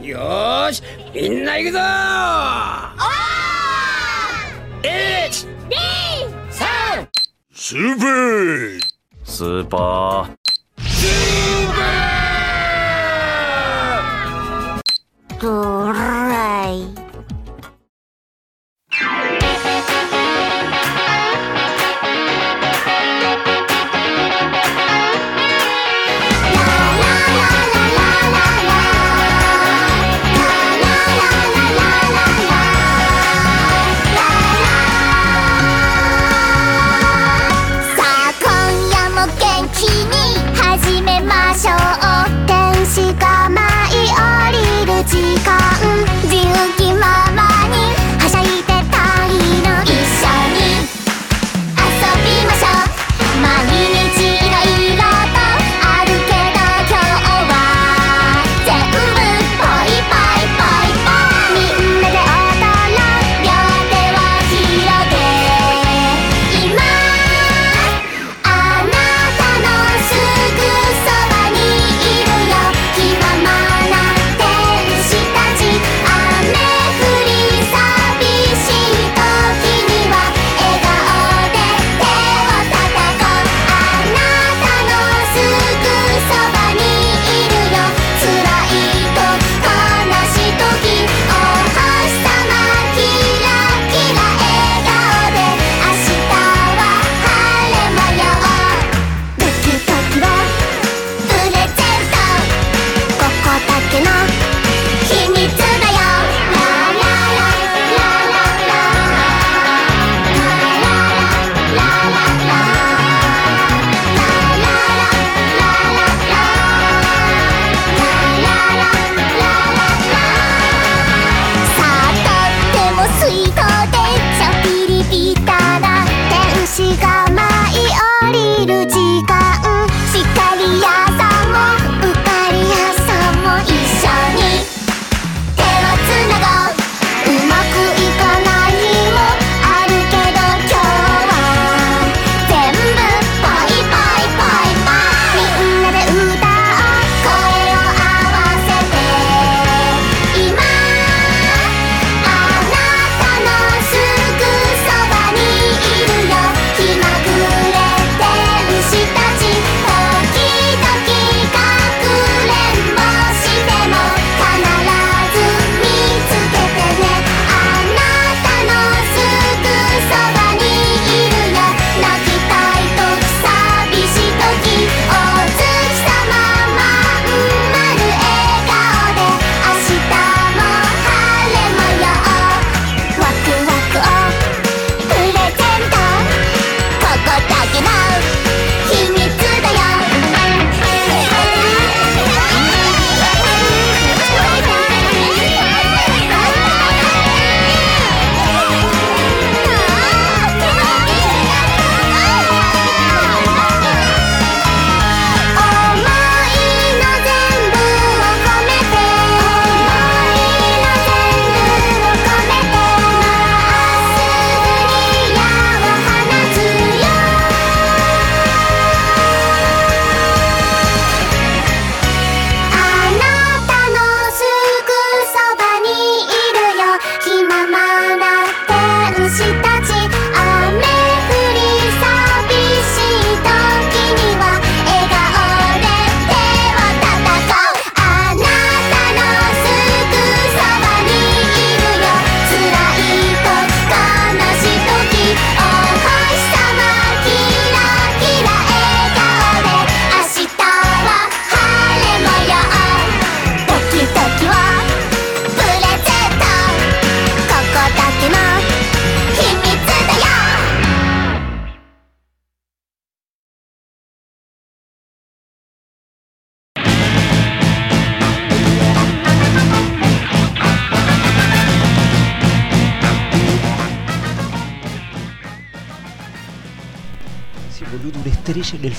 よしみんな行くぞ！123スーパースーパー。スーパー。ドライ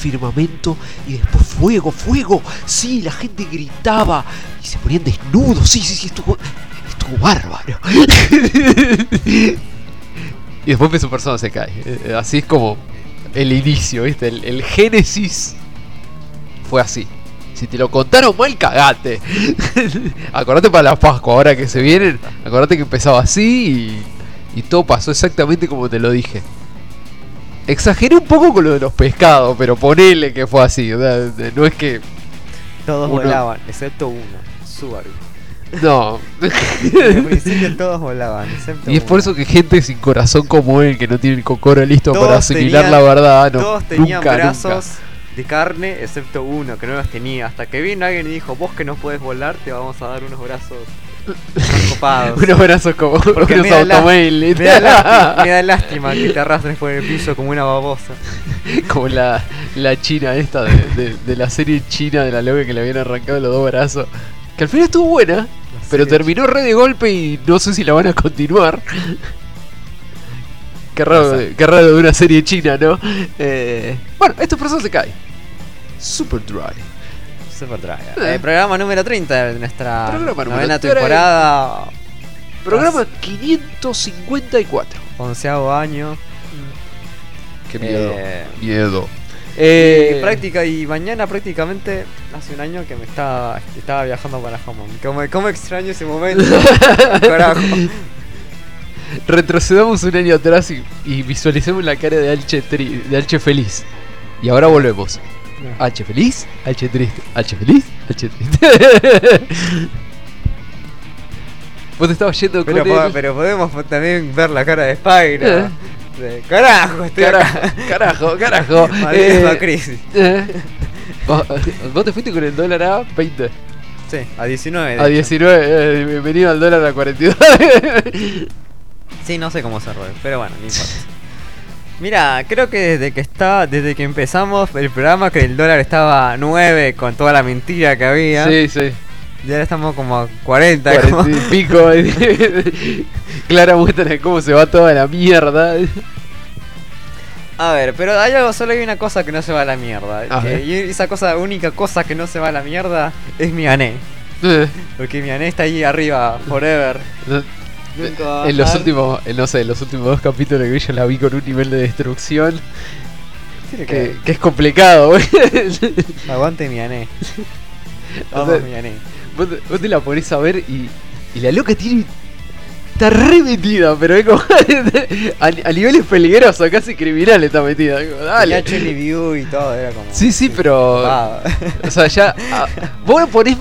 firmamento y después fuego, fuego. Sí, la gente gritaba y se ponían desnudos. Sí, sí, sí, estuvo, estuvo bárbaro. y después su persona se cae. Eh, así es como el inicio, ¿viste? El, el génesis fue así. Si te lo contaron mal, cagate. acordate para la Pascua, ahora que se vienen, acordate que empezaba así y, y todo pasó exactamente como te lo dije. Exageré un poco con lo de los pescados, pero ponele que fue así. o sea, no es que. Todos Uno- volaban, excepto uno, Subaru. No. Todos volaban, excepto y es por uno. eso que gente sin corazón como él, que no tiene el cocoro listo Todos para asimilar tenían- la verdad, no, Todos tenían nunca, brazos nunca. de carne, excepto uno que no los tenía. Hasta que vino alguien y dijo, vos que no puedes volar, te vamos a dar unos brazos copados. Unos brazos como Porque unos me da. Me da, lástima, me da lástima que te arrastres por el piso como una babosa. Como la, la china esta de, de- de la serie china de la loca que le habían arrancado los dos brazos. Que al final estuvo buena, pero terminó re de golpe y no sé si la van a continuar. Qué raro, qué raro de una serie china, ¿no? Eh, bueno, esta persona se cae. Super Dry. Super. Eh. Eh, programa número 30 de nuestra Programa novena 30. temporada. Programa 554. Onceavo año. Qué miedo. Eh, Miedo. y Eh, práctica y mañana prácticamente hace un año que me estaba, estaba viajando para Jamón. ¿Cómo, cómo extraño ese momento? Carajo. retrocedamos un año atrás y, y visualicemos la cara de Alche, tri- de Alche feliz. Y ahora volvemos. Alche feliz, Alche triste, Alche feliz, Alche triste. Vos te estabas yendo Pero, con po- él. pero podemos po- también ver la cara de Spyro. Eh. De, carajo, estoy Carajo, acá. carajo, carajo. Eh, crisis. eh. Vos, vos te fuiste con el dólar a 20, Sí, a 19. de a hecho. 19. eh, bienvenido al dólar a 42. Sí, no sé cómo cerró, pero bueno, no importa. Mira, creo que desde que está, desde que empezamos el programa que el dólar estaba a 9 con toda la mentira que había. sí, sí. Y ahora estamos como a 40. como- 40 y pico. Clara muestra de cómo se va toda la mierda. A ver, pero hay algo, solo hay una cosa que no se va a la mierda. A que- ver. y esa cosa, única cosa que no se va a la mierda es mi ané. Eh, Porque mi ané está ahí arriba, forever. Nunca En los últimos, en, no sé, en los últimos dos capítulos que yo la vi con un nivel de destrucción que, que es complicado, güey. Aguante mi ané. O Vamos sea, mi ané. vos, te- vos te la ponés a ver y, y la loca tiene. Está re metida, pero es como. a, a niveles peligrosos, casi criminal está metida. Como, Y dale. review y todo, era como. Sí, sí, pero. O sea, ya. vos, ponés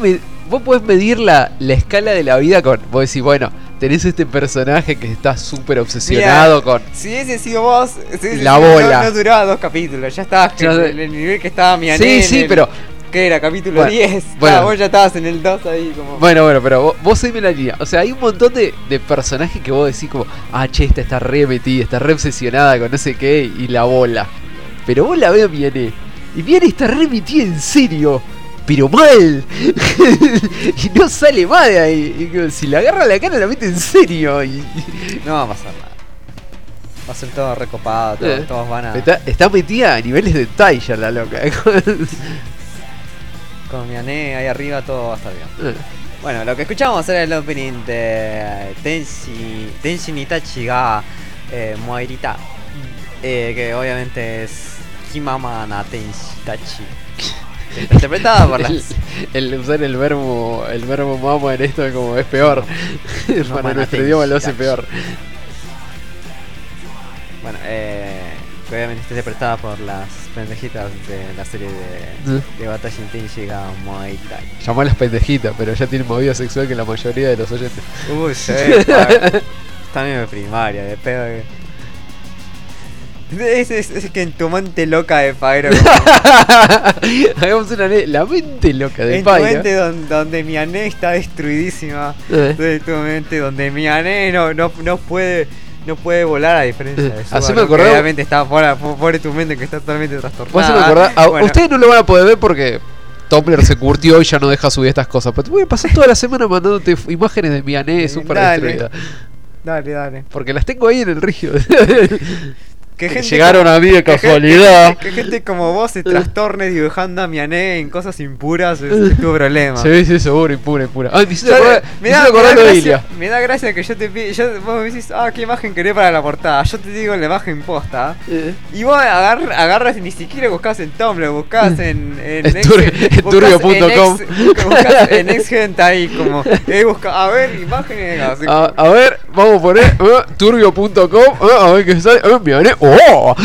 vos podés medir la, la escala de la vida con. Vos decís, bueno, tenés este personaje que está súper obsesionado Mira, con. Si hubiese sido vos, si hubiese La sido- bola. No, no duraba dos capítulos, ya estabas en el, el nivel que estaba mi ané. Sí, sí, el- pero. ¿Qué era? Capítulo Bueno, 10. bueno. Ah, vos ya estabas en el 2 ahí como. Bueno, bueno, pero vos, vos seguime la línea. O sea, hay un montón de, de personajes que vos decís como, ah, che, esta está re metida, está re obsesionada con no sé qué y la bola. Pero vos la ves a Vianney. Y Vianney está re metida en serio. Pero mal. y no sale más de ahí. Y si la agarra la cara la mete en serio. Y, No va a pasar nada. Va a ser todo recopado, todos, Eh. todos van a. está, está metida a niveles de talla la loca. Con mi ané ahí arriba todo va a estar bien. Bueno, lo que escuchamos era el opening de Tenshi, Tenshi Nitachi ga eh, Moirita. Eh, que obviamente es Kimama na Tenshi Tachi. Interpretada por las. el, el usar el verbo el verbo mama en esto como es peor. Para Mama nuestro idioma lo hace peor. Bueno, eh, obviamente está interpretada por las pendejitas de la serie de, Sí. de Batalla Tenshi ga Moirita. Llamó a las pendejitas, pero ya tienen movida sexual que la mayoría de los oyentes. Uy, sí, También de primaria, de pedo que. Es, es, es que en tu mente loca de Pyro. Hagamos una la mente loca de en tu Pyro. mente donde, donde mi ané está destruidísima. Eh. De tu mente donde mi ané no, no, no puede. No puede volar a diferencia de su Así me que acordaba- Obviamente está fuera, fuera de tu mente que está totalmente trastornada. A- Bueno, Ustedes no lo van a poder ver porque Tumblr se curtió y ya no deja subir estas cosas. Pero te voy a pasar toda la semana mandándote imágenes de mi ané súper Dale. destruida. Dale, dale. Porque las tengo ahí en el río. que Que gente llegaron a mí de que casualidad. Que, gente como vos se trastorne dibujando a Miané en cosas impuras es tu problema. Sí, sí, seguro, impura, impura. Ay, me hiciste Yo- acordar, me, me da, me da gracia, Ilia. me da gracia que yo te pido, vos me decís, ah, qué imagen querés para la portada. Yo te digo la imagen posta. Eh. Y vos agar- agarras y ni siquiera buscas en Tumblr, buscas en, en, Ex- tur- en Exhentai como eh, busca, a ver, imágenes así A, a ver, vamos a poner eh, turbio.com. eh, a ver qué sale. Eh, me gané. ¡Oh!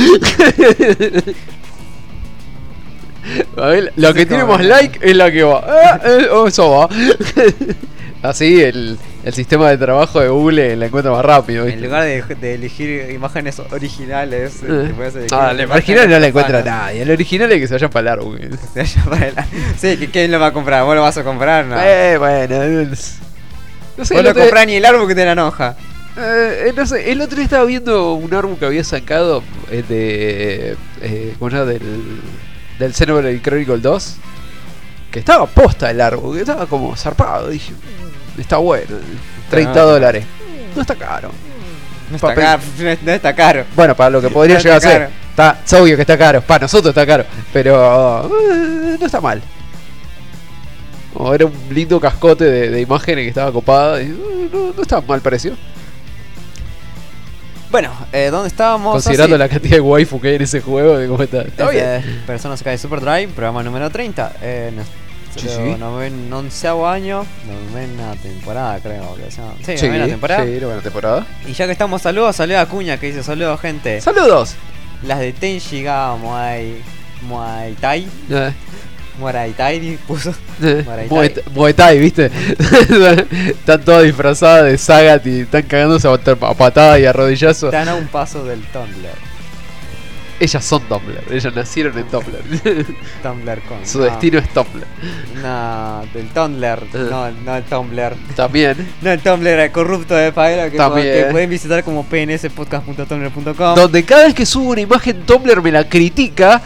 A ver, lo que Sí, tiene más like es la que va. Eh, eh, oh, eso va. Así el, el sistema de trabajo de Google la encuentra más rápido. En lugar de, de elegir imágenes originales, eh, Eh. te Ah, la imágenes original no la encuentra nadie. El original es que se vaya para el árbol. Se vaya para el- Sí, que quién lo va a comprar, vos lo vas a comprar, no. Eh, bueno. No sé, vos el no otro- comprás ni el árbol que te la enoja. Eh, eh, no sé, el otro día estaba viendo un álbum que había sacado eh, de. Eh, ¿Cómo se llama? Del, del Xenoblade Chronicle 2. Que estaba posta el árbol, que estaba como zarpado. Dije, "Mm, está bueno, 30 Ah. dólares. No está caro. No está, caro, no está caro. Bueno, para lo que podría No llegar a ser. Está, es obvio que está caro. Para nosotros está caro. Pero no está mal. O era un lindo cascote de, de imágenes que estaba copada. Y, eh, no, no está mal parecido. Bueno, eh, ¿dónde estábamos? Considerando Ah, la cantidad de waifu que hay en ese juego, de cómo está. Está bien. Este, Personas acá de Super Drive, programa número 30. Eh, noven- onceavo año, novena temporada, creo que se llama. Sí, Sí, novena temporada. sí, novena temporada. Y ya que estamos, saludos, saludos a Cuña que dice saludos, gente. Saludos. Las de Tenshi ga Muay, Muay Thai, Eh, Muay Thai puso. Muay Thai. ¿viste? están todas disfrazadas de Sagat y están cagándose a, pat- a patada y a rodillazo. Están a un paso del Tumblr. Ellas son Tumblr, ellas nacieron en Tumblr. Tumblr con. Su no, destino es Tumblr. No, del Tumblr. Eh. No, no el Tumblr. También. No el Tumblr el corrupto de Paela que, que pueden visitar como pnspodcast.tumblr.com. Donde cada vez que subo una imagen Tumblr me la critica,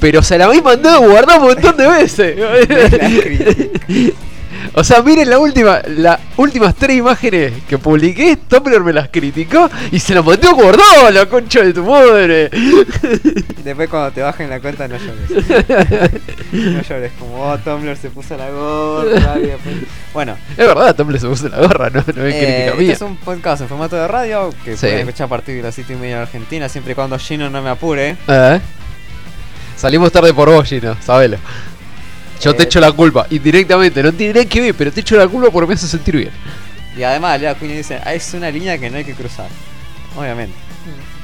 pero se la habéis mandado guardar un montón de veces. o sea, miren la última, las últimas tres imágenes que publiqué, Tumblr me las criticó y se las mandó guardado la concha de tu madre. Después cuando te bajen la cuenta no llores. No llores, como oh, Tumblr se puso la gorra y después... Bueno, Es verdad, Tumblr se puso la gorra, no, no es eh, crítica este mía. es un podcast en formato de radio que Sí. pueden escuchar a partir de las 7 y media de Argentina, siempre y cuando Gino no me apure. Eh. Salimos tarde por vos, Gino, sabelo. Yo te Eh. echo la culpa, indirectamente, no tiene nada que ver, pero te echo la culpa porque me hace sentir bien. Y además Lea Cuña dice, ah, es una línea que no hay que cruzar. Obviamente.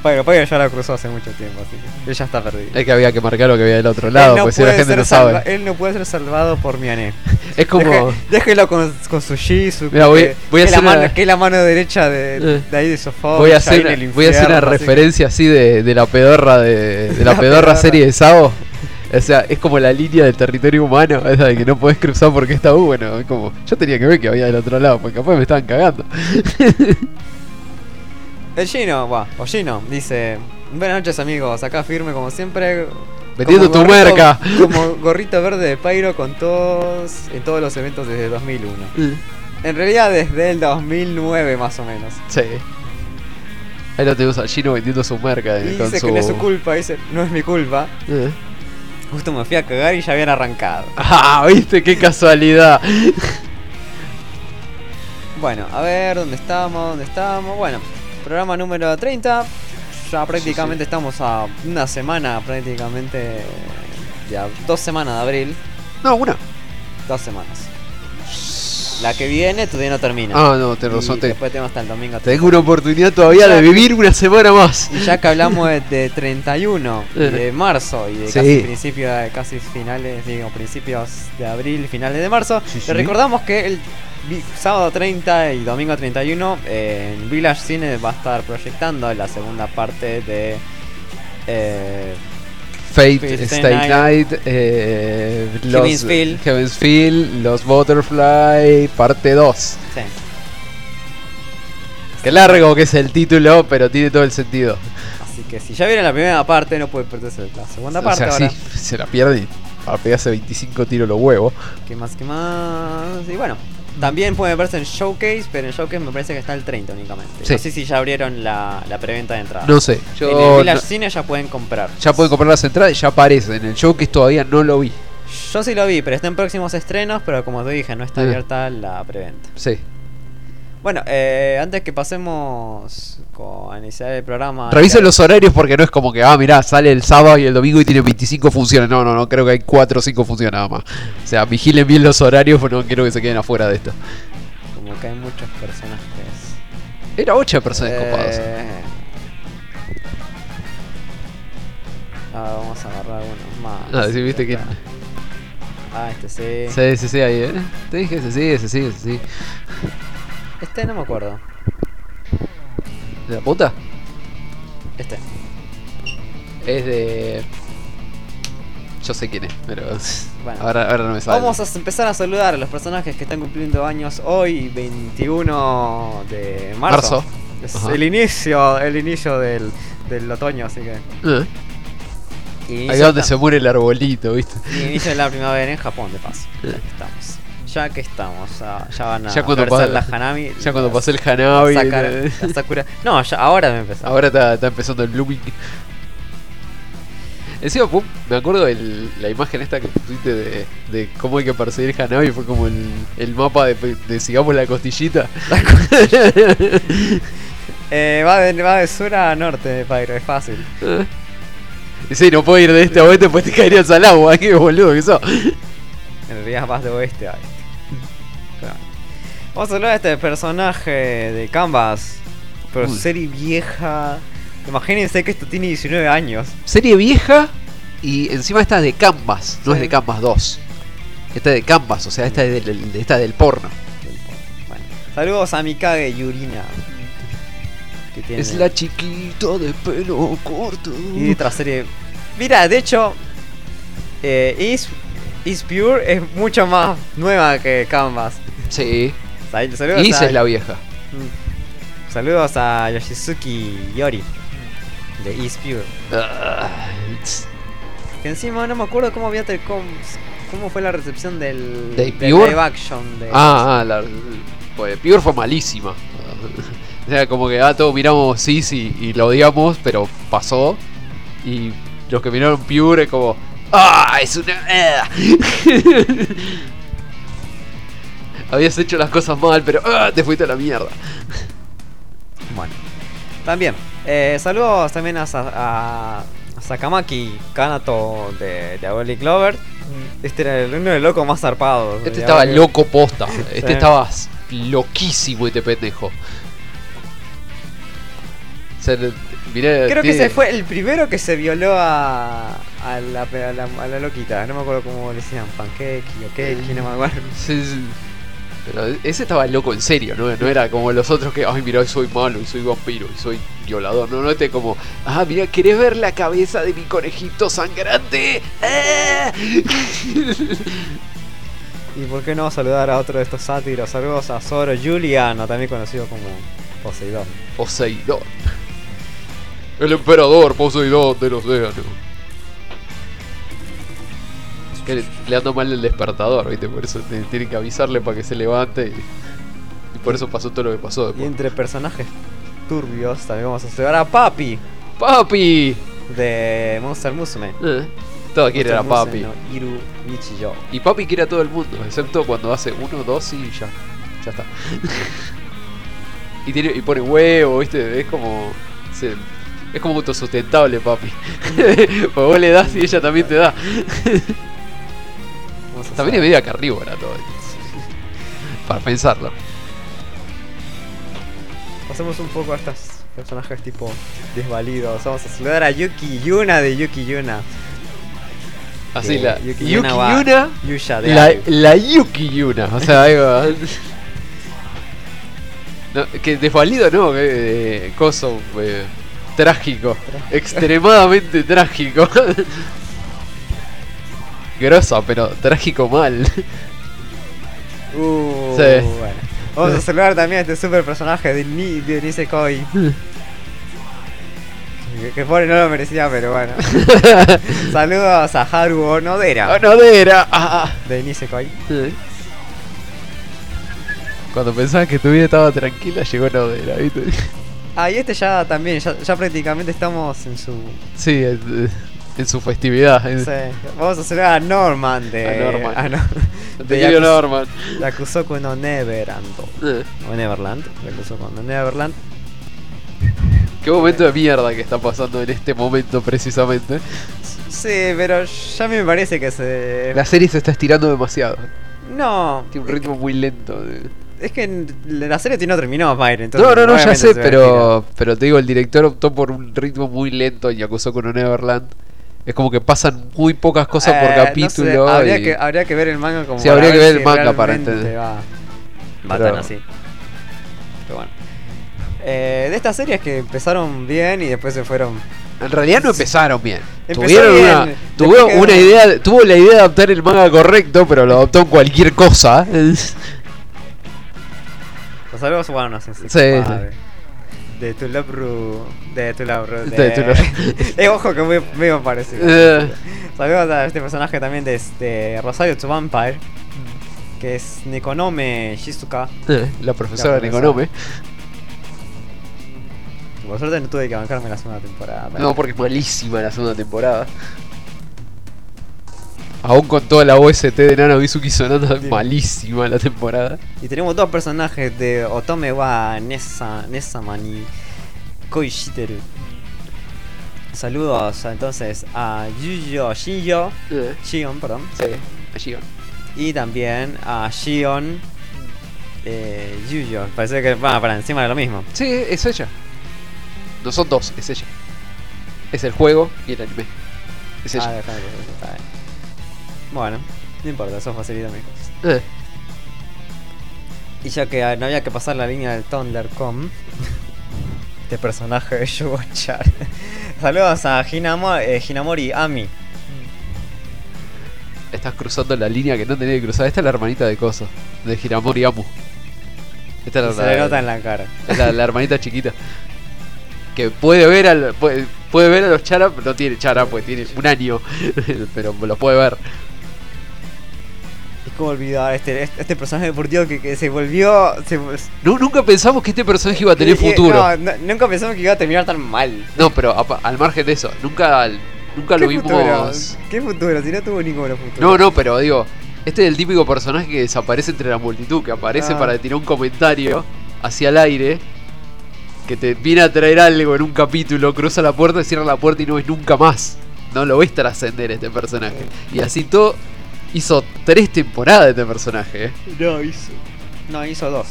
Pero Pairo ya la cruzó hace mucho tiempo, así que él ya está perdido. Es que había que marcar lo que había del otro lado, no porque si la gente no sabe. él no puede ser salvado por Miané. Es como. Deje- déjelo con, con su G, su Mira, voy- a que la hacer mano, una- que es la mano derecha de, Eh. de ahí de Sofía. Voy a hacer, voy a hacer una referencia así de, de la pedorra de, de la La pedorra pedorra. serie de Sabo. O sea, es como la línea del territorio humano, esa de que no podés cruzar porque está bueno. Es como, yo tenía que ver que había del otro lado, porque capaz me estaban cagando. El Gino, va, o Gino, dice: Buenas noches, amigos. Acá firme como siempre. Vendiendo tu merca. Como gorrito verde de Pyro con todos en todos los eventos desde 2001. En realidad, desde el 2009 más o menos. Sí. Ahí lo tenemos al chino vendiendo su merca Y eh, con dice su... que no es su culpa, dice: No es mi culpa. Eh. Justo me fui a cagar y ya habían arrancado. Ah, viste, qué casualidad. Bueno, a ver, ¿dónde estamos? ¿Dónde estamos? Bueno, programa número 30. Ya prácticamente estamos a una semana, prácticamente. Ya, dos semanas de abril. No, una. Dos semanas. La que viene todavía no termina. Ah, no, razón. te- Después tenemos hasta el domingo. Tengo una oportunidad todavía de vivir una semana más. Y ya que hablamos de, de 31 y Eh. de marzo y de Sí. casi principios, de- casi finales, digo, principios de abril, finales de marzo, Sí, recordamos que el sábado 30 y domingo 31 eh, en Village Cine va a estar proyectando la segunda parte de eh, Fate, Fate Stay Night, eh, los, Heaven's Feel. Heaven's Feel, los Butterfly, parte 2. sí. Qué largo que es el título, pero tiene todo el sentido. Así que si ya vieron la primera parte, no puede perderse la segunda o parte sea, ahora. sí, se la pierde y a pegarse 25 tiros los huevos. ¿Qué más? ¿Qué más? Y bueno, También puede verse en Showcase, pero en Showcase me parece que está el 30 únicamente. Sí. No sé si ya abrieron la, la preventa de entrada. No sé. en el Yo Village no- Cine ya pueden comprar. ya pueden comprar las entradas y ya aparece. En el show que todavía no lo vi. Yo sí lo vi, pero está en próximos estrenos, pero como te dije, no está Eh. abierta la preventa. Sí. Bueno, eh, antes que pasemos con a iniciar el programa... Revisen los horarios porque no es como que, ah, mirá, sale el sábado y el domingo y tiene 25 funciones. No, no, no, creo que hay 4 o 5 funciones nada más. O sea, vigilen bien los horarios porque no quiero que se queden afuera de esto. Como que hay muchos personajes. Era 8 personas copadas. Eh, Ah, vamos a agarrar unos más. Ah, sí, viste que. Ah, este sí. Sí, sí, sí, ahí, ¿eh? Te dije ese sí, ese sí, ese sí. Este no me acuerdo. ¿De la puta? Este. Es de. Yo sé quién es, pero. Bueno. Ahora, ahora no me sale. Vamos a empezar a saludar a los personajes que están cumpliendo años hoy, 21 de marzo. Marzo. Es Ajá. el inicio, el inicio del, del otoño, así que. Eh, Ahí donde se muere el arbolito, ¿viste? y inicio de la primavera en Japón, de paso. Eh. estamos. Ya que estamos. ah, ya van a Ya cuando empezar pa- la Hanami. Ya cuando pasé el Hanabi. la Sakura- eh, la Sakura. No, ya, ahora me empezó. Ahora está, está empezando el blooming. Encima, pum, me acuerdo el, la imagen esta que pusiste de, de cómo hay que perseguir Hanabi. Fue como el, el mapa de, de sigamos la costillita. Eh, va, de, va de sur a norte, Pyro, es fácil. Y sí, no puedo ir de este a oeste, pues te caerías al agua. Qué boludo que sos. En realidad vas de oeste a este. Vamos a hablar de este personaje de Canvas. Pero Uy. serie vieja. Imagínense que esto tiene 19 años. Serie vieja y encima esta es de Canvas, no Sí. es de Canvas 2. Esta es de Canvas, o sea, esta es del, esta es del porno. Bueno, saludos a Mikage Yurina. Que tiene. Es la chiquita de pelo corto. Y otra serie. Mira, de hecho. Eh, Is, Is Pure es mucho más nueva que Canvas. Sí. Sal- Saludos a, es la vieja. Mm. Saludos a Yoshizuki Yori. De Is Pure. Ah, Que encima no me acuerdo cómo había ter- cómo, cómo fue la recepción del, ¿De del Pure? live action de Ah, ah, la, pues Pure fue malísima. O sea, como que ah, todos miramos sí, sí y lo odiamos, pero pasó. Y los que miraron Pure es como, ¡ah! Es una. ah". Habías hecho las cosas mal, pero ¡ah! te fuiste a la mierda. Bueno. También. eh, saludos también a, Sa- a- a Sakamaki Kanato de Diabolic Clover. Este era el, uno de los locos más zarpados. Este estaba loco posta. Este Sí. estaba loquísimo este pendejo. O sea, mirá, Creo que ese fue el primero que se violó a, a, la, a, la, a la loquita. No me acuerdo cómo le decían, pancake o cake, no me acuerdo. Sí, sí. Pero ese estaba loco en serio, ¿no? No era como los otros que, ay, mira, soy malo y soy vampiro y soy violador. No, no, este como, ah, mira, ¿querés ver la cabeza de mi conejito sangrante? ¡Ah! Y por qué no saludar a otro de estos sátiros. Saludos a Zoro Juliano, también conocido como Poseidón. Poseidón. El emperador Poseidón del océano. Que le, anda mal el despertador, ¿viste? Por eso tienen que avisarle para que se levante y, y por eso pasó todo lo que pasó Y después. entre personajes turbios también vamos a saludar a Papi ¡Papi! de Monster Musume. Eh, todo quiere a Monster papi. Musume no Iru. Y papi quiere a todo el mundo, excepto cuando hace uno, dos y ya. Ya está. y, tiene, y pone huevo, ¿viste? Es como. se- es como autosustentable, papi. Porque vos le das y ella también te da. También es media carnívora todo. Para pensarlo. Pasemos un poco a estos personajes tipo desvalidos. Vamos a saludar a Yuki Yuna de Yuki Yuna. Así Que la. Yuki Yuki Yuna wa Yuna. Yusha de La, la Yuki Yuna. O sea. No, que desvalido no, que eh, coso eh, trágico, extremadamente trágico. Grosa, pero trágico mal. Uh, Sí. bueno. Vamos a saludar también a este super personaje de, Ni, de Nisekoi. que, que pobre no lo merecía, pero bueno. Saludos a Haru Onodera Onodera. Ah, de Nisekoi. ah. Cuando pensabas que tu vida estaba tranquila, llegó Nodera, ¿viste? Ah, y este ya también, ya, ya prácticamente estamos en su. Sí, en, en su festividad. Sí, vamos a celebrar a Norman de. A Norman. ah, no, de Yakuza- Norman. Yakusoku no Neverland. Eh, O Neverland. Yakusoku no Neverland. Qué momento de mierda que está pasando en este momento precisamente. Sí, pero ya me parece que se. La serie se está estirando demasiado. No, Tiene un ritmo muy lento. de- es que la serie no terminó, entonces No, no, no, ya sé, a pero, pero te digo, el director optó por un ritmo muy lento en Yakuza con Neverland. Es como que pasan muy pocas cosas por Eh, no sé, capítulo. habría, y- que, habría que ver el manga como Sí, habría que ver si el manga para entender. Va, va Pero- tan así. Pero bueno. Eh, de estas series que empezaron bien y después se fueron. En realidad no empezaron bien. Empezó Tuvieron bien, una, tuvieron una idea, tuvo la idea de adaptar el manga correcto, pero lo adoptó en cualquier cosa. Los saludos, bueno, no sé si. Sí, sí. De tu Love Ru- De tu Love Ru- De Tu Love- Eh, ojo que muy, muy parecido. Eh. Saludos a este personaje también de, este Rosario to Vampire. Que es Nekonome Shizuka. Eh, la profesora La de profesora. Econome. Por suerte no tuve que bancarme la segunda temporada. No, porque es malísima la segunda temporada. Aún con toda la OST de Nana Bizuki sonando, Sí. malísima la temporada. Y tenemos dos personajes de Otome wa Nessa, Nessaman y Koishiteru. Saludos entonces a Yuyo Shinjo, Eh, Shion, perdón, sí, allí va. y también a Shion eh, Yuyo. Parece que va para encima de lo mismo. Sí, es ella. No son dos, es ella. Es el juego y el anime. Es Ah, ella. déjame que eso está bien. Bueno, no importa, eso facilita mis cosas. Eh, Y ya que ah, no había que pasar la línea del Thundercom, este personaje de Yugo-chan. Saludos a Hinamo- eh, Hinamori Ami. estás cruzando la línea que no tenía que cruzar. Esta es la hermanita de Coso, de Hiramori Amu. Esta es la, se le nota en la cara. es la, la hermanita chiquita. Que puede ver al, puede, puede ver a los Chara, pero no tiene Chara, pues tiene un año. pero lo puede ver. Es como olvidar este, este, este personaje deportivo que, que se volvió. se- Nu- nunca pensamos que este personaje iba a tener futuro. no, no, nunca pensamos que iba a terminar tan mal. No, pero al margen de eso, nunca, nunca lo ¿Qué vimos. futuro? ¿Qué futuro? Si no tuvo ningún futuro. No, no, pero digo, este es el típico personaje que desaparece entre la multitud, que aparece Ah. para tirar un comentario hacia el aire, que te viene a traer algo en un capítulo, cruza la puerta, cierra la puerta y no ves nunca más. No lo ves trascender este personaje. Y así todo, hizo tres temporadas de este personaje. ¿eh? No, hizo. No, hizo dos.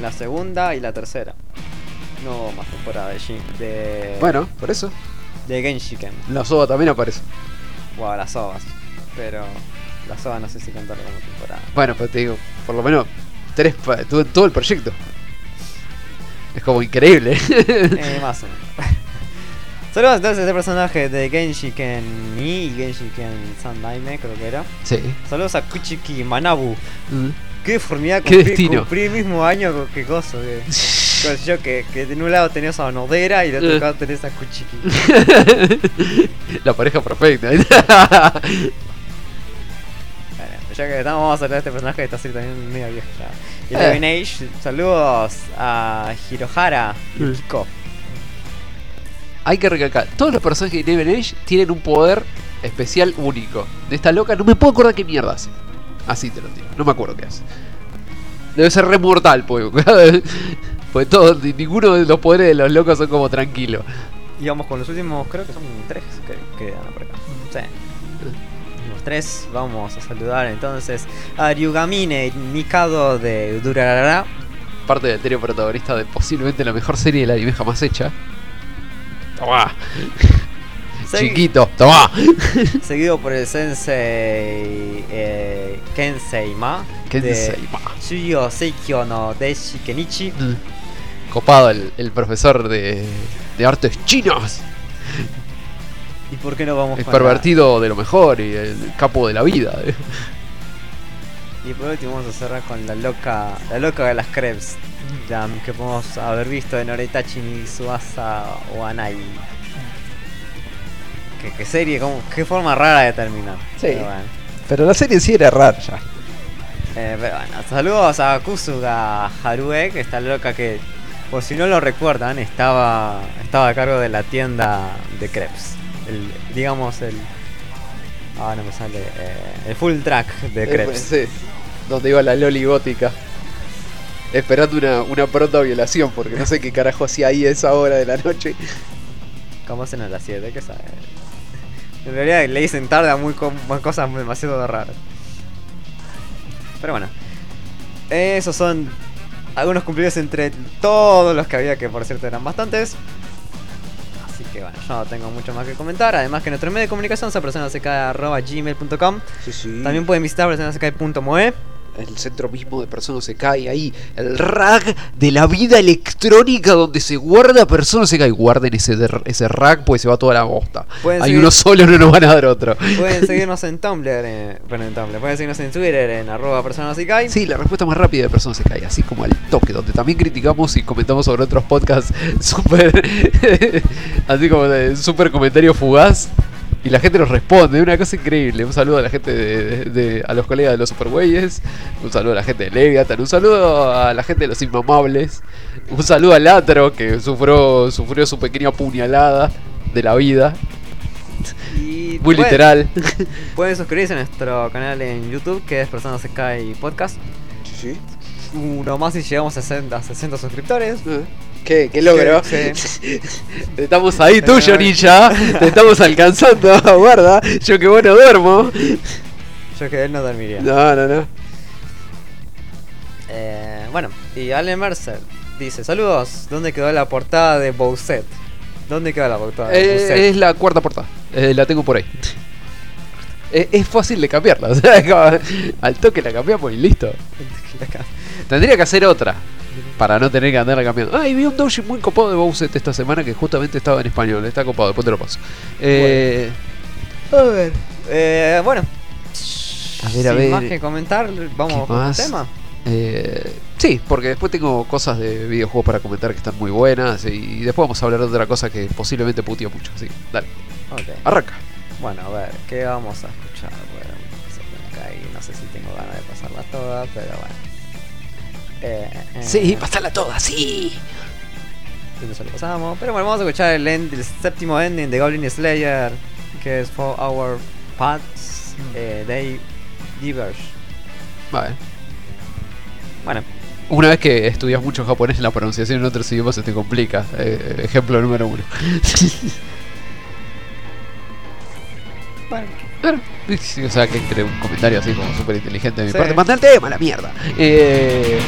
La segunda y la tercera. No hubo más temporada de Shin. De. Bueno, por eso. De Genshiken. La soba también aparece. Wow, las ovas. Pero. Las ovas no sé si contarlo como temporada. Bueno, pero te digo, por lo menos tres en todo el proyecto. Es como increíble. eh, más o menos. Saludos entonces a este personaje de Genshiken Ni y Genshiken Sandaime, creo que era. sí. Saludos a Kuchiki Manabu. Mm. Qué destino. cumplir el mismo año que coso. Que, que yo que, que de un lado tenías a Nodera y de otro Eh. lado tenés a Kuchiki. La pareja perfecta. Bueno, ya que estamos, vamos a hablar de este personaje de esta serie también medio vieja ya. Y Eh. Age, saludos a Hirohara Mm. Yukiko. Hay que recalcar, todos los personajes de Never Age tienen un poder especial único. De esta loca no me puedo acordar qué mierda hace. Así te lo digo, no me acuerdo qué hace. Debe ser re mortal, pues. Pues todo, ninguno de los poderes de los locos son como tranquilos. Y vamos con los últimos, creo que son tres que quedan por acá. Sí. Los tres, vamos a saludar entonces a Ryugamine Mikado de Durarara. Parte del trío protagonista de posiblemente la mejor serie del anime jamás hecha. Tomá, Segui- chiquito, tomá. Seguido por el sensei eh, Kensei Ma. Kensei Ma. Shuyo Seikyo no Deshi Kenichi. Copado el, el profesor de, de artes chinos. ¿Y por qué no vamos El con la- pervertido de lo mejor y el capo de la vida. eh. Y por último vamos a cerrar con la loca, la loca de las crepes jam que podemos haber visto en Oretachi ni Suasa o Anai. ¿Qué, qué serie, cómo- qué forma rara de terminar. Sí. Pero bueno. Pero la serie sí era rara ya. Eh, pero bueno, saludos a Kusuga Harue, que está loca que, por si no lo recuerdan, estaba, estaba a cargo de la tienda de crepes. El, digamos el... Ah, no me sale. eh, el full track de crepes. Sí, donde iba la Loli gótica. Esperando una, una pronta violación, porque no sé qué carajo hacía ahí a esa hora de la noche. ¿Cómo hacen a las 7? ¿Qué sabe? En realidad le dicen tarde a muy co- a cosas demasiado raras. Pero bueno. Esos son algunos cumplidos entre todos los que había, que por cierto eran bastantes. Así que bueno, yo no tengo mucho más que comentar. Además que nuestro medio de comunicación es personaseca.gmail.com Sí, sí. También pueden visitar personaseca.moe. el centro mismo de Persona se cae ahí, el rag de la vida electrónica donde se guarda Persona se cae. Guarden ese, ese rag pues se va toda la bosta. Pueden Hay seguir- uno solo, no nos van a dar otro. Pueden seguirnos en Tumblr, eh, bueno, en Tumblr. Pueden seguirnos en Twitter en arroba personaseca. Sí, la respuesta más rápida de Persona se cae, así como al toque, donde también criticamos y comentamos sobre otros podcasts súper. así como de súper comentario fugaz. Y la gente nos responde, una cosa increíble. Un saludo a la gente de, de- de- a los colegas de los supergüeyes, un saludo a la gente de Leviathan, un saludo a la gente de los inmamables, un saludo al Atro que sufrió, sufrió su pequeña puñalada de la vida, Y muy pueden- literal. Pueden suscribirse a nuestro canal en YouTube, que es Personas Sky Podcast. Sí, Uno más y llegamos a 60, 60 suscriptores. ¿Qué, qué logro? Sí. Estamos ahí, tú, Ninja. Te estamos alcanzando, guarda. Yo que bueno duermo. Yo que él no dormiría. No, no, no. Eh, bueno, y Allen Mercer dice: Saludos, ¿dónde quedó la portada de Bowset? ¿Dónde quedó la portada de Eh, Bowset? es la cuarta portada. Eh, la tengo por ahí. Eh, es fácil de cambiarla. O sea, como- al toque la cambiamos y listo. Tendría que hacer otra. Para no tener que andar cambiando. Ah, y vi un doji muy copado de Bowset esta semana que justamente estaba en español. Está copado, después te lo paso. Eh, A ver. Eh, bueno. A ver, a Sin ver. más que comentar, vamos ¿Qué con el más? tema. Eh, sí, porque después tengo cosas de videojuegos para comentar que están muy buenas y después vamos a hablar de otra cosa que posiblemente puteo mucho. Así, que, dale, arranca. Bueno, a ver, ¿qué vamos a escuchar? Bueno, acá y no sé si tengo ganas de pasarla toda, pero bueno. Eh, eh, Sí, pasala toda, sí. Entonces lo pasamos. Pero bueno, vamos a escuchar el, end- el séptimo ending de Goblin Slayer, que es For Our Paths eh, They Diverge. Vale. Bueno, Una vez que estudias mucho japonés, la pronunciación en otros idiomas se te complica. Eh, ejemplo número uno. bueno. Claro. O sea, que entre un comentario así como súper inteligente de mi Sí. parte. Manda el tema, la mierda. Eh...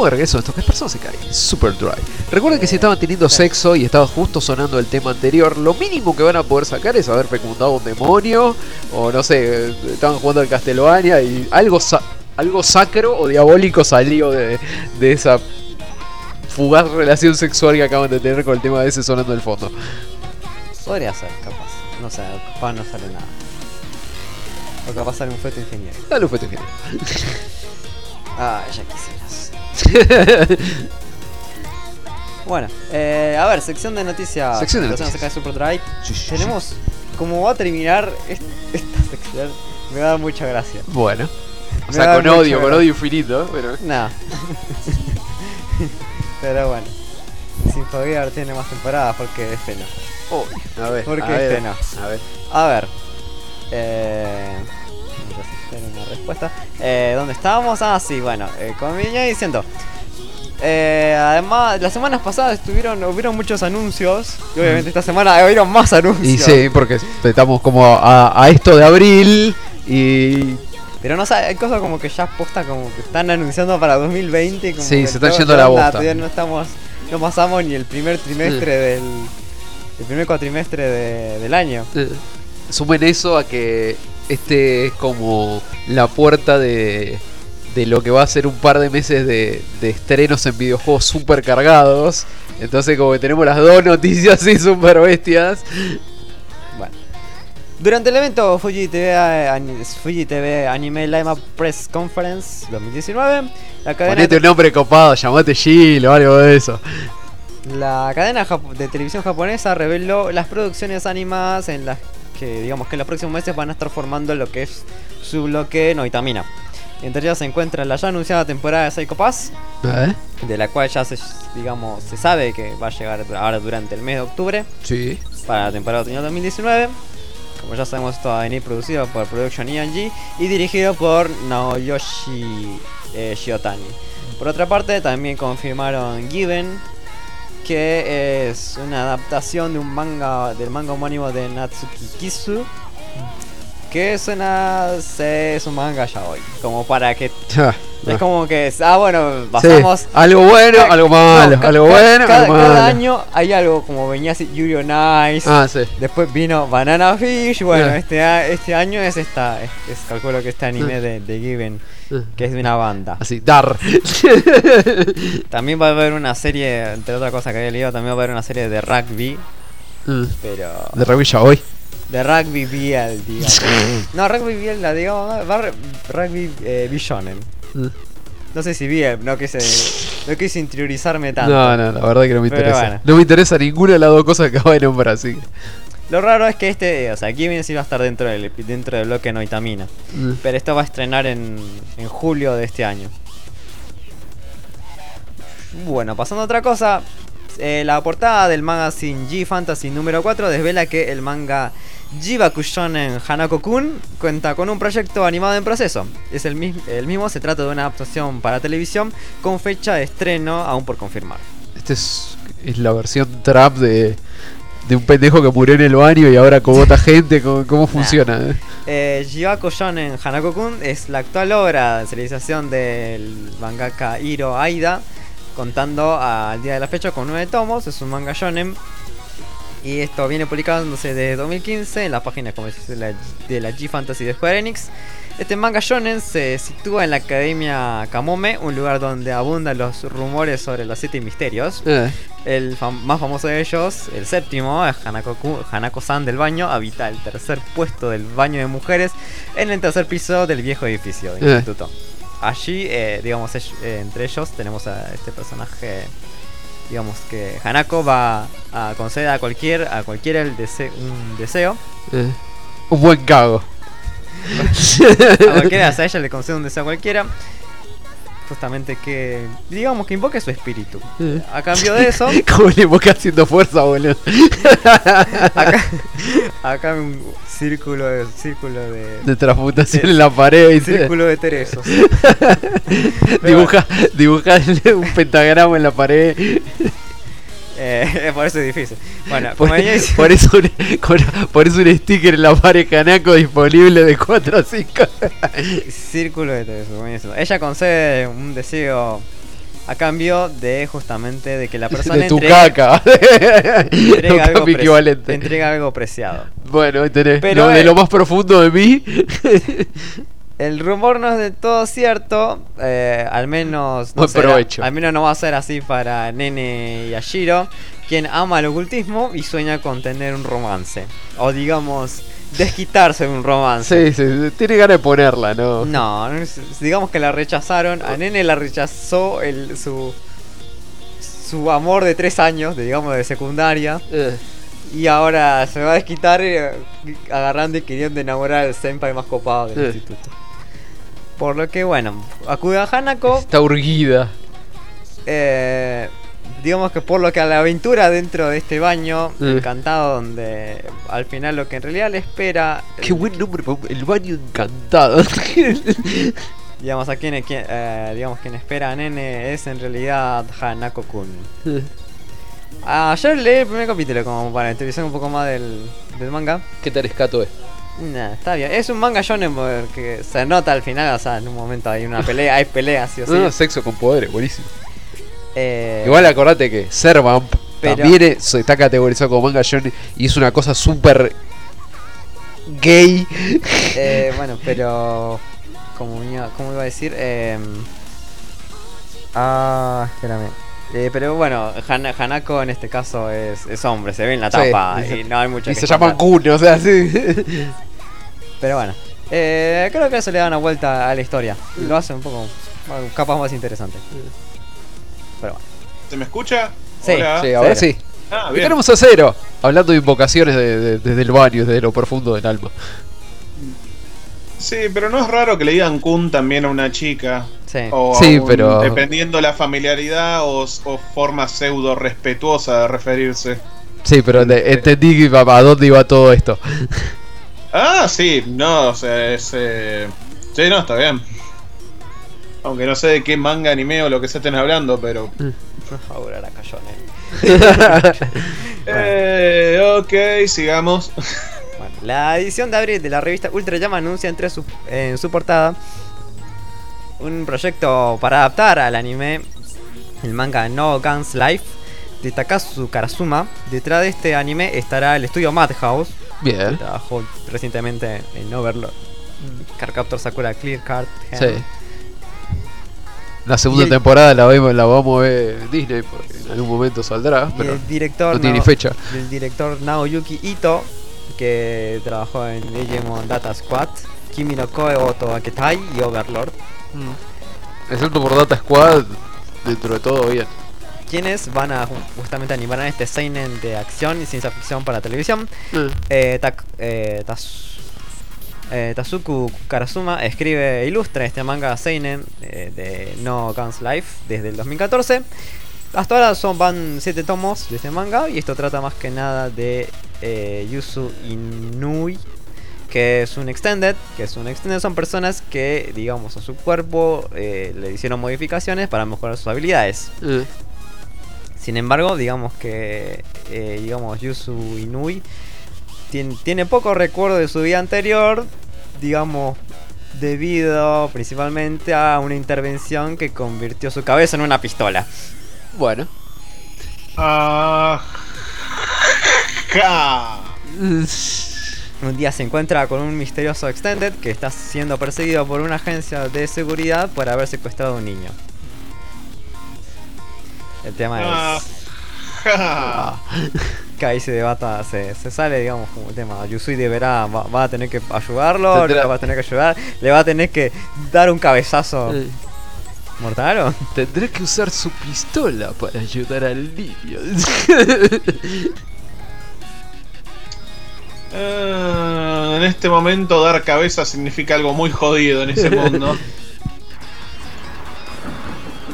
estamos de regreso esto que es Persona se cae. Super Dry. Recuerden que si estaban teniendo sexo y estaba justo sonando el tema anterior, lo mínimo que van a poder sacar es haber fecundado un demonio. O no sé, estaban jugando al Castlevania y algo, sa- algo sacro o diabólico salió de, de esa fugaz relación sexual que acaban de tener con el tema de ese sonando del fondo. Podría ser, capaz. No sé, capaz no sale nada. O capaz sale un feto ingeniero. Dale un fuerte genio. Ah, ya quisieras. bueno, eh, a ver, sección de noticias. Sección de noticias. acá de Super Drive. Sí, sí, sí. Tenemos, como va a terminar est- esta sección, me va a dar mucha gracia. Bueno. O sea, con odio, con odio infinito, pero. No. Pero bueno. Sinfoguear tiene más temporadas porque este no. Oh, a ver. ¿Por qué a ver, no? A ver. A ver. Eh. Espero una respuesta. Eh, ¿Dónde estábamos? Ah, sí, bueno. Eh, como venía diciendo. Eh, además, las semanas pasadas estuvieron, hubieron muchos anuncios. Y obviamente esta semana hubieron más anuncios. Y sí, porque estamos como a, a esto de abril y Pero no sé, hay cosas como que ya posta como que están anunciando para 2020. Como Sí, se están yendo a la bosta. Todavía no estamos, no pasamos ni el primer trimestre del. El primer cuatrimestre de- del año. eh, sumen eso a que este es como la puerta de, de lo que va a ser un par de meses de, de estrenos en videojuegos super cargados. Entonces como que tenemos las dos noticias así super bestias. Bueno. Durante el evento Fuji TV, Fuji TV Anime Up Press Conference 2019, la cadena, Ponete un nombre copado, llamate Gil o algo de eso. la cadena de televisión japonesa reveló las producciones animadas en las que digamos que en los próximos meses van a estar formando lo que es su bloque Noitamina. Entre ellas se encuentra la ya anunciada temporada de Psycho Pass, ¿Eh? de la cual ya se, digamos, se sabe que va a llegar ahora durante el mes de octubre Sí. para la temporada otoñal 2019. Como ya sabemos, esto va a venir producido por Production ENG y dirigido por Naoyoshi eh, Shiotani. Por otra parte, también confirmaron Given, que es una adaptación de un manga del manga homónimo de Natsuki Kisu. Que es una. es un manga ya hoy. Como para que. Es como que. Ah, bueno, pasamos. Sí, algo bueno, algo malo, no, algo bueno, cada, algo cada malo. año hay algo como venía así Yuri on Ice. Ah, sí. Después vino Banana Fish. Bueno, Ah. este, este año es esta. Es, es- calculo que este anime Ah. de, de Given. Ah. Que es de una banda. Así, dar. También va a haber una serie. Entre otras cosas que había leído, también va a haber una serie de rugby. Mm. Pero. De revilla hoy. De rugby BL, digamos. no, rugby BL, la digamos. Va rugby eh. Mm. No sé si BL, no quise, no quise interiorizarme tanto. No, no, la verdad que no me Pero interesa. bueno. No me interesa ninguna de las dos cosas que acabo de nombrar, así que. Lo raro es que este, o sea, Given sí va a estar dentro del, dentro del bloque Noitamina. Mm. Pero esto va a estrenar en, en julio de este año. Bueno, pasando a otra cosa. eh, la portada del magazine G Fantasy número 4 desvela que el manga Jibaku Shonen Hanako-kun cuenta con un proyecto animado en proceso. Es el, mis- el mismo, se trata de una adaptación para televisión con fecha de estreno aún por confirmar. Este es, es la versión trap de, de un pendejo que murió en el baño y ahora cobota gente. ¿Cómo, cómo funciona? eh? Eh, Hanako-kun es la actual obra de serialización del mangaka Hiro Aida, contando al día de la fecha con nueve tomos. Es un manga shonen. Y esto viene publicándose desde 2015 en las páginas dice, de la, de la G Fantasy de Square Enix. Este manga shonen se sitúa en la Academia Kamome, un lugar donde abundan los rumores sobre los siete misterios. Eh, El fam- más famoso de ellos, el séptimo, es Hanako- Hanako-san del baño, habita el tercer puesto del baño de mujeres en el tercer piso del viejo edificio del Eh. instituto. Allí, eh, digamos, entre ellos tenemos a este personaje, digamos que Hanako va a conceder a cualquier, a cualquiera el dese- un deseo. eh. Un buen cago. A cualquiera, o sea, ella le concede un deseo a cualquiera. Justamente que, digamos, que invoque su espíritu. A cambio de eso, ¿Cómo le invoca haciendo fuerza, boludo? acá, acá un círculo de, círculo de, De transmutación en la pared. círculo de teresos. Dibuja, dibuja un pentagrama en la pared. Eh, por eso es difícil. Bueno, Por, como diciendo- por eso un, por eso un sticker en la pared canaco disponible de 4 a 5. círculo de diciendo. Ella concede un deseo a cambio de justamente de que la persona de tu entregue- caca. entrega, algo equivalente. entrega algo preciado. Bueno, tenés. Pero, lo de eh, lo más profundo de mí. El rumor no es de todo cierto, eh, al menos no Buen será- provecho. al menos no va a ser así para Nene y Ashiro, quien ama el ocultismo y sueña con tener un romance, o digamos desquitarse de un romance. sí, sí, tiene ganas de ponerla, ¿no? No, digamos que la rechazaron, a Nene la rechazó el, su su amor de tres años, de, digamos de secundaria, Eh, y ahora se va a desquitar eh, agarrando y queriendo enamorar al senpai más copado del instituto. Por lo que bueno, acude a Hanako, está urgida. eh, digamos que por lo que a la aventura dentro de este baño Eh. encantado donde al final lo que en realidad le espera, Qué buen nombre, el baño encantado. digamos a quien, quien- eh, digamos quien espera a Nene es en realidad Hanako-kun. Ayer leí el primer capítulo como para introducir un poco más del, del manga. ¿Qué tal escato es? Nah, está bien. Es un manga shonen porque se nota al final, o sea, en un momento hay una pelea, hay peleas, sí o sí. Sexo con poderes, buenísimo. Eh, Igual acordate que Servamp Pero- también es- está categorizado como manga shonen y es una cosa súper gay. eh, bueno, pero como ¿cómo iba a decir? Eh, ah, espérame. Eh, pero bueno, Han- Hanako en este caso es, es hombre, se ve en la tapa y no hay mucho y que se llaman. Kun, o sea, sí. Pero bueno, eh, creo que eso le da una vuelta a la historia. y Lo hace un poco, capaz más interesante. Pero bueno. ¿Se me escucha? Sí, Hola. Sí, ahora sí. Ah, ¿Qué bien. tenemos a cero? Hablando de invocaciones de- de- desde el baño, desde lo profundo del alma. Sí, pero no es raro que le digan Kun también a una chica. Sí. O Sí, un- pero- Dependiendo la familiaridad o, o forma pseudo respetuosa de referirse. Sí, pero entendí a, a dónde iba todo esto. Ah, sí, no, o sea, es. eh, Sí, no, está bien. Aunque no sé de qué manga, anime o lo que se estén hablando, pero. Ahora la cayó, ¿eh? Ok, sigamos. Bueno, la edición de abril de la revista Ultra Llama anuncia entre su, en su portada un proyecto para adaptar al anime el manga No Guns Life de Takasu Karasuma. Detrás de este anime estará el estudio Madhouse, Bien. trabajó recientemente en Overlord, Carcaptor Sakura Clear Card. Sí. La segunda el- temporada la, vemos, la vamos a ver en Disney porque en algún momento saldrá, Y pero el director no tiene Nao- fecha. el director Naoyuki Ito, que trabajó en Digimon Data Squad, Kimi no Koe Oto Aketai y Overlord. Excepto por Data Squad, dentro de todo bien. Quienes van a ju- justamente animar a este seinen de acción y ciencia ficción para televisión. Eh, Eh, eh, Tas- eh, Tazuku Karasuma escribe e ilustra este manga seinen eh, de No Guns Life desde el 2014. Hasta ahora son van 7 tomos de este manga y esto trata más que nada de Yusu Inui, que es un extended, que es un extended son personas que digamos a su cuerpo eh, le hicieron modificaciones para mejorar sus habilidades. eh. Sin embargo, digamos que eh, digamos Yusu Inui tiene, tiene poco recuerdo de su vida anterior, digamos debido principalmente a una intervención que convirtió su cabeza en una pistola. Bueno. Un día se encuentra con un misterioso extended que está siendo perseguido por una agencia de seguridad por haber secuestrado a un niño. El tema Ah, es ja. que ahí se debata, se, se sale, digamos, como el tema. Yusui deberá, va, va a tener que ayudarlo, no Tendrá- le va a tener que ayudar, le va a tener que dar un cabezazo Eh, mortal o. Tendré que usar su pistola para ayudar al niño. Ah, en este momento dar cabeza significa algo muy jodido en ese mundo.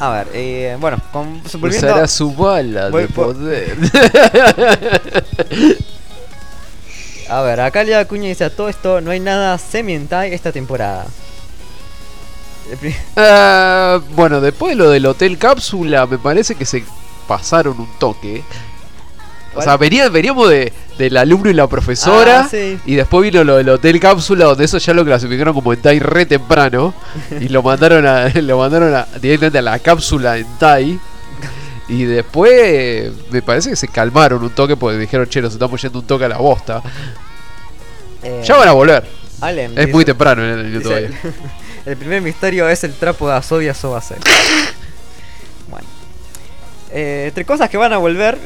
A ver, eh, bueno, con, volviendo- Usará su bala Voy de por- poder. A ver, acá Lea Acuña dice a todo esto, no hay nada semi-hentai esta temporada. Ah, bueno, después de lo del Hotel Cápsula, me parece que se pasaron un toque. ¿Cuál? sea, venía- veníamos de, del alumno y la profesora. Ah, sí. Y después vino lo del hotel cápsula, donde eso ya lo clasificaron como hentai re temprano. y lo mandaron a, lo mandaron a- directamente a la cápsula hentai. Y después me parece que se calmaron un toque porque dijeron, che, nos estamos yendo un toque a la bosta. Eh, Ya van a volver. Alem Es dice- muy temprano en el todavía. el primer misterio es el trapo de Asobi Asobase. bueno. Eh, entre cosas que van a volver.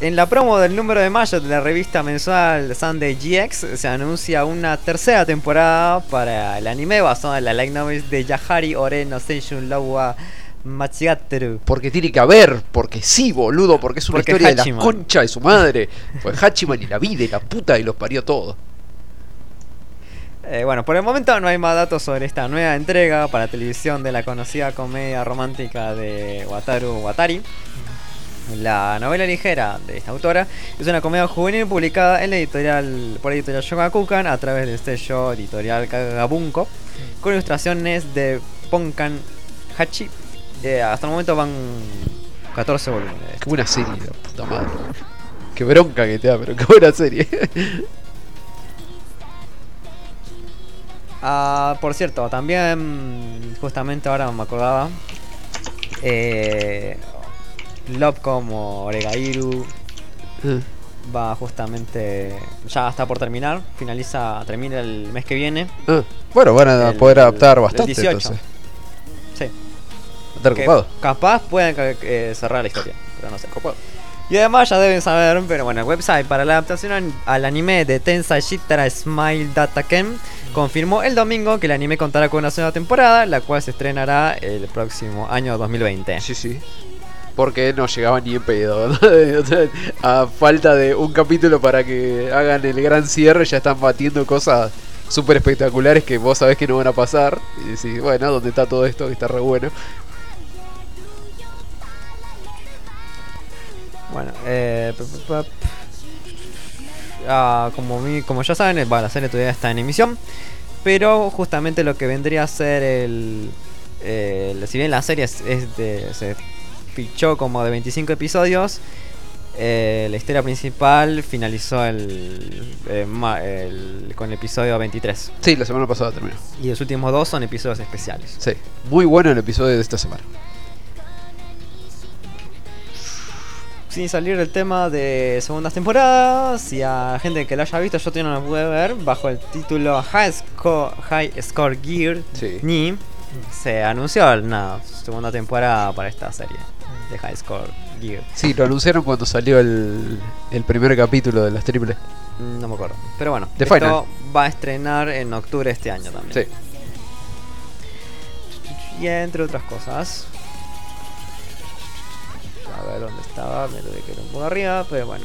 En la promo del número de mayo de la revista mensual Sunday GX se anuncia una tercera temporada para el anime basado en la light novel de Yahari Ore no Seishun Lawa Machigateru. Porque tiene que haber, porque sí, boludo, porque es una Porque historia de la concha de su madre. Pues Hachiman y la vida y la puta y los parió todo. Eh, bueno, por el momento no hay más datos sobre esta nueva entrega para televisión de la conocida comedia romántica de Wataru Watari. La novela ligera de esta autora es una comedia juvenil publicada en la editorial por la editorial Shogakukan a través del sello editorial Kagabunko con ilustraciones de Ponkan Hachi. Eh, hasta el momento van 14 volúmenes. Qué buena serie, la puta madre. Qué bronca que te da, pero qué buena serie. Ah, por cierto, también justamente ahora me acordaba. Eh, Love como Oregairu va justamente. Ya está por terminar. Finaliza, termina el mes que viene. Ah, bueno, van a El- poder adaptar el bastante 18. entonces. Sí. Estar ocupado. capaz pueden eh, cerrar la historia, pero no sé. Y además ya deben saber, pero bueno, el website para la adaptación al anime de Tensai Shitara Smile Data Ken confirmó el domingo que el anime contará con una segunda temporada, la cual se estrenará el próximo año 2020. Sí, sí. Porque no llegaba ni en pedo. a falta de un capítulo para que hagan el gran cierre, ya están batiendo cosas súper espectaculares que vos sabés que no van a pasar. Y decís, bueno, ¿dónde está todo esto? Que está re bueno. Bueno, eh, ah, como, como ya saben, eh, bueno, la serie todavía está en emisión. Pero justamente lo que vendría a ser el. el- si bien la serie es, de, fichó como de 25 episodios, eh, la historia principal finalizó el, eh, ma- el- con el episodio 23. Sí, la semana pasada terminó. Y los últimos dos son episodios especiales. Sí. Muy bueno el episodio de esta semana. Sin salir del tema de segundas temporadas, y a gente que lo haya visto, yo todavía no lo pude ver, bajo el título High Score, High Score Gear Sí. Ni, se anunció una segunda temporada para esta serie de High Score Gear. Sí, lo anunciaron cuando salió el, el primer capítulo de las triples. Mm, No me acuerdo. Pero bueno, The esto Final. va a estrenar en octubre de este año también. Sí. Y entre otras cosas. A ver dónde estaba, me lo dejé un poco arriba, pero bueno.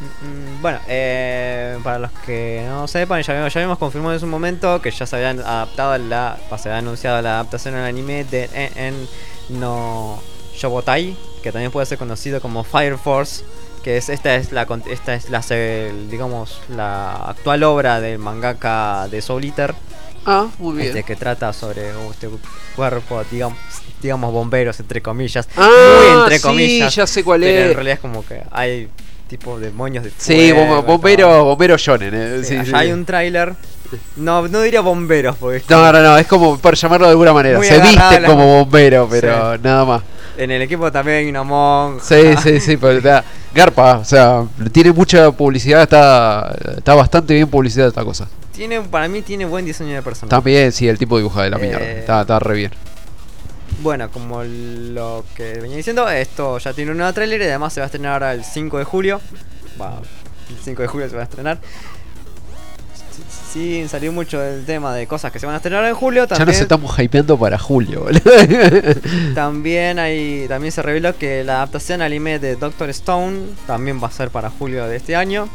Mm, mm, Bueno, eh, para los que no sepan, ya, habíamos- ya habíamos confirmado en su momento que ya se habían adaptado la. Se había anunciado la adaptación al anime de En, En no Shobotai, que también puede ser conocido como Fire Force. Que es esta es la esta es la digamos la actual obra del mangaka de Soul Eater. Ah, muy bien. Este que trata sobre uh, este cuerpo, digamos, digamos bomberos entre comillas. Ah, muy entre sí, comillas. ya sé cuál pero es. en realidad es como que hay tipo demonios de Sí, fuego, bom- y bombero, todo. bombero shonen. eh, Sí, sí. hay un tráiler. No, no diría bomberos porque No, no, no, es como por llamarlo de alguna manera. Muy Se viste la- como bombero, pero nada más. en el equipo también hay una monja. Sí, sí, sí, pero Garpa, o sea, tiene mucha publicidad, está, está bastante bien publicidad esta cosa. Tiene, para mí tiene buen diseño de personaje. También, sí, el tipo dibuja de la mierda. Eh. Está, está re bien. Bueno, como lo que venía diciendo, esto ya tiene un nuevo tráiler y además se va a estrenar ahora el 5 de julio. Va, el 5 de julio se va a estrenar. Sin salir mucho del tema de cosas que se van a estrenar en julio, Ya también, nos estamos hypeando para julio, boludo. también, hay, también se reveló que la adaptación al anime de Doctor Stone también va a ser para julio de este año.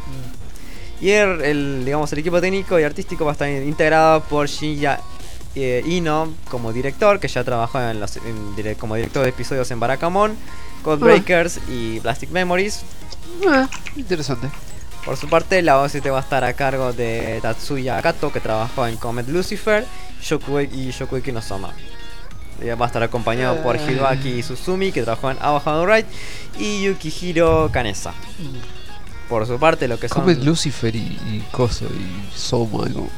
Y el, el, digamos, el equipo técnico y artístico va a estar integrado por Shinya eh, Ino como director, que ya trabajó en los, en como director de episodios en Barakamon, Codebreakers y Plastic Memories. Ah, interesante. Por su parte, la voz va a estar a cargo de Tatsuya Kato, que trabajó en Comet Lucifer Shokugeki y Shokugeki no Soma. Eh, Va a estar acompañado por Hiroaki Susumi, que trabajó en Avahado Right, y Yukihiro Kanesa. Por su parte, lo que son. ¿Cómo es Lucifer y, y Coso y Soma? algo?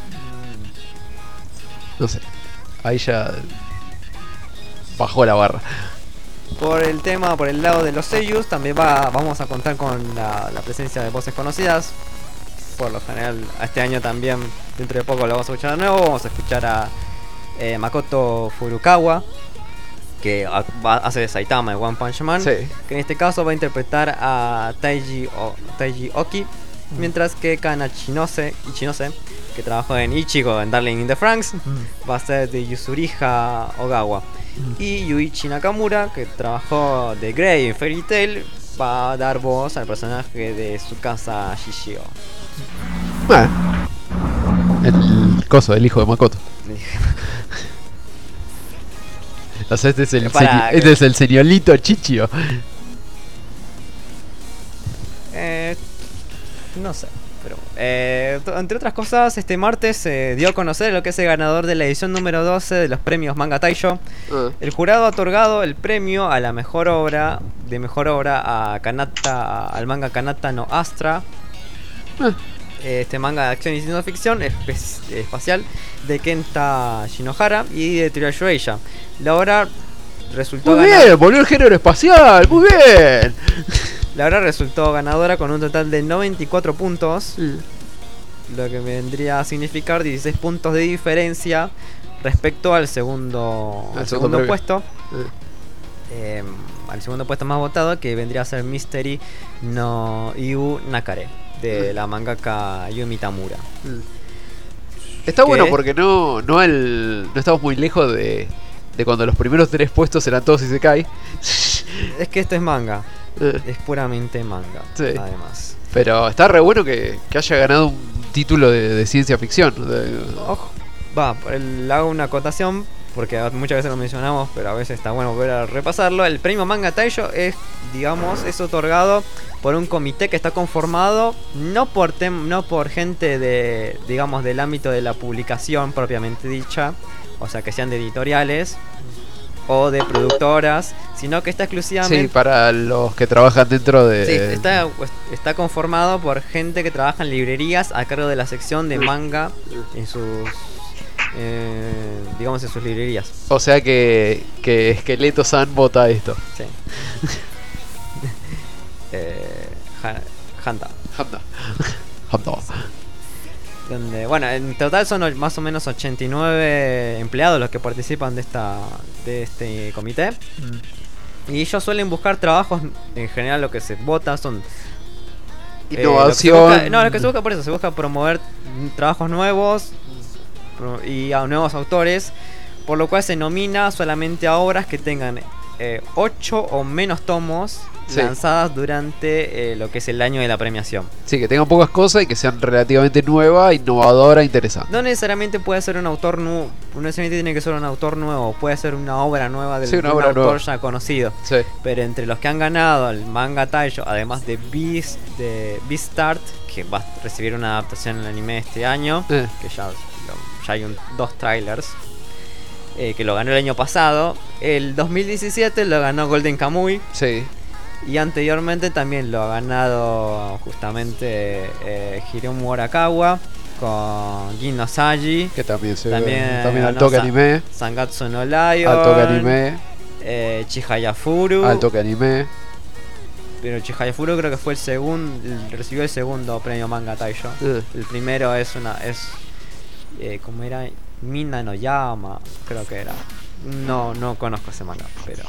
No sé. Ahí ya bajó la barra. Por el tema, por el lado de los sellos, también va, vamos a contar con la, la presencia de voces conocidas. Por lo general, este año también, dentro de poco lo vamos a escuchar de nuevo. Vamos a escuchar a eh, Makoto Furukawa, que hace de Saitama en One Punch Man. Sí. Que en este caso va a interpretar a Taiji, o- Taiji Oki. Mientras que Kana Chinose, Ichinose, que trabajó en Ichigo en Darling in the Franks, va a ser de Yusuriha Ogawa. Y Yuichi Nakamura, que trabajó de Grey en Fairy Tail, va a dar voz al personaje de Tsukasa Shishio. Bueno. El coso, el hijo de Makoto. O sea, este es el, Para- este es el señorito Chichio. Eh, no sé. Eh, entre otras cosas, este martes se dio a conocer lo que es el ganador de la edición número 12 de los premios Manga Taisho. El jurado ha otorgado el premio a la mejor obra, de mejor obra a Kanata, al manga Kanata no Astra. Este manga de acción y ciencia ficción espacial de Kenta Shinohara y de Tira Shueisha. La obra resultó Muy bien, volvió el género espacial, muy bien. la obra resultó ganadora con un total de 94 puntos, lo que vendría a significar 16 puntos de diferencia respecto al segundo, Al segundo puesto. eh, al segundo puesto más votado que vendría a ser Mystery no Yu Nakare de la mangaka Yumi Tamura. Está ¿Qué? bueno porque no, no, el, no estamos muy lejos de, de cuando los primeros tres puestos eran todos y se cae. Es que esto es manga, es puramente manga, Sí. además. Pero está re bueno que, que haya ganado un título de, de ciencia ficción. Ojo, va, el- hago una acotación porque muchas veces lo mencionamos, pero a veces está bueno volver a repasarlo. El premio Manga Taisho es, digamos, es otorgado por un comité que está conformado no por tem- no por gente de, digamos, del ámbito de la publicación propiamente dicha, o sea, que sean de editoriales o de productoras, sino que está exclusivamente Sí, para los que trabajan dentro de... Sí, está, está conformado por gente que trabaja en librerías a cargo de la sección de manga en sus. eh, digamos, en sus librerías. O sea que, que Esqueleto San vota esto. Sí. eh, Ha- Hanta. Hamda. Donde, bueno, en total son más o menos 89 empleados los que participan de esta de este comité. Y ellos suelen buscar trabajos, en general lo que se vota son Eh, lo Innovación. busca- no, lo que se busca por eso, se busca promover mm, trabajos nuevos y a nuevos autores, por lo cual se nomina solamente a obras que tengan 8 o menos tomos Sí. lanzadas durante eh, lo que es el año de la premiación. Sí, que tengan pocas cosas y que sean relativamente nuevas, innovadoras, interesantes. No necesariamente puede ser un autor nuevo, no necesariamente tiene que ser un autor nuevo, puede ser una obra nueva del Sí, un autor nueva. ya conocido. Sí. Pero entre los que han ganado el manga Taisho, además de Beast, de Beastart, que va a recibir una adaptación en el anime este año, Eh. que ya hay un- dos trailers, eh, que lo ganó el año pasado. El 2017 lo ganó Golden Kamuy. Sí. Y anteriormente también lo ha ganado justamente eh, Hiromu con Gin no Saji. Que también se También también al toque anime. Sangatsu no Lion. Al toque anime. eh, Chihaya Furu. Al toque anime. Pero Chihaya Furu creo que fue el segundo. Recibió el segundo premio manga Taisho. Eh. El primero es una. es eh, ¿Cómo era? Mina no Yama, creo que era. No, no conozco ese manga, pero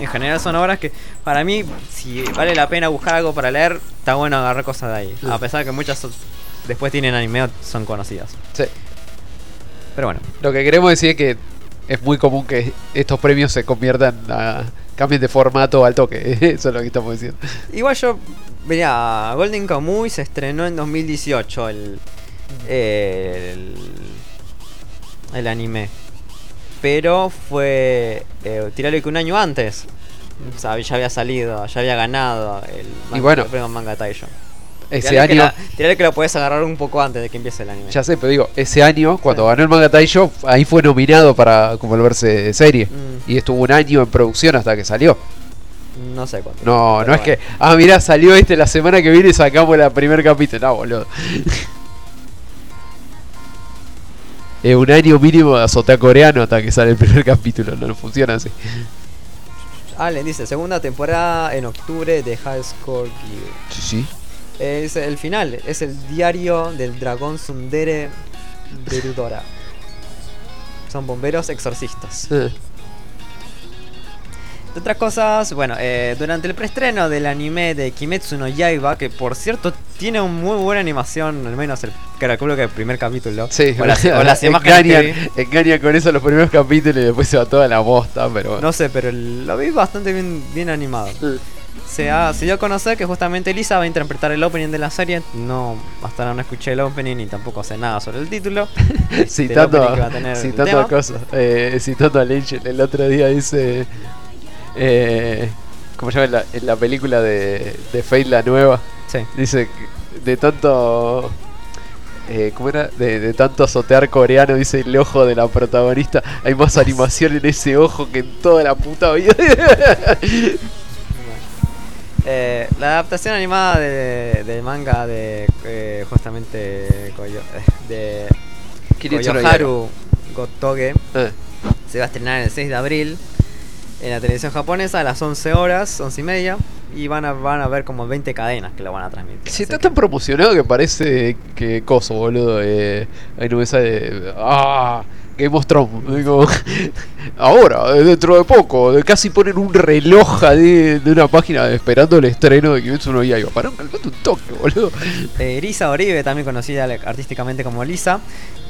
en general son obras que para mí, si vale la pena buscar algo para leer, está bueno agarrar cosas de ahí. A pesar de que muchas son- después tienen anime o son conocidas. Sí. Pero bueno, Lo que queremos decir es que es muy común que estos premios se conviertan a. cambien de formato al toque. Eso es lo que estamos diciendo. igual yo, mirá, Golden Kamuy se estrenó en 2018 el, el, el anime. Pero fue, eh, tirarle que un año antes. O sea, ya había salido, ya había ganado el, Y bueno. el premio manga Taisho. ese Tirale que año. la- tirale que lo puedes agarrar un poco antes de que empiece el anime. Ya sé, pero digo, ese año, cuando Sí. ganó el Manga Taisho, ahí fue nominado para como volverse serie. Mm, Y estuvo un año en producción hasta que salió. no sé cuánto. No, no es que, ah, mirá, salió este la semana que viene y sacamos el primer capítulo. No, boludo. Un año mínimo de azotea coreano hasta que sale el primer capítulo. No, no funciona así. Allen dice, segunda temporada en octubre de High Score Gear. Sí, sí. Es el final, es el diario del dragón Sundere Berudora. Son bomberos exorcistas. Eh, otras cosas, bueno, eh, durante el preestreno del anime de Kimetsu no Yaiba, que por cierto tiene una muy buena animación, al menos el, calculo que el primer capítulo. Sí, o las, o las imágenes engañan, engañan con eso los primeros capítulos y después se va toda la bosta, pero bueno. No sé, pero lo vi bastante bien, bien animado. Se, ha, se dio a conocer que justamente Lisa va a interpretar el opening de la serie. No, hasta ahora no escuché el opening y tampoco sé nada sobre el título. Este, citando, tener el citando cosas, eh, citando a Lynch el otro día dice, eh, ¿cómo se llama en la, en la película de, de Fate la nueva? Sí. Dice de tanto, eh, ¿cómo era? De, de tanto azotear coreano, dice el ojo de la protagonista, hay más animación en ese ojo que en toda la puta vida. Eh, la adaptación animada de- del manga de eh, justamente Koyo- de Koyoharu Gotoge se va a estrenar el 6 de abril en la televisión japonesa a las 11 horas, 11 y media. Y van a, van a ver como 20 cadenas que lo van a transmitir. Si está que- tan promocionado que parece que coso, boludo. Eh, ahí no me sale. ¡Ah! Game of Thrones. Digo, ahora, dentro de poco. de Casi ponen un reloj de una página esperando el estreno de Kimetsu no Yaiba. Pará, calmate un toque, boludo. Eh, Lisa Oribe, también conocida artísticamente como Lisa,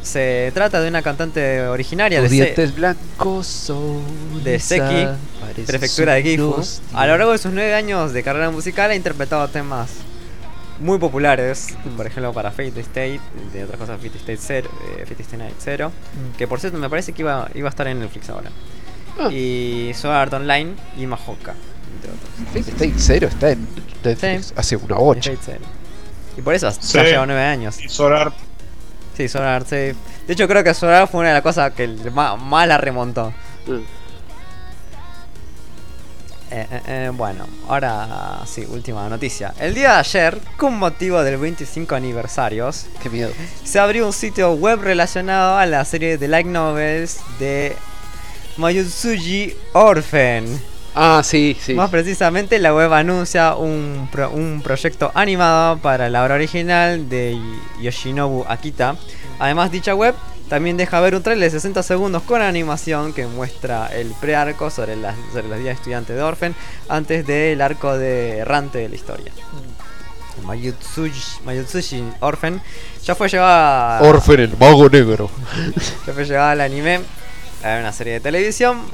se trata de una cantante originaria de, Se- dientes blancos son. de Seki, prefectura de Gifu. A lo largo de sus nueve años de carrera musical ha interpretado temas muy populares, por ejemplo para Fate State, de otras cosas Fate State Zero, eh, Fate Stay Night Zero, que por cierto me parece que iba, iba a estar en Netflix ahora. Ah. Y Sword Art Online y Mahoka, entre otros. Fate Stay Zero está en Netflix Sí. hace una bocha. Y por eso Sí. ya lleva nueve años. Y Sorar Sí, Sword Art, sí. De hecho creo que Sword Art fue una de las cosas que más, más la remontó. Eh, eh, eh, bueno, ahora sí, última noticia. El día de ayer, con motivo del 25 aniversarios, Qué miedo. se abrió un sitio web relacionado a la serie de light novels de Mayutsuji Orphan. Ah, sí, sí. Más precisamente, la web anuncia un, pro- un proyecto animado para la obra original de Yoshinobu Akita. Además, dicha web también deja ver un trailer de 60 segundos con animación que muestra el prearco sobre, las, sobre los días estudiantes de Orphan antes del arco de errante de la historia. Mayutsuji, Mayutsuji Orphan ya fue llevada Orfen, el mago negro. ya fue llevada al anime a una serie de televisión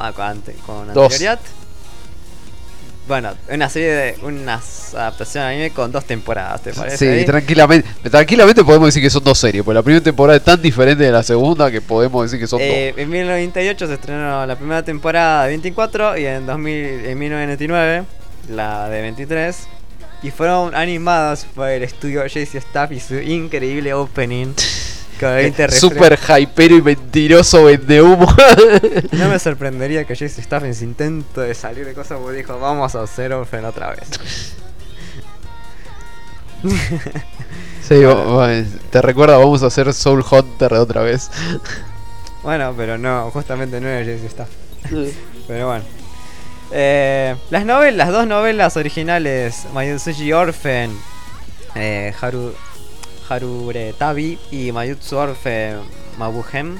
con Dos. anterioridad. Bueno, una serie de unas adaptación de anime con dos temporadas, ¿te parece? Sí, ahí? tranquilamente, tranquilamente podemos decir que son dos series, porque la primera temporada es tan diferente de la segunda que podemos decir que son Eh, en 1998 se estrenó la primera temporada de 24 y en, 2000, en 1999 la de 23. Y fueron animadas por el estudio JC Staff y su increíble opening. Con 20 dos. refre- Super hypero y mentiroso vende humo. No me sorprendería que Staff en su intento de salir de cosas pues dijo vamos a hacer Orphan otra vez. sí, te recuerda, vamos a hacer Soul Hunter otra vez. Bueno, pero no, justamente no era JC Staff. Pero bueno. Eh, las novelas, las dos novelas originales, Mayutsuji Orphan, eh, Haru, Harure Tabi y Mayutsu Orphan Mabuhem,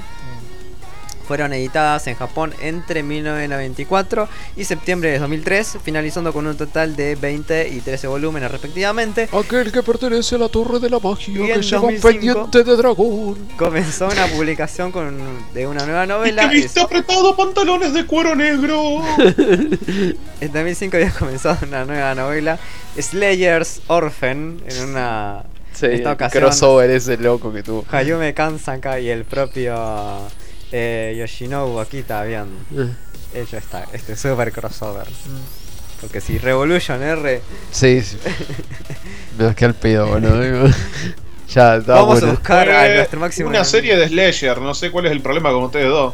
fueron editadas en Japón entre 1994 y septiembre de 2003, finalizando con un total de 20 y 13 volúmenes respectivamente. Aquel que pertenece a la torre de la magia Y que lleva un 2005. pendiente de dragón. Comenzó una publicación con, de una nueva Y novela. que viste apretado pantalones de cuero negro. En 2005 había comenzado una nueva novela, Slayers Orphan, en una... Sí, esta ocasión, crossover ese loco que tuvo. Hayume Kansanka y el propio eh, Yoshinobu Akita habían Eh. hecho esta, este super crossover. Porque si Revolution R. Sí, sí. Me va a quedar el pedo, boludo. ya, está Vamos a buscar a Eh, nuestro máximo. Una serie de Slayer, no sé cuál es el problema con ustedes dos.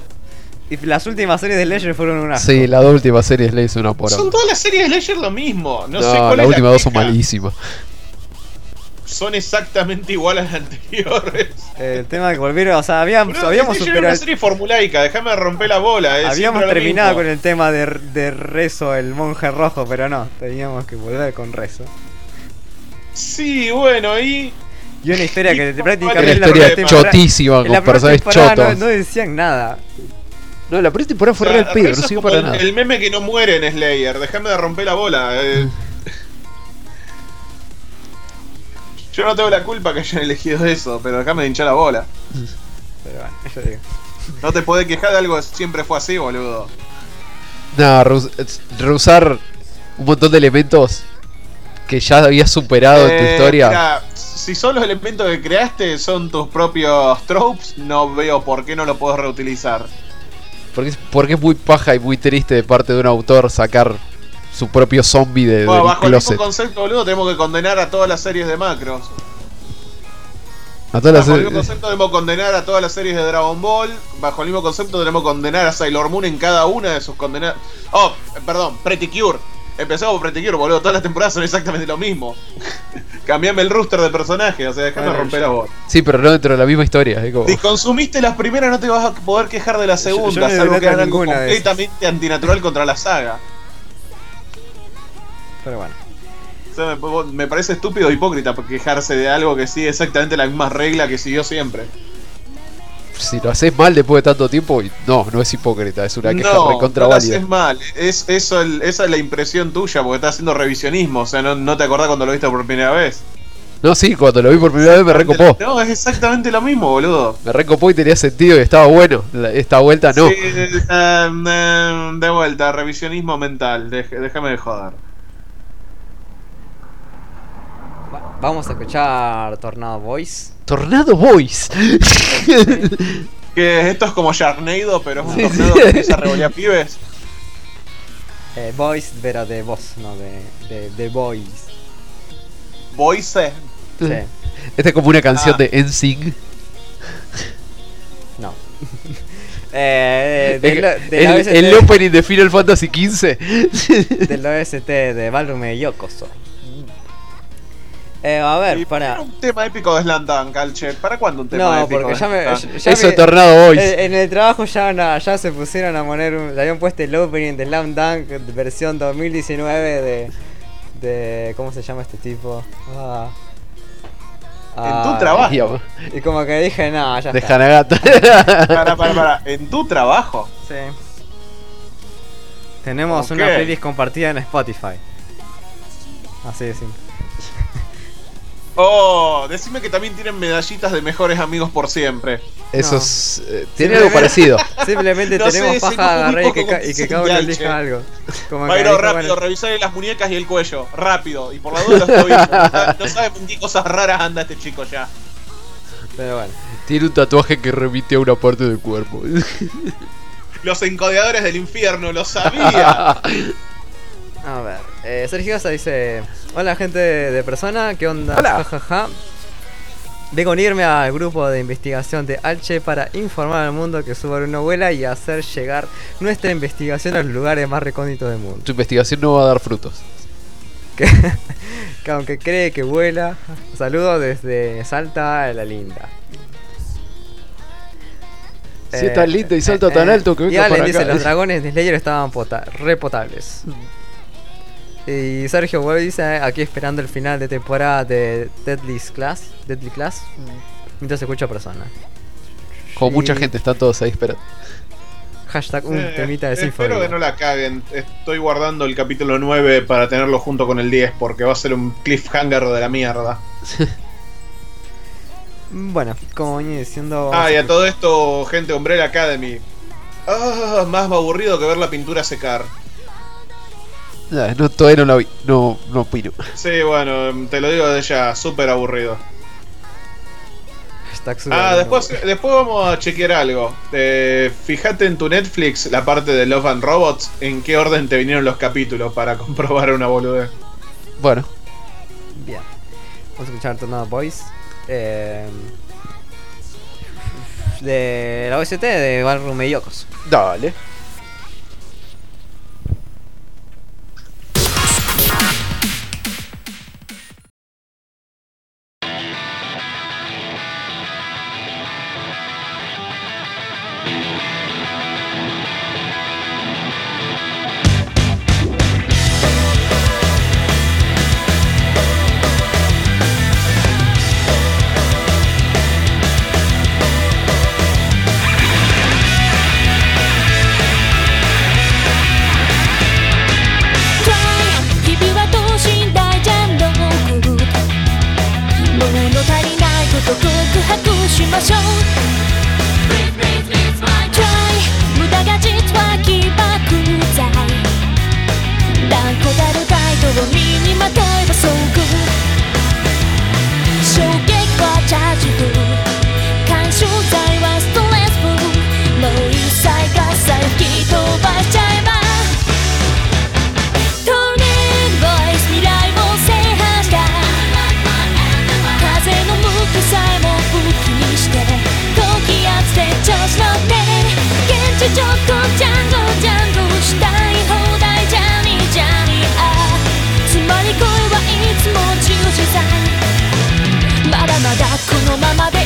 Y las últimas series de Ledger fueron una. Sí, las dos últimas series le hice una por Son todas las series de Slayer lo mismo. No, No, sé cuál las es últimas la dos son malísimas. Son exactamente iguales a las anteriores. El tema que volvieron, o sea, habíamos, Boludo, habíamos Slayer era superado. una serie formulaica, déjame de romper la bola. eh, Habíamos terminado con el tema de, de Rezo, el monje rojo, pero no, teníamos que volver con Rezo. Sí, bueno, y. Y una historia que Y- prácticamente Era en la historia primera temporada- chotísima, con la personajes chotos. No, no decían nada. No, la primera temporada fue o sea, real pedo, no sirvió para el, nada. el meme que no muere en Slayer, déjame de romper la bola. eh. Yo no tengo la culpa que hayan elegido eso, pero déjame de hinchar la bola. Pero bueno, yo digo. No te podés quejar de algo que siempre fue así, boludo. No, reus- es- rehusar un montón de elementos que ya habías superado en tu Eh, historia. si son los elementos que creaste, son tus propios tropes, no veo por qué no lo puedes reutilizar. Porque, es, porque es muy paja y muy triste de parte de un autor sacar su propio zombie de, Bueno, del bajo el mismo concepto, boludo, tenemos que condenar a todas las series de Macros. A todas las- Bajo el mismo concepto debemos condenar a todas las series de Dragon Ball. Bajo el mismo concepto tenemos que condenar a Sailor Moon en cada una de sus condenadas. Oh, perdón, Pretty Cure. Empezamos por Pretty Cure, boludo. Todas las temporadas son exactamente lo mismo. Cambiame el rooster de personajes, o sea, déjame Bueno, romper la voz. Sí, pero no dentro de la misma historia. es como- Si consumiste las primeras, no te vas a poder quejar de la segunda, yo no salvo que hagan algo completamente antinatural contra la saga. Pero bueno. O sea, me, me parece estúpido e hipócrita quejarse de algo que sigue exactamente la misma regla que siguió siempre. Si lo haces mal después de tanto tiempo, no, no es hipócrita, es una queja no, recontra no lo haces mal. Es, eso, el- esa es la impresión tuya, porque estás haciendo revisionismo. O sea, no, no te acordás cuando lo viste por primera vez. No, sí, cuando lo vi por primera vez me recopó. No, es exactamente lo mismo, boludo. Me recopó y tenía sentido y estaba bueno. Esta vuelta no. Sí, eh, eh, de vuelta, revisionismo mental. Déjame de joder. Va- Vamos a escuchar Tornado Voice. Tornado Boys. Que esto es como Sharknado, pero es un Sí, tornado sí. que empieza a revolear pibes. Eh, voice, pero de voz, no de, de, de voice. Voice. Sí, Esta es como una canción Ah. de NSYNC. no. eh, del el- el opening de Final Fantasy XV. del OST de Balrume Yokoso. Eh, a ver, Y para. Un tema épico de Slam Dunk, Alche. ¿Para cuándo un tema No, épico porque de ya me. Slam Dunk? ya- ya Eso me- Tornado Boys. En, en el trabajo ya, ya se pusieron a poner. un- le habían puesto el opening de Slam Dunk versión 2019 de. de ¿Cómo se llama este tipo? Ah. En tu Ah, trabajo. Y como que dije, no, ya de está. Hanagata. Para, para, para. ¿En tu trabajo? Sí. Tenemos una playlist compartida en Spotify. Así de simple. Oh, decime que también tienen medallitas de mejores amigos por siempre. Eso No. es. eh, tiene algo parecido. Simplemente No sé, tenemos siento paja agarrar y que, ca- y que cada uno elija algo. Como que Bayro, dijo, rápido, bueno, revisarle las muñecas y el cuello. Rápido. Y por la duda tobillos. No sabe- no sabe con qué cosas raras anda este chico ya. pero bueno. Tiene un tatuaje que remite a una parte del cuerpo. Los encodeadores del infierno, lo sabía. A ver, eh, Sergio dice: Hola, gente de, persona, ¿qué onda? Hola. Ja, ja, ja. Vengo a unirme al grupo de investigación de Alche para informar al mundo que su una vuela y hacer llegar nuestra investigación a los lugares más recónditos del mundo. Tu investigación no va a dar frutos. Que, que aunque cree que vuela, saludo desde Salta la Linda. Si es tan linda y salta tan alto que y venga Allen para dice, acá. los dragones de Slayer estaban pota- re potables. Y Sergio Webb dice, aquí esperando el final de temporada de Deadly Class, Deadly Class, mientras escucho a persona. Como mucha gente, están todos ahí esperando. Hashtag un Eh, temita de Espero sinfonía. que no la caguen. Estoy guardando el capítulo 9 para tenerlo junto con el 10 porque va a ser un cliffhanger de la mierda. Bueno, como venía diciendo... Ah, y a todo esto, gente, Umbrella Academy. Ah, más aburrido que ver la pintura secar. Ah, no, todavía no la vi. No, no opino. Sí, bueno, te lo digo de ya, súper aburrido. Ah, después, después vamos a chequear algo. Eh, fíjate en tu Netflix la parte de Love and Robots, en qué orden te vinieron los capítulos para comprobar una boludez. Bueno, Bien. Vamos a escuchar Tornado Boys. Eh, de la OST de Ballroom Yokos. dale. 足りないこと告白しましょう。だこのままで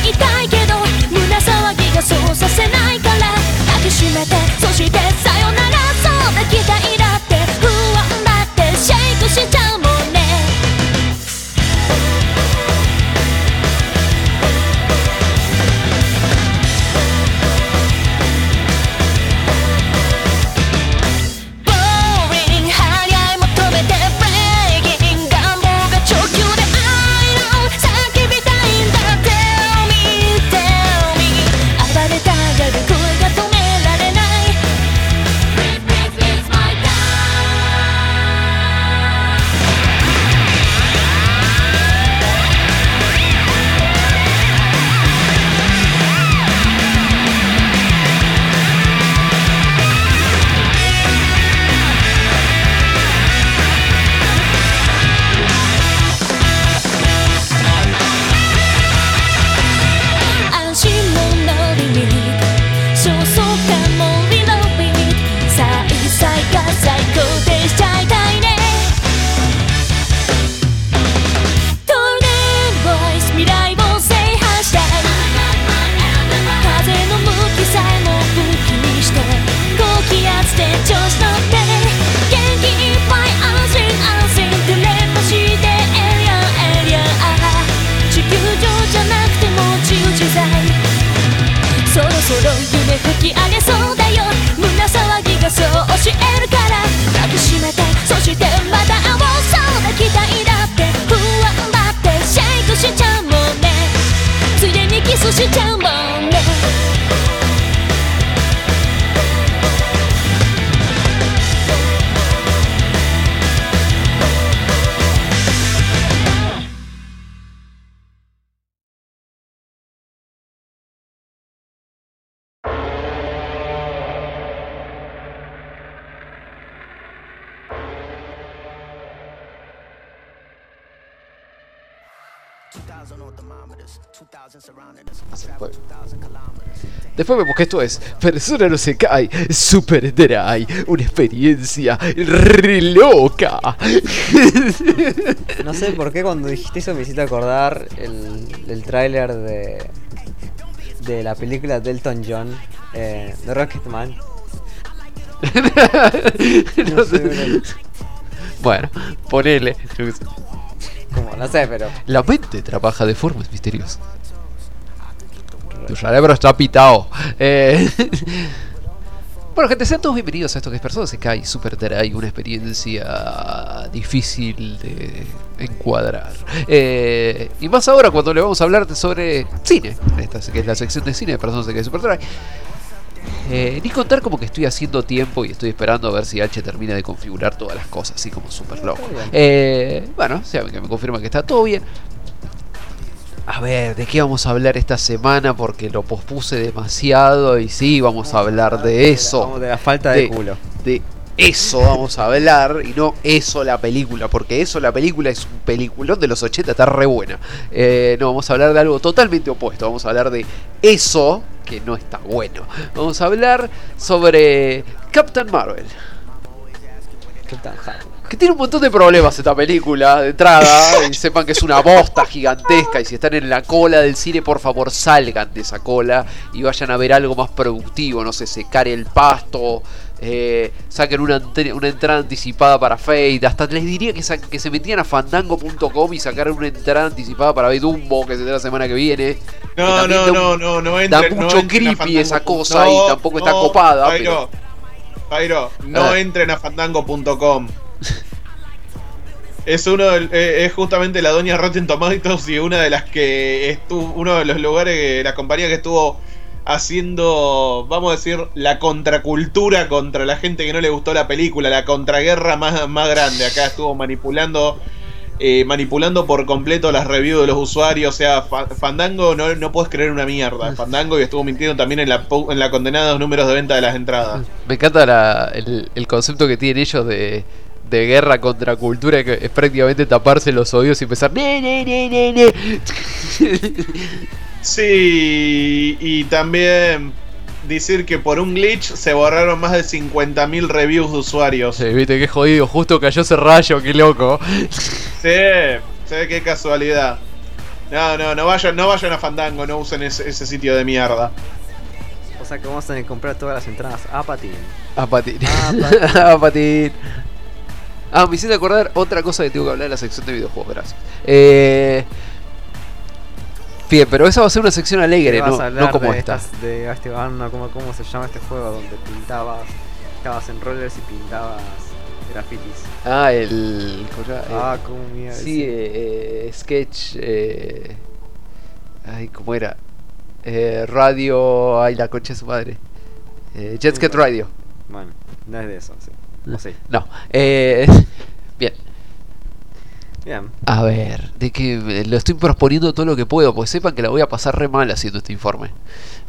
Después vemos que esto es Persona no se cae, Super Dry, una experiencia re loca. No sé por qué cuando dijiste eso me hiciste acordar el, el tráiler de, de la película de Elton John, eh, de Rocketman. No sé, bueno, ponele. como, no sé, pero La mente trabaja de formas misteriosas. Tu cerebro está pitado. Eh, Bueno, gente, sean todos bienvenidos a esto que es Persona se cae Super una experiencia difícil de encuadrar. Eh, y más ahora cuando le vamos a hablar sobre cine, esta que es la sección de cine de Persona se cae Super. Eh, ni contar como que estoy haciendo tiempo y estoy esperando a ver si H termina de configurar todas las cosas, así como súper loco. Eh, bueno, sea, que me confirma que está todo bien. A ver, ¿de qué vamos a hablar esta semana? Porque lo pospuse demasiado y sí, vamos a hablar de eso. Vamos de la falta de, De- culo. De eso vamos a hablar y no eso la película, porque eso la película es un peliculón de los 80, está re buena. Eh, no, vamos a hablar de algo totalmente opuesto, vamos a hablar de eso que no está bueno. Vamos a hablar sobre Captain Marvel. Captain Harlow. Que tiene un montón de problemas esta película de entrada. Y sepan que es una bosta gigantesca. Y si están en la cola del cine, por favor salgan de esa cola y vayan a ver algo más productivo. No sé, secar el pasto. eh, saquen una, una entrada anticipada para Fate. Hasta les diría que, se metían a fandango.com y sacaran una entrada anticipada para Dumbo, que será la semana que viene. No, no, da un- no, no, no da entren, no mucho creepy esa cosa y tampoco está copada, Jairo, Jairo, no entren a fandango.com. Es uno del- eh, es justamente la doña Rotten Tomatoes y una de las que estuvo uno de los lugares la compañía que estuvo haciendo, vamos a decir, la contracultura contra la gente que no le gustó la película, la contraguerra más, más grande. Acá estuvo manipulando eh, manipulando por completo las reviews de los usuarios. O sea, Fa- Fandango no, no puedes creer una mierda. Fandango y estuvo mintiendo también en la, en la condenada de los números de venta de las entradas. Me encanta la- el, el concepto que tienen ellos de, de guerra contra cultura, que es prácticamente taparse los oídos y empezar. "Ne, ne, ne, ne, ne". Sí, y también decir que por un glitch se borraron más de 50.000 reviews de usuarios. Sí, Viste, qué jodido, justo cayó ese rayo, qué loco. Sí, sí, qué casualidad. No, no, no vayan, no vayan a Fandango, no usen ese, ese sitio de mierda. O sea que vamos a tener que comprar todas las entradas a patín. A patín. A patín. A patín. Ah, me hiciste acordar otra cosa que tengo que hablar en la sección de videojuegos, gracias. Eh. Bien, pero esa va a ser una sección alegre, no, no como de esta. estas- de este, ah, no, ¿cómo, ¿Cómo se llama este juego? Donde pintabas, estabas en rollers y pintabas grafitis. Ah, el. Ah, Eh, cómo mierda. Sí, eh, eh, sketch. Eh, ay, ¿cómo era? Eh, radio. Ay, la concha de su madre. Eh, Jet Set Radio. Bueno, no es de eso, sí. O sí. No. Eh, bien. Bien. A ver, de que me- lo estoy proponiendo todo lo que puedo, porque sepan que la voy a pasar re mal haciendo este informe.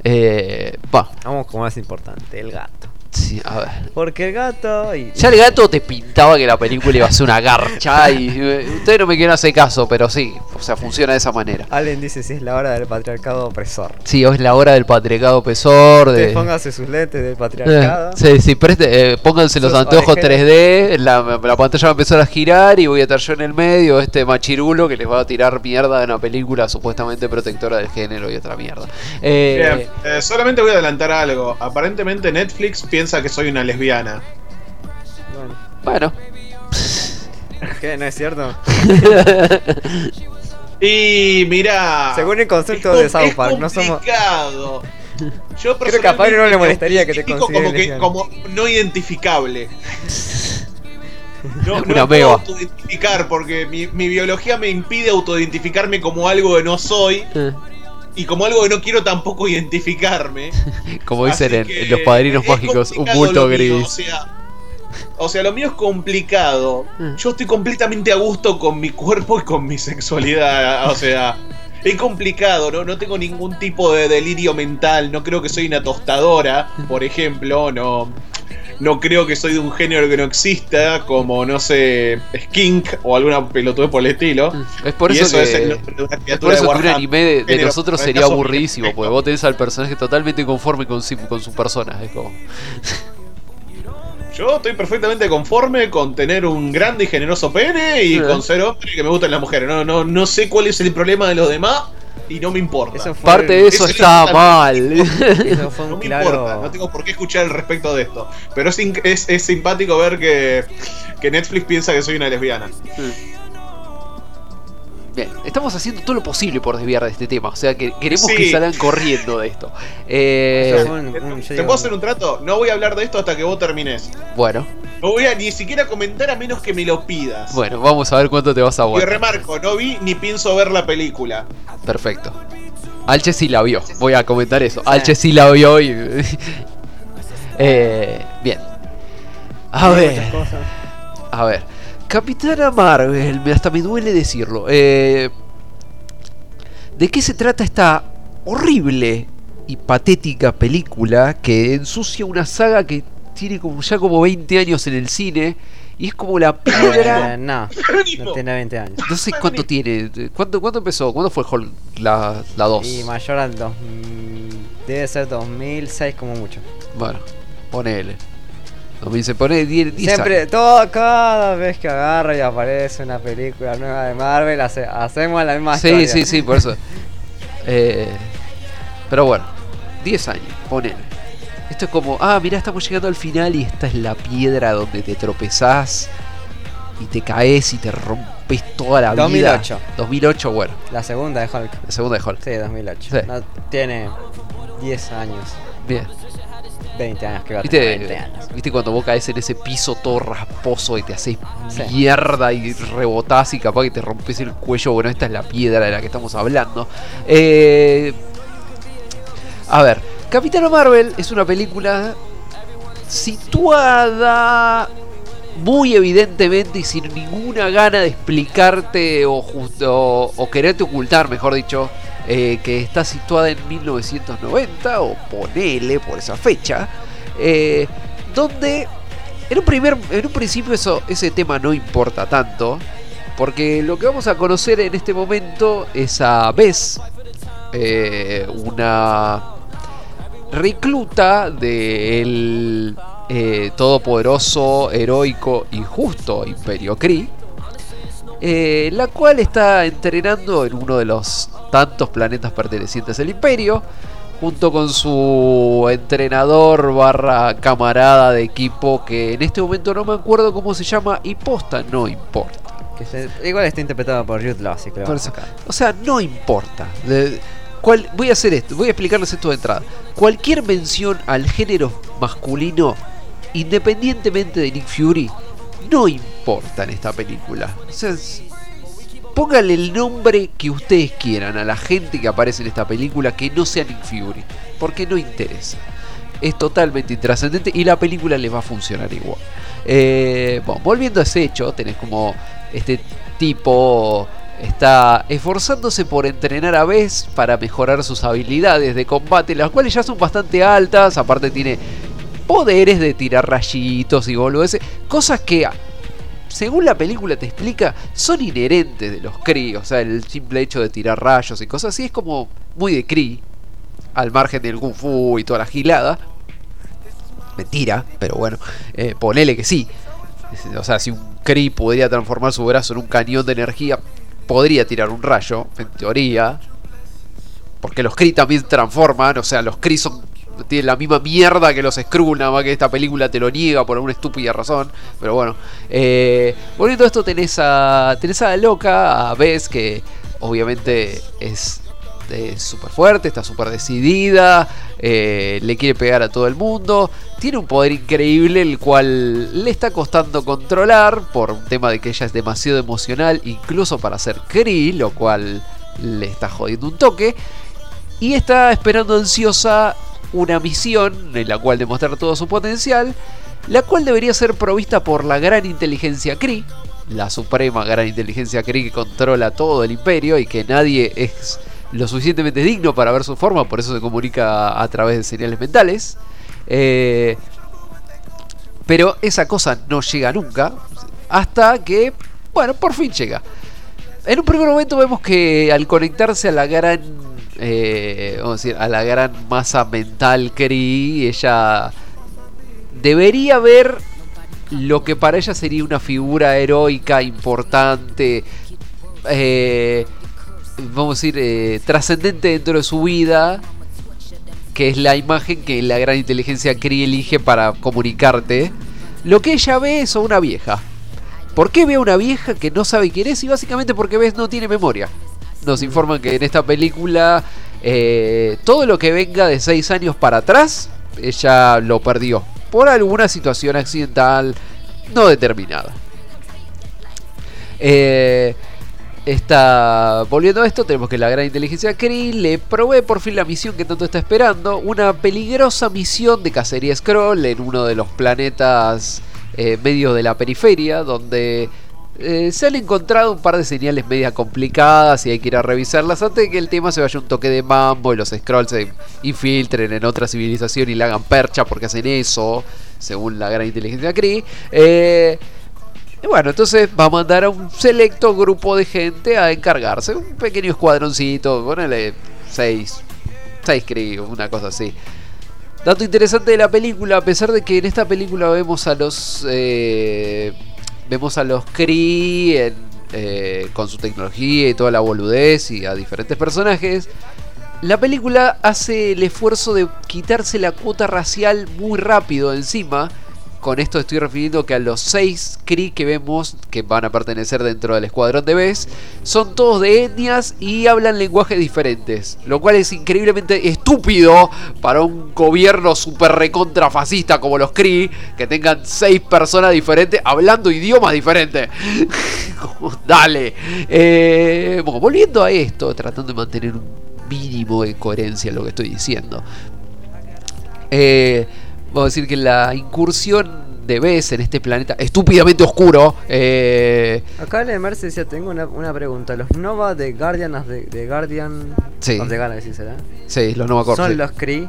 Eh, va, Vamos con más importante, el gato. Sí, a ver. Porque el gato y... Ya el gato te pintaba que la película iba a ser una garcha y eh, ustedes no me quieren hacer caso, pero sí, o sea, funciona de esa manera. Allen dice si es la hora del patriarcado opresor. Sí, hoy es la hora del patriarcado opresor, de... Usted póngase sus lentes del Eh, patriarcado. Sí, sí, preste, eh, pónganse los anteojos orejeras. 3D, la, la pantalla va a empezar a girar y voy a estar yo en el medio, este machirulo que les va a tirar mierda de una película supuestamente protectora del género y otra mierda. Eh, Bien, eh, solamente voy a adelantar algo. Aparentemente Netflix piensa que soy una lesbiana. Bueno, bueno, ¿qué? ¿No es cierto? Y mira. Según el concepto de South Park, no somos-. Yo Creo que a Pablo no le molestaría que te como, que, como no identificable. No, no puedo autoidentificar porque mi, mi biología me impide autoidentificarme como algo que no soy eh, y como algo que no quiero tampoco identificarme. como dicen en, Los Padrinos Mágicos, un bulto mío, gris. o, sea, o sea, lo mío es complicado. Mm. Yo estoy completamente a gusto con mi cuerpo y con mi sexualidad. O sea, es complicado, ¿no? No tengo ningún tipo de delirio mental. No creo que soy una tostadora, por ejemplo. No, no creo que soy de un género que no exista, como, no sé, Skink o alguna pelotudez por el estilo. Es por eso, es que... el nombre de una Es por eso de que un anime de, nosotros el sería aburridísimo, perfecto. porque vos tenés al personaje totalmente conforme con, con su persona. Es como... Yo estoy perfectamente conforme con tener un grande y generoso pene y con ser hombre y que me gustan las mujeres. No, no, no sé cuál es el problema de los demás y no me importa. Eso fue, Parte de eso Ese está es mal. eso fue no me claro... importa, no tengo por qué escuchar al respecto de esto. Pero es, es, es simpático ver que, que Netflix piensa que soy una lesbiana. Bien, estamos haciendo todo lo posible por desviar de este tema. O sea, que queremos Sí. que salgan corriendo de esto. Eh, ¿Te puedo hacer un trato? No voy a hablar de esto hasta que vos termines. bueno, No voy a ni siquiera comentar a menos que me lo pidas. bueno, vamos a ver cuánto te vas a y aguantar. remarco, no vi ni pienso ver la película. Perfecto. Alche sí la vio. Voy a comentar eso. Alche sí la vio y. eh, bien. A ver. A ver. Capitana Marvel, me- hasta me duele decirlo. Eh, ¿De qué se trata esta horrible y patética película que ensucia una saga que tiene como ya como 20 años en el cine y es como la piedra no, no tiene 20 años. no sé cuánto tiene ¿cuánto, cuánto empezó? ¿cuándo fue Hulk la, la 2? Y mayor al 2000. Debe ser 2006 como mucho. bueno ponele 2000 se pone 10, 10 Siempre, años. todo, cada vez que agarra y aparece una película nueva de Marvel, hace- hacemos la misma sí historia. sí sí por eso Eh, pero bueno 10 años ponele esto es como ah mira estamos llegando al final y esta es la piedra donde te tropezás y te caes y te rompes toda la vida 2008. 2008 bueno La segunda de Hulk. la segunda de Hulk Sí, 2008. Sí. No, tiene 10 años, bien 20 años, que va a tener 20 ¿Viste, años. ¿Viste cuando vos caes en ese piso todo rasposo y te haces Sí. mierda y rebotás y capaz que te rompes el cuello? Bueno, esta es la piedra de la que estamos hablando. Eh, a ver, Capitana Marvel es una película situada muy evidentemente y sin ninguna gana de explicarte o, o, o quererte ocultar, mejor dicho, eh, que está situada en 1990 o ponele por esa fecha, eh, donde en un, primer, en un principio eso, ese tema no importa tanto, porque lo que vamos a conocer en este momento es a Bess, eh, una recluta del eh, todopoderoso, heroico y justo Imperio Kree, eh, la cual está entrenando en uno de los tantos planetas pertenecientes al Imperio, junto con su entrenador barra camarada de equipo, que en este momento no me acuerdo cómo se llama, y posta no importa. Que se- igual está interpretado por Jude Law, Por eso. O sea, no importa. De- cual- voy a hacer esto, voy a explicarles esto de entrada. Cualquier mención al género masculino, independientemente de Nick Fury, no importa en esta película. O sea, pónganle el nombre que ustedes quieran a la gente que aparece en esta película que no sea Nick porque no interesa. Es totalmente intrascendente y la película les va a funcionar igual. Eh, volviendo a ese hecho, tenés como este tipo está esforzándose por entrenar a Bess para mejorar sus habilidades de combate, las cuales ya son bastante altas, aparte tiene poderes de tirar rayitos y boludeces, cosas que según la película te explica, son inherentes de los Kree. O sea, el simple hecho de tirar rayos y cosas así es como muy de Kree. Al margen del Kung Fu y toda la gilada. Mentira, pero bueno, eh, ponele que sí. O sea, si un Kree podría transformar su brazo en un cañón de energía, podría tirar un rayo, en teoría. Porque los Kree también transforman, o sea, los Kree son, tienen la misma mierda que los Skrull, nada más que esta película te lo niega por alguna estúpida razón. Pero bueno, eh, volviendo a esto, tenés a, tenés a la loca, a Bess, que obviamente es súper fuerte, está súper decidida, eh, le quiere pegar a todo el mundo, tiene un poder increíble el cual le está costando controlar por un tema de que ella es demasiado emocional, incluso para ser Kree, lo cual le está jodiendo un toque, y está esperando ansiosa una misión en la cual demostrar todo su potencial, la cual debería ser provista por la gran inteligencia Kree, la suprema gran inteligencia Kree que controla todo el imperio y que nadie es lo suficientemente digno para ver su forma, por eso se comunica a través de señales mentales. Eh, pero esa cosa no llega nunca, hasta que, bueno, por fin llega. En un primer momento vemos que al conectarse a la gran, eh, vamos a decir, a la gran masa mental Kree, ella debería ver lo que para ella sería una figura heroica importante, eh, vamos a decir, eh, trascendente dentro de su vida, que es la imagen que la gran inteligencia Kree elige para comunicarte. Lo que ella ve es a una vieja. ¿Por qué ve a una vieja que no sabe quién es? Y básicamente porque ves no tiene memoria. Nos informan que en esta película eh, todo lo que venga de 6 años para atrás, ella lo perdió. Por alguna situación accidental no determinada. Eh, está volviendo a esto, tenemos que la gran inteligencia Kree le provee por fin la misión que tanto está esperando, una peligrosa misión de cacería Scroll en uno de los planetas eh, medio de la periferia, donde eh, se han encontrado un par de señales medias complicadas y hay que ir a revisarlas antes de que el tema se vaya un toque de mambo y los scrolls se infiltren en otra civilización y le hagan percha porque hacen eso, según la gran inteligencia Cree. Eh, y bueno, entonces va a mandar a un selecto grupo de gente a encargarse, un pequeño escuadroncito, ponele 6, 6 Cree, una cosa así. Dato interesante de la película, a pesar de que en esta película vemos a los eh, vemos a los Kree eh, con su tecnología y toda la boludez y a diferentes personajes. La película hace el esfuerzo de quitarse la cuota racial muy rápido encima con esto estoy refiriendo que a los seis Kree que vemos, que van a pertenecer dentro del escuadrón de Bes, son todos de etnias y hablan lenguajes diferentes. Lo cual es increíblemente estúpido para un gobierno super recontra fascista como los Kree, que tengan seis personas diferentes hablando idiomas diferentes. Dale. Eh, bueno, volviendo a esto, tratando de mantener un mínimo de coherencia en lo que estoy diciendo. Eh, vamos a decir que la incursión de Bess en este planeta estúpidamente oscuro. Eh, Acá en Mercy decía, tengo una, una pregunta. ¿Los Nova de Guardian of the, de Guardian Sí. of the Galaxy será? sí, los Nova Corps. ¿Son sí. los Kree?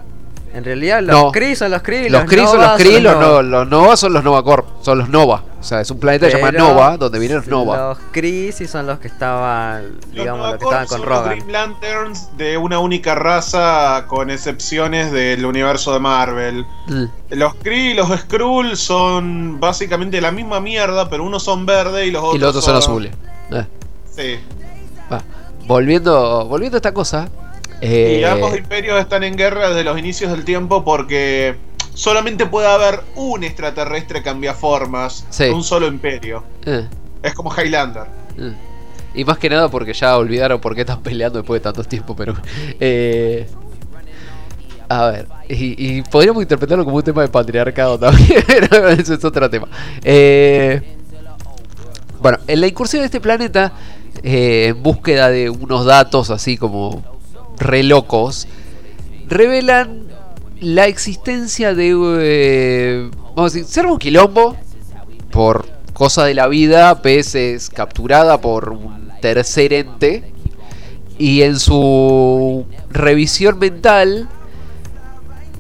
En realidad los No. Kree son los Kree Los los Kree son los Kree, los, Nova. no- los Nova son los Nova Corps, son los Nova. O sea, es un planeta llamado Pero Nova, donde vienen los Nova. Los Kree sí son los que estaban, digamos, Los los que estaban con son los Rogan. Green Lanterns de una única raza, con excepciones del universo de Marvel. Mm. Los Kree y los Skrull son básicamente la misma mierda, pero unos son verde y los otros, Y los otros son azules. Eh, Sí. va. Volviendo, volviendo a esta cosa. eh, Y ambos imperios están en guerra desde los inicios del tiempo porque solamente puede haber un extraterrestre cambiaformas Sí. un solo imperio. eh, Es como Highlander. eh. Y más que nada porque ya olvidaron por qué están peleando después de tanto tiempo, pero... eh, a ver, y, y podríamos interpretarlo como un tema de patriarcado también, pero eso es otro tema. Eh, bueno, en la incursión de este planeta, eh, en búsqueda de unos datos así como re locos, revelan la existencia de... eh, vamos a decir, ser quilombo por cosa de la vida, Pez es capturada por un tercer ente y en su revisión mental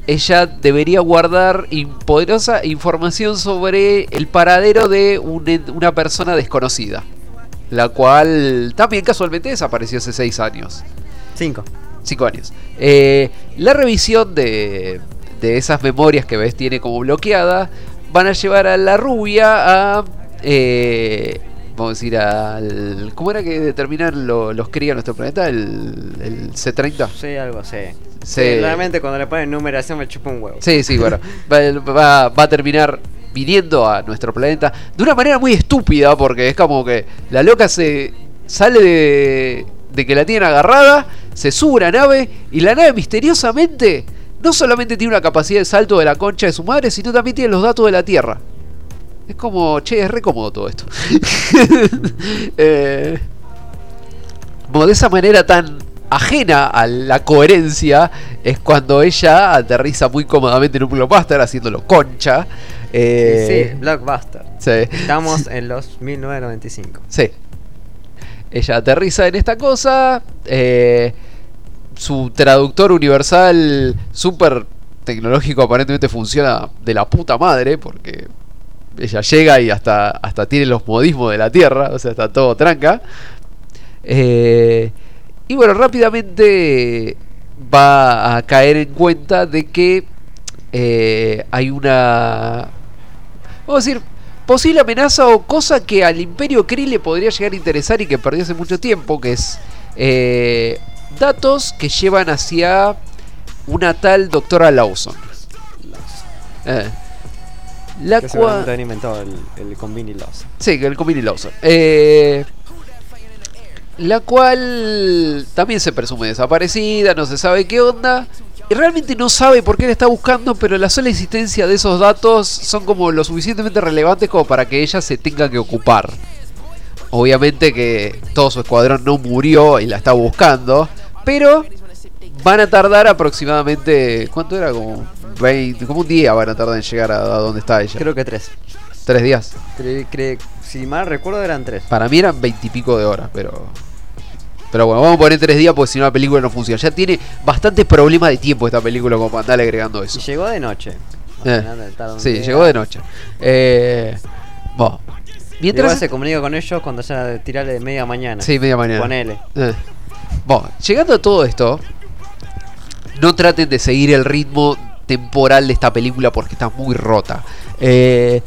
ella debería guardar poderosa información sobre el paradero de un una persona desconocida, la cual también casualmente desapareció hace seis años. Cinco. 5 años. Eh, la revisión de, de esas memorias que ves tiene como bloqueada van a llevar a la rubia a... eh, vamos a decir al... ¿Cómo era que determinan lo- los cría nuestro planeta? El, el C30. Sí, algo así. Sí. Realmente cuando le ponen numeración me chupa un huevo. Sí, sí, bueno. Va, va- va a terminar viniendo a nuestro planeta de una manera muy estúpida porque es como que la loca se sale de, de que la tienen agarrada, se sube a una nave y la nave misteriosamente no solamente tiene una capacidad de salto de la concha de su madre, sino también tiene los datos de la Tierra. Es como, che, es re cómodo todo esto. Eh, como de esa manera tan ajena a la coherencia es cuando ella aterriza muy cómodamente en un blockbuster haciéndolo concha. Eh, sí, Blockbuster. sí. Estamos en los 1995. Sí. Ella aterriza en esta cosa. eh, su traductor universal super tecnológico aparentemente funciona de la puta madre porque ella llega y hasta, hasta tiene los modismos de la Tierra, o sea, está todo tranca. Eh, y bueno, rápidamente va a caer en cuenta de que eh, hay una... Vamos a decir, posible amenaza o cosa que al Imperio Kree le podría llegar a interesar y que perdió hace mucho tiempo, que es eh, datos que llevan hacia una tal doctora Lawson. Eh, la Que cual... han inventado el, el Convini Loss. Sí, el Convini Lawson. Eh, la cual también se presume desaparecida, no se sabe qué onda. Y realmente no sabe por qué la está buscando, pero la sola existencia de esos datos son como lo suficientemente relevantes como para que ella se tenga que ocupar. Obviamente que todo su escuadrón no murió y la está buscando, pero van a tardar aproximadamente... ¿Cuánto era? Como 20, como un día van a tardar en llegar a, a donde está ella. Creo que tres. tres días. Cre- cre- si mal recuerdo eran tres. Para mí eran veintipico de horas, pero. Pero bueno, vamos a poner tres días porque si no la película no funciona. Ya tiene bastantes problemas de tiempo esta película como para andar agregando Y eso. llegó de noche. Eh, Sí, llegó de noche. Eh, bueno, Mientras se comunica con ellos cuando ya tirale de media mañana. Sí, media mañana. Ponele. Eh. Bueno, llegando a todo esto, no traten de seguir el ritmo temporal de esta película porque está muy rota. Eh,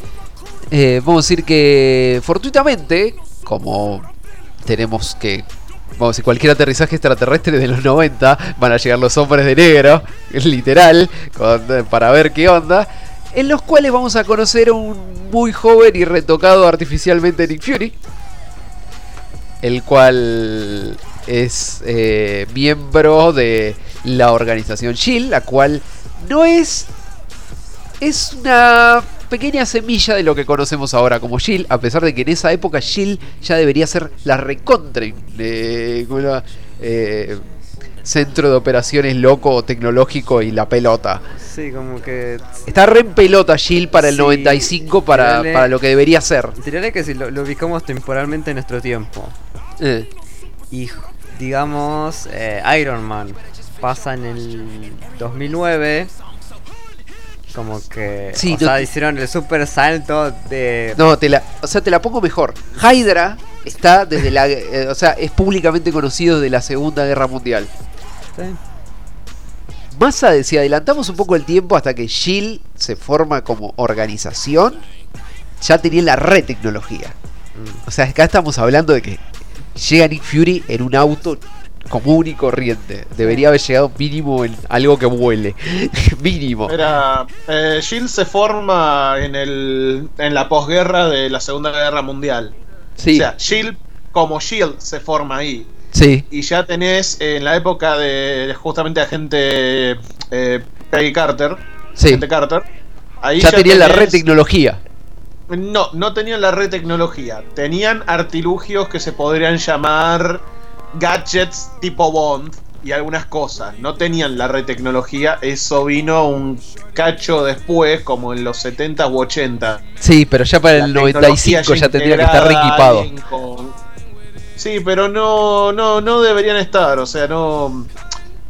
eh, vamos a decir que fortuitamente, como tenemos que, vamos a decir, cualquier aterrizaje extraterrestre de los 90, van a llegar los hombres de negro, literal, con- para ver qué onda. En los cuales vamos a conocer a un muy joven y retocado artificialmente Nick Fury el cual es eh, miembro de la organización SHIELD, la cual no es. Es una pequeña semilla de lo que conocemos ahora como SHIELD, a pesar de que en esa época SHIELD ya debería ser la recontra. eh. Eh, centro de operaciones loco, tecnológico y la pelota. Sí, como que. Está re en pelota SHIELD para el Sí, 95 para, tirale- para lo que debería ser. Tiraré que si lo, lo ubicamos temporalmente en nuestro tiempo. Eh, Y digamos, eh, Iron Man pasa en el 2009. Como que. Sí, o sea, hicieron el super salto de. No, te la, o sea, te la pongo mejor. Hydra está desde la, eh, o sea, es públicamente conocido desde la Segunda Guerra Mundial. Sí. Más ade- si adelantamos un poco el tiempo hasta que Shield se forma como organización, ya tenía la red tecnología. Mm. O sea, acá estamos hablando de que llega Nick Fury en un auto común y corriente. Debería haber llegado mínimo en algo que vuele. mínimo. Era. eh, Shield se forma en el. en la posguerra de la Segunda Guerra Mundial. Sí, O sea, Shield como Shield se forma ahí. sí, Y ya tenés eh, en la época de justamente agente eh, Peggy Carter. sí. Agente Carter. Ahí Ya tenía la tenés- red tecnología. No, no tenían la red tecnología. Tenían artilugios que se podrían llamar gadgets tipo Bond y algunas cosas. No tenían la red tecnología. Eso vino un cacho después, como en los 70 u 80. Sí, pero ya para La el tecnología 95 ya tendría que estar reequipado. con- Sí, pero no, no, no deberían estar. O sea, no.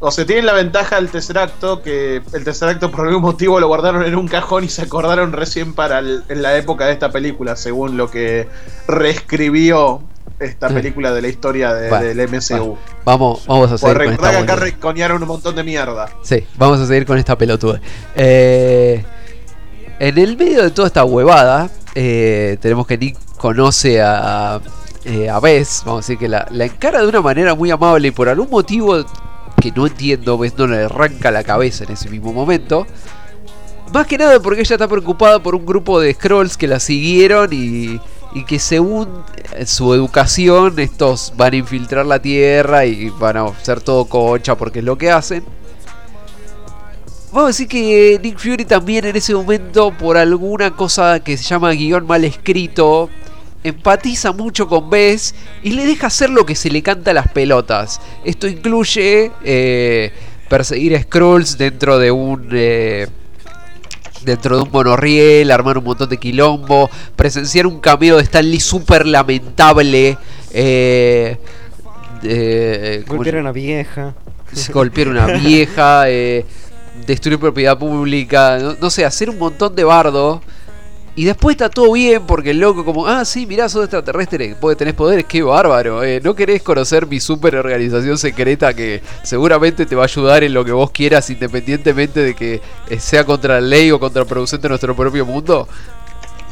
O sea, tienen la ventaja del Tesseracto, que el Tesseracto por algún motivo lo guardaron en un cajón y se acordaron recién para el- en la época de esta película, según lo que reescribió esta película de la historia de- Bueno, del MCU. Vamos, vamos a Pues seguir con recordá esta acá reconearon un montón de mierda. Sí, vamos a seguir con esta pelotuda. Eh, en el medio de toda esta huevada, eh, tenemos que Nick conoce a, eh, a Bess, vamos a decir que la, la encara de una manera muy amable y por algún motivo que no entiendo, Bess no le arranca la cabeza en ese mismo momento. Más que nada porque ella está preocupada por un grupo de scrolls que la siguieron y, y que según su educación estos van a infiltrar la tierra y van a hacer todo concha porque es lo que hacen. Vamos a decir que Nick Fury también en ese momento por alguna cosa que se llama guion mal escrito empatiza mucho con Bess y le deja hacer lo que se le canta a las pelotas. Esto incluye eh, perseguir a Skrulls dentro de un... eh, dentro de un monorriel, armar un montón de quilombo, presenciar un cameo de Stanley súper lamentable, eh, ¿cómo Golpear a una vieja. golpear una vieja, eh, destruir propiedad pública, no, no sé, hacer un montón de bardo. Y después está todo bien porque el loco como, ah, sí, mirá, sos extraterrestre, tenés poderes, qué bárbaro. eh, ¿No querés conocer mi super organización secreta que seguramente te va a ayudar en lo que vos quieras independientemente de que eh, sea contra la ley o contraproducente de nuestro propio mundo?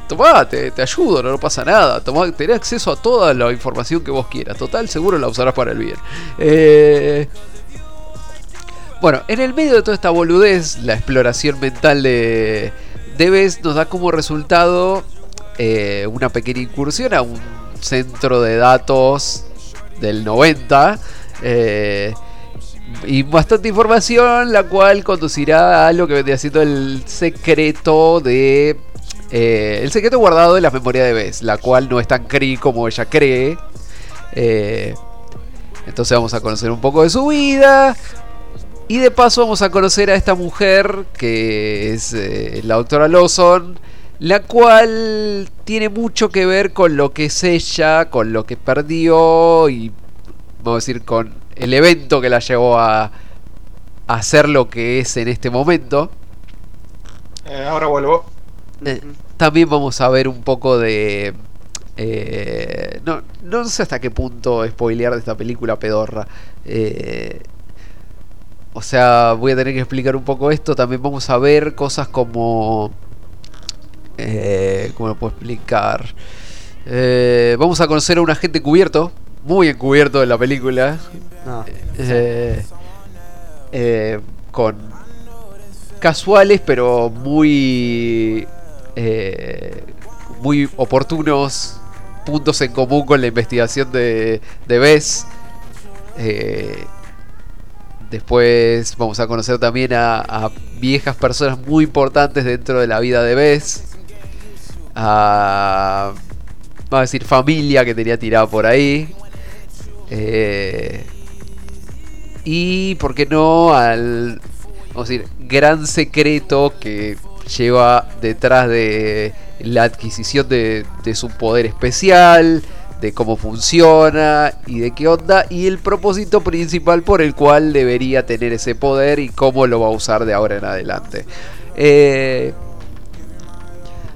Tomá, te, te ayudo, no, no pasa nada. Tomá, tenés acceso a toda la información que vos quieras. Total, seguro la usarás para el bien. Eh, bueno, en el medio de toda esta boludez, la exploración mental de Debes nos da como resultado eh, una pequeña incursión a un centro de datos del 90. eh, y bastante información, la cual conducirá a lo que vendría siendo el secreto de. eh, el secreto guardado de la memoria de Bess, la cual no es tan cri como ella cree. Entonces vamos a conocer un poco de su vida. Y de paso vamos a conocer a esta mujer que es eh, la doctora Lawson, la cual tiene mucho que ver con lo que es ella, con lo que perdió y vamos a decir con el evento que la llevó a, a ser lo que es en este momento. Eh, ahora vuelvo. Eh, también vamos a ver un poco de... no, no sé hasta qué punto spoilear de esta película pedorra. Eh, o sea, voy a tener que explicar un poco esto. También vamos a ver cosas como... Eh, ¿Cómo lo puedo explicar? Eh, vamos a conocer a un agente cubierto. Muy encubierto en la película. No. Eh, eh, con casuales pero muy eh, muy oportunos puntos en común con la investigación de, de Bess. Después vamos a conocer también a, viejas personas muy importantes dentro de la vida de Bess. A, vamos a decir familia que tenía tirada por ahí. Eh, y, ¿por qué no? Al decir, gran secreto que lleva detrás de la adquisición de su poder especial, de cómo funciona y de qué onda, y el propósito principal por el cual debería tener ese poder y cómo lo va a usar de ahora en adelante. Eh,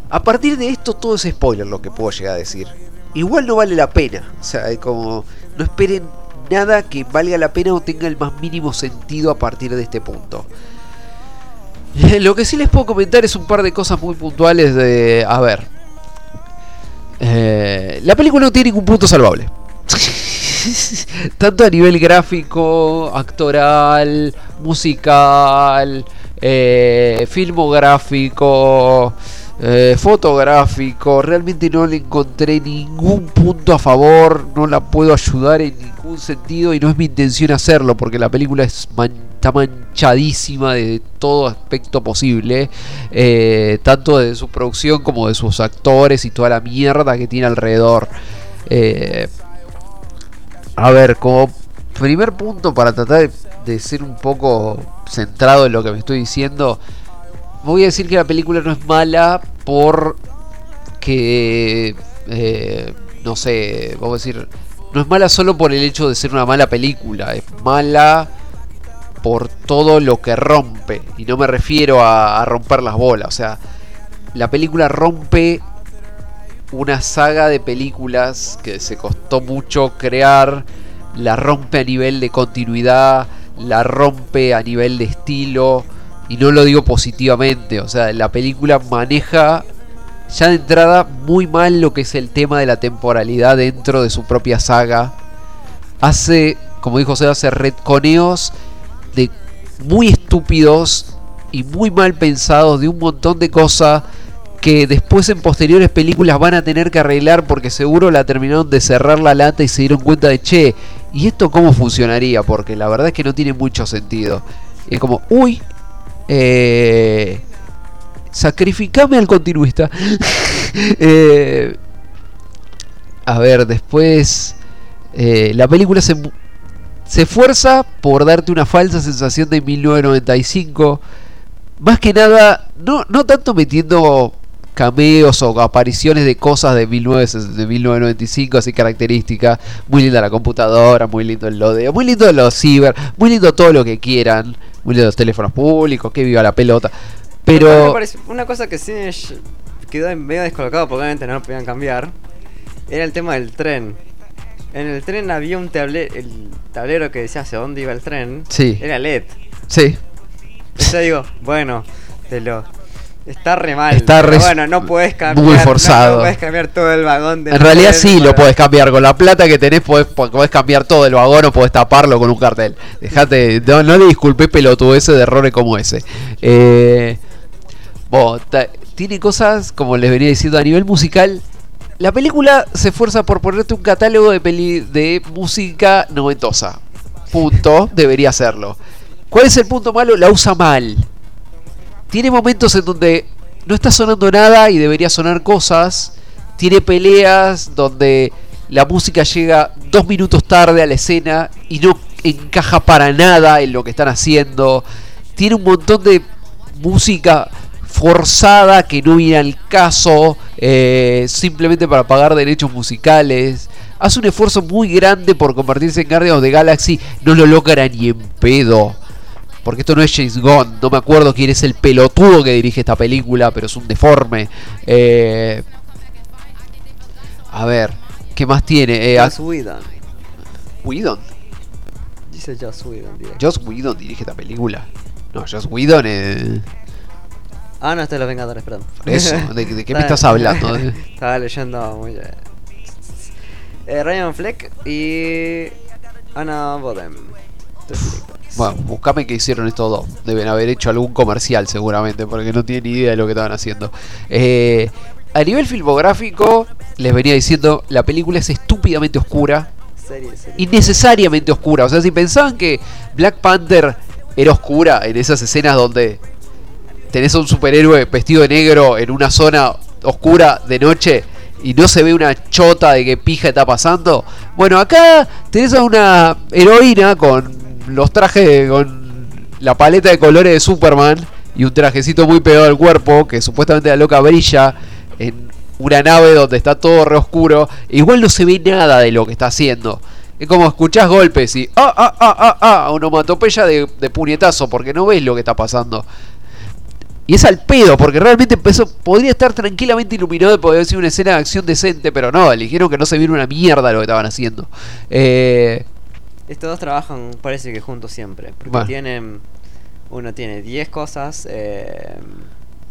a partir de esto todo es spoiler lo que puedo llegar a decir. Igual no vale la pena, o sea, como no esperen nada que valga la pena o tenga el más mínimo sentido a partir de este punto. Lo que sí les puedo comentar es un par de cosas muy puntuales de... A ver. Eh, la película no tiene ningún punto salvable. Tanto a nivel gráfico, actoral, musical, eh, filmográfico, eh, fotográfico. Realmente no le encontré ningún punto a favor. No la puedo ayudar en ningún sentido y no es mi intención hacerlo porque la película está manchadísima de todo aspecto posible. eh, tanto de su producción como de sus actores y toda la mierda que tiene alrededor. Eh, a ver, como primer punto para tratar de ser un poco centrado en lo que me estoy diciendo, voy a decir que la película no es mala por que eh, no sé, vamos a decir, no es mala solo por el hecho de ser una mala película, es mala por todo lo que rompe y no me refiero a, a romper las bolas, o sea, la película rompe una saga de películas que se costó mucho crear, la rompe a nivel de continuidad, la rompe a nivel de estilo, y no lo digo positivamente, o sea, la película maneja ya de entrada muy mal lo que es el tema de la temporalidad dentro de su propia saga. Hace, como dijo Seba, hace retconeos de muy estúpidos y muy mal pensados de un montón de cosas que después en posteriores películas van a tener que arreglar porque seguro la terminaron de cerrar la lata y se dieron cuenta de che, ¿y esto cómo funcionaría? Porque la verdad es que no tiene mucho sentido. Es como, uy, eh, sacrificame al continuista. Eh, a ver, después eh, la película se, se esfuerza por darte una falsa sensación de 1995. Más que nada, no, no tanto metiendo cameos o apariciones de cosas de, 19, de 1995, así características. Muy linda la computadora, muy lindo el lodeo, muy lindo los ciber, muy lindo todo lo que quieran. Muy lindo los teléfonos públicos, que viva la pelota. Pero... parece- una cosa que sí quedó medio descolocado porque obviamente no lo podían cambiar era el tema del tren. En el tren había un tablero, el tablero que decía hacia dónde iba el tren. Sí. Era LED. Sí, Yo digo, bueno, te lo. Está re mal. Está re- bueno, no puedes cambiar. muy forzado. No, puedes cambiar todo el vagón del En realidad sí lo podés cambiar. Con la plata que tenés podés, podés cambiar todo el vagón o podés taparlo con un cartel. Dejate, no, no le disculpé pelotudeces de errores como ese. Eh, bo, ta- tiene cosas, como les venía diciendo, a nivel musical. La película se esfuerza por ponerte un catálogo de, peli de música noventosa. Punto, debería hacerlo. ¿Cuál es el punto malo? La usa mal. Tiene momentos en donde no está sonando nada y debería sonar cosas. Tiene peleas donde la música llega dos minutos tarde a la escena y no encaja para nada en lo que están haciendo. Tiene un montón de música forzada, que no viene al caso, eh, simplemente para pagar derechos musicales. Hace un esfuerzo muy grande por convertirse en Guardians of the Galaxy, no lo logra ni en pedo. Porque esto no es James Gunn, no me acuerdo quién es el pelotudo que dirige esta película, pero es un deforme. Eh, a ver, ¿qué más tiene? Eh, Joss Whedon. Whedon. Dice Joss Whedon. directo. Joss Whedon dirige esta película. No, Joss Whedon es... Ah, no, este es Los Vengadores, perdón. Eso, ¿de, de qué me Está- estás hablando? Estaba leyendo muy bien. Eh, Ryan Fleck y Anna Bodem. Bueno, buscame qué hicieron estos dos. Deben haber hecho algún comercial seguramente, porque no tienen ni idea de lo que estaban haciendo. Eh, a nivel filmográfico, les venía diciendo, la película es estúpidamente oscura, Serie, serie. innecesariamente oscura. O sea, si pensaban que Black Panther era oscura en esas escenas donde tenés a un superhéroe vestido de negro en una zona oscura de noche y no se ve una chota de qué pija está pasando. Bueno, acá tenés a una heroína con los trajes, con la paleta de colores de Superman y un trajecito muy pegado al cuerpo que supuestamente la loca brilla en una nave donde está todo re oscuro. Igual no se ve nada de lo que está haciendo. Es como escuchás golpes y ah, ah, ah, ah, ah, onomatopeya de, de puñetazo porque no ves lo que está pasando. Y es al pedo, porque realmente eso podría estar tranquilamente iluminado y podría ser una escena de acción decente, pero no, eligieron que no se viera una mierda lo que estaban haciendo. Eh, Estos dos trabajan, parece que juntos siempre. Porque Bueno. tienen. Uno tiene 10 cosas. Eh,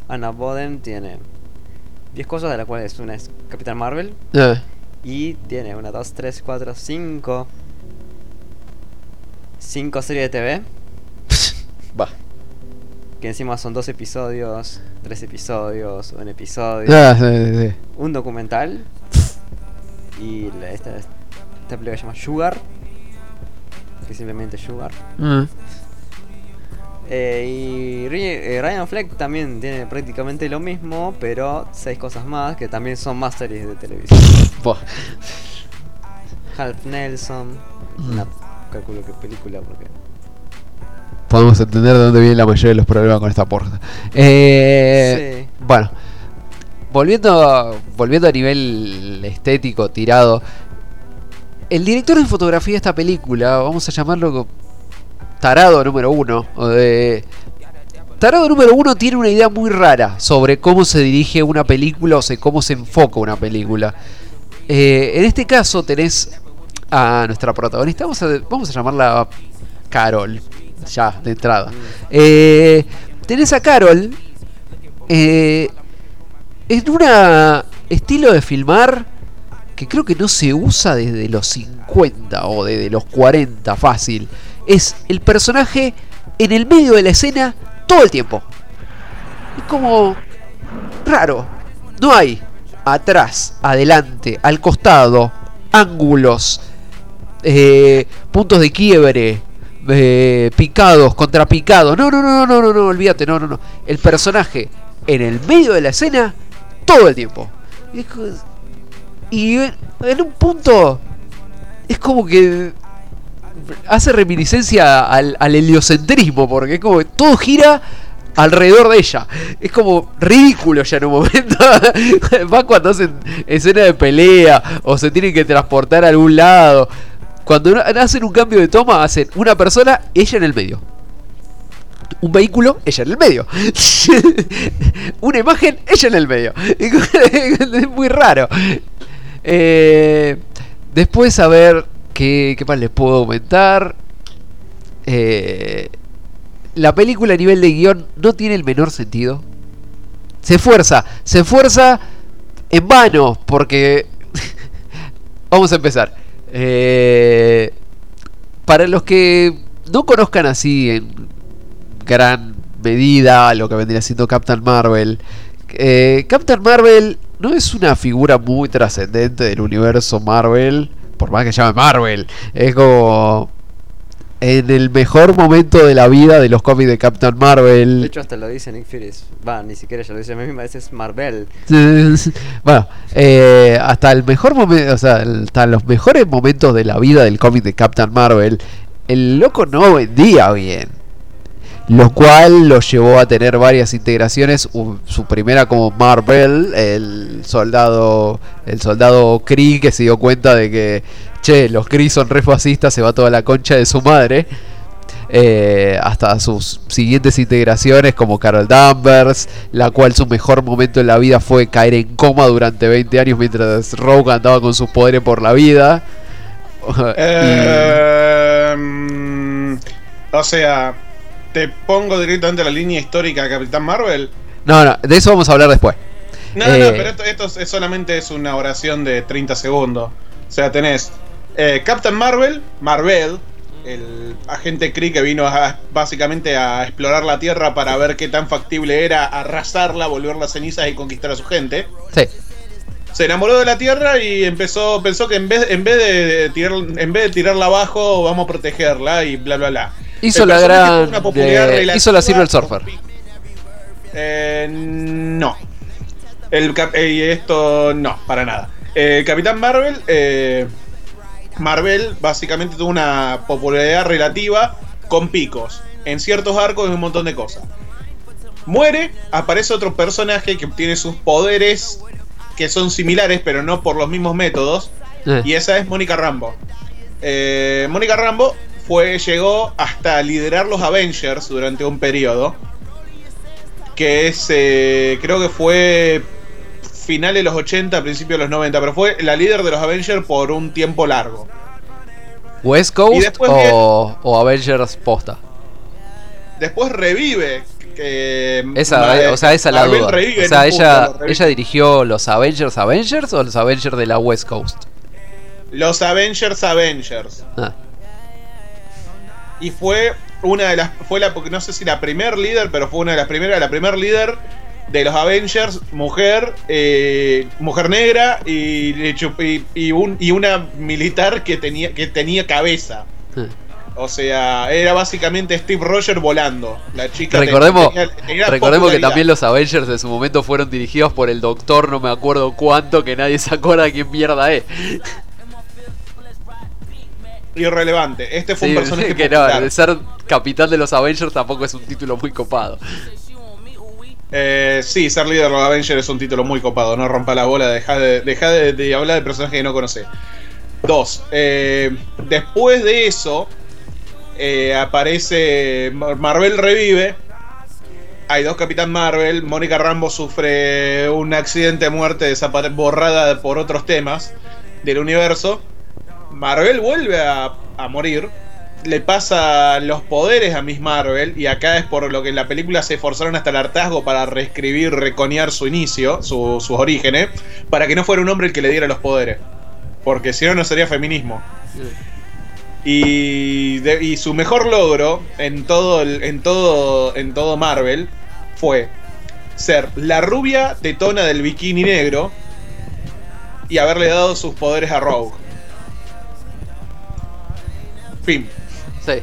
Anna Boden tiene 10 cosas, de las cuales una es Capitán Marvel. eh, Y tiene una, dos, tres, cuatro, cinco. Cinco series de TV. va. Que encima son dos episodios, tres episodios, un episodio. Ah, sí, sí, sí. un documental. Y la- esta, esta película se llama Sugar. Que es simplemente Sugar. Mm. Eh, y eh, Ryan Fleck también tiene prácticamente lo mismo, pero seis cosas más que también son más series de televisión. Half Nelson, Mm. una calculo que película porque Podemos entender de dónde vienen la mayoría de los problemas con esta porta. Eh, Bueno, volviendo, volviendo a nivel estético, tirado. El director de fotografía de esta película, vamos a llamarlo Tarado número uno. Tarado número uno tiene una idea muy rara sobre cómo se dirige una película o sea, cómo se enfoca una película. Eh, en este caso tenés a nuestra protagonista, vamos a, vamos a llamarla Carol, ya de entrada. Eh, tenés a Carol eh, en un estilo de filmar que creo que no se usa desde los 50 o desde los 40 fácil. Es el personaje en el medio de la escena todo el tiempo. Es como raro. No hay atrás, adelante, al costado, ángulos, eh, puntos de quiebre, eh, picados, contrapicados. No, no, no, no, no, no, olvídate, no, no, no. El personaje en el medio de la escena todo el tiempo. Es y en, un punto es como que hace reminiscencia al, heliocentrismo, porque es como que todo gira alrededor de ella. Es como ridículo ya en un momento. Va cuando hacen escena de pelea o se tienen que transportar a algún lado. Cuando hacen un cambio de toma, hacen una persona, ella en el medio. Un vehículo, ella en el medio. una imagen, ella en el medio. es muy raro. Eh, después, a ver, ¿qué, más les puedo aumentar? Eh, la película a nivel de guion no tiene el menor sentido. Se esfuerza, se esfuerza en vano, porque... Vamos a empezar. Eh, para los que no conozcan así en gran medida lo que vendría siendo Captain Marvel, Captain Marvel no es una figura muy trascendente del universo Marvel, por más que se llame Marvel, es como en el mejor momento de la vida de los cómics de Captain De Marvel. hecho, hasta lo dice Nick Fury. Va, ni siquiera ya lo dice a mí misma, es Marvel. bueno, eh, hasta el mejor momento, o sea, hasta los mejores momentos de la vida del cómic de Captain Marvel, el loco no vendía bien. Lo cual lo llevó a tener varias integraciones. Su primera como Marvel, el soldado, el soldado Kree que se dio cuenta de que, che, los Kree son re fascistas, se va toda la concha de su madre. Eh, hasta sus siguientes integraciones como Carol Danvers, la cual su mejor momento en la vida fue caer en coma durante 20 años mientras Rogue andaba con sus poderes por la vida. Mm, o sea, te pongo directamente la línea histórica de Capitán Marvel. No, no, de eso vamos a hablar después. No, no, Eh. pero esto, esto es- solamente es una oración de 30 segundos. O sea, tenés eh, Captain Marvel, Marvel, el agente Kree que vino a- básicamente a explorar la Tierra para ver qué tan factible era arrasarla, volver las cenizas y conquistar a su gente. Sí. Se enamoró de la Tierra y empezó, pensó que en vez, en vez de tirar, en vez de tirarla abajo, vamos a protegerla y bla bla bla. Hizo la gran. de- hizo la Silver Surfer. Eh, no. El cap- eh, esto no, para nada. El Capitán Marvel, eh, Marvel básicamente tuvo una popularidad relativa con picos. En ciertos arcos y un montón de cosas. Muere, aparece otro personaje que obtiene sus poderes que son similares, pero no por los mismos métodos. Eh, Y esa es Mónica Rambo. Eh, Mónica Rambo fue, llegó hasta liderar los Avengers durante un periodo. Que es, eh, creo que fue finales de los 80, principios de los 90, pero fue la líder de los Avengers por un tiempo largo. ¿West Coast o, o Avengers posta? Después revive. Que, Esa, o sea, esa es la duda. O sea, ella, ella dirigió los Avengers Avengers o los Avengers de la West Coast. Los Avengers Avengers. Ah, Y fue una de las. Fue la. No sé si la primer líder, pero fue una de las primeras. La primer líder de los Avengers, mujer, eh, mujer negra y, y, y un- y una militar que tenía, que tenía cabeza. ah. O sea, era básicamente Steve Rogers volando. La chica Recordemos, tenía- tenía recordemos que también los Avengers en su momento fueron dirigidos por el doctor, no me acuerdo cuánto, que nadie se acuerda quién mierda es. Irrelevante. Este fue Sí, un personaje que no, de ser capitán de los Avengers tampoco es un título muy copado. Eh, sí, ser líder de los Avengers es un título muy copado. No rompa la bola, deja de, deja de, de hablar de personajes que no conoce. Dos. eh, después de eso, eh, aparece Mar- Marvel revive. Hay dos Capitán Marvel. Mónica Rambo sufre un accidente de muerte borrada por otros temas del universo. Marvel vuelve a, a morir. Le pasa los poderes a Miss Marvel. Y acá es por lo que en la película se esforzaron hasta el hartazgo para reescribir, reconear su inicio, su- sus orígenes. Para que no fuera un hombre el que le diera los poderes. Porque si no, no sería feminismo. Y, y su mejor logro en todo, el- en, todo, en todo Marvel fue ser la rubia tetona del bikini negro y haberle dado sus poderes a Rogue. Fin. Sí.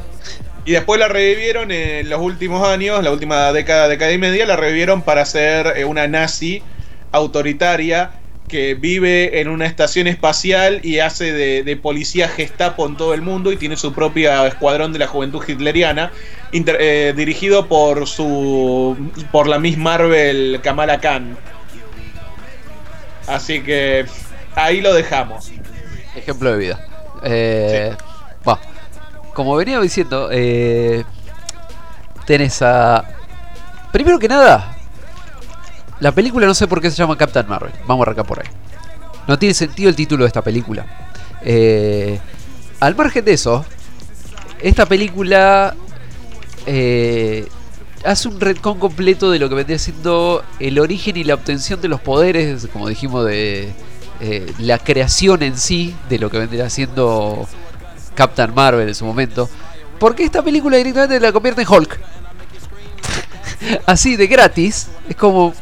Y después la revivieron en los últimos años, la última década, década y media, la revivieron para ser eh, una nazi autoritaria que vive en una estación espacial y hace de, de policía gestapo en todo el mundo y tiene su propio escuadrón de la juventud hitleriana, inter- eh, dirigido por su por la Miss Marvel Kamala Khan. Así que ahí lo dejamos. Ejemplo de vida. Eh, va. Como venía diciendo, eh, tenés a. Primero que nada, la película no sé por qué se llama Captain Marvel. Vamos a arrancar por ahí. No tiene sentido el título de esta película. Eh, al margen de eso, esta película eh, hace un retcon completo de lo que vendría siendo el origen y la obtención de los poderes, como dijimos, de eh, la creación en sí de lo que vendría siendo Captain Marvel en su momento. Porque esta película directamente la convierte en Hulk. Así de gratis. Es como.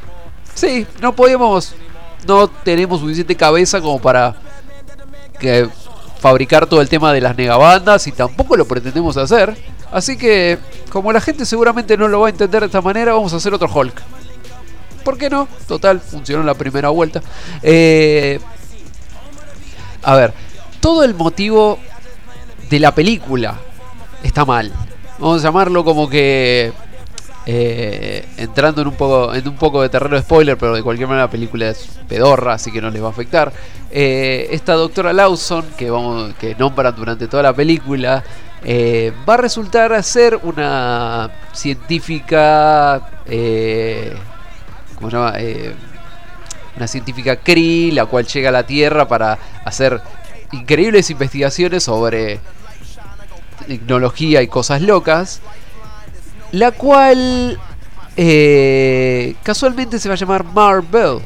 Sí, no podemos. No tenemos suficiente cabeza como para. Que fabricar todo el tema de las negabandas y tampoco lo pretendemos hacer. Así que, como la gente seguramente no lo va a entender de esta manera, vamos a hacer otro Hulk. ¿Por qué no? Total, funcionó la primera vuelta. Eh, a ver, todo el motivo de la película está mal. Vamos a llamarlo como que eh, entrando en un poco en un poco de terreno de spoiler, pero de cualquier manera la película es pedorra, así que no les va a afectar. Eh, esta doctora Lawson, que, vamos, que nombran durante toda la película, eh, va a resultar ser una científica. ¿Cómo se llama? Una científica Kree, la cual llega a la Tierra para hacer increíbles investigaciones sobre tecnología y cosas locas. La cual eh, casualmente se va a llamar Marvel.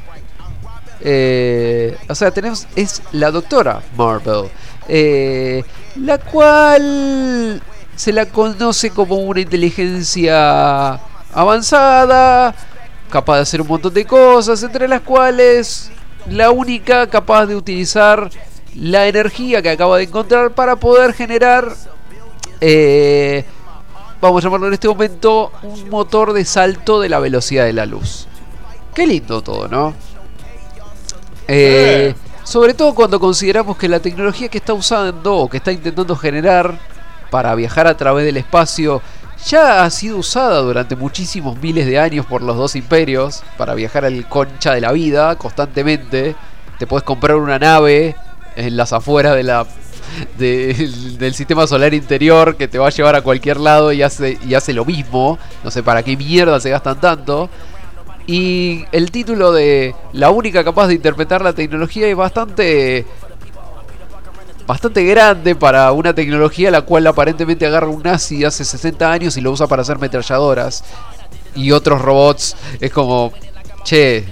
Eh, o sea, tenemos. Es la doctora Marvel. eh, la cual se la conoce como una inteligencia avanzada, capaz de hacer un montón de cosas, entre las cuales la única capaz de utilizar la energía que acaba de encontrar para poder generar, eh, vamos a llamarlo en este momento, un motor de salto de la velocidad de la luz. Qué lindo todo, ¿no? Eh, sobre todo cuando consideramos que la tecnología que está usando o que está intentando generar para viajar a través del espacio ya ha sido usada durante muchísimos miles de años por los dos imperios para viajar al concha de la vida constantemente. Te puedes comprar una nave en las afueras de la de- del sistema solar interior que te va a llevar a cualquier lado y hace y hace lo mismo. No sé para qué mierda se gastan tanto. Y el título de La única capaz de interpretar la tecnología es bastante. bastante grande para una tecnología la cual aparentemente agarra un nazi hace 60 años y lo usa para hacer metralladoras. Y otros robots. Es como. Che.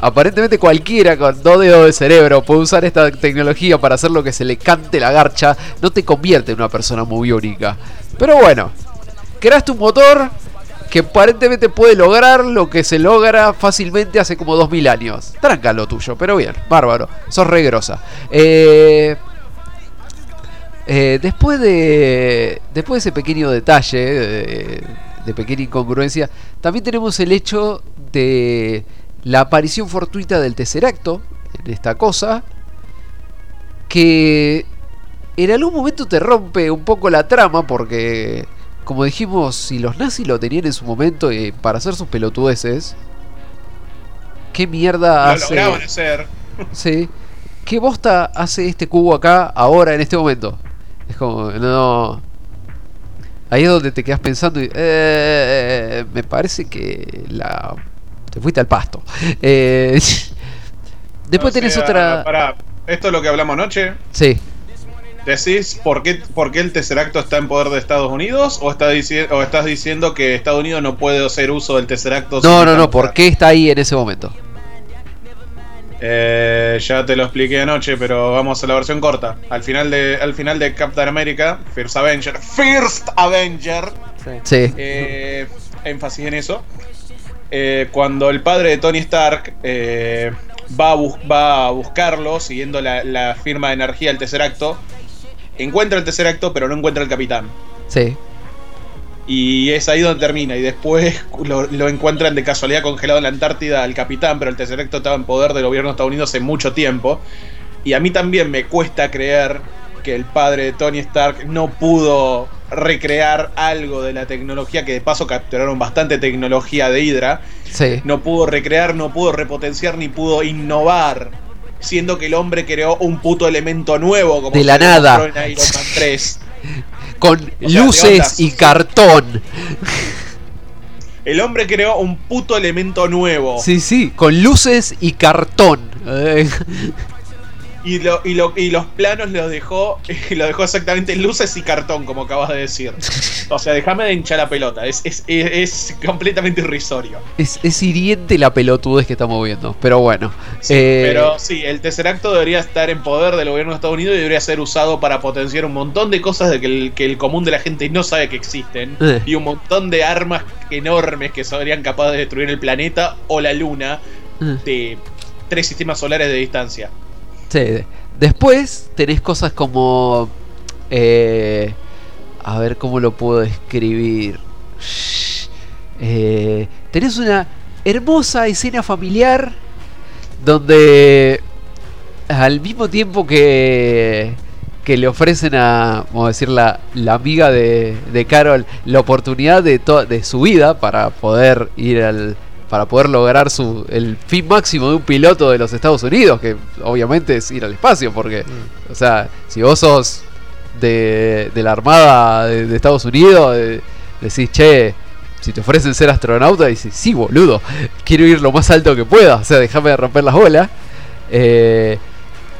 Aparentemente cualquiera con dos dedos de cerebro puede usar esta tecnología para hacer lo que se le cante la garcha. No te convierte en una persona muy única. Pero bueno. Creaste un motor que aparentemente puede lograr lo que se logra fácilmente hace como 2000 años. Tranca lo tuyo, pero bien, bárbaro. Sos re grosa. Eh, eh, después de. Después de ese pequeño detalle. De, de pequeña incongruencia. También tenemos el hecho de la aparición fortuita del Tesseracto. En esta cosa. Que. En algún momento te rompe un poco la trama. Porque. Como dijimos, si los nazis lo tenían en su momento eh, para hacer sus pelotudeces. ¿Qué mierda Lo hace? lograban hacer. Sí. ¿Qué bosta hace este cubo acá, ahora, en este momento? Es como, no. Ahí es donde te quedas pensando y. eh, me parece que la. Te fuiste al pasto. Eh, después O tenés sea, otra. pará, esto es lo que hablamos anoche. Sí. ¿Decís por qué, por qué el Tesseracto está en poder de Estados Unidos? ¿O, está o estás diciendo que Estados Unidos no puede hacer uso del Tesseracto? No, no, no. ¿Por qué está ahí en ese momento? Eh, ya te lo expliqué anoche, pero vamos a la versión corta. Al final de, al final de Captain America, First Avenger, First Avenger, Sí. Sí. eh, énfasis en eso. Eh, cuando el padre de Tony Stark eh, va, a bus- va a buscarlo, siguiendo la, la firma de energía del Tesseracto, encuentra el Tesseracto, pero no encuentra al capitán. Sí. Y es ahí donde termina. Y después lo, lo encuentran de casualidad congelado en la Antártida al capitán, pero el Tesseracto estaba en poder del gobierno de Estados Unidos hace mucho tiempo. Y a mí también me cuesta creer que el padre de Tony Stark no pudo recrear algo de la tecnología, que de paso capturaron bastante tecnología de Hydra. Sí. No pudo recrear, no pudo repotenciar, ni pudo innovar. Siendo que el hombre creó un puto elemento nuevo, como De la nada. en Iron Man 3. Con O sea, luces y cartón. El hombre creó un puto elemento nuevo. Sí, sí. Con luces y cartón. Y, lo, y, lo, y los planos los dejó, y lo dejó exactamente en luces y cartón, como acabas de decir. O sea, déjame de hinchar la pelota. Es, es, es, es completamente irrisorio. Es, es hiriente la pelotudez que estamos viendo. Pero bueno. Sí, Eh, Pero sí, el Tesseracto debería estar en poder del gobierno de Estados Unidos y debería ser usado para potenciar un montón de cosas de que el, que el común de la gente no sabe que existen. Eh. Y un montón de armas enormes que serían capaces de destruir el planeta o la luna eh, de tres sistemas solares de distancia. Después tenés cosas como. eh, a ver cómo lo puedo describir. Eh, tenés una hermosa escena familiar donde al mismo tiempo que que le ofrecen a, vamos a decir, la, la amiga de, de Carol la oportunidad de, de su vida para poder ir al para poder lograr su el fin máximo de un piloto de los Estados Unidos, que obviamente es ir al espacio, porque, o sea, si vos sos de, de la Armada de, de Estados Unidos, decís, che, si te ofrecen ser astronauta, dices, sí, boludo, quiero ir lo más alto que pueda, o sea, déjame de romper las bolas. Eh,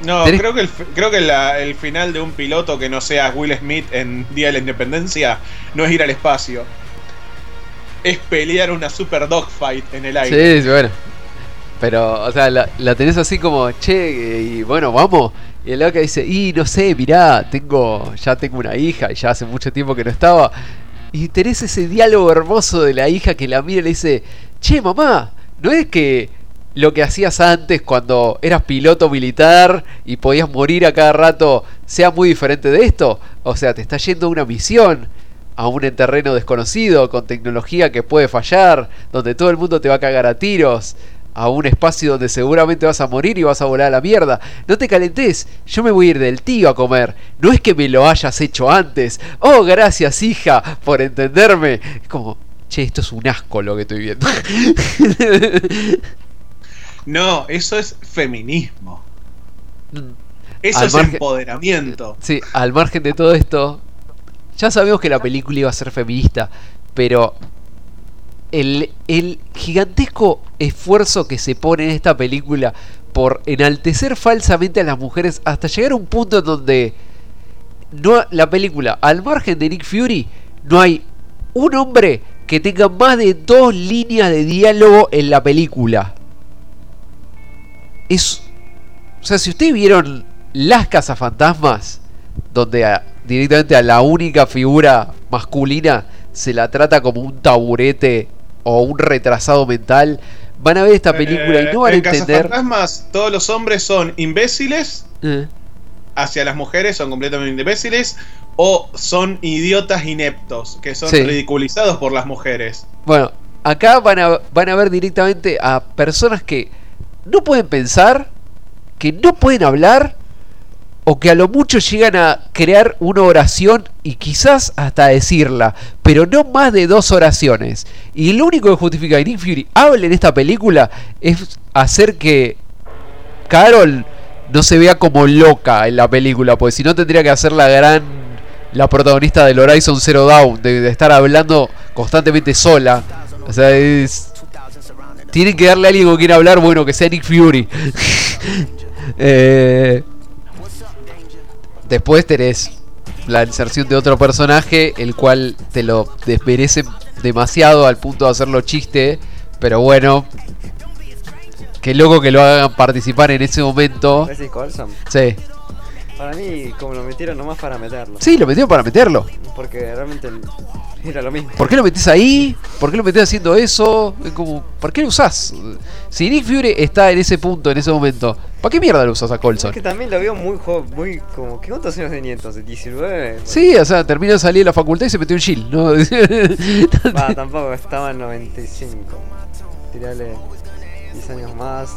No, Tenés- creo que, el, creo que la- el final de un piloto que no sea Will Smith en Día de la Independencia no es ir al espacio. Es pelear una super dogfight en el aire. Sí, bueno. Pero, o sea, la, la tenés así como, che, y bueno, vamos. Y el loca dice, y no sé, mirá, tengo, ya tengo una hija y ya hace mucho tiempo que no estaba. Y tenés ese diálogo hermoso de la hija que la mira y le dice, che, mamá, ¿no es que lo que hacías antes cuando eras piloto militar y podías morir a cada rato sea muy diferente de esto? O sea, te está yendo a una misión a un terreno desconocido, con tecnología que puede fallar, donde todo el mundo te va a cagar a tiros, a un espacio donde seguramente vas a morir y vas a volar a la mierda. No te calentes, yo me voy a ir del tío a comer. No es que me lo hayas hecho antes. Oh, gracias hija por entenderme. Es como, che, esto es un asco lo que estoy viendo. No, eso es feminismo. Eso Al es margen- empoderamiento. Sí, al margen de todo esto, ya sabemos que la película iba a ser feminista, pero el, el gigantesco esfuerzo que se pone en esta película por enaltecer falsamente a las mujeres hasta llegar a un punto en donde no, la película, al margen de Nick Fury, no hay un hombre que tenga más de dos líneas de diálogo en la película. Es. O sea, si ustedes vieron Las Cazafantasmas, donde a- directamente a la única figura masculina se la trata como un taburete o un retrasado mental, van a ver esta película y no van a Eh, en entender. Cazafantasmas, todos los hombres son imbéciles, Eh, hacia las mujeres son completamente imbéciles, o son idiotas ineptos, que son Sí. ridiculizados por las mujeres. Bueno, acá van a, van a ver directamente a personas que no pueden pensar, que no pueden hablar, o que a lo mucho llegan a crear una oración y quizás hasta decirla, pero no más de dos oraciones. Y lo único que justifica que Nick Fury hable en esta película es hacer que Carol no se vea como loca en la película, porque si no tendría que hacer la gran la protagonista del Horizon Zero Dawn, de, estar hablando constantemente sola. O sea, es. Tienen que darle a alguien con quien hablar, bueno, que sea Nick Fury. Eh, después tenés la inserción de otro personaje, el cual te lo desmerece demasiado al punto de hacerlo chiste. Pero bueno, qué loco que lo hagan participar en ese momento. Sí, Para mí, como lo metieron nomás para meterlo. sí, lo metieron para meterlo. Porque realmente era lo mismo. ¿Por qué lo metés ahí? ¿Por qué lo metés haciendo eso? Como, ¿por qué lo usás? Si Nick Fury está en ese punto, en ese momento, ¿para qué mierda lo usas a Colson? Es que también lo veo muy joven, muy como. ¿Qué cuántos años tenía entonces? ¿19? Sí, o sea, terminó de salir de la facultad y se metió en Shield, ¿no? Va, tampoco, estaba en 95. Tirale 10 años más.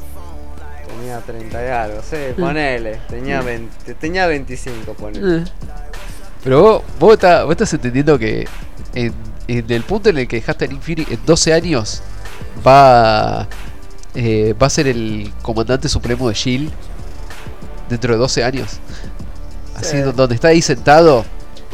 Tenía 30 y algo, sí, ponele. Tenía, 20, tenía 25, ponele. Eh. Pero vos, vos, vos estás entendiendo que en, en el punto en el que dejaste a Nick Fury en 12 años va, eh, va a ser el comandante supremo de Shield dentro de 12 años. Así, Sí. do- donde está ahí sentado,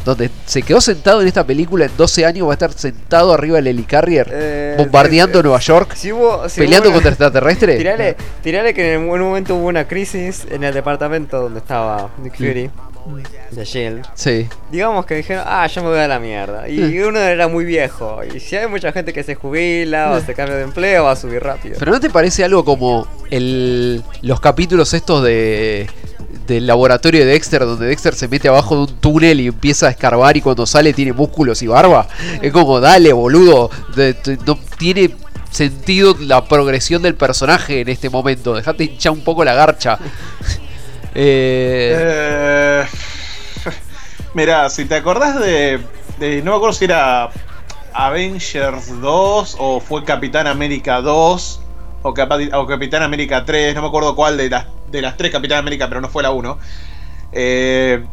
donde se quedó sentado en esta película en 12 años, va a estar sentado arriba del helicarrier, Eh, bombardeando eh, Nueva York, Si hubo, si peleando hubo una- contra extraterrestres. Tirale, tirale que en un momento hubo una crisis en el departamento donde estaba Nick Fury de Shield. Sí. Digamos que dijeron, ah, yo me voy a la mierda. Y uno era muy viejo. Y si hay mucha gente que se jubila o se cambia de empleo, va a subir rápido. Pero ¿no te parece algo como el, los capítulos estos de del laboratorio de Dexter, donde Dexter se mete abajo de un túnel y empieza a escarbar y cuando sale tiene músculos y barba? Es como, dale, boludo, de- de- no tiene sentido la progresión del personaje en este momento, dejate hinchar un poco la garcha. Eh, Eh, Mirá, si te acordás de, No me acuerdo si era Avengers 2 o fue Capitán América 2 o, Capitán América 3, no me acuerdo cuál de las, de las tres Capitán América, pero no fue la 1. Eh,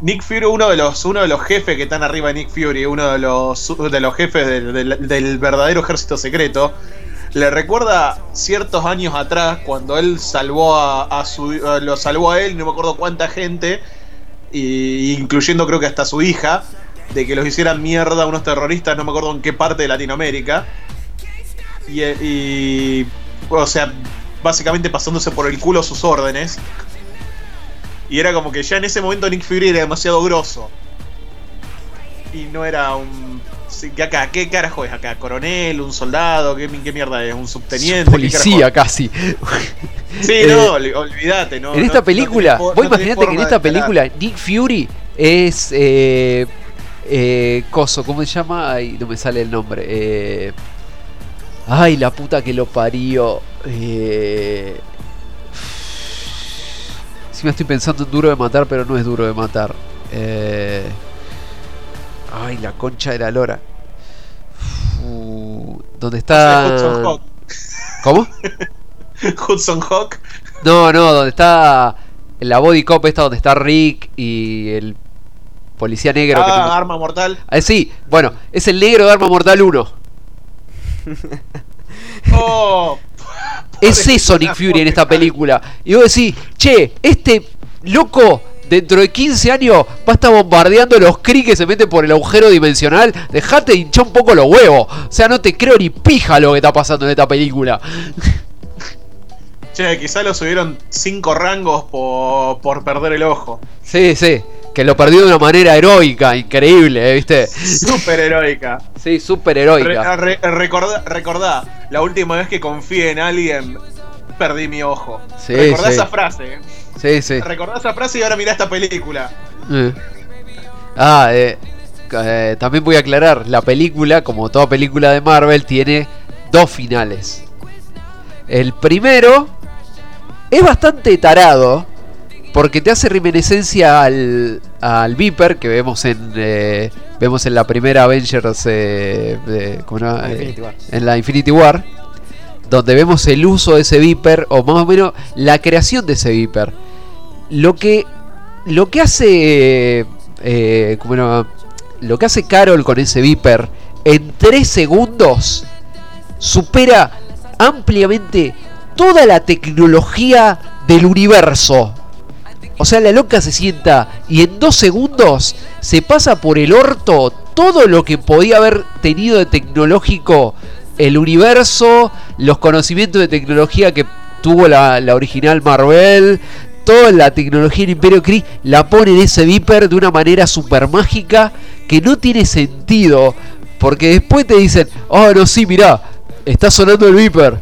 Nick Fury, uno de los, uno de los jefes que están arriba de Nick Fury, uno de los, jefes del verdadero ejército secreto, le recuerda ciertos años atrás cuando él salvó a, a su a- lo salvó a él, no me acuerdo cuánta gente, y, incluyendo creo que hasta su hija, de que los hicieran mierda unos terroristas, no me acuerdo en qué parte de Latinoamérica. Y, y o sea, básicamente pasándose por el culo sus órdenes. Y era como que ya en ese momento Nick Fury era demasiado grosso. Y no era un. Sí, ¿qué acá, ¿Qué carajo es acá? ¿Coronel? ¿Un soldado? ¿Qué, qué mierda es? ¿Un subteniente? ¿Qué Policía casi. Sí, Eh, no, ol- olvídate, no. en esta no película, vos no tenés imaginate que en esta película Nick Fury es. Eh, eh, coso, ¿cómo se llama? Ay, no me sale el nombre. Eh, ay, la puta que lo parió. Eh, sí me estoy pensando en Duro de Matar, pero no es Duro de Matar. Eh, ay, la concha de la lora. ¿Dónde está? Hudson Hawk. ¿Cómo? Hudson Hawk. No, no, donde está la body cop esta donde está Rick y el policía negro. que Ah, no- arma mortal. Ah, sí, bueno, es el negro de Arma Mortal 1. Oh, Es eso Nick Fury en esta película. Y vos decís, che, este loco dentro de 15 años va a estar bombardeando los Kree que se meten por el agujero dimensional. Dejate de hinchar un poco los huevos. O sea, no te creo ni pija lo que está pasando en esta película. che, quizá lo subieron 5 rangos por, por perder el ojo. Sí, sí, que lo perdió de una manera heroica, increíble, ¿eh? ¿viste? Súper heroica. Sí, súper Re- heroica. re- recordá, recordá, la última vez que confié en alguien, perdí mi ojo. Sí, recordá sí. esa frase. Sí, sí. Recordá esa frase y ahora mirá esta película. Eh. Ah, eh, eh, también voy a aclarar, la película, como toda película de Marvel, tiene dos finales. El primero es bastante tarado, porque te hace reminiscencia al, al Viper que vemos en eh, vemos en la primera Avengers eh, de- ¿cómo Eh, War. en la Infinity War donde vemos el uso de ese Viper o más o menos la creación de ese Viper lo que lo que hace eh, ¿cómo era? lo que hace Carol con ese Viper en 3 segundos supera ampliamente toda la tecnología del universo o sea, la loca se sienta y en dos segundos se pasa por el orto todo lo que podía haber tenido de tecnológico el universo, los conocimientos de tecnología que tuvo la, la original Marvel, toda la tecnología del Imperio Kree, la pone en ese Viper de una manera super mágica que no tiene sentido. Porque después te dicen, oh no, sí, mirá, está sonando el Viper.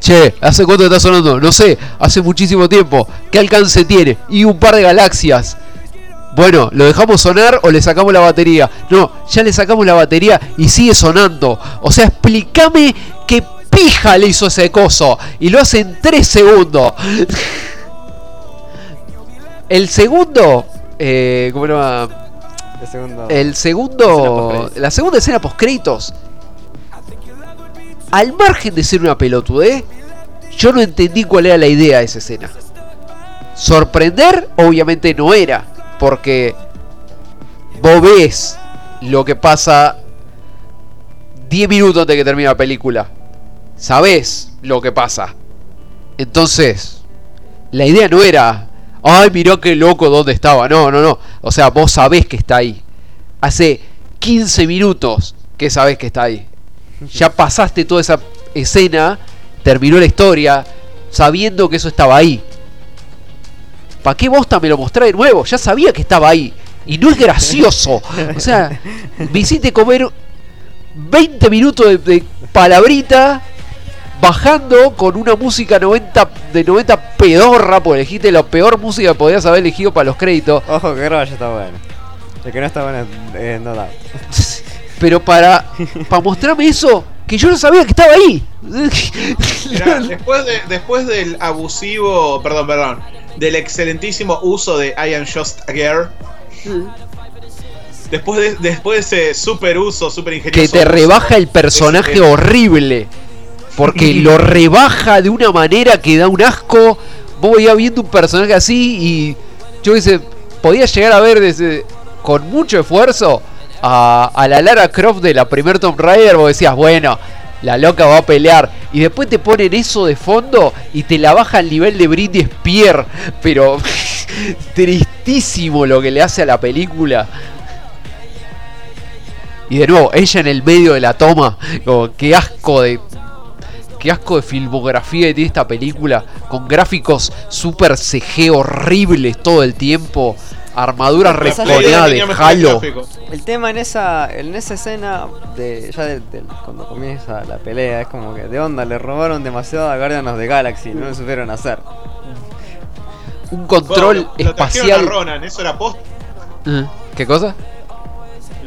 Che, ¿hace cuánto está sonando? No sé, hace muchísimo tiempo. ¿Qué alcance tiene? Y un par de galaxias. Bueno, ¿lo dejamos sonar o le sacamos la batería? No, ya le sacamos la batería y sigue sonando. O sea, explícame qué pija le hizo ese coso. Y lo hace en 3 segundos. El segundo... Eh, ¿Cómo era? El segundo. El segundo. La segunda escena post créditos. Al margen de ser una pelotudez, yo no entendí cuál era la idea de esa escena. Sorprender, obviamente no era. Porque vos ves lo que pasa 10 minutos antes de que termine la película. Sabés lo que pasa. Entonces, la idea no era. Ay, mirá qué loco dónde estaba. No, no, no. O sea, vos sabés que está ahí. Hace 15 minutos que sabés que está ahí. Ya pasaste toda esa escena, terminó la historia, sabiendo que eso estaba ahí. ¿Para qué bosta me lo mostré de nuevo? Ya sabía que estaba ahí. Y no es gracioso. O sea, me comer 20 minutos de palabrita bajando con una música 90 de 90 pedorra, porque elegiste la peor música que podías haber elegido para los créditos. Ojo que Grosh está bueno. El que no está bueno es No Doubt. Pero para, para mostrarme eso, que yo no sabía que estaba ahí. Mirá, después, de, después del abusivo, perdón, perdón, del excelentísimo uso de I am just a girl, después de, después de ese super uso, super ingenioso. que te rebaja el personaje ese- horrible. Porque lo rebaja de una manera que da un asco. Vos ya viendo un personaje así y yo qué sé, podías llegar a ver desde con mucho esfuerzo a, a la Lara Croft de la primer Tomb Raider, vos decías, bueno, la loca va a pelear. Y después te ponen eso de fondo y te la baja al nivel de Britney Spears. Pero tristísimo lo que le hace a la película. Y de nuevo, ella en el medio de la toma. Como, qué asco de. Qué asco de filmografía tiene esta película. Con gráficos super CG horribles todo el tiempo. Armaduras La peli responeadas de Halo. El tema en esa, en esa escena de ya de, de- cuando comienza la pelea es como que de onda le robaron demasiado a Guardians of the Galaxy, no lo supieron hacer. Un control Bueno, lo- lo trajeron espacial. a Ronan, eso era post. Eh, ¿Qué cosa?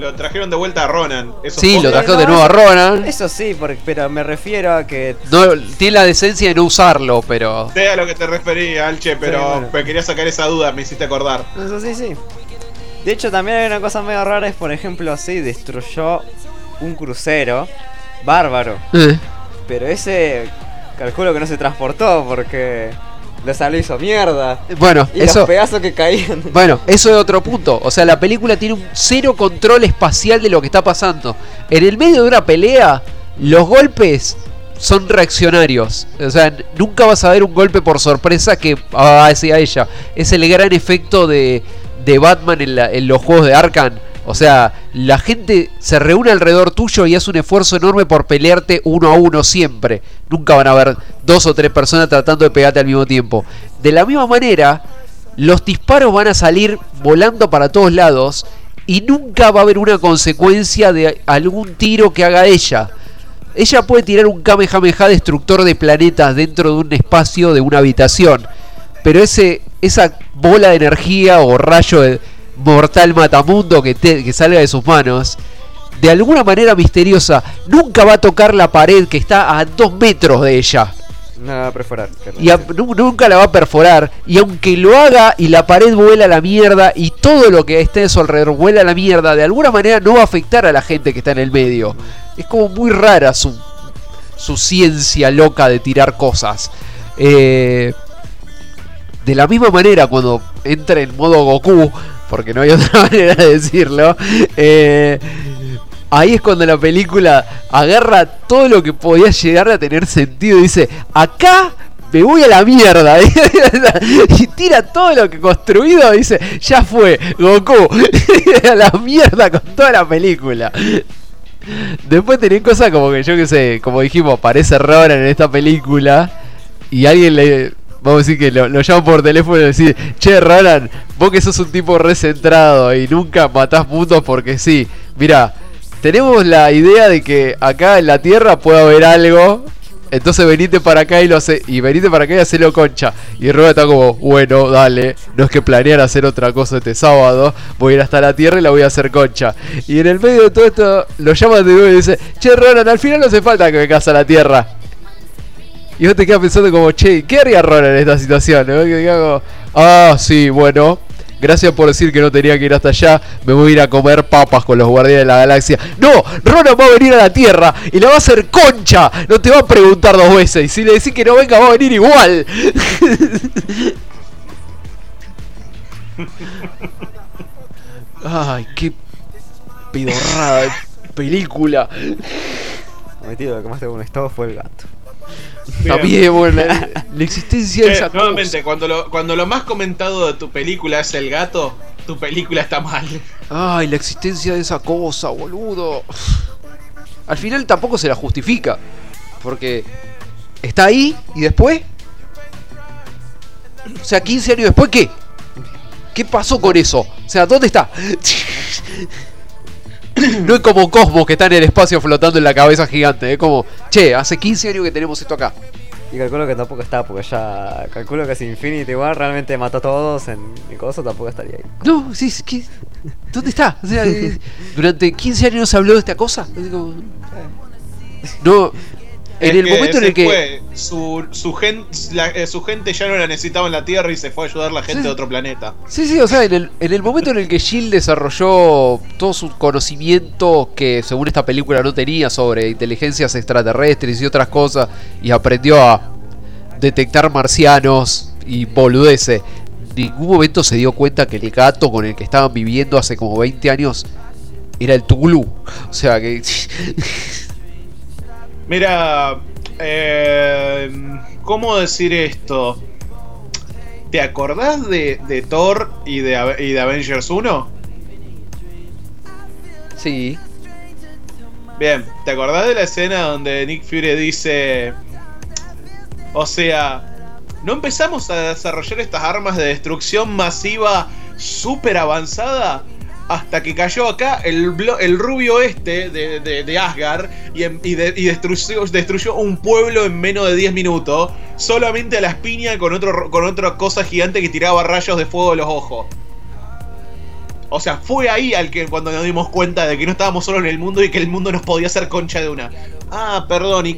Lo trajeron de vuelta a Ronan. Eso Sí, lo trajeron de nuevo a Ronan. Eso sí, porque, pero me refiero a que No, tiene la decencia de no usarlo, pero. Sé a lo que te refería, Alche, pero bueno. me quería sacar esa duda, me hiciste acordar. Eso sí, sí. De hecho, también hay una cosa medio rara, es por ejemplo así, destruyó un crucero bárbaro. Eh, Pero ese calculo que no se transportó porque lo salió hizo mierda. Bueno, Y eso. los pedazos que caían. Bueno, eso es otro punto. O sea, la película tiene un cero control espacial de lo que está pasando. En el medio de una pelea, los golpes son reaccionarios. O sea, nunca vas a ver un golpe por sorpresa que ah, hacia ella. Es el gran efecto de, de Batman en, la- en los juegos de Arkham. O sea, la gente se reúne alrededor tuyo y hace un esfuerzo enorme por pelearte uno a uno siempre. Nunca van a haber dos o tres personas tratando de pegarte al mismo tiempo. De la misma manera, los disparos van a salir volando para todos lados y nunca va a haber una consecuencia de algún tiro que haga ella. Ella puede tirar un Kamehameha destructor de planetas dentro de un espacio de una habitación, pero ese esa bola de energía o rayo de mortal matamundo que, te- que salga de sus manos, de alguna manera misteriosa, nunca va a tocar la pared que está a dos metros de ella No la va a perforar. y a- nunca la va a perforar. Y aunque lo haga y la pared vuela a la mierda y todo lo que esté a su alrededor vuela a la mierda, de alguna manera no va a afectar a la gente que está en el medio. Es como muy rara su, su ciencia loca de tirar cosas. Eh, de la misma manera, cuando entra en modo Goku, porque no hay otra manera de decirlo, eh, ahí es cuando la película agarra todo lo que podía llegar a tener sentido y dice, acá me voy a la mierda. y tira todo lo que construido dice, ya fue, Goku, a la mierda con toda la película. Después tenés cosas como que yo que sé, como dijimos, aparece Ronan en esta película y alguien le. Vamos a decir que lo, lo llama por teléfono y dice, che Ronan, vos que sos un tipo recentrado y nunca matás mundos porque sí. Mira, tenemos la idea de que acá en la Tierra puede haber algo. Entonces venite para acá y lo hace. Y venite para acá y hacelo concha. Y Ronan está como, bueno, dale. No es que planear hacer otra cosa este sábado. Voy a ir hasta la Tierra y la voy a hacer concha. Y en el medio de todo esto lo llaman de nuevo y dice, che Ronan, al final no hace falta que vengas a la Tierra. Y vos te quedas pensando como, che, ¿qué haría Ronan en esta situación? ah, sí, bueno. Gracias por decir que no tenía que ir hasta allá. Me voy a ir a comer papas con los guardianes de la galaxia. No, Ronan va a venir a la Tierra y la va a hacer concha. No te va a preguntar dos veces. Y si le decís que no venga, va a venir igual. Ay, qué pedorrada de película. Metido, lo que más te gustó fue el gato. Bien, bueno, la, existencia de esa cosa. nuevamente, cuando lo, cuando lo más comentado de tu película es el gato, tu película está mal. Ay, la existencia de esa cosa, boludo. Al final tampoco se la justifica. Porque está ahí y después. O sea, 15 años después, ¿qué? ¿Qué pasó con eso? O sea, ¿dónde está? No es como Cosmos que está en el espacio flotando en la cabeza gigante. Es como, che, hace 15 años que tenemos esto acá. Y calculo que tampoco está, porque ya. Calculo que si Infinity War realmente mató a todos en mi cosa, tampoco estaría ahí. No, sí, ¿qué? ¿dónde está? O sea, eh, durante 15 años no se habló de esta cosa. No, en el momento en el que. fue, su, su, gen- la- eh, su gente ya no la necesitaba en la Tierra y se fue a ayudar a la gente Sí. de otro planeta. Sí, sí, o sea, en el, en el momento en el que Shield desarrolló todo su conocimiento que según esta película no tenía sobre inteligencias extraterrestres y otras cosas y aprendió a detectar marcianos y boludeces ningún momento se dio cuenta que el gato con el que estaban viviendo hace como 20 años era el Tulu. O sea que. Mira, eh, ¿cómo decir esto? ¿Te acordás de, de Thor y de, y de Avengers 1? sí. Bien, ¿te acordás de la escena donde Nick Fury dice... O sea, ¿no empezamos a desarrollar estas armas de destrucción masiva súper avanzada? Hasta que cayó acá el, el rubio este de, de- de Asgard y, em- y de- y destruyó, destruyó un pueblo en menos de 10 minutos, solamente a las piñas con, otro, ro- con otra cosa gigante que tiraba rayos de fuego de los ojos. O sea, fue ahí al que cuando nos dimos cuenta de que no estábamos solo en el mundo y que el mundo nos podía hacer concha de una. Ah, perdón, y,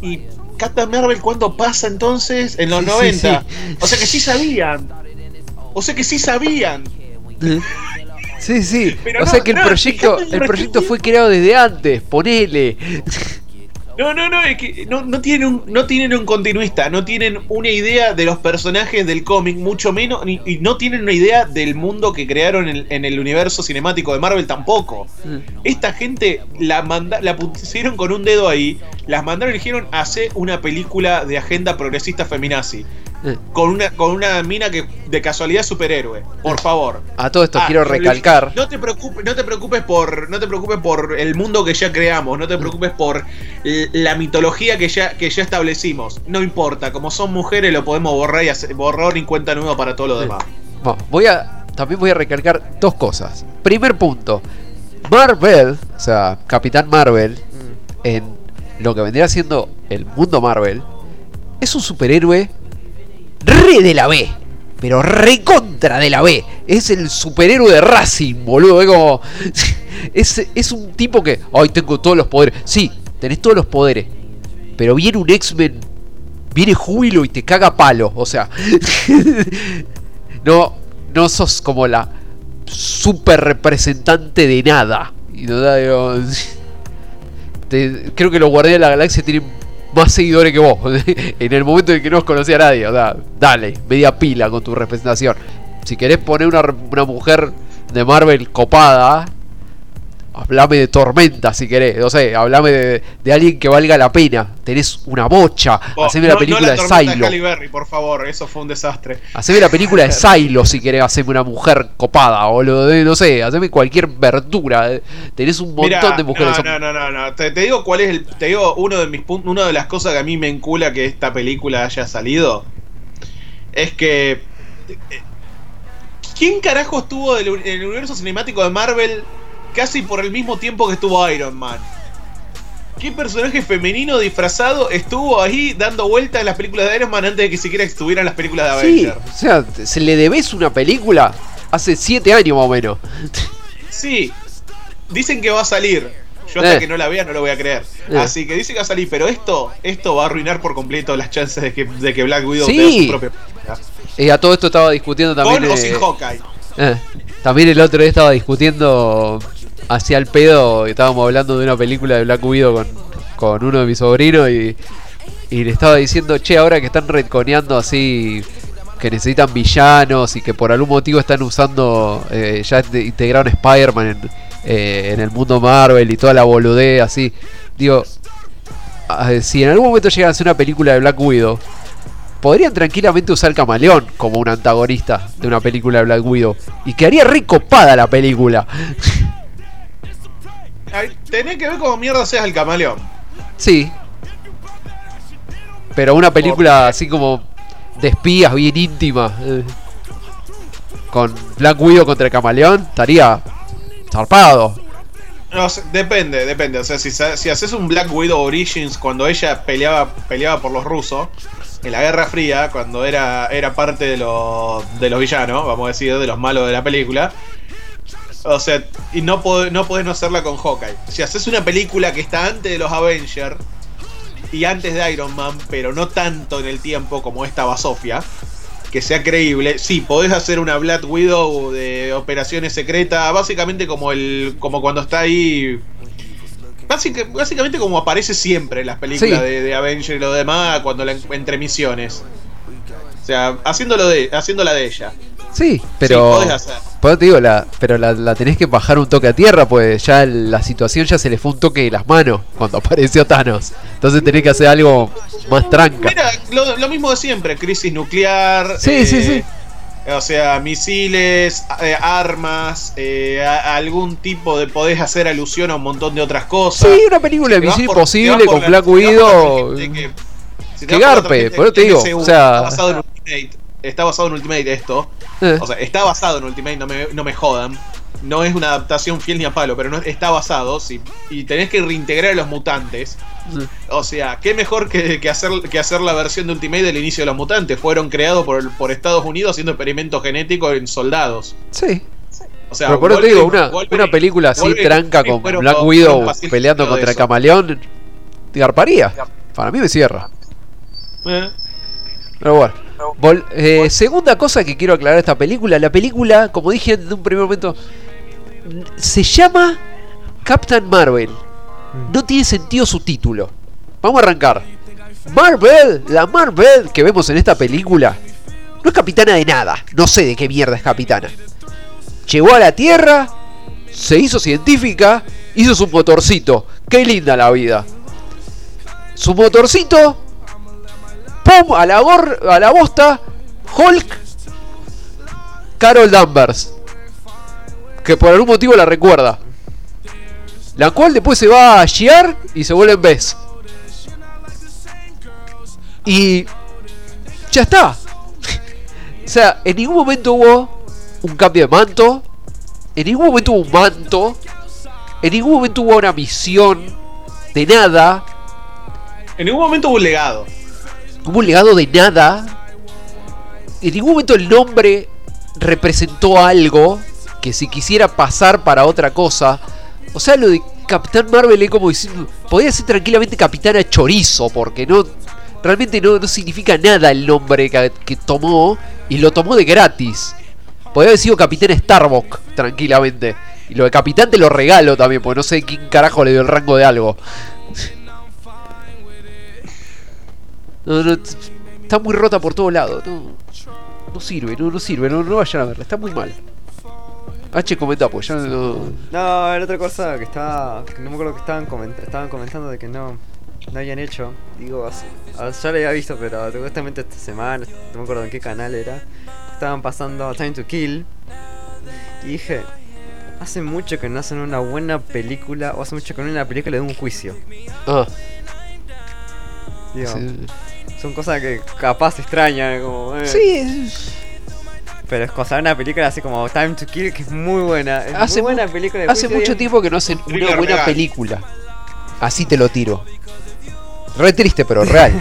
y Captain Marvel cuándo pasa entonces? En los Sí, 90. sí, O sea que sí sabían. O sea que sí sabían. Sí, sí. Pero o no, sea que el no, proyecto, el proyecto fue creado desde antes. Ponele. No, no, no, es que no, no tienen un, no tienen un continuista, no tienen una idea de los personajes del cómic, mucho menos, ni- y no tienen una idea del mundo que crearon en, en el universo cinemático de Marvel tampoco. Esta gente la, manda, la pusieron con un dedo ahí, las mandaron y dijeron, hace una película de agenda progresista feminazi. Eh. Con una, con una mina que de casualidad es superhéroe, por favor. A todo esto Ah, quiero recalcar. No te preocupes, no te preocupes por, no te preocupes por el mundo que ya creamos, no te preocupes por la mitología que ya, que ya establecimos. No importa, como son mujeres lo podemos borrar y hacer, borrar y cuenta nueva para todo lo demás. Bueno, voy a. También voy a recalcar dos cosas. Primer punto. Marvel, o sea, Capitán Marvel, en lo que vendría siendo el mundo Marvel, es un superhéroe re de la B. Pero re contra de la B. Es el superhéroe de Racing, boludo. Es como. Es, un tipo que. Ay, tengo todos los poderes. Sí, tenés todos los poderes. Pero viene un X-Men. Viene Júbilo y te caga palo. O sea. no, no sos como la super representante de nada. Y no digo, creo que los Guardianes de la Galaxia tienen más seguidores que vos. en el momento en que no os conocía a nadie. O sea, dale, media pila con tu representación. Si querés poner una, una mujer de Marvel copada, hablame de Tormenta si querés. No sé, hablame de, de alguien que valga la pena. Tenés una bocha. Oh, Haceme no- la película no la de Silo. Berry, por favor, eso fue un desastre. Haceme la película de Silo si querés, haceme una mujer copada, boludo. de- No sé, haceme cualquier verdura. eh. Tenés un montón Mirá, de mujeres. No, no, no, no, no. Te, te digo cuál es el. Te digo uno de mis puntos. Una de las cosas que a mí me encula que esta película haya salido. Es que. eh, ¿Quién carajo estuvo del en el universo cinemático de Marvel casi por el mismo tiempo que estuvo Iron Man? ¿Qué personaje femenino disfrazado estuvo ahí dando vueltas en las películas de Iron Man antes de que siquiera estuvieran las películas de Sí, Avengers? o sea, se le debes una película hace siete años más o menos. Sí, dicen que va a salir. Yo hasta Eh. que no la vea no lo voy a creer. Eh. Así que dice que va a salir, pero esto, esto va a arruinar por completo las chances de que, de que Black Widow Sí. tenga su propia película. Y a todo esto estaba discutiendo también. Con o eh, sin Hawkeye. También el otro día estaba discutiendo hacia el pedo. Estábamos hablando de una película de Black Widow con, con uno de mis sobrinos y, y le estaba diciendo, che, ahora que están retconeando así que necesitan villanos y que por algún motivo están usando, eh, ya integraron Spider-Man en, eh, en el mundo Marvel y toda la boludez así. Digo, si en algún momento llegan a hacer una película de Black Widow, podrían tranquilamente usar Camaleón como un antagonista de una película de Black Widow. Y quedaría recopada la película. Ay, Tenés que ver cómo mierda seas el camaleón. Sí. Pero una película así como de espías bien íntima. eh, con Black Widow contra el Camaleón, estaría zarpado. No depende, depende. O sea, si, si haces un Black Widow Origins cuando ella peleaba, peleaba por los rusos, en la Guerra Fría, cuando era, era parte de, los de los villanos, vamos a decir, de los malos de la película. O sea, y no, pod- no podés no hacerla con Hawkeye. Si haces una película que está antes de los Avengers y antes de Iron Man, pero no tanto en el tiempo como esta Basofia, que sea creíble, sí, podés hacer una Black Widow de operaciones secretas, básicamente como el como cuando está ahí básica- básicamente como aparece siempre en las películas Sí. de, de Avengers y lo demás cuando la, entre misiones. O sea, haciéndolo de haciéndola de ella. Sí, Sí, pero. podés hacer. Por eso te digo, la, pero la, la tenés que bajar un toque a tierra, pues ya la situación ya se le fue un toque de las manos cuando apareció Thanos. Entonces tenés que hacer algo más tranca. Mira, lo, lo mismo de siempre, crisis nuclear. Sí, sí, sí. O sea, misiles, eh, armas, eh, a- algún tipo de podés hacer alusión a un montón de otras cosas. Sí, una película de Si Misión Imposible con la- Black Widow. que- si garpe, por eso te digo, MCU o sea- Está basado en Ultimate. Está basado en Ultimate esto. Eh, O sea, está basado en Ultimate, no me, no me jodan. No es una adaptación fiel ni a palo, pero no, está basado, sí. Y tenés que reintegrar a los mutantes. O sea, qué mejor que, que hacer, que hacer la versión de Ultimate del inicio de los mutantes. Fueron creados por, por Estados Unidos haciendo experimentos genéticos en soldados. sí. O sea, Pero por eso te digo, una, Wolverine- una película así Wolverine tranca con fueron- Black Widow peleando contra el camaleón, te garparía. Para mí me cierra. Eh, Pero bueno. Vol- eh, segunda cosa que quiero aclarar de esta película. La película, como dije en un primer momento, se llama Captain Marvel. No tiene sentido su título. Vamos a arrancar. Marvel, la Marvel que vemos en esta película, no es capitana de nada. No sé de qué mierda es capitana. Llegó a la Tierra, se hizo científica, hizo su motorcito. Qué linda la vida. Su motorcito ¡Pum! A la, gor a la bosta. Hulk. Carol Danvers. Que por algún motivo la recuerda. La cual después se va a Shiar y se vuelve en Bess. Y. Ya está. o sea, en ningún momento hubo un cambio de manto. En ningún momento hubo un manto. En ningún momento hubo una misión. De nada. En ningún momento hubo un legado. Hubo un legado de nada. En ningún momento el nombre representó algo que si quisiera pasar para otra cosa. O sea, lo de Capitán Marvel es como diciendo, podría ser tranquilamente Capitana Chorizo, porque no realmente no, no significa nada el nombre que, que tomó y lo tomó de gratis. Podría haber sido Capitán Starbuck, tranquilamente. Y lo de Capitán te lo regalo también, porque no sé quién carajo le dio el rango de algo. No, no, está muy rota por todos lados. No, no sirve, no, no sirve, no, no vayan a verla, está muy mal. H comenta, pues ya no. No, era otra cosa que estaba. que no me acuerdo que estaban, coment- estaban comentando de que no, no habían hecho. Digo, ya lo había visto, pero supuestamente esta semana, no me acuerdo en qué canal era. Estaban pasando Time to Kill. Y dije, hace mucho que no hacen una buena película, o hace mucho que no hay una película de un juicio. Ah, Digo, sí. Son cosas que capaz extrañan, como. eh. Sí, Pero es cosa, una película así como Time to Kill que es muy buena. Es Hace muy buena mu- película de hace mucho tiempo que no hacen una buena real. película. Así te lo tiro. Re triste, pero real.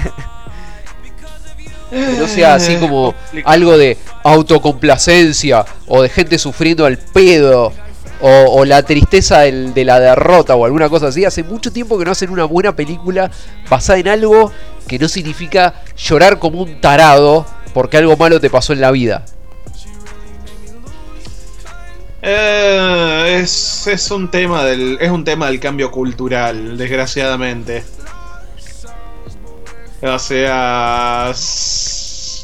Que no sea así como algo de autocomplacencia o de gente sufriendo al pedo o, o la tristeza del- de la derrota o alguna cosa así. Hace mucho tiempo que no hacen una buena película basada en algo que no significa llorar como un tarado porque algo malo te pasó en la vida. Eh, es, es un tema del. Es un tema del cambio cultural, desgraciadamente. O sea.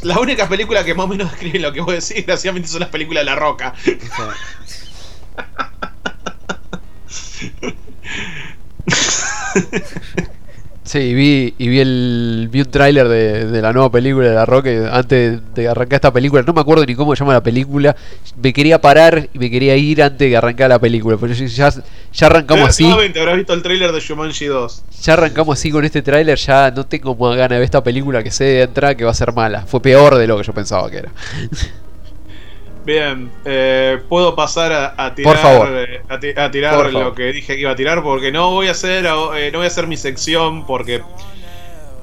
Las únicas películas que más o menos describen lo que vos decís, desgraciadamente, son las películas de La Roca. Sí, vi, y vi, el, vi un tráiler de, de la nueva película de La Roca y antes de arrancar esta película. No me acuerdo ni cómo se llama la película. Me quería parar y me quería ir antes de que arrancara la película. Pero ya, ya, arrancamos así. Habrás visto el tráiler de Shumanji 2. Ya arrancamos así con este tráiler. Ya no tengo más ganas de ver esta película que sé de entrada que va a ser mala. Fue peor de lo que yo pensaba que era. Bien, eh, puedo pasar a, a tirar, Por favor. eh, a, ti- a tirar Por lo que dije que iba a tirar porque no voy a hacer eh, no voy a hacer mi sección porque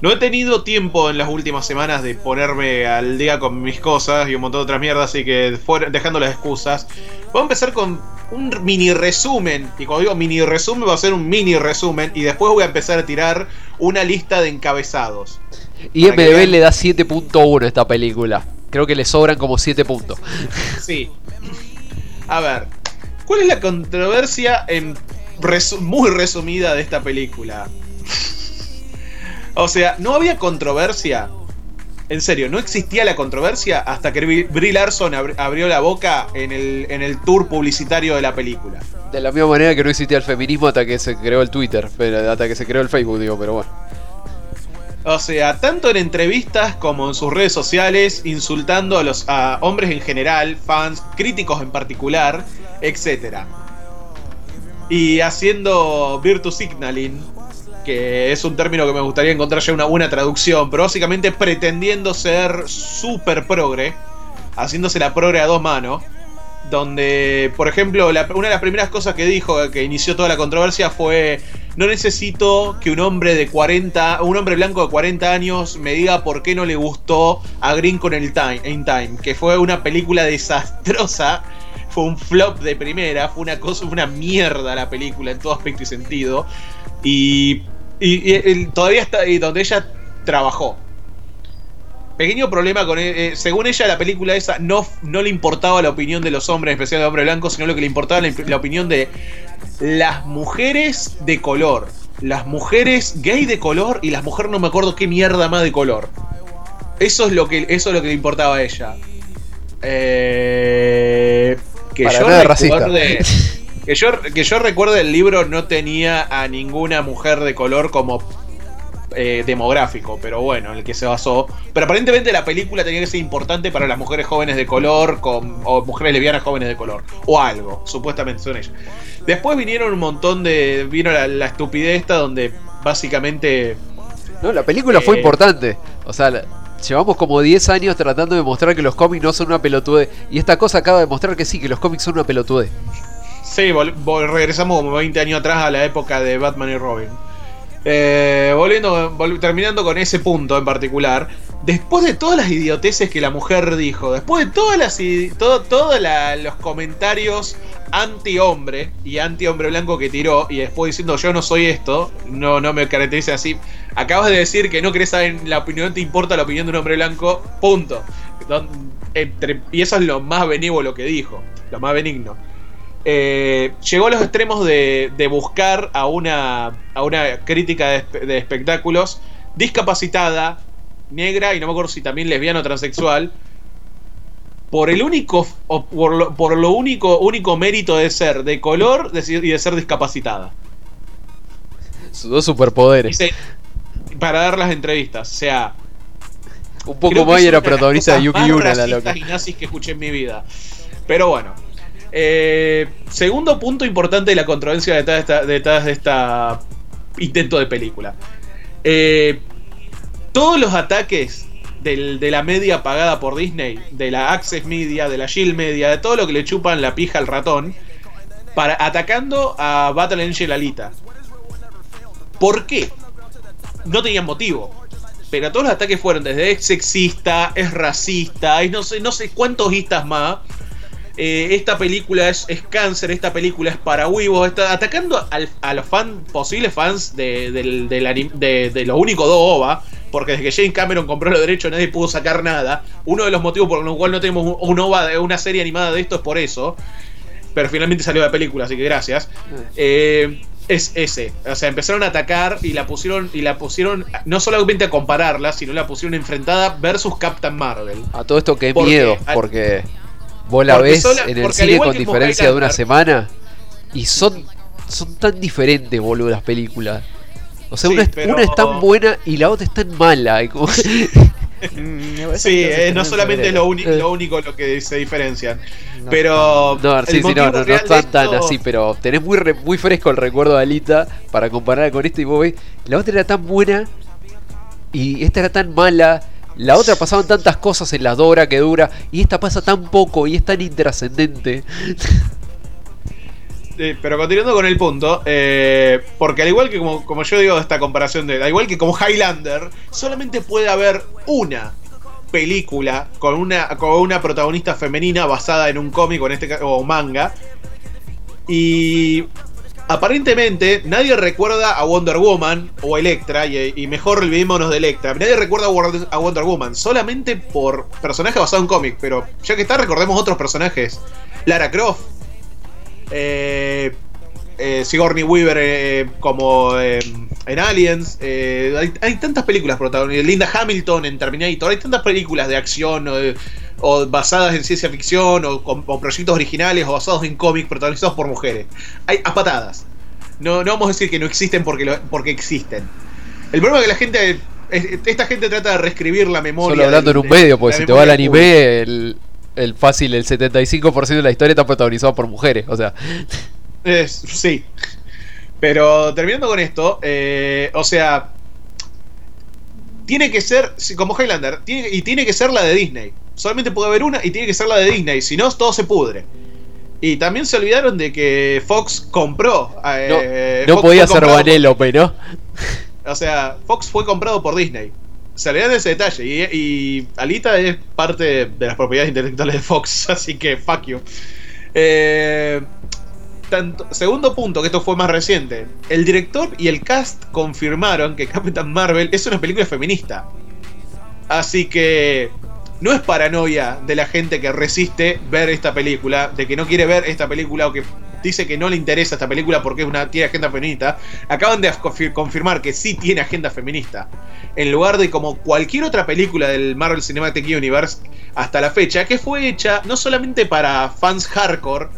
no he tenido tiempo en las últimas semanas de ponerme al día con mis cosas y un montón de otras mierdas, así que fuera- dejando las excusas, voy a empezar con un mini resumen y cuando digo mini resumen va a ser un mini resumen y después voy a empezar a tirar una lista de encabezados. Y MDB le da 7.1 a esta película. Creo que le sobran como 7 puntos. Sí. A ver, ¿cuál es la controversia en resu- muy resumida de esta película? O sea, no había controversia en serio, no existía la controversia hasta que Brie Larson abri- abrió la boca en el, en el tour publicitario de la película. De la misma manera que no existía el feminismo hasta que se creó el Twitter, pero hasta que se creó el Facebook, digo, pero bueno. O sea, tanto en entrevistas como en sus redes sociales, insultando a los a hombres en general, fans, críticos en particular, etc. Y haciendo virtue signaling, que es un término que me gustaría encontrar ya una buena traducción, pero básicamente pretendiendo ser super progre, haciéndose la progre a dos manos. Donde, por ejemplo, una de las primeras cosas que dijo, que inició toda la controversia, fue: No necesito que un hombre de 40, un hombre blanco de 40 años me diga por qué no le gustó a Green con el Time, in Time, que fue una película desastrosa, fue un flop de primera, fue una cosa, una mierda la película en todo aspecto y sentido. Y, y- todavía está, y donde ella trabajó. Pequeño problema con eh, según ella la película esa no, no le importaba la opinión de los hombres, en especial de hombre blanco, sino lo que le importaba la, la opinión de las mujeres de color, las mujeres gay de color y las mujeres no me acuerdo qué mierda más de color. Eso es lo que eso es lo que le importaba a ella. Eh, que Para yo recuerde que yo que yo recuerde el libro no tenía a ninguna mujer de color como eh, demográfico, pero bueno, en el que se basó. Pero aparentemente la película tenía que ser importante para las mujeres jóvenes de color con, o mujeres lesbianas jóvenes de color, o algo, supuestamente son ellas. Después vinieron un montón de. Vino la, la estupidez esta donde básicamente. No, la película fue Eh. importante. O sea, la- llevamos como 10 años tratando de mostrar que los cómics no son una pelotudez. Y esta cosa acaba de mostrar que sí, que los cómics son una pelotudez. Sí, regresamos como 20 años atrás a la época de Batman y Robin. Eh, volviendo, vol- terminando con ese punto en particular, después de todas las idioteces que la mujer dijo, después de todas las todo, todos la- los comentarios anti-hombre y anti-hombre blanco que tiró, y después diciendo yo no soy esto, no, no me caracteriza así, acabas de decir que no querés saber la opinión, te importa la opinión de un hombre blanco, punto. Entre- y eso es lo más benévolo que dijo, lo más benigno eh, llegó a los extremos de, de buscar a una, a una crítica de, espe- de espectáculos discapacitada, negra y no me acuerdo si también lesbiana o transexual, por el único, o por lo, por lo único, único mérito de ser de color de- y de ser discapacitada. Sus dos superpoderes. Para dar las entrevistas, o sea, Un poco más y era protagonista de Yuki Yuna, la loca. y nazis que escuché en mi vida. Pero bueno. Eh, segundo punto importante de la controversia detrás de esta, detrás de esta intento de película. Eh, todos los ataques de la media pagada por Disney, de la Access Media, de la Shield Media, de todo lo que le chupan la pija al ratón, para, atacando a Battle Angel Alita. ¿Por qué? No tenían motivo. Pero todos los ataques fueron desde es sexista, es racista, es no sé, no sé cuántos istas más. Eh, esta película es, es cáncer, esta película es para huevos, está atacando al- a los fan, posibles fans de, del- del anim- de- de los únicos dos OVA, porque desde que Jane Cameron compró los derechos nadie pudo sacar nada. Uno de los motivos por los cuales no tenemos un, un OVA, de una serie animada de esto es por eso. Pero finalmente salió la película, así que gracias. Eh, es ese. O sea, empezaron a atacar y la pusieron, y la pusieron no solamente a compararla, sino la pusieron enfrentada versus Captain Marvel. A todo esto qué Porque- miedo, porque vos la porque ves sola- en el cine con diferencia de una semana y son, son tan diferentes, boludo, las películas. O sea, Sí, una, es, pero- una es tan buena y la otra es tan mala. y como- Mm, Sí, eh, no en solamente es lo, uni- Eh. lo único lo que se diferencian. No, pero. No, sí, no, no, no están tan así, pero tenés muy, re- muy fresco el recuerdo de Alita para comparar con esto y vos ves, la otra era tan buena y esta era tan mala. La otra pasaban tantas cosas en la Dora que dura y esta pasa tan poco y es tan intrascendente. Eh, pero continuando con el punto, eh, porque al igual que como, como yo digo esta comparación de, al igual que como Highlander, solamente puede haber una película con una, con una protagonista femenina basada en un cómic o en este o manga. Y aparentemente nadie recuerda a Wonder Woman o Electra, y, y mejor olvidémonos de Electra. Nadie recuerda a Wonder- a Woman, solamente por personaje basado en cómic, pero ya que está, recordemos otros personajes. Lara Croft, eh, eh, Sigourney Weaver eh, como eh, en Aliens, eh, hay, hay tantas películas protagonizadas, Linda Hamilton en Terminator, hay tantas películas de acción o, o basadas en ciencia ficción o, con- o proyectos originales o basados en cómics protagonizados por mujeres. Hay a patadas. No, no vamos a decir que no existen porque, lo- porque existen. El problema es que la gente, es- esta gente trata de reescribir la memoria. Solo hablando en un medio, porque si te va al anime, el, el fácil, el 75% de la historia está protagonizado por mujeres. O sea, Es- sí. Pero terminando con esto, eh, o sea, tiene que ser, como Highlander, tiene, y tiene que ser la de Disney. Solamente puede haber una y tiene que ser la de Disney, si no, todo se pudre. Y también se olvidaron de que Fox compró. no, eh, no Fox podía ser Vanellope, ¿no? O sea, Fox fue comprado por Disney. Se olvidaron de ese detalle. Y, y Alita es parte de las propiedades intelectuales de Fox, así que fuck you. Eh, tanto- segundo punto, que esto fue más reciente. El director y el cast confirmaron que Captain Marvel es una película feminista. Así que no es paranoia de la gente que resiste ver esta película, de que no quiere ver esta película o que dice que no le interesa esta película porque es una, tiene agenda feminista. Acaban de confir- confirmar que sí tiene agenda feminista. En lugar de como cualquier otra película del Marvel Cinematic Universe hasta la fecha, que fue hecha no solamente para fans hardcore,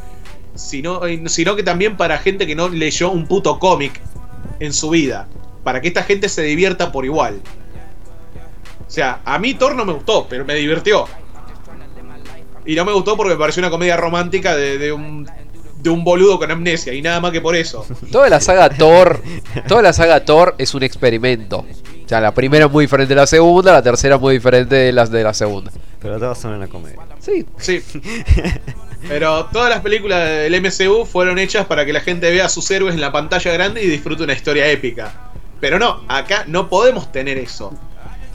sino, eh, sino que también para gente que no leyó un puto cómic en su vida. Para que esta gente se divierta por igual. O sea, a mí Thor no me gustó, pero me divirtió. Y no me gustó porque me pareció una comedia romántica de, de un, de un boludo con amnesia. Y nada más que por eso. Toda la saga Thor, toda la saga Thor es un experimento. O sea, la primera es muy diferente de la segunda, la tercera es muy diferente de las de la segunda. Pero todos son una comedia. Sí, Sí. Pero todas las películas del MCU fueron hechas para que la gente vea a sus héroes en la pantalla grande y disfrute una historia épica. Pero no, acá no podemos tener eso.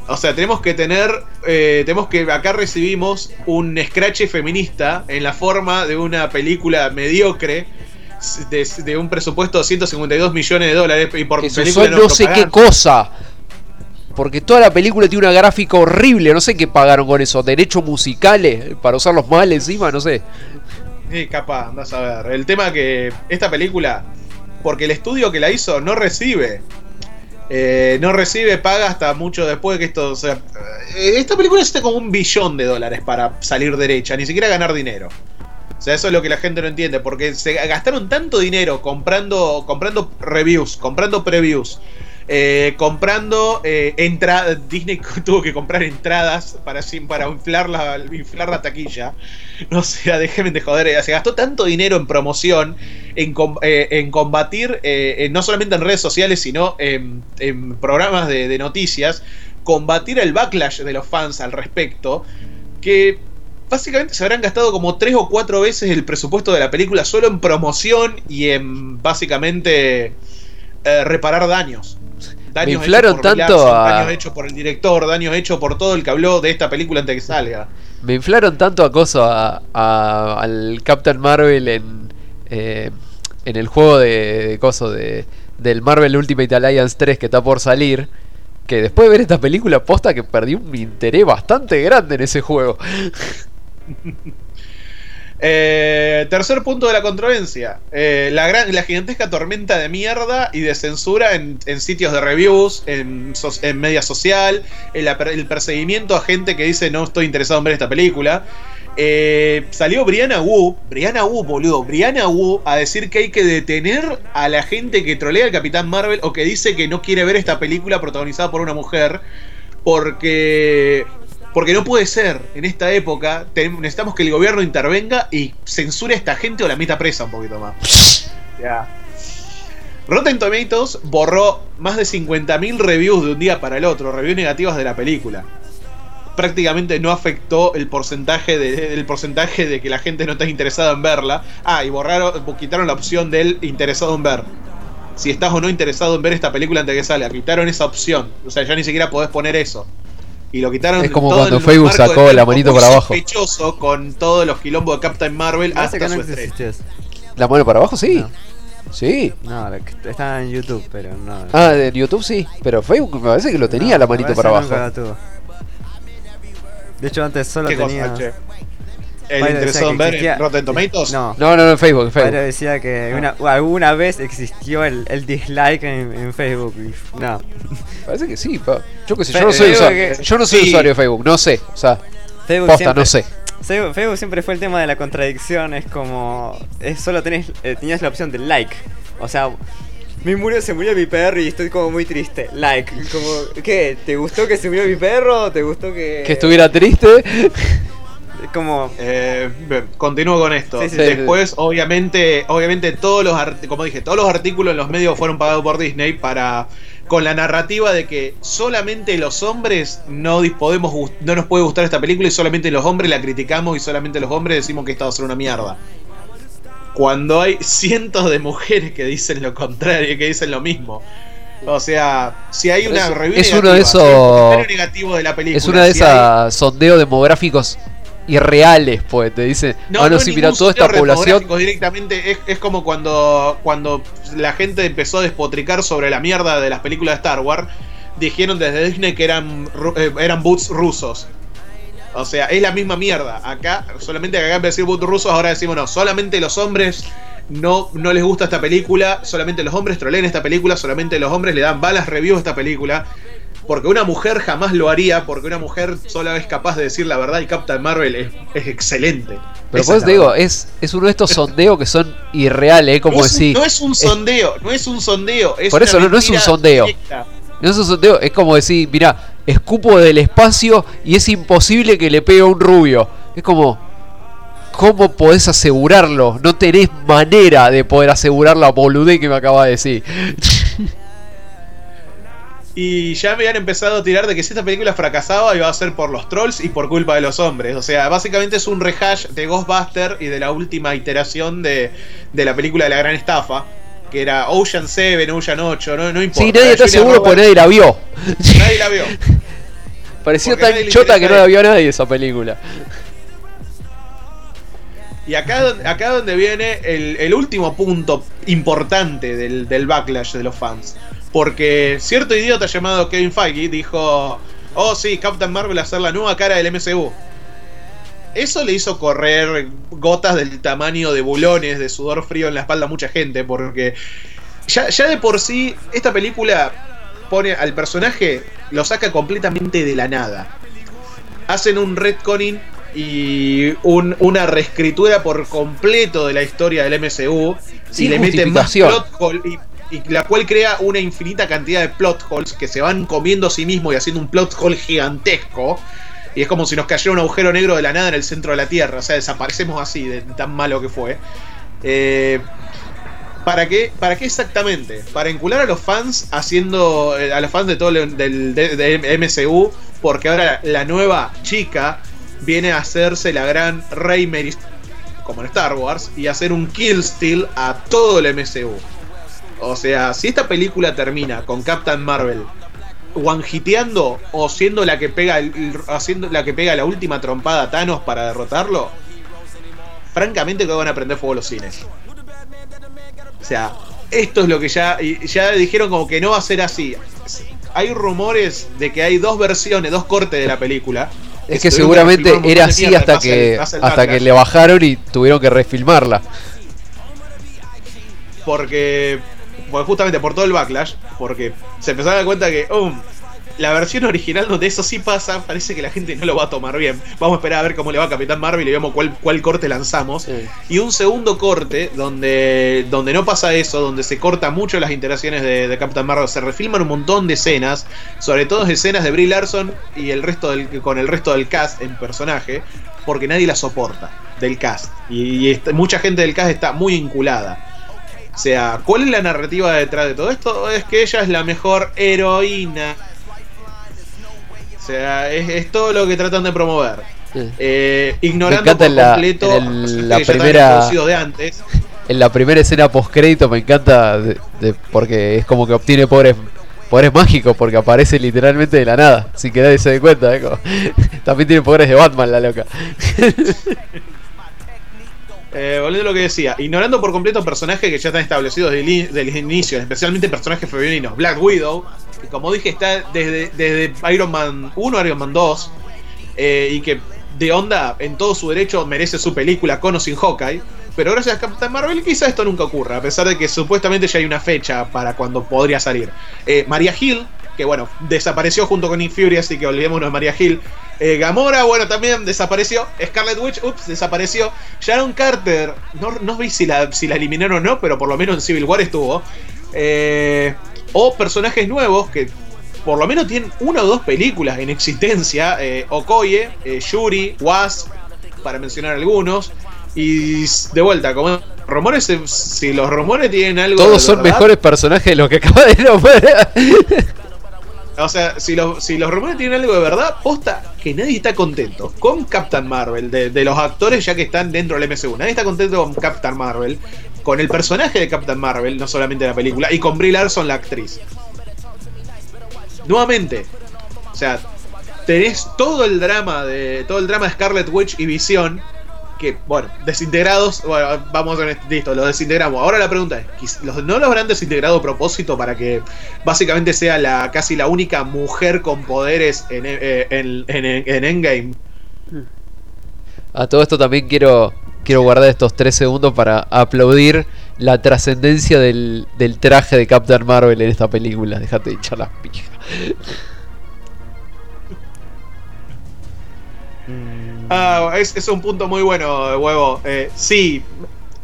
O sea, tenemos que tener. eh, tenemos que. Acá recibimos un scratch feminista en la forma de una película mediocre. De, de un presupuesto de 152 millones de dólares. Y por eso película no sé qué cosa. Porque toda la película tiene una gráfica horrible, no sé qué pagaron con eso, derechos musicales para usarlos mal encima, no sé. Sí, capaz, andás a ver. El tema que esta película, porque el estudio que la hizo no recibe. Eh, no recibe paga hasta mucho después que esto. O sea, eh, esta película necesita como un billón de dólares para salir derecha, ni siquiera ganar dinero. O sea, eso es lo que la gente no entiende, porque se gastaron tanto dinero comprando, comprando reviews, comprando previews, eh, comprando eh, Disney tuvo que comprar entradas para, para inflar, la, inflar la taquilla. No sea, déjenme de joder. eh, Se gastó tanto dinero en promoción, en, eh, en combatir, eh, en- no solamente en redes sociales, sino en, programas de, de noticias, combatir el backlash de los fans al respecto, que básicamente se habrán gastado como tres o cuatro veces el presupuesto de la película solo en promoción y en básicamente eh, reparar daños. Daños inflaron hechos por tanto a- daños hechos por el director, daños hechos por todo el que habló de esta película antes de que salga. Me inflaron tanto acoso a, a- al Captain Marvel en, eh, en el juego de, de coso de, del Marvel Ultimate Alliance 3 que está por salir. Que después de ver esta película, posta que perdí un interés bastante grande en ese juego. Eh, tercer punto de la controversia. Eh, la, gran, la gigantesca tormenta de mierda y de censura en, sitios de reviews, en, media social, el, el perseguimiento a gente que dice no estoy interesado en ver esta película. Eh, salió Brianna Wu, Brianna Wu, boludo, Brianna Wu a decir que hay que detener a la gente que trolea al Capitán Marvel o que dice que no quiere ver esta película protagonizada por una mujer porque porque no puede ser en esta época necesitamos que el gobierno intervenga y censure a esta gente o la meta presa un poquito más Ya. Rotten Tomatoes borró más de 50.000 reviews de un día para el otro, reviews negativas de la película. Prácticamente no afectó el porcentaje de, porcentaje de que la gente no está interesada en verla. Ah, y borraron, quitaron la opción del interesado en ver. Si estás o no interesado en ver esta película antes de que salga, quitaron esa opción. O sea, ya ni siquiera podés poner eso. Y lo quitaron Es como todo cuando Facebook sacó la manito para abajo. sospechoso con todos los quilombos de Captain Marvel Parece hasta que su no estreno. ¿La mano para abajo? Sí. No. Sí. No, está en YouTube, pero no. Ah, de YouTube sí. Pero Facebook me parece que lo tenía No, la manito para abajo. De hecho, antes solo ¿Qué tenía. cosa? El Padre interesado decía en ver existía- en Rotten Tomatoes. No. No, no, no, en Facebook, en Padre Facebook. decía que una, alguna vez existió el, el dislike en, en Facebook. y No. Parece que sí, pa. Yo qué sé, yo Fe- no soy, usuario, que- yo no soy sí. usuario de Facebook, no sé. O sea, Facebook posta, siempre, no sé. Facebook, Facebook siempre fue el tema de la contradicción. Es como. Es, solo tenés, eh, tenías la opción del like. O sea. Me murió, se murió mi perro y estoy como muy triste. Like. Como, ¿qué? ¿Te gustó que se murió mi perro? ¿Te gustó que.? Que estuviera triste. Como. Eh, continúo con esto. Sí, sí, sí. Después, obviamente, obviamente todos los como dije, todos los artículos en los medios fueron pagados por Disney para con la narrativa de que solamente los hombres no podemos no nos puede gustar esta película y solamente los hombres la criticamos y solamente los hombres decimos que esta va a ser una mierda. Cuando hay cientos de mujeres que dicen lo contrario, que dicen lo mismo. O sea, si hay una Es- review es uno de esos- negativo de la película, Es una de si hay- esas sondeos demográficos irreales, pues. Te dicen, no, no, es sí, mira, toda esta población. Directamente es, es como cuando, cuando la gente empezó a despotricar sobre la mierda de las películas de Star Wars. Dijeron desde Disney que eran, eh, eran boots rusos. O sea, es la misma mierda. Acá, solamente que acá en vez de decir boots rusos, ahora decimos no, solamente los hombres no, no les gusta esta película, solamente los hombres troleen esta película, solamente los hombres le dan balas reviews a esta película. Porque una mujer jamás lo haría, porque una mujer solo es capaz de decir la verdad y Captain Marvel es, es excelente. Pero Esa pues es te digo, es, es uno de estos sondeos que son irreales, ¿eh? como no, es un, decir. no es un sondeo, no es un sondeo. Es Por eso no- no es un sondeo. directa. No es un sondeo, es como decir, mira, escupo del espacio y es imposible que le pegue a un rubio. Es como, ¿cómo podés asegurarlo? No tenés manera de poder asegurar la boludez que me acaba de decir. Y ya me habían empezado a tirar de que si esta película fracasaba iba a ser por los trolls y por culpa de los hombres. O sea, básicamente es un rehash de Ghostbuster y de la última iteración de, de la película de la gran estafa. Que era Ocean 7, Ocean 8, no, no importa. Sí, nadie está seguro porque nadie la vio. nadie la vio. Pareció Porque tan chota que no la vio nadie esa película. Y acá, acá donde viene el, el último punto importante del, del backlash de los fans. Porque cierto idiota llamado Kevin Feige dijo, oh sí, Captain Marvel a ser la nueva cara del MCU. Eso le hizo correr gotas del tamaño de bulones de sudor frío en la espalda a mucha gente, porque ya, ya de por sí esta película pone al personaje, lo saca completamente de la nada. Hacen un retconning y un- una reescritura por completo de la historia del MCU Sin y le meten más plot y, y la cual crea una infinita cantidad de plot holes que se van comiendo a sí mismo y haciendo un plot hole gigantesco. Y es como si nos cayera un agujero negro de la nada en el centro de la Tierra. O sea, desaparecemos así de tan malo que fue. Eh, ¿Para qué, ¿Para qué exactamente? Para encular a los fans haciendo. eh, a los fans de todo el del, de- de MCU. Porque ahora la, la nueva chica viene a hacerse la gran Rey Mary como en Star Wars. Y hacer un kill steal a todo el MCU. O sea, si esta película termina con Captain Marvel one-hiteando o siendo la que pega el- el- haciendo la que pega la última trompada a Thanos para derrotarlo, francamente que van a prender fuego los cines. O sea, esto es lo que ya ya dijeron como que no va a ser así. Hay rumores de que hay dos versiones, dos cortes de la película. Es que seguramente era así hasta pasa el- que pasa hasta que le bajaron y tuvieron que refilmarla. porque, porque justamente por todo el backlash, porque se empezaron a dar cuenta que um, la versión original donde eso sí pasa, parece que la gente no lo va a tomar bien. Vamos a esperar a ver cómo le va a Capitán Marvel y vemos cuál, cuál corte lanzamos. Y un segundo corte donde, donde no pasa eso, donde se corta mucho las interacciones de, de Captain Marvel, se refilman un montón de escenas, sobre todo escenas de Brie Larson y el resto del, con el resto del cast en personaje, porque nadie la soporta del cast. Y, mucha gente del cast está muy inculada. O sea, ¿cuál es la narrativa detrás de todo esto? Es que ella es la mejor heroína. O sea, es, es todo lo que tratan de promover. Eh, ignorando por la- completo en el- la primera- de antes. En la primera escena post crédito me encanta de- de- porque es como que obtiene poderes poderes mágicos porque aparece literalmente de la nada, sin que nadie se dé cuenta. ¿eh? También tiene poderes de Batman la loca. Eh, volviendo a lo que decía, ignorando por completo personajes que ya están establecidos desde el, inicio, especialmente personajes femeninos. Black Widow, que como dije está desde, Iron Man 1 Iron Man 2, eh, y que de onda en todo su derecho merece su película con o sin Hawkeye. Pero gracias a Captain Marvel quizá esto nunca ocurra, a pesar de que supuestamente ya hay una fecha para cuando podría salir. Eh, María Hill, que bueno, desapareció junto con Nick así que olvidémonos de María Hill. Eh, Gamora, bueno, también desapareció. Scarlet Witch, ups, desapareció. Sharon Carter, no, no vi si la, si la eliminaron o no, pero por lo menos en Civil War estuvo. Eh, o personajes nuevos que por lo menos tienen una o dos películas en existencia. Eh, Okoye, eh, Yuri, Wasp, para mencionar algunos. Y de vuelta, como rumores, si los rumores tienen algo... Todos son verdad, mejores personajes de los que acaba de nombrar. O sea, si los, si los rumores tienen algo de verdad, posta que nadie está contento con Captain Marvel, de, de los actores ya que están dentro del MCU. Nadie está contento con Captain Marvel, con el personaje de Captain Marvel, no solamente la película, y con Brie Larson, la actriz. Nuevamente, o sea, tenés todo el drama de todo el drama de Scarlet Witch y Visión que, bueno, desintegrados, bueno, vamos a ver, listo, los desintegramos. Ahora la pregunta es, ¿quis- los- ¿no los habrán desintegrado a propósito para que básicamente sea la casi la única mujer con poderes en, eh, en, en- en Endgame? A todo esto también quiero, quiero guardar estos tres segundos para aplaudir la trascendencia del, del traje de Captain Marvel en esta película. Déjate de hinchar las pijas. Mm, Ah, es, es un punto muy bueno, huevo. Eh, sí,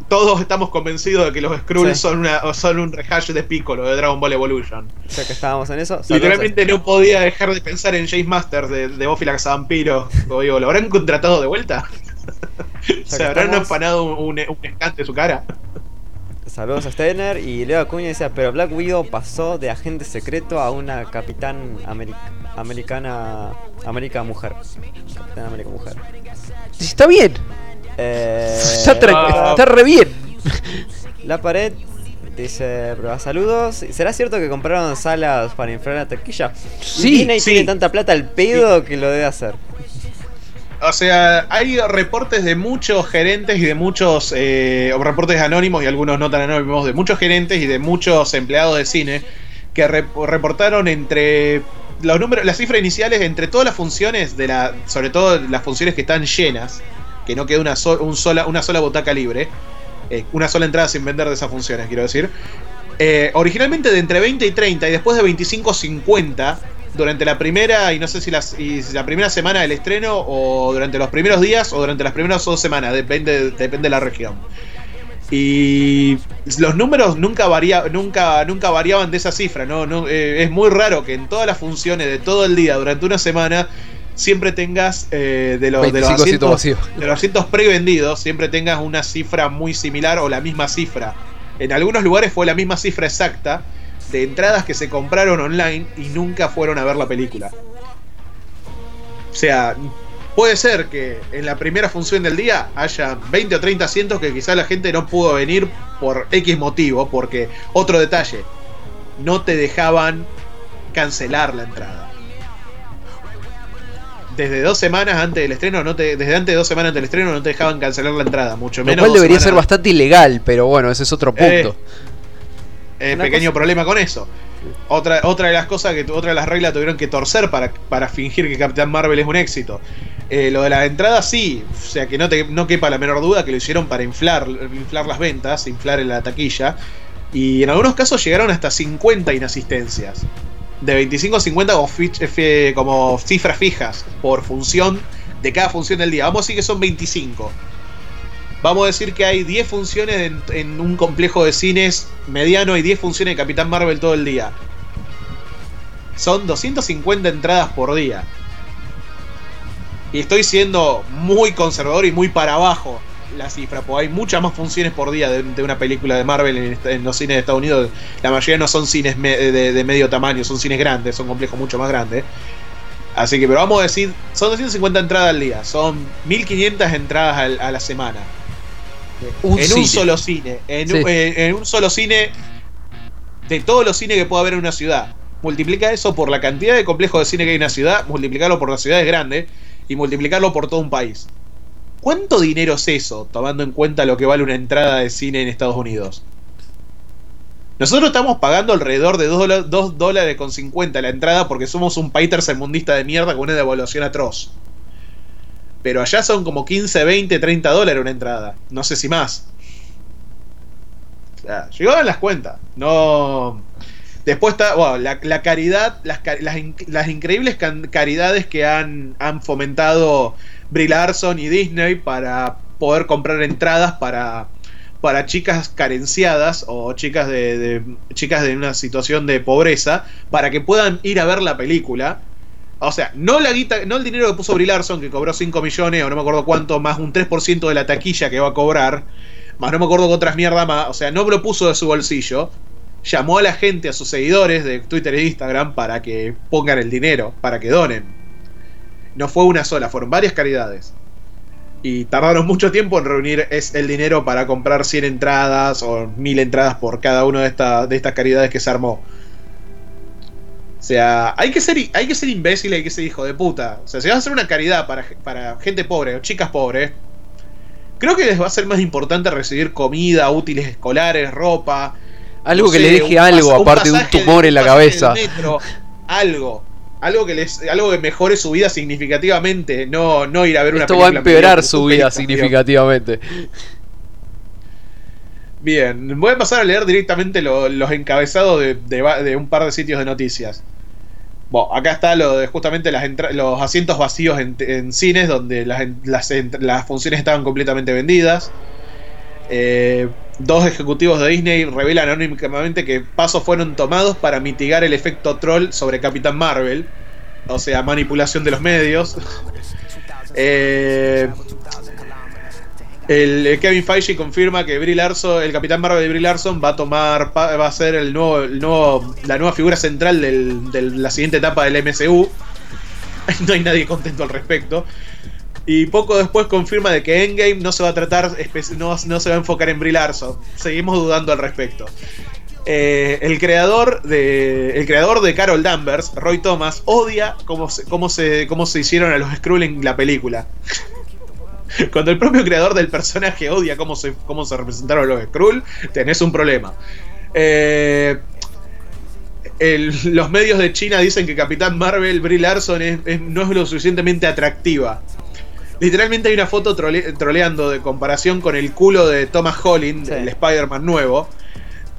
todos estamos convencidos de que los Skrulls Sí. son, una, son un rehash de Piccolo de Dragon Ball Evolution. ya que estábamos en eso. Literalmente no podía dejar de pensar en Jace Masters de, de Buffy la Vampiro. Como digo, ¿lo habrán contratado de vuelta? ¿Se habrán estamos- afanado un, un, un escante de su cara? Saludos a Steiner y Leo Acuña decía, pero Black Widow pasó de agente secreto a una capitán americ- americana América mujer. Capitán América mujer. Está bien. Eh, Está, Ah. está re bien. La pared dice, prueba saludos. ¿Será cierto que compraron salas para inflar la taquilla? Sí, y Disney sí. tiene tanta plata al pedo que lo debe hacer. O sea, hay reportes de muchos gerentes y de muchos eh, reportes anónimos y algunos no tan anónimos, de muchos gerentes y de muchos empleados de cine que rep- reportaron entre los números, las cifras iniciales entre todas las funciones de la, sobre todo las funciones que están llenas, que no queda una, so- un sola, una sola butaca libre, eh, una sola entrada sin vender de esas funciones, quiero decir. Eh, originalmente de entre 20 y 30 y después de 25 50 durante la primera y no sé si, las, y la primera semana del estreno o durante los primeros días o durante las primeras dos semanas, depende, depende de la región. Y los números nunca, varía, nunca, nunca variaban de esa cifra, ¿no? no eh, es muy raro que en todas las funciones de todo el día durante una semana siempre tengas eh, de, los de, los 25 asientos asientos, vacíos. de los asientos prevendidos, siempre tengas una cifra muy similar o la misma cifra. En algunos lugares fue la misma cifra exacta de entradas que se compraron online y nunca fueron a ver la película. O sea, puede ser que en la primera función del día haya 20 o 30 asientos que quizá la gente no pudo venir por X motivo, porque otro detalle, no te dejaban cancelar la entrada. Desde dos semanas antes del estreno, no te, desde antes de dos semanas antes del estreno no te dejaban cancelar la entrada, mucho Lo menos. cual dos debería ser bastante ilegal, pero bueno, ese es otro Eh, punto. eh, Una pequeño cosa- problema con eso. Otra, otra de las cosas que otra de las reglas tuvieron que torcer para, para fingir que Capitán Marvel es un éxito. Eh, lo de la entrada sí, o sea que no te no quepa la menor duda que lo hicieron para inflar, inflar las ventas, inflar en la taquilla. Y en algunos casos llegaron hasta 50 inasistencias. De 25 a 50 como, eh, como cifras fijas por función de cada función del día. Vamos a decir que son 25. Vamos a decir que hay 10 funciones en, un complejo de cines mediano y 10 funciones de Capitán Marvel todo el día. Son 250 entradas por día. Y estoy siendo muy conservador y muy para abajo la cifra, porque hay muchas más funciones por día de, una película de Marvel en, los cines de Estados Unidos. La mayoría no son cines de, medio tamaño, son cines grandes, son complejos mucho más grandes. Así que, pero vamos a decir, son 250 entradas al día, son 1500 entradas a la semana Un en cine. un solo cine. En, Sí. un, eh, en un solo cine. De todos los cines que pueda haber en una ciudad. Multiplica eso por la cantidad de complejos de cine que hay en una ciudad. Multiplicarlo por las ciudades grandes. Y multiplicarlo por todo un país. ¿Cuánto dinero es eso? Tomando en cuenta lo que vale una entrada de cine en Estados Unidos. Nosotros estamos pagando alrededor de 2 dólares con 50 la entrada porque somos un país tercermundista de mierda con una devaluación atroz. Pero allá son como 15, 20, 30 dólares una entrada. No sé si más. O sea, llegaban las cuentas. No. Después está, bueno, la, la caridad, las, increíbles caridades que han, fomentado Brie Larson y Disney para poder comprar entradas para, para chicas carenciadas o chicas de- chicas de una situación de pobreza para que puedan ir a ver la película. O sea, no la guita, no el dinero que puso Brie Larson, que cobró 5 millones o no me acuerdo cuánto, más un 3% de la taquilla que va a cobrar, más no me acuerdo qué otras mierdas más, o sea, no lo puso de su bolsillo. Llamó a la gente, a sus seguidores de Twitter e Instagram para que pongan el dinero, para que donen. No fue una sola, fueron varias caridades. Y tardaron mucho tiempo en reunir el dinero para comprar 100 entradas o 1000 entradas por cada una de, esta- de estas caridades que se armó. O sea, hay que, ser, hay que ser imbécil, hay que ser hijo de puta. O sea, si vas a hacer una caridad para, para gente pobre o chicas pobres, creo que les va a ser más importante recibir comida, útiles escolares, ropa. Algo no que sé, le deje algo, aparte de un tumor en la cabeza. metro, algo. Algo que les, algo que mejore su vida significativamente, no, no ir a ver una Esto va a película empeorar su vida película significativamente. Bien, voy a pasar a leer directamente lo- los encabezados de, de un par de sitios de noticias. Bueno, acá está lo de justamente las los asientos vacíos en, en cines donde las, las funciones estaban completamente vendidas. Eh, dos ejecutivos de Disney revelan anónimamente que pasos fueron tomados para mitigar el efecto troll sobre Capitán Marvel. O sea, manipulación de los medios. Eh, Kevin Feige confirma que Brie Larson, el Capitán Marvel de Brie Larson va a tomar, va a ser el nuevo, la nueva figura central de la siguiente etapa del MCU. No hay nadie contento al respecto. Y poco después confirma de que Endgame no se va a tratar, no, se va a enfocar en Brie Larson. Seguimos dudando al respecto. Eh, el creador de el creador de Carol Danvers, Roy Thomas, odia cómo se, cómo se, cómo se hicieron a los Skrull en la película. Cuando el propio creador del personaje odia cómo se, cómo se representaron los Skrull, tenés un problema. Eh, el- los medios de China dicen que Capitán Marvel, Brie Larson, es- es- no es lo suficientemente atractiva. Literalmente hay una foto trole- troleando de comparación con el culo de Thomas Holland, Sí. el Spider-Man nuevo.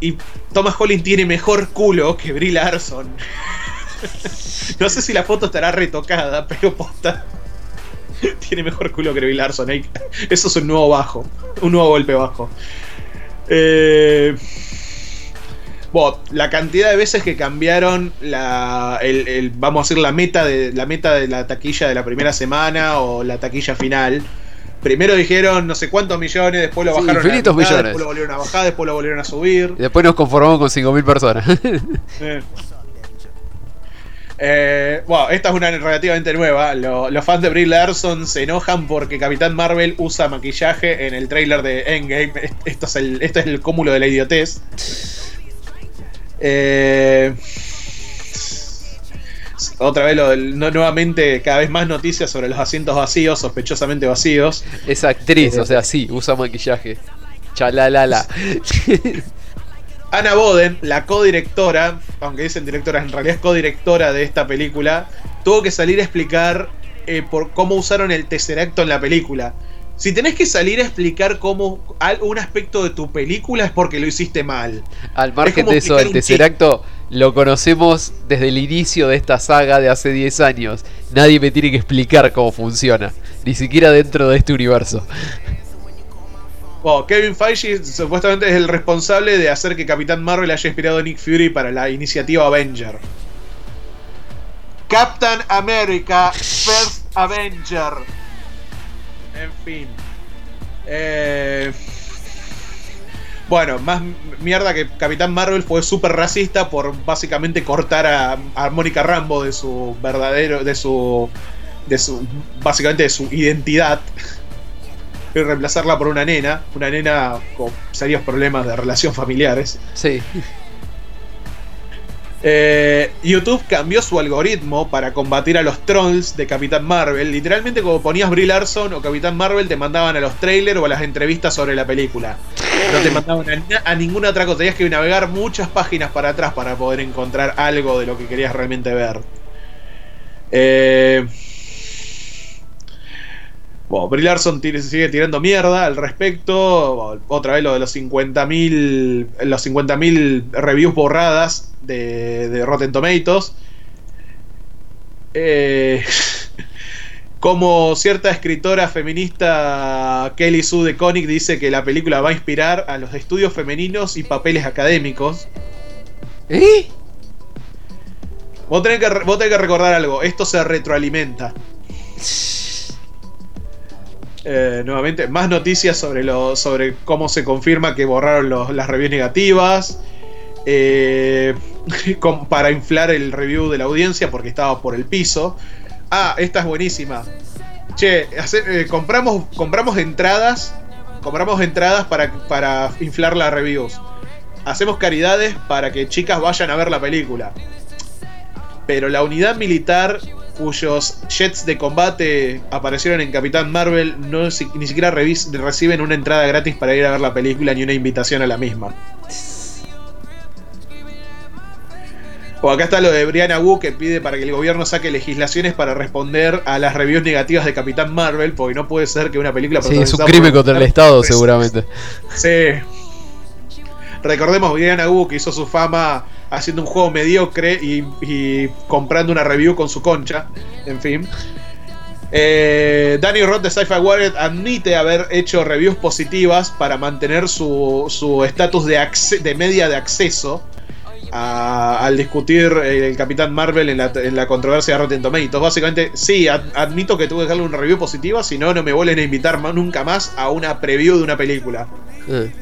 Y Thomas Holland tiene mejor culo que Brie Larson. no sé si la foto estará retocada, pero posta. tiene mejor culo que Brie Larson. Eso es un nuevo bajo. Un nuevo golpe bajo. Eh, bueno, la cantidad de veces que cambiaron la, el, el- vamos a decir, la meta de la meta de la taquilla de la primera semana o la taquilla final. Primero dijeron no sé cuántos millones, después lo Sí, bajaron infinitos a la mitad, millones. después lo volvieron a bajar, después lo volvieron a subir. Y después nos conformamos con 5.000 personas. Eh. Eh, bueno, esta es una relativamente nueva. Lo- los fans de Brie Larson se enojan porque Capitán Marvel usa maquillaje en el trailer de Endgame. Esto es el, este es el cúmulo de la idiotez. Eh, otra vez, lo del- no- nuevamente, cada vez más noticias sobre los asientos vacíos, sospechosamente vacíos. es actriz, o sea, sí, usa maquillaje. Chalalala. Anna Boden, la codirectora, aunque dicen directora, en realidad es codirectora de esta película, tuvo que salir a explicar eh, por cómo usaron el Tesseracto en la película. Si tenés que salir a explicar cómo un aspecto de tu película es porque lo hiciste mal. Al margen de eso, el Tesseracto lo conocemos desde el inicio de esta saga de hace 10 años. Nadie me tiene que explicar cómo funciona, ni siquiera dentro de este universo. Bueno, Kevin Feige supuestamente es el responsable de hacer que Capitán Marvel haya inspirado a Nick Fury para la iniciativa Avenger. Captain America First Avenger. En fin. Eh, bueno, más mierda que Capitán Marvel fue súper racista por básicamente cortar a, a Mónica Rambo de su verdadero. de su. de su. básicamente de su identidad. Y reemplazarla por una nena. Una nena con serios problemas de relación familiares. Sí. Eh, YouTube cambió su algoritmo para combatir a los trolls de Capitán Marvel. Literalmente, como ponías Brie Larson o Capitán Marvel, te mandaban a los trailers o a las entrevistas sobre la película. No te mandaban a, a ninguna otra cosa. Tenías que navegar muchas páginas para atrás para poder encontrar algo de lo que querías realmente ver. Eh, Bueno, Brie Larson sigue tirando mierda al respecto. Otra vez lo de los 50.000 los 50.000 reviews borradas de, de Rotten Tomatoes. Eh, como cierta escritora feminista Kelly Sue de Koenig dice que la película va a inspirar a los estudios femeninos y papeles académicos. ¿Eh? Vos tenés que, vos tenés que recordar algo, esto se retroalimenta. Eh, nuevamente, más noticias sobre, lo, sobre cómo se confirma que borraron los- las reviews negativas. eh, para inflar el review de la audiencia porque estaba por el piso. Ah, esta es buenísima. Che, eh, compramos, compramos entradas. Compramos entradas para, para inflar las reviews. Hacemos caridades para que chicas vayan a ver la película. Pero la unidad militar cuyos jets de combate aparecieron en Capitán Marvel no si- ni siquiera reciben una entrada gratis para ir a ver la película ni una invitación a la misma. O acá está lo de Brianna Wu que pide para que el gobierno saque legislaciones para responder a las reviews negativas de Capitán Marvel, porque no puede ser que una película Sí, es un crimen contra el Estado, seguramente. Sí. Recordemos Brianna Wu que hizo su fama haciendo un juego mediocre y, comprando una review con su concha. En fin. Eh, Danny Roth de Sci-Fi Warrior admite haber hecho reviews positivas para mantener su estatus de, de media de acceso al discutir el Capitán Marvel en la, en la controversia de Rotten Tomatoes. Básicamente, sí, ad- admito que tuve que darle una review positiva, si no, no me vuelven a invitar nunca más a una preview de una película. Eh.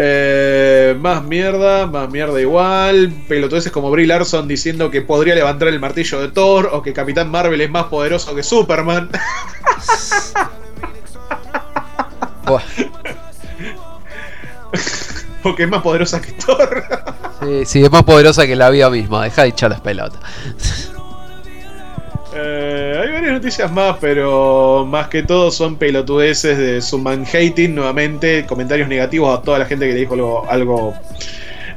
Eh, más mierda, más mierda igual. Pelotudeces como Brie Larson diciendo que podría levantar el martillo de Thor o que Capitán Marvel es más poderoso que Superman. Buah. o que es más poderosa que Thor. Sí, sí, es más poderosa que la vida misma. Deja de echar las pelotas. Eh, hay varias noticias más, pero más que todo son pelotudeces de su man hating nuevamente, comentarios negativos a toda la gente que le dijo algo, algo,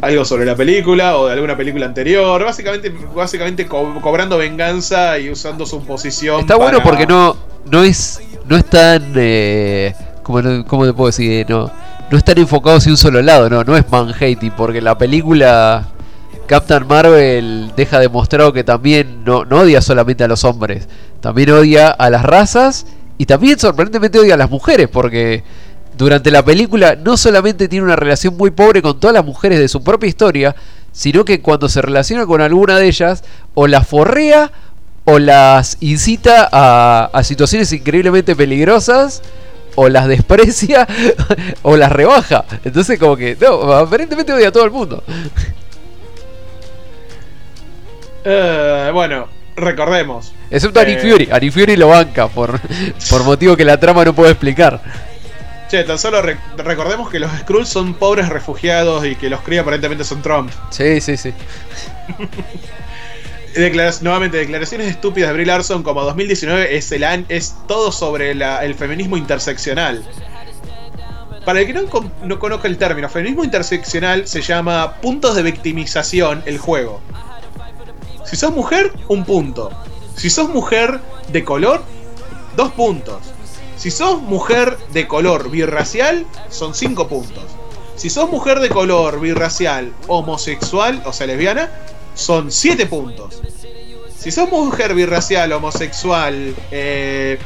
algo sobre la película o de alguna película anterior. Básicamente, básicamente co- cobrando venganza y usando su posición. Está bueno porque no, no es no es tan eh, como cómo te puedo decir no no están enfocados en un solo lado no no es manhattan porque la película Captain Marvel deja demostrado que también no, no odia solamente a los hombres también odia a las razas y también sorprendentemente odia a las mujeres porque durante la película no solamente tiene una relación muy pobre con todas las mujeres de su propia historia sino que cuando se relaciona con alguna de ellas o la forrea o las incita a, a situaciones increíblemente peligrosas o las desprecia o las rebaja. Entonces como que, no, aparentemente odia a todo el mundo. Eh, bueno, recordemos. Excepto a Nick Eh, Fury. A Nick Fury lo banca por, por motivo que la trama no puede explicar. Che, tan solo re- recordemos que los Skrulls son pobres refugiados y que los cría aparentemente son Trump. Sí, sí, sí. Nuevamente, declaraciones estúpidas de Brie Larson como 2019 es, el an- es todo sobre la- el feminismo interseccional. Para el que no conozca el término, feminismo interseccional se llama puntos de victimización el juego. Si sos mujer, un punto. Si sos mujer de color, dos puntos. Si sos mujer de color birracial, son cinco puntos. Si sos mujer de color birracial, homosexual, o sea, lesbiana, son 7 puntos. Si sos mujer birracial, homosexual, eh,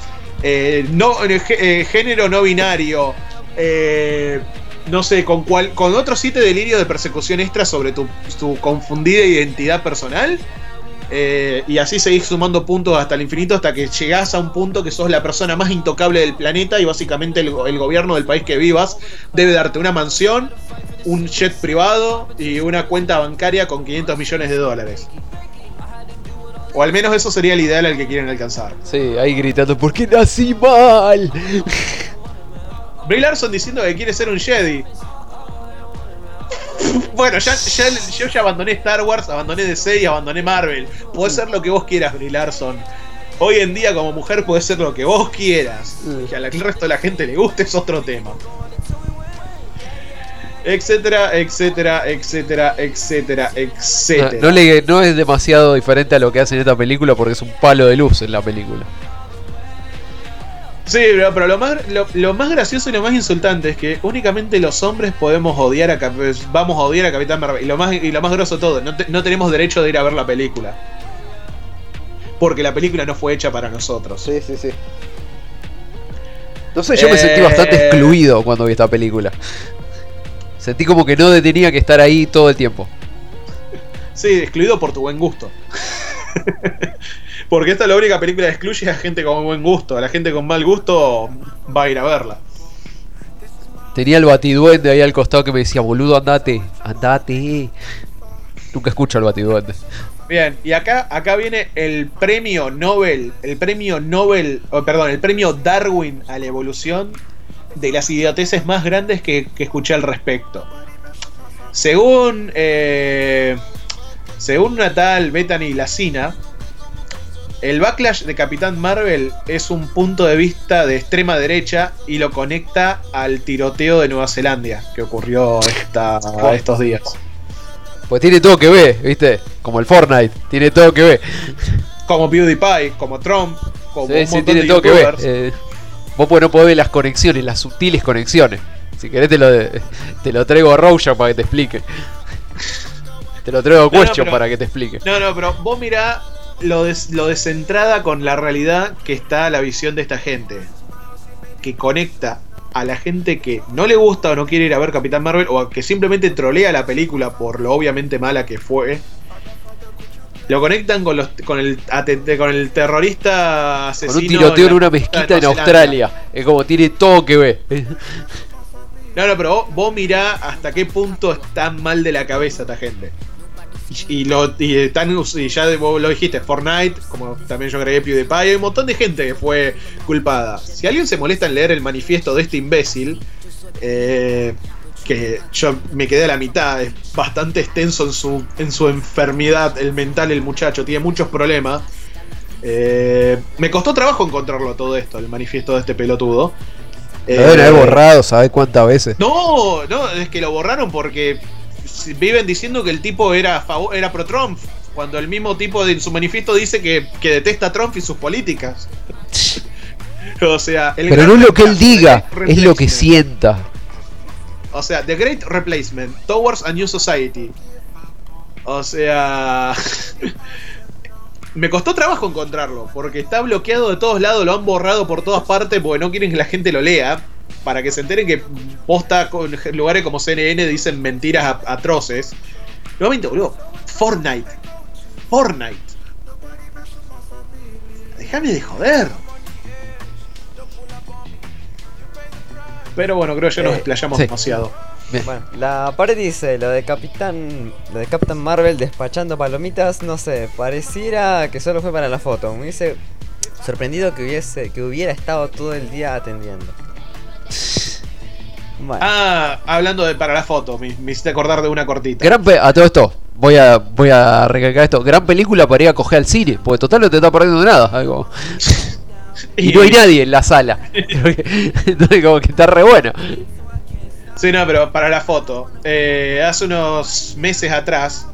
eh, no, eh, eh, género no binario, no sé, con, cual, con otros 7 delirios de persecución extra sobre tu confundida identidad personal, eh, y así seguís sumando puntos hasta el infinito hasta que llegás a un punto que sos la persona más intocable del planeta y básicamente el, go- el gobierno del país que vivas debe darte una mansión, un jet privado y una cuenta bancaria con 500 millones de dólares. O al menos eso sería el ideal al que quieren alcanzar. Sí, ahí gritando, ¿por qué nací mal? Brie Larson diciendo que quiere ser un Jedi. Bueno, ya, ya- yo ya abandoné Star Wars, abandoné DC y abandoné Marvel. Puedes ser lo que vos quieras, Brie Larson. Hoy en día, como mujer, puedes ser lo que vos quieras. Que al resto de la gente le guste es otro tema. Etcétera, etcétera, etcétera, etcétera, No, etcétera. no le, no es demasiado diferente a lo que hace en esta película porque es un palo de luz en la película. Sí, pero, pero lo, más, lo, lo más gracioso y lo más insultante es que únicamente los hombres podemos odiar a vamos a odiar a Capitán Marvel. Y lo más, y lo más grosso de todo, no, te- no tenemos derecho de ir a ver la película. Porque la película no fue hecha para nosotros. Sí, sí, sí. No sé, yo me sentí Eh. bastante excluido cuando vi esta película. Sentí como que no tenía que estar ahí todo el tiempo. Sí, excluido por tu buen gusto. Porque esta es la única película que excluye a gente con buen gusto. A la gente con mal gusto va a ir a verla. Tenía el batiduende ahí al costado que me decía, boludo, andate, andate. Nunca escucho al batiduende. Bien, y acá, acá viene el premio Nobel, el premio Nobel, oh, perdón, el premio Darwin a la evolución de las idioteces más grandes que, que escuché al respecto. Según, eh, según una tal Bethany Lacina, el backlash de Capitán Marvel es un punto de vista de extrema derecha y lo conecta al tiroteo de Nueva Zelanda que ocurrió esta, estos días. Pues tiene todo que ver, ¿viste? Como el Fortnite, tiene todo que ver. Como PewDiePie, como Trump, como Sí, un sí, montón tiene de todo que ver. Eh, vos pues no podés ver las conexiones, las sutiles conexiones. Si querés te lo, te lo traigo a Roger para que te explique. Te lo traigo a No, no, Question pero- para que te explique. No, no, pero vos mirá lo, des- lo descentrada con la realidad que está la visión de esta gente. Que conecta a la gente que no le gusta o no quiere ir a ver Capitán Marvel o que simplemente trolea la película por lo obviamente mala que fue. Lo conectan con, los, con, el, atente- con el terrorista asesino. Con un tiroteo en una mezquita en. Australia. Es como tiene todo que ver. No, no, pero vos, vos mirá hasta qué punto está mal de la cabeza esta gente. Y, y lo, y, y ya vos lo dijiste, Fortnite, como también yo agregué PewDiePie, hay un montón de gente que fue culpada. Si alguien se molesta en leer el manifiesto de este imbécil, eh, que yo me quedé a la mitad, es bastante extenso en su, en su enfermedad, el mental, el muchacho, tiene muchos problemas. Eh, me costó trabajo encontrarlo todo esto, el manifiesto de este pelotudo. Lo deben haber Eh, borrado, ¿sabes cuántas veces? no, no, es que lo borraron porque viven diciendo que el tipo era, era pro Trump. Cuando el mismo tipo de- en su manifiesto dice que, que detesta a Trump y sus políticas. o sea, el Pero no es lo que él diga, es lo que sienta. O sea, The Great Replacement Towards a New Society. O sea. Me costó trabajo encontrarlo, porque está bloqueado de todos lados, lo han borrado por todas partes porque no quieren que la gente lo lea, para que se enteren que posta con lugares como CNN dicen mentiras atroces. Nuevamente, boludo, Fortnite. Fortnite. Déjame de joder. Pero bueno, creo que ya nos Eh, explayamos sí. demasiado. Bueno, la pared dice lo de Capitán, lo de Captain Marvel despachando palomitas, no sé, pareciera que solo fue para la foto. Me hubiese sorprendido que hubiese, que hubiera estado todo el día atendiendo. Bueno, Ah, hablando de para la foto, me, me hiciste acordar de una cortita. Gran pe- a todo esto, voy a, voy a recalcar esto. Gran película para ir a coger al cine, porque total no te está perdiendo de nada. algo. Y no hay nadie en la sala. Entonces como que está re bueno. Sí, no, pero para la foto. Eh, hace unos meses atrás,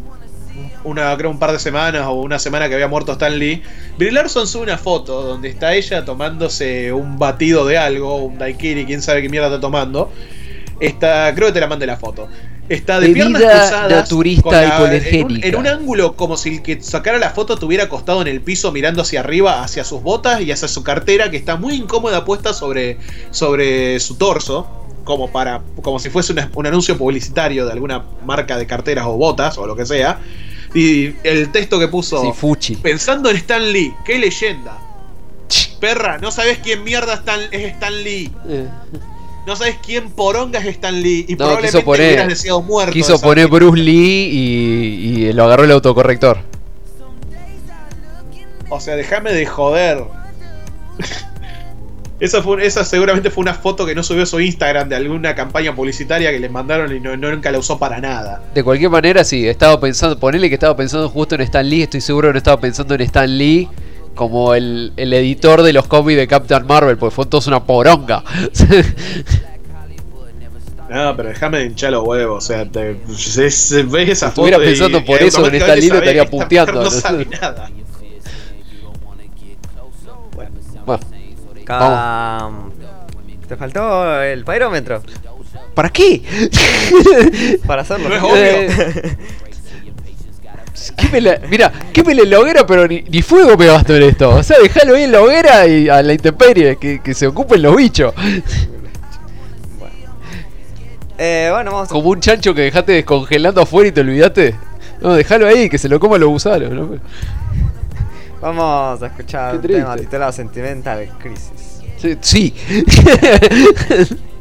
una, creo un par de semanas o una semana que había muerto Stan Lee, Brie Larson sube una foto donde está ella tomándose un batido de algo, un daiquiri, quién sabe qué mierda está tomando. Está, creo que te la mandé la foto. Está de piernas cruzadas. naturista con la-. En un, en un ángulo como si el que sacara la foto tuviera acostado en el piso mirando hacia arriba, hacia sus botas y hacia su cartera que está muy incómoda puesta sobre, sobre su torso. Como para. como si fuese una- un anuncio publicitario de alguna marca de carteras o botas o lo que sea. Y el texto que puso. Sí, Fuchi. Pensando en Stan Lee, qué leyenda. Perra, no sabes quién mierda Stan- es Stan Lee. Eh, No sabes quién poronga es Stan Lee. Y No, probablemente quiso poner- hubieras deseado muerto. Quiso poner. Bruce Lee y, y lo agarró el autocorrector. O sea, déjame de joder. Esa, fue, esa seguramente fue una foto que no subió a su Instagram de alguna campaña publicitaria que le mandaron y no, no- nunca la usó para nada. De cualquier manera, sí, estaba pensando, ponele que estaba pensando justo en Stan Lee, estoy seguro que no estaba pensando en Stan Lee como el, el editor de los cómics de Captain Marvel, porque fue todos una poronga. No, pero déjame de hinchar los huevos. O sea, te, es- ves esa Si estuviera foto y- pensando y por eso en Mm, te faltó el pirómetro. ¿Para qué? Para hacerlo. No es obvio. Eh, ¿Qué la, mira, la hoguera, pero ni, fuego me gasto en esto. O sea, dejalo ahí en la hoguera y a la intemperie, que, que se ocupen los bichos. Bueno. Eh, bueno, vamos. Como un chancho que dejaste descongelando afuera y te olvidaste. No, déjalo ahí, que se lo coman los gusanos. ¿no? Vamos a escuchar el tema titulado Sentimental Crisis. Sí. sí.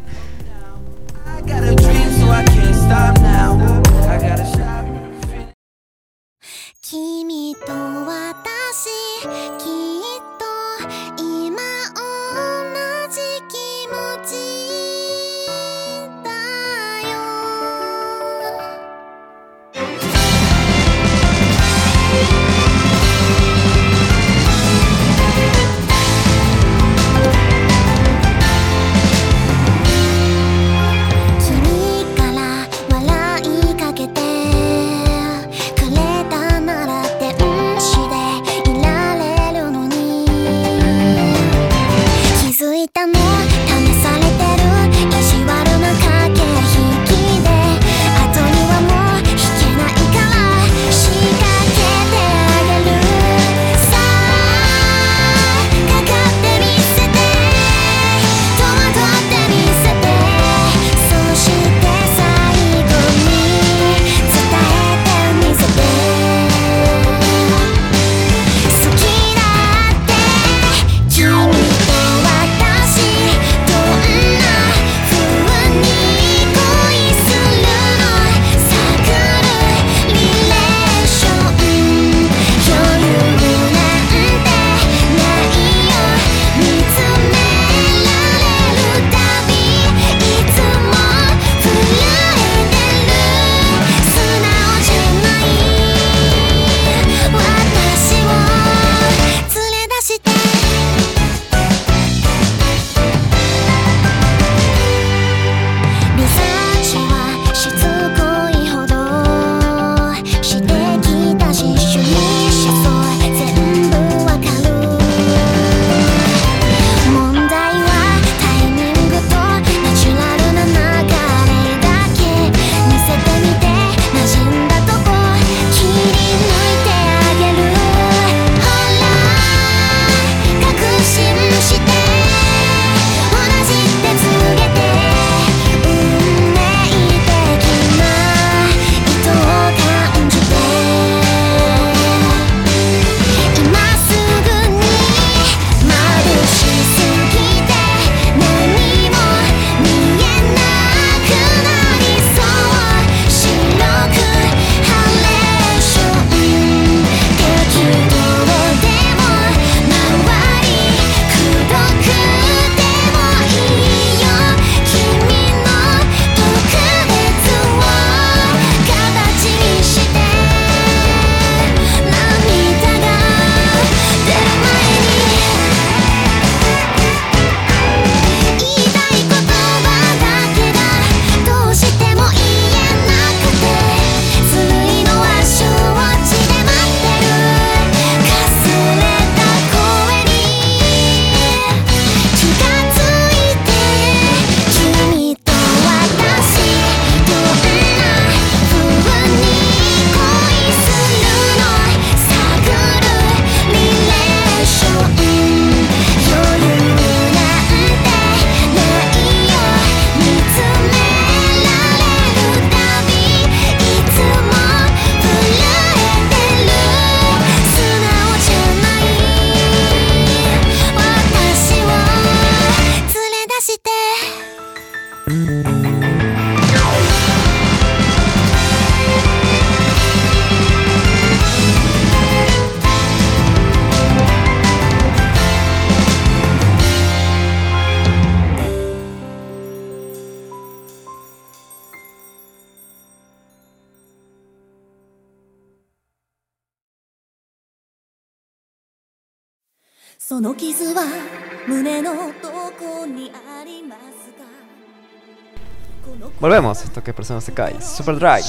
Volvemos, esto que personas se cae. Super Dry.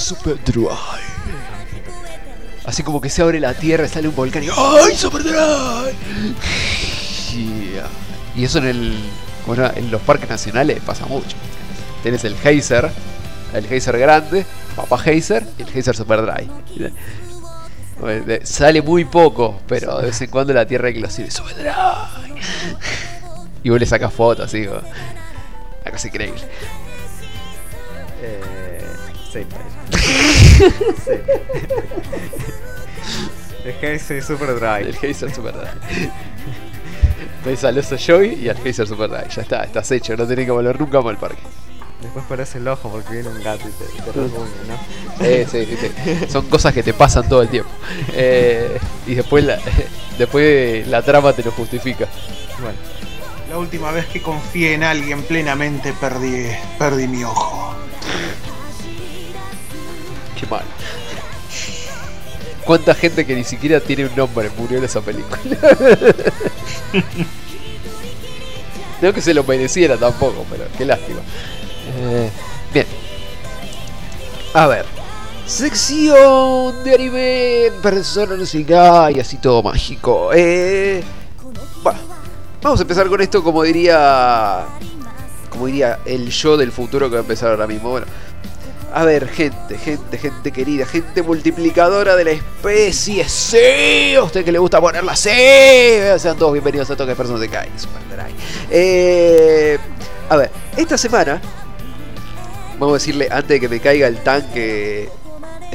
Así como que se abre la tierra, sale un volcán y ¡Ay, Superdrive! Yeah. Y eso en el. Bueno, en los parques nacionales pasa mucho. Tienes el Geyser, el Geyser grande, Papá Geyser y el Geyser dry Sale muy poco, pero de vez en cuando la tierra Super Dry. Y vos le sacas fotos, así, una cosa increíble. Eh, sí, sí. Es que soy super dry. El geyser. Ves al oso Joey y al geyser Super Dry. Ya está, estás hecho, no tenés que volver nunca más al parque. Después parece el ojo porque viene un gato y te, te rasguña, ¿no? Eh, sí, viste. Son cosas que te pasan todo el tiempo. Eh, y después la, después la trama te lo justifica. Bueno, La última vez que confié en alguien plenamente perdí, perdí mi ojo. Qué mal. ¿Cuánta gente que ni siquiera tiene un nombre murió en esa película? no que se lo mereciera tampoco, pero qué lástima. Eh, bien. A ver. Sección de anime, persona no sé qué, y así todo mágico. Eh, bueno, vamos a empezar con esto como diría... Como diría el yo del futuro que va a empezar ahora mismo. Bueno, a ver, gente, gente, gente querida, gente multiplicadora de la especie. Sí, a usted que le gusta ponerla así. Sean todos bienvenidos a Toque Personas de Kai. Eh, a ver, esta semana, vamos a decirle antes de que me caiga el tanque,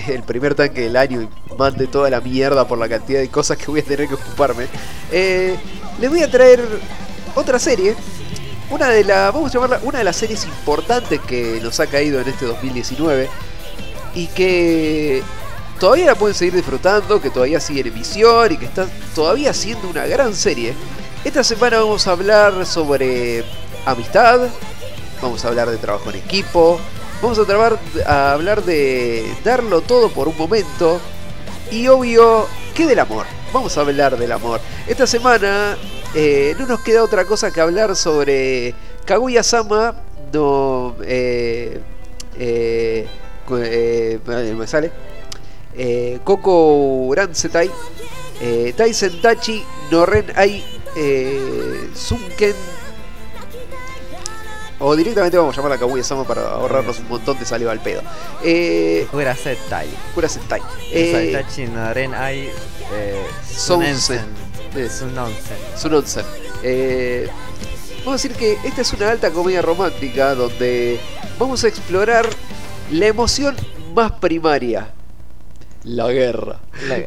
el primer tanque del año y mande toda la mierda por la cantidad de cosas que voy a tener que ocuparme, eh, les voy a traer otra serie una de las, vamos a llamarla, una de las series importantes que nos ha caído en este 2019 y que todavía la pueden seguir disfrutando, que todavía sigue en emisión y que está todavía siendo una gran serie. Esta semana vamos a hablar sobre amistad, vamos a hablar de trabajo en equipo, vamos a, trabar- a hablar de darlo todo por un momento y obvio, ¿qué del amor? Vamos a hablar del amor. Esta semana eh, no nos queda otra cosa que hablar sobre Kaguya-sama no... Eh, eh, eh, me sale. Eh, Koko Ransetai. Eh, Taisen Tachi no Ren Ai eh, Sunken. O directamente vamos a llamar a Kaguya-sama para ahorrarnos un montón de saliva al pedo. Eh, Kura Setai. Kura Sentai. Eh, Saitachi no Ren Ai. Eh. Eh, Sunonsen. Sunonsen. Eh, vamos a decir que esta es una alta comedia romántica donde vamos a explorar la emoción más primaria. La guerra. La,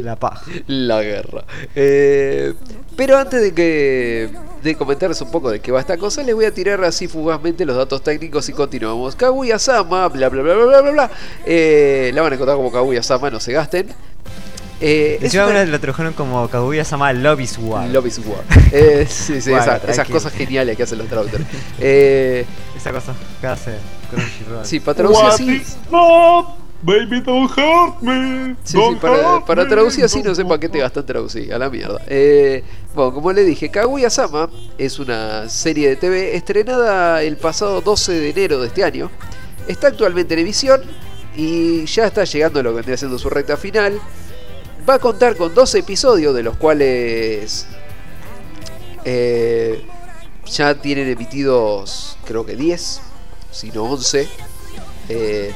la paja. La guerra. Eh, pero antes de que de comentarles un poco de qué va esta cosa, les voy a tirar así fugazmente los datos técnicos y continuamos. Kaguya-sama, bla bla bla bla bla bla bla. Eh, la van a encontrar como Kaguya-sama, no se gasten. Eh, es Encima una- una lo tradujeron como Kaguya Sama Love is War. Love is War. Eh, sí, sí, Bueno, esa- esas cosas geniales que hacen los traductores. Eh, Esa cosa que hace Crunchyroll. sí, para traducir así. Baby, don't hurt me. Sí, sí, para, para traducir así no sé para qué te gastan traducir, a la mierda. Eh, bueno, como le dije, Kaguya-sama es una serie de TV estrenada el pasado 12 de enero de este año. Está actualmente en emisión y ya está llegando a lo que vendría siendo su recta final. Va a contar con 12 episodios, de los cuales eh, ya tienen emitidos creo que 10, si no 11. Eh,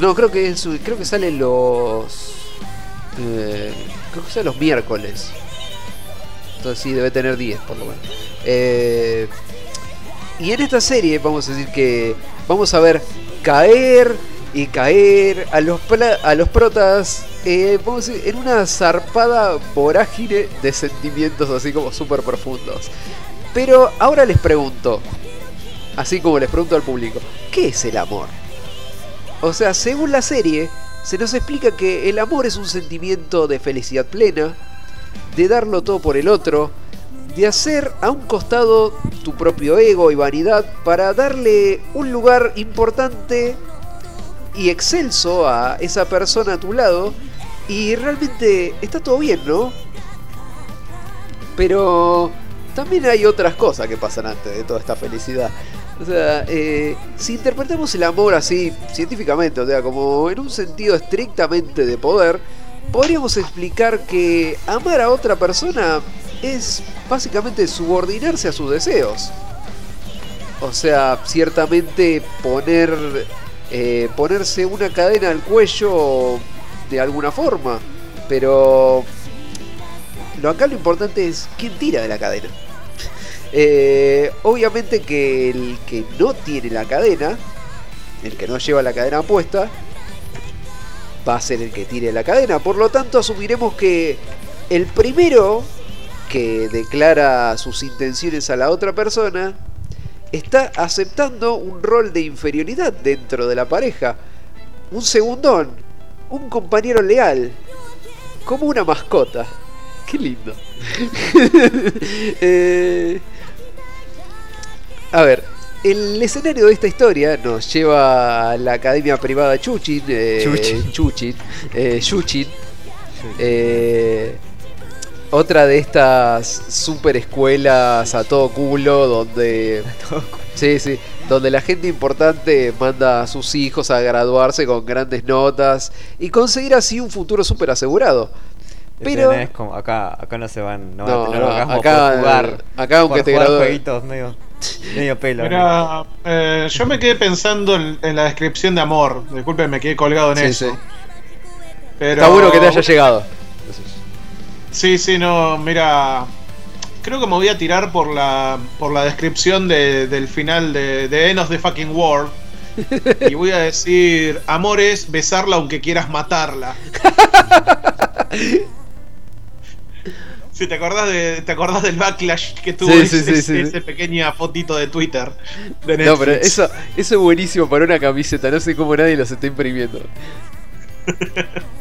no, creo que es- creo que salen los eh, creo que salen los miércoles. Entonces sí debe tener 10 por lo menos. Eh, y en esta serie vamos a decir que vamos a ver caer y caer a los a los protas eh, vamos en una zarpada vorágine de sentimientos así como súper profundos. Pero ahora les pregunto, así como les pregunto al público, ¿qué es el amor? O sea, según la serie, se nos explica que el amor es un sentimiento de felicidad plena, de darlo todo por el otro, de hacer a un costado tu propio ego y vanidad para darle un lugar importante y excelso a esa persona a tu lado y realmente está todo bien, ¿no? Pero también hay otras cosas que pasan antes de toda esta felicidad. O sea, eh, si interpretamos el amor así científicamente, o sea, como en un sentido estrictamente de poder, podríamos explicar que amar a otra persona es básicamente subordinarse a sus deseos. O sea, ciertamente poner eh, ponerse una cadena al cuello de alguna forma, pero lo acá lo importante es quién tira de la cadena. Eh, obviamente que el que no tiene la cadena, el que no lleva la cadena puesta, va a ser el que tire la cadena. Por lo tanto, asumiremos que el primero que declara sus intenciones a la otra persona está aceptando un rol de inferioridad dentro de la pareja. Un segundón, un compañero leal, como una mascota. Qué lindo. Eh, a ver, el escenario de esta historia nos lleva a la academia privada Chuchin. eh, Chuchin. Chuchin. eh, Chuchin. Eh, otra de estas super escuelas a todo culo donde... Sí, sí. Donde la gente importante manda a sus hijos a graduarse con grandes notas y conseguir así un futuro súper asegurado. Pero... Como- acá, acá no se van, no, No, van a tener no, acá- por jugar. acá aunque por te gradúes- medio, pelo. ¿no? Mira, eh, yo me quedé pensando en, en la descripción de amor. Disculpen, me quedé colgado en Sí, eso. sí. Pero- Está bueno que te haya llegado. Sí, sí, no, mira. Creo que me voy a tirar por la por la descripción de- del final de, de End of the Fucking World. Y voy a decir: Amor es besarla aunque quieras matarla. Si te acordás de, te acordás del backlash que tuvo Sí, ese, sí, sí, ese sí. pequeña fotito de Twitter. De No, pero eso, eso es buenísimo para una camiseta. No sé cómo nadie los está imprimiendo.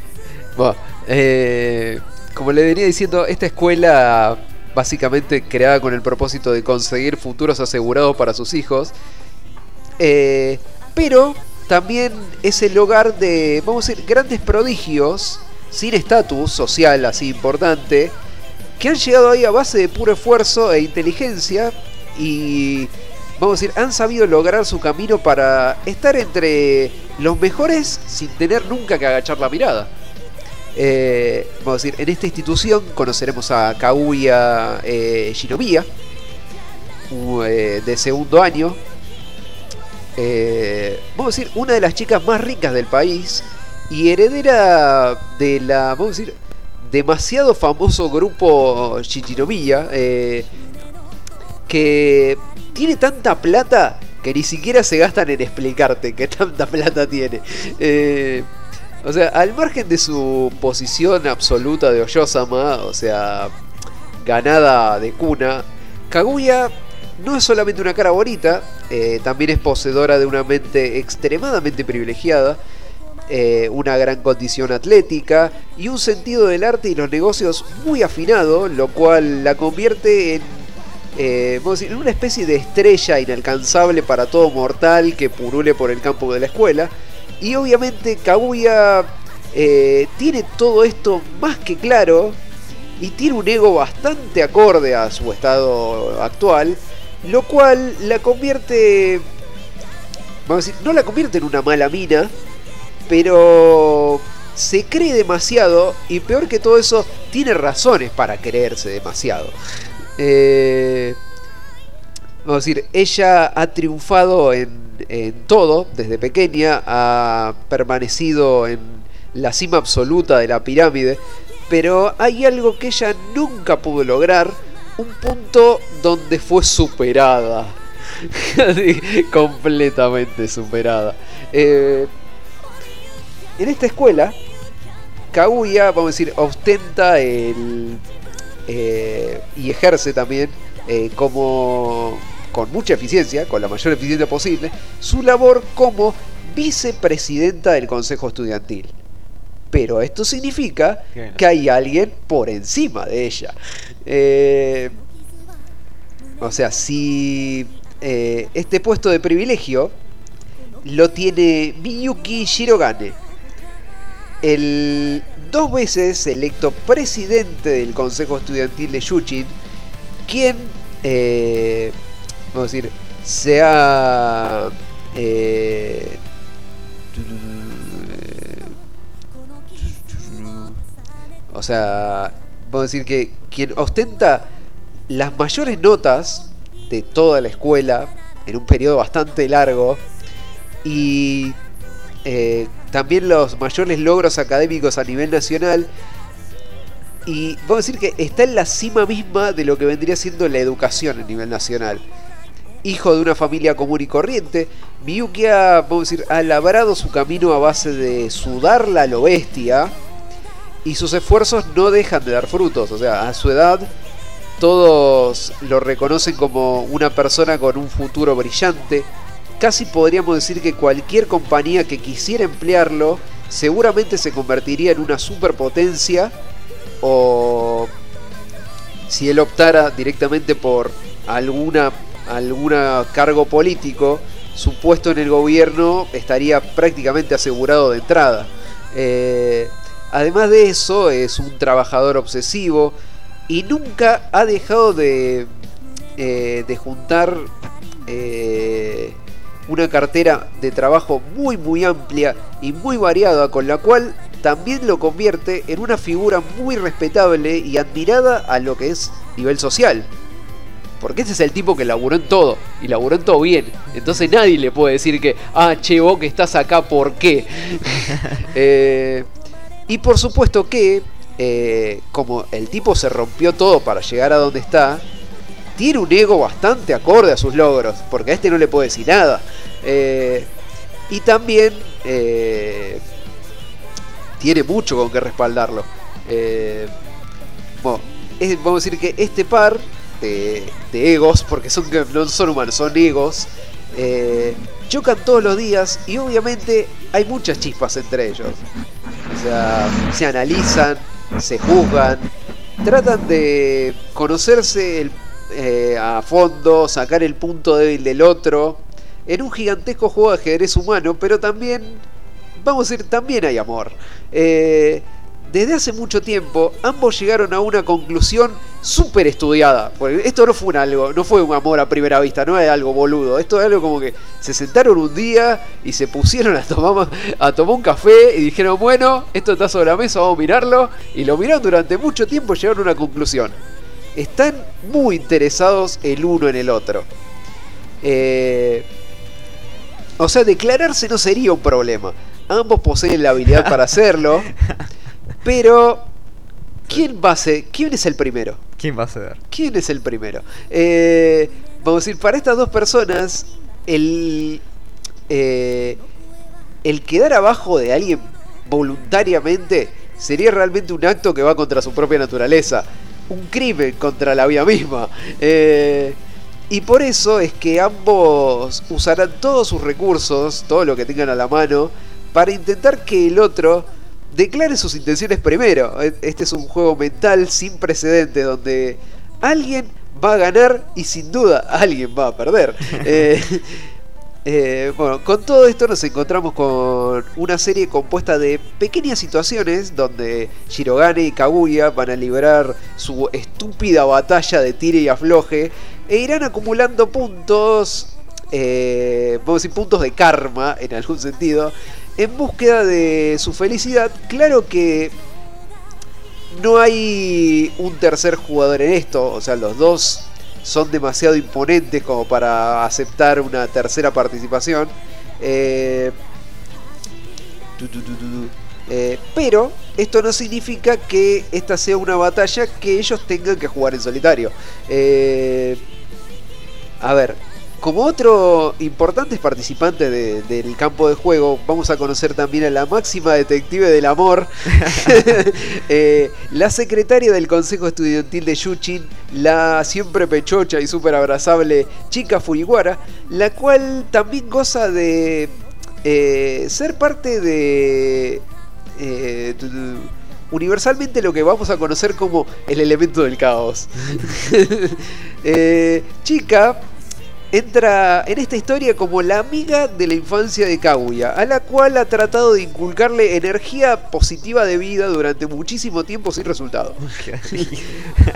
Bueno, eh, como le venía diciendo, esta escuela básicamente creada con el propósito de conseguir futuros asegurados para sus hijos. eh, pero también es el hogar de, vamos a decir, grandes prodigios sin estatus social así importante que han llegado ahí a base de puro esfuerzo e inteligencia y vamos a decir, han sabido lograr su camino para estar entre los mejores sin tener nunca que agachar la mirada. Eh, vamos a decir, en esta institución conoceremos a Kaguya eh, Shinomiya, eh, de segundo año. Eh, vamos a decir, una de las chicas más ricas del país y heredera de la, vamos a decir, demasiado famoso grupo Shichinomiya, eh, que tiene tanta plata que ni siquiera se gastan en explicarte que tanta plata tiene. Eh, o sea, al margen de su posición absoluta de Oyosama, o sea, ganada de cuna, Kaguya no es solamente una cara bonita, eh, también es poseedora de una mente extremadamente privilegiada, eh, una gran condición atlética y un sentido del arte y los negocios muy afinado, lo cual la convierte en, eh, decir, una especie de estrella inalcanzable para todo mortal que purule por el campo de la escuela. Y obviamente Kaguya eh, tiene todo esto más que claro y tiene un ego bastante acorde a su estado actual, lo cual la convierte, vamos a decir, no la convierte en una mala mina, pero se cree demasiado y peor que todo eso, tiene razones para creerse demasiado. Eh, vamos a decir, ella ha triunfado en, en todo desde pequeña, ha permanecido en la cima absoluta de la pirámide, pero hay algo que ella nunca pudo lograr, un punto donde fue superada. Completamente superada. Eh, en esta escuela, Kaguya, vamos a decir, ostenta el. eh, y ejerce también eh, como. con mucha eficiencia, con la mayor eficiencia posible, su labor como vicepresidenta del Consejo Estudiantil. Pero esto significa que hay alguien por encima de ella. Eh, o sea, si eh, este puesto de privilegio lo tiene Miyuki Shirogane, el dos veces electo presidente del Consejo Estudiantil de Yuchin, quien, eh, vamos a decir, se ha... eh, o sea, vamos a decir que quien ostenta las mayores notas de toda la escuela en un periodo bastante largo y eh, también los mayores logros académicos a nivel nacional y vamos a decir que está en la cima misma de lo que vendría siendo la educación a nivel nacional. Hijo de una familia común y corriente, Miyuki ha, vamos a decir, ha labrado su camino a base de sudarla a lo bestia y sus esfuerzos no dejan de dar frutos. O sea, a su edad todos lo reconocen como una persona con un futuro brillante. Casi podríamos decir que cualquier compañía que quisiera emplearlo seguramente se convertiría en una superpotencia o si él optara directamente por alguna alguna cargo político, su puesto en el gobierno estaría prácticamente asegurado de entrada. Eh, además de eso, es un trabajador obsesivo y nunca ha dejado de, eh, de juntar eh, una cartera de trabajo muy muy amplia y muy variada con la cual también lo convierte en una figura muy respetable y admirada a lo que es nivel social. Porque ese es el tipo que laburó en todo, y laburó en todo bien. Entonces nadie le puede decir que, ah, che, vos que estás acá, ¿por qué? Eh, y por supuesto que, eh, como el tipo se rompió todo para llegar a donde está, tiene un ego bastante acorde a sus logros, porque a este no le puede decir nada. Eh, y también tiene mucho con que respaldarlo. Eh, bueno, vamos a decir que este par de, egos, porque son, no son humanos, son egos, eh, chocan todos los días y obviamente hay muchas chispas entre ellos. O sea, se analizan, se juzgan, tratan de conocerse eh, a fondo, sacar el punto débil del otro, en un gigantesco juego de ajedrez humano, pero también vamos a decir, también hay amor. Eh, desde hace mucho tiempo, ambos llegaron a una conclusión súper estudiada. Esto no fue un algo, no fue un amor a primera vista, no es algo boludo. Esto es algo como que se sentaron un día y se pusieron a tomar, a tomar un café y dijeron, bueno, esto está sobre la mesa, vamos a mirarlo. Y lo miraron durante mucho tiempo y llegaron a una conclusión. Están muy interesados el uno en el otro. Eh, o sea, declararse no sería un problema. Ambos poseen la habilidad para hacerlo. Pero, ¿quién va a ser? ¿Quién es el primero? ¿Quién va a ceder? ¿Quién es el primero? Eh, vamos a decir, para estas dos personas, el, eh, el quedar abajo de alguien voluntariamente sería realmente un acto que va contra su propia naturaleza. Un crimen contra la vida misma. Eh, y por eso es que ambos usarán todos sus recursos, todo lo que tengan a la mano, para intentar que el otro declare sus intenciones primero. E, este es un juego mental sin precedentes donde alguien va a ganar y sin duda alguien va a perder. Eh, eh, bueno, con todo esto nos encontramos con una serie compuesta de pequeñas situaciones donde Shirogane y Kaguya van a librar su estúpida batalla de tire y afloje e irán acumulando puntos, eh, vamos a decir puntos de karma en algún sentido, en búsqueda de su felicidad. Claro que no hay un tercer jugador en esto, o sea, los dos son demasiado imponentes como para aceptar una tercera participación. Eh, eh, pero esto no significa que esta sea una batalla que ellos tengan que jugar en solitario. Eh, a ver, como otro importante participante del campo de juego, vamos a conocer también a la máxima detective del amor, eh, la secretaria del Consejo Estudiantil de Yuchin, la siempre pechocha y súper abrazable chica Furiguara, la cual también goza de eh, ser parte de... Eh, universalmente lo que vamos a conocer como el elemento del caos. chica entra en esta historia como la amiga de la infancia de Kaguya, a la cual ha tratado de inculcarle energía positiva de vida durante muchísimo tiempo sin resultado.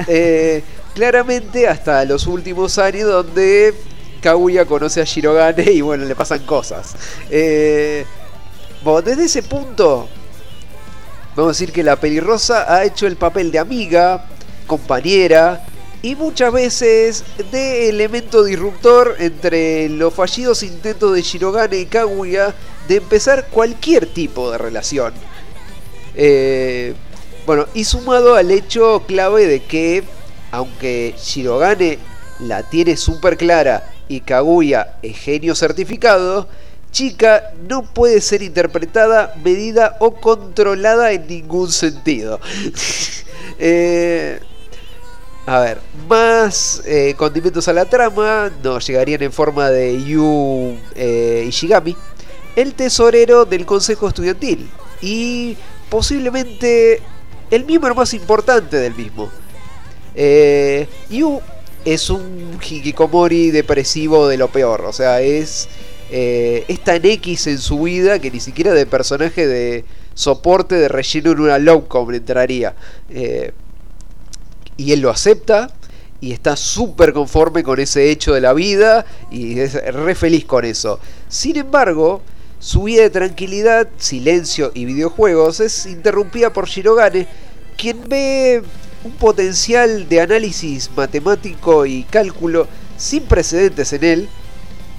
Eh, claramente hasta los últimos años donde Kaguya conoce a Shirogane y bueno, le pasan cosas. Eh, bueno, desde ese punto, Vamos a decir que la pelirrosa ha hecho el papel de amiga, compañera y muchas veces de elemento disruptor entre los fallidos intentos de Shirogane y Kaguya de empezar cualquier tipo de relación. Eh, bueno, y sumado al hecho clave de que, aunque Shirogane la tiene súper clara y Kaguya es genio certificado, Chica no puede ser interpretada, medida o controlada en ningún sentido. Eh, a ver, más eh, condimentos a la trama nos llegarían en forma de Yu eh, Ishigami, el tesorero del consejo estudiantil y posiblemente el miembro más importante del mismo. Eh, Yu es un hikikomori depresivo de lo peor, o sea, es, eh, es tan X en su vida que ni siquiera de personaje de soporte de relleno en una lowcom entraría. Y él lo acepta y está súper conforme con ese hecho de la vida y es re feliz con eso. Sin embargo, su vida de tranquilidad, silencio y videojuegos es interrumpida por Shirogane, quien ve un potencial de análisis matemático y cálculo sin precedentes en él,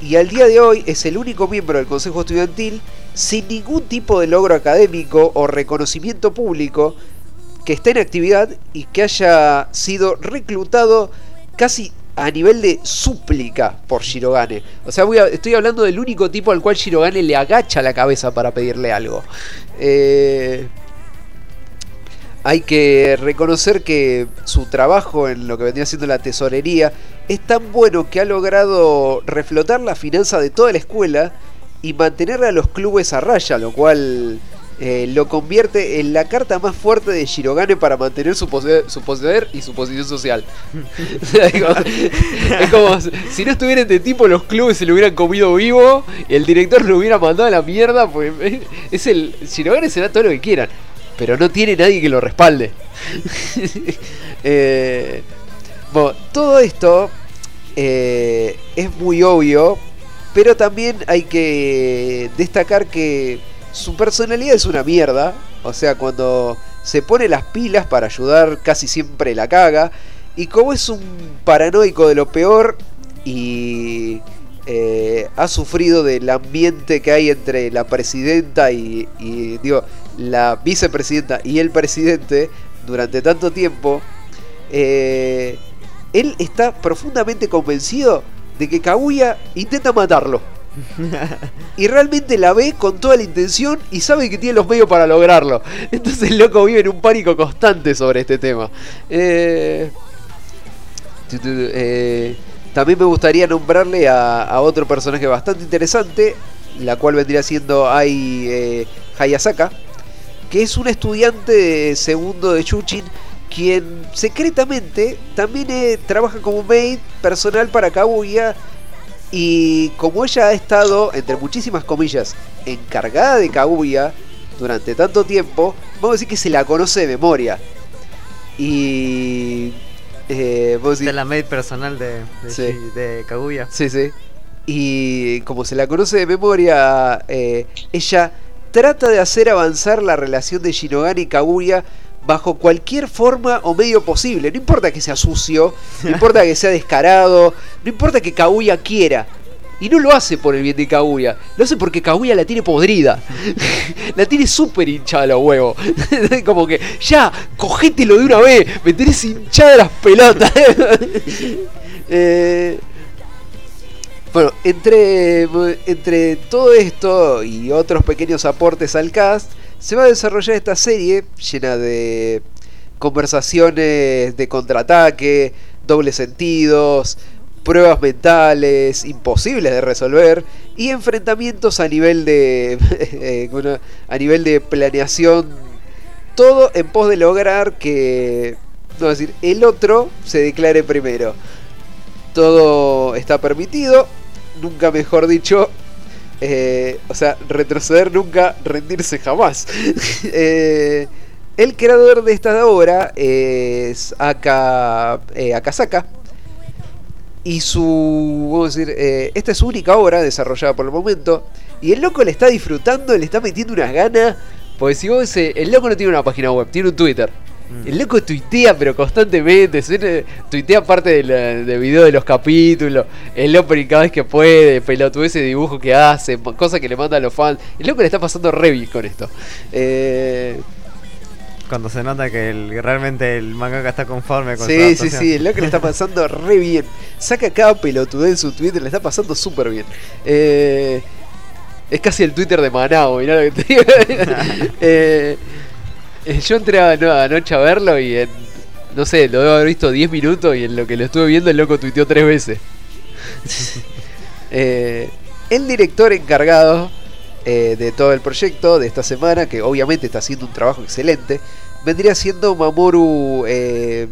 y al día de hoy es el único miembro del Consejo Estudiantil sin ningún tipo de logro académico o reconocimiento público que esté en actividad y que haya sido reclutado casi a nivel de súplica por Shirogane. O sea, voy a- estoy hablando del único tipo al cual Shirogane le agacha la cabeza para pedirle algo. Eh, hay que reconocer que su trabajo en lo que vendría siendo la tesorería es tan bueno que ha logrado reflotar la finanza de toda la escuela y mantener a los clubes a raya, lo cual eh, lo convierte en la carta más fuerte de Shirogane para mantener su poder, su poder y su posición social. es, como, si no estuviera este tipo, los clubes se lo hubieran comido vivo, y el director lo hubiera mandado a la mierda, pues es el. Shirogane será todo lo que quieran, pero no tiene nadie que lo respalde. Eh, todo esto eh, es muy obvio, pero también hay que destacar que su personalidad es una mierda. O sea, cuando se pone las pilas para ayudar, casi siempre la caga. Y como es un paranoico de lo peor y eh, ha sufrido del ambiente que hay entre la presidenta y, digo, la vicepresidenta y el presidente durante tanto tiempo, eh, él está profundamente convencido de que Kaguya intenta matarlo. Y realmente la ve con toda la intención y sabe que tiene los medios para lograrlo. Entonces el loco vive en un pánico constante sobre este tema. Eh, eh, también me gustaría nombrarle a, otro personaje bastante interesante, la cual vendría siendo Ai eh, Hayasaka, que es un estudiante de segundo de Chuchin, quien secretamente también trabaja como maid personal para Kaguya. Y como ella ha estado, entre muchísimas comillas, encargada de Kaguya durante tanto tiempo, vamos a decir que se la conoce de memoria. Y. Eh, vamos a decir- De la maid personal de, de, Sí. Shi- de Kaguya. Sí, sí. Y como se la conoce de memoria, eh, ella trata de hacer avanzar la relación de Shinogane y Kaguya bajo cualquier forma o medio posible. No importa que sea sucio, no importa que sea descarado, no importa que Kaguya quiera. Y no lo hace por el bien de Kaguya, lo hace porque Kaguya la tiene podrida. la tiene súper hinchada los huevos. Como que, ya, cogételo de una vez, me tenés hinchada las pelotas. eh, bueno, entre, entre todo esto y otros pequeños aportes al cast, se va a desarrollar esta serie llena de conversaciones de contraataque, dobles sentidos, pruebas mentales imposibles de resolver y enfrentamientos a nivel de eh, a nivel de planeación todo en pos de lograr que no es decir el otro se declare primero. Todo está permitido nunca mejor dicho eh, o sea retroceder nunca rendirse jamás Eh, el creador de esta obra es Aka, eh, Akasaka y su. A decir, esta es su única obra desarrollada por el momento. Y el loco le está disfrutando, le está metiendo unas ganas. Porque si vos ese, el loco no tiene una página web, tiene un Twitter. El loco tuitea, pero constantemente. suena- tuitea parte de, la, de video de los capítulos. El opening cada vez que puede. Pelotudece ese dibujo que hace. Cosas que le manda a los fans. El loco le está pasando re bien con esto. Eh, Cuando se nota que el- realmente el mangaka está conforme con su sí, sí, sí. El loco le está pasando re bien. Saca cada pelotudez en su Twitter. Le está pasando súper bien. Eh, es casi el Twitter de Manao. Mirá lo que te digo. Eh, yo entré anoche a verlo y en, no sé, lo debo haber visto 10 minutos y en lo que lo estuve viendo el loco tuiteó tres veces. Eh, el director encargado eh, de todo el proyecto de esta semana, que obviamente está haciendo un trabajo excelente, vendría siendo Mamoru eh,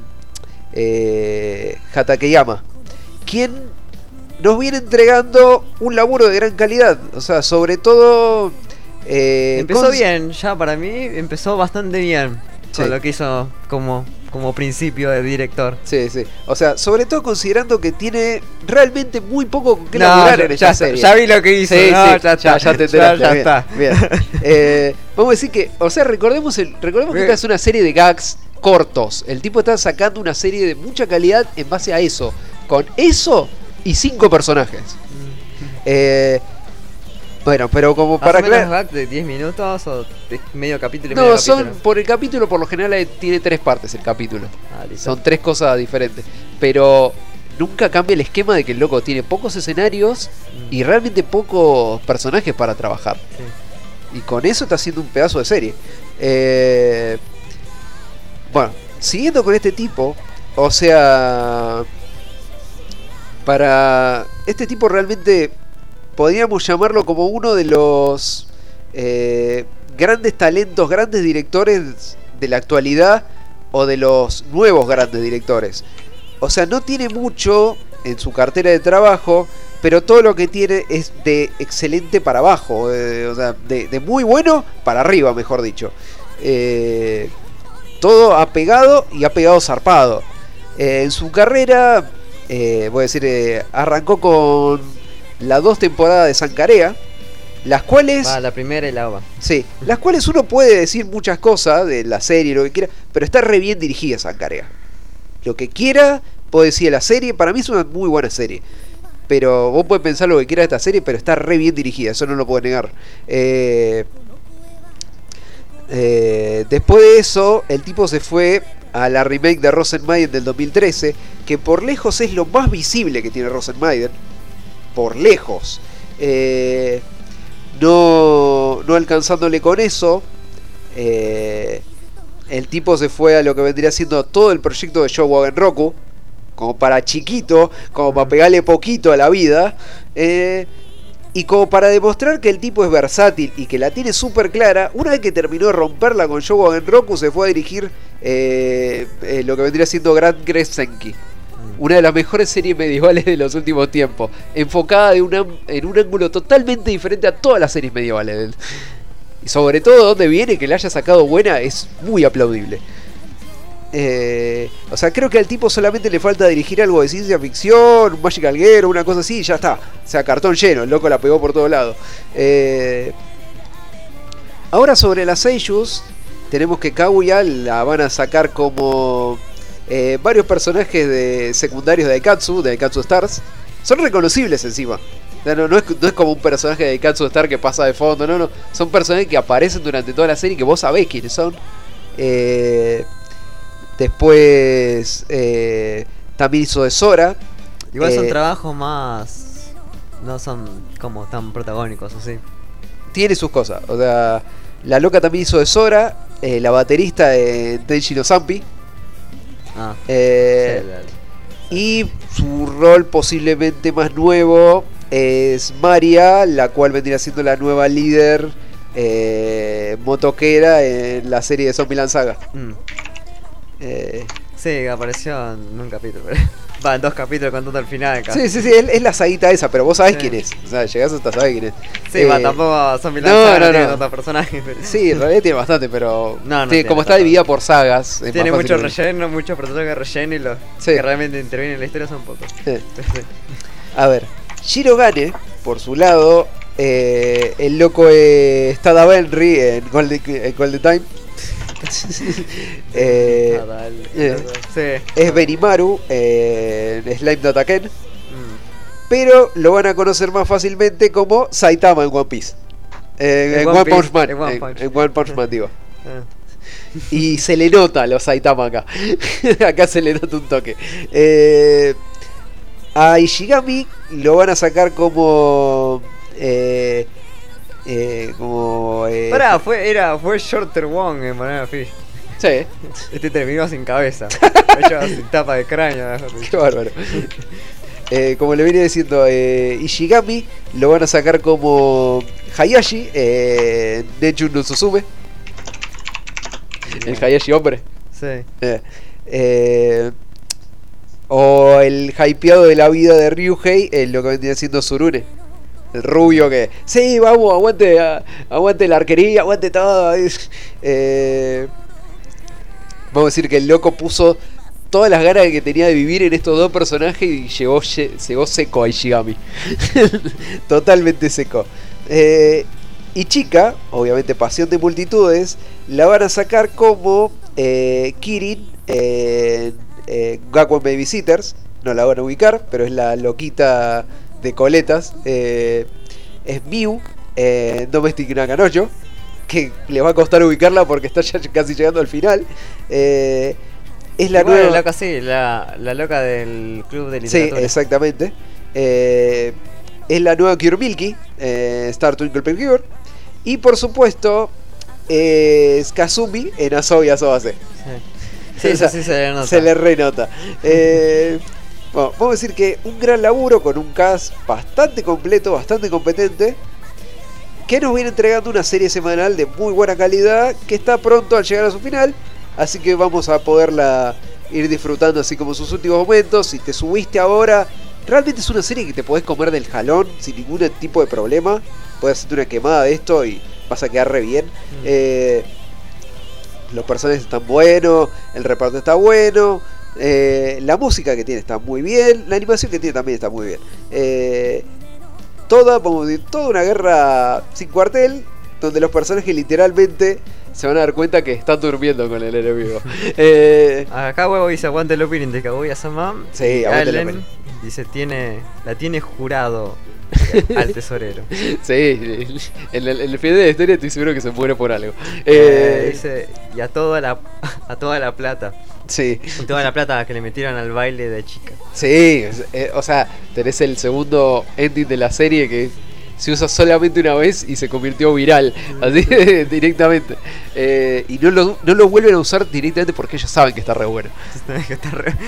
eh, Hatakeyama, quien nos viene entregando un laburo de gran calidad, o sea, sobre todo... eh, Empezó con- bien, ya para mí empezó bastante bien Sí. con lo que hizo como, como principio de director. Sí, sí. O sea, sobre todo considerando que tiene realmente muy poco con qué No, laburar ya- en ya esta está, serie. ya vi lo que hizo, Sí, no, sí, ya ya, está, ya te ya- enteraste. ya bien, está. bien. Eh, vamos a decir que, o sea, recordemos, el, recordemos que esta es una serie de gags cortos. El tipo está sacando una serie de mucha calidad en base a eso. Con eso y cinco personajes. Eh, bueno, pero como Para aclarar... de 10 minutos o de medio capítulo y medio No, son capítulo? por el capítulo, por lo general eh, tiene tres partes el capítulo. Ah. Son tres cosas diferentes. Pero nunca cambia el esquema de que el loco tiene pocos escenarios y realmente pocos personajes para trabajar. Y con eso está haciendo un pedazo de serie. Eh, bueno, siguiendo con este tipo, o sea, para este tipo realmente podríamos llamarlo como uno de los eh, grandes talentos, grandes directores de la actualidad o de los nuevos grandes directores. O sea, no tiene mucho en su cartera de trabajo, pero todo lo que tiene es de excelente para abajo, eh, o sea, de, muy bueno para arriba, mejor dicho. Eh, todo ha pegado y ha pegado zarpado. Eh, en su carrera, voy a decir, arrancó con las dos temporadas de Sankarea, las cuales... Va, la primera y la OVA. Sí, las cuales uno puede decir muchas cosas de la serie, lo que quiera, pero está re bien dirigida esa Carea. Lo que quiera, puede decir de la serie, para mí es una muy buena serie. Pero vos podés pensar lo que quiera de esta serie, pero está re bien dirigida, eso no lo puedo negar. Eh, eh, después de eso, el tipo se fue a la remake de Rosenmaiden del 2013, que por lejos es lo más visible que tiene Rosenmaiden. Por lejos. Eh, no, no alcanzándole con eso, eh, el tipo se fue a lo que vendría siendo todo el proyecto de Showa Roku, como para chiquito, como para pegarle poquito a la vida, eh, y como para demostrar que el tipo es versátil y que la tiene súper clara, una vez que terminó de romperla con Showa Roku, se fue a dirigir lo que vendría siendo Grand Crescenki una de las mejores series medievales de los últimos tiempos, enfocada de una- en un ángulo totalmente diferente a todas las series medievales. Y sobre todo donde viene que le haya sacado buena es muy aplaudible. Eh, o sea, creo que al tipo solamente le falta dirigir algo de ciencia ficción, un Magical Girl, una cosa así, y ya está. O sea, cartón lleno, el loco la pegó por todos lados. Eh, ahora sobre las Seiyus, tenemos que Kaguya la van a sacar como eh, varios personajes de secundarios de Aikatsu, de Aikatsu Stars. Son reconocibles encima. No, no es, no es como un personaje de Aikatsu Star que pasa de fondo, no, no. Son personajes que aparecen durante toda la serie que vos sabés quiénes son. Eh, después eh, también hizo de Sora. Igual son Eh, trabajos más. No son como tan protagónicos, ¿o sí? tiene sus cosas. O sea, la loca también hizo de Sora, la baterista de Tenshi no Zampi. Ah, Eh, y su rol posiblemente más nuevo es Maria, la cual vendría siendo la nueva líder eh, motoquera en la serie de Zombieland Saga. Mm. Eh, Sí, apareció en un capítulo. pero- Va, en dos capítulos contando el final. sí, sí, sí, es, es la saguita esa, pero vos sabés Sí. quién es. O sea, llegás hasta sabés quién es. Sí, va, Eh, tampoco son no, no, no, tantos personajes. pero- Sí, en realidad tiene bastante, pero No, no tiene como está dividida por sagas. es Tiene mucho relleno, muchos personajes de relleno y los Sí. que realmente intervienen en la historia son pocos. Sí. Sí. A ver, Shirogane, por su lado, eh, el loco es Stada Benry en Golden, en Golden Time. Eh, el- eh, Sí. es Benimaru en Slime Data Ken. Mm. Pero lo van a conocer más fácilmente como Saitama en One Piece. Eh, En en, One Punch Man. en One Punch. en One Punch Man, digo. Ah. Y se le nota a los Saitama acá. acá se le nota un toque. Eh, a Ishigami lo van a sacar como. Eh, como. eh, Pará, fue, era, fue Shorter Wong en Banana Fish. Sí, Este terminó sin cabeza. Sin tapa de cráneo. qué bárbaro. Eh, como le venía diciendo, eh, Ishigami lo van a sacar como Hayashi eh, Nechu no Suzume. El Hayashi hombre. Sí. Eh, eh, o el hypeado de la vida de Ryuhei, eh, lo que vendría siendo Surune. El rubio que, sí, vamos, aguante, aguante la arquería, aguante todo. eh, vamos a decir que el loco puso todas las ganas que tenía de vivir en estos dos personajes y llegó, lle- llegó seco a Ishigami. Totalmente seco. Eh, y chica, obviamente pasión de multitudes, la van a sacar como eh, Kirin en eh, Babysitters. No la van a ubicar, pero es la loquita de coletas. Eh, es Miu en Domestic Nakanojo. Que le va a costar ubicarla porque está ya casi llegando al final. Eh, es la nueva. la loca, sí, la, la loca del club de Sí, literatura. exactamente. Eh, es la nueva Cure Milky, eh, Star Twinkle Pure Cure. Y por supuesto, eh, es Kazumi en Asobi Asobase. Sí, eso sí se le nota. Se le renota. Bueno, vamos a decir que un gran laburo con un cast bastante completo, bastante competente. Que nos viene entregando una serie semanal de muy buena calidad. Que está pronto al llegar a su final. Así que vamos a poderla ir disfrutando así como sus últimos momentos. Si te subiste ahora, realmente es una serie que te podés comer del jalón sin ningún tipo de problema. Puedes hacerte una quemada de esto y vas a quedar re bien. Eh, los personajes están buenos, el reparto está bueno, eh, la música que tiene está muy bien, la animación que tiene también está muy bien. Eh, toda, vamos a decir, toda una guerra sin cuartel, donde los personajes literalmente se van a dar cuenta que están durmiendo con el enemigo. Eh, Acá huevo dice aguante el opening de Kaguya Sama. Sí, aguante el. Dice tiene. La tiene jurado al tesorero. sí, en el, en el final de la historia estoy seguro que se muere por algo. Eh, dice. Y a toda la a toda la plata. Sí. Y toda la plata que le metieron al baile de chica. Sí, eh, o sea, tenés el segundo ending de la serie que se usa solamente una vez y se convirtió viral, así directamente. Eh, y no lo, no lo vuelven a usar directamente porque ellos saben que está re bueno. Que está re-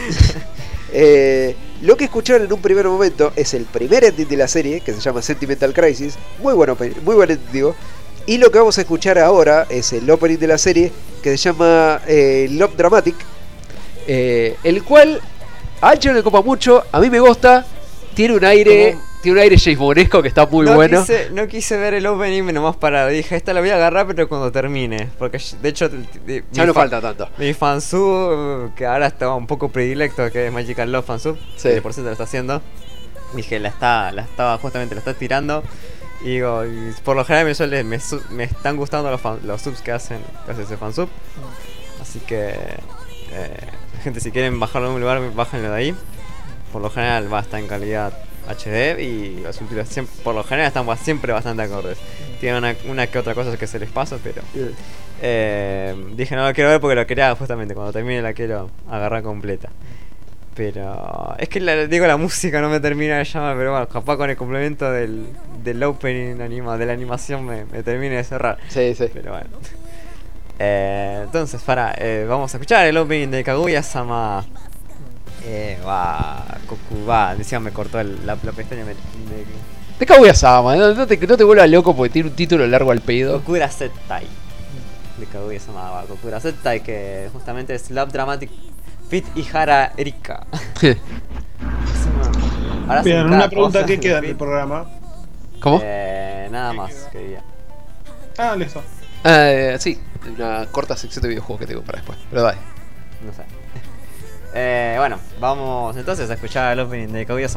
Eh, lo que escucharon en un primer momento es el primer ending de la serie, que se llama Sentimental Crisis, muy bueno, muy buen ending, digo. Y lo que vamos a escuchar ahora es el opening de la serie, que se llama eh, Love Dramatic, eh, el cual a Ancho le copa mucho, a mí me gusta, tiene un aire, Como- tiene un aire James Bonesco que está muy no bueno. Quise, no quise ver el opening nomás para. Dije, esta la voy a agarrar, pero cuando termine. Porque de hecho. de- Ya mi no fa- falta tanto. Mi fansub, que ahora está un poco predilecto, que es Magical Love fansub, Sí. que por cierto lo está haciendo. Dije, la está, la estaba justamente, la está tirando. Y digo, y por lo general me, suele, me, su- me están gustando los, fan- los subs que hacen, que hace ese fansub. Así que, eh, gente, si quieren bajarlo en un lugar, bájenlo de ahí. Por lo general va a estar en calidad HD y los subtítulos siempre, por lo general están siempre bastante acordes. Tienen una, una que otra cosa que se les pasa, pero eh, dije no lo quiero ver porque lo quería justamente cuando termine la quiero agarrar completa. Pero es que la- digo la música no me termina de llamar, pero bueno, capaz con el complemento del, del opening anima, de la animación me, me termine de cerrar. Sí, sí. Pero bueno. Eh, entonces, para, eh, vamos a escuchar el opening de Kaguya Sama. Eh, va, Koku, va, decía me cortó el- la, la pestaña. Me, me- Te cago a Sama, no, no te, no te vuelvas loco porque tiene un título largo al pedo. Kokura Settai. De Kaguya Sama, va, Kokura Settai, que justamente es Love Dramatic Fit Ihara Erika. Ahora Bien, una pregunta que de queda en el programa. ¿Cómo? Eh, nada más, quería. Ah, listo. Eh, sí, una corta sección de videojuegos que tengo para después. Pero dale. No sé. Eh, bueno, vamos entonces a escuchar el opening de Kaguya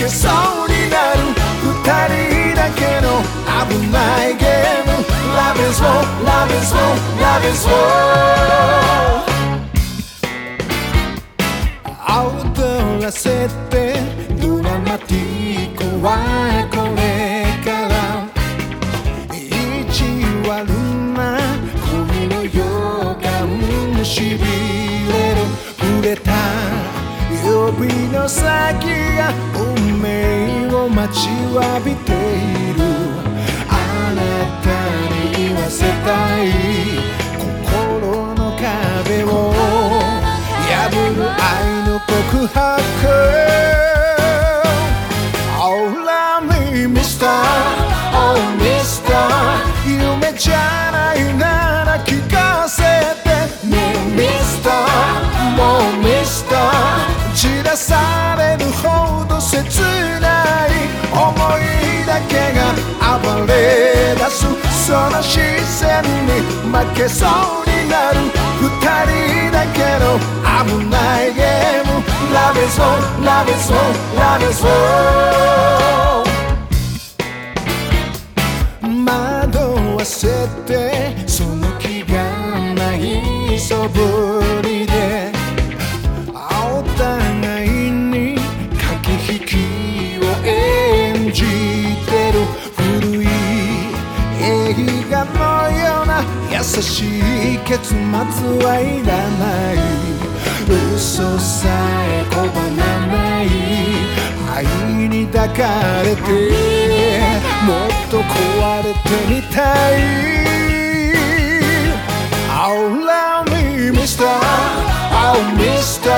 けそうになる二人だけの危ないゲーム。Love is war, love is war, love is war 踊らせてドラマティックはこれから。意地悪な恋の予感しびれる。触れた指の先が運命を待ちわびている。あなたに言わせたい心の壁を破る愛の告白 Oh love me mister Oh me 散らされるほど切ない思いだけが暴れ出す。その視線に負けそうになる。二人だけの危ないゲーム。Love is war, love is war, love is war 惑わせてその気がないそぶりで。じてる古い映画のような優しい結末はいらない嘘さえ拒まない愛に抱かれてもっと壊れてみたい Oh love me Mr. Oh, Mr.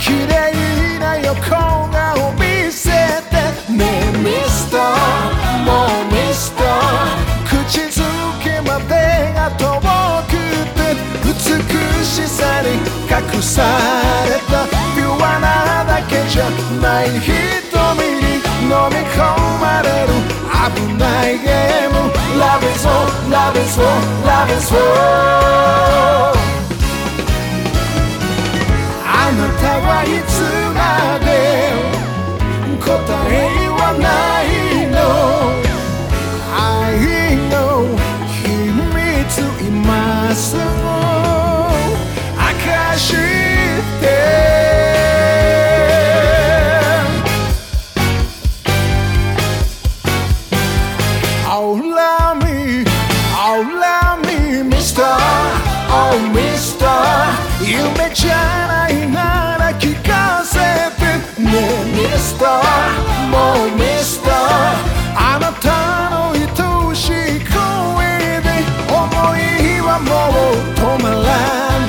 綺麗な横顔見ねえミスターもうミスター口づけまでが遠くて美しさに隠された。ピュアなだけじゃない瞳に飲み込まれる。危ないゲーム。Love is war, love is war, love is war あなたはいつまではないの。愛の秘密今すぐ明かして。スターもうミスターあなたの愛しい声で思いはもう止まら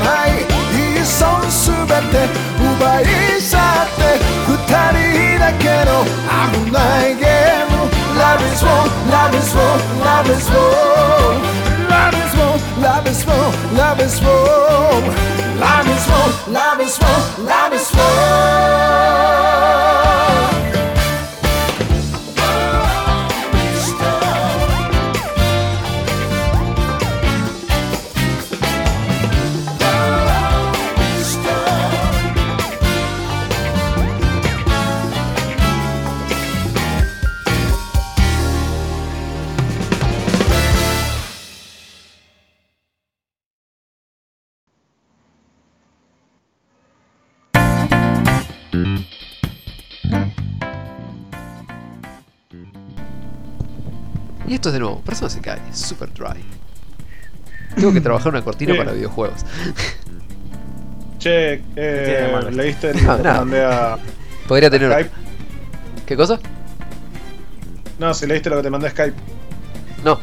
ないいっそすべて奪い去って二人だけの危ないゲーム Love is war, love is war, love is war Love is war, love is war, love is war Love is war, love is war, love is war Y esto es de nuevo, Persona se cae, super dry. Tengo que trabajar una cortina para videojuegos. Che, eh, leíste el No, mandé a Podría tener. Skype. ¿Qué cosa? No, si leíste lo que te mandé a Skype. No.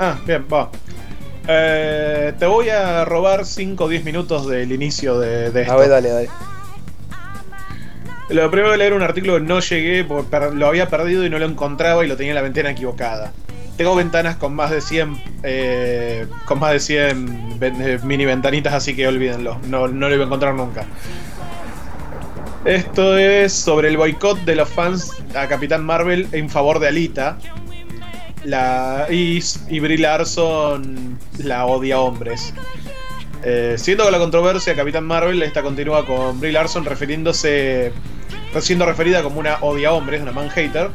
Ah, bien, va. Eh, te voy a robar 5 o 10 minutos del inicio de, de esto. A ver, dale, dale. Lo primero que leer un artículo no llegué, porque lo había perdido y no lo encontraba y lo tenía en la ventana equivocada. Tengo ventanas con más de 100 eh, con más de 100 ven- eh, mini ventanitas, así que olvídenlo. No, no lo iba a encontrar nunca. Esto es sobre el boicot de los fans a Capitán Marvel en favor de Alita. La, y, y Brie Larson la odia a hombres. Eh, siendo con la controversia, Capitán Marvel esta continúa con Brie Larson refiriéndose, siendo referida como una odia hombres, una man hater,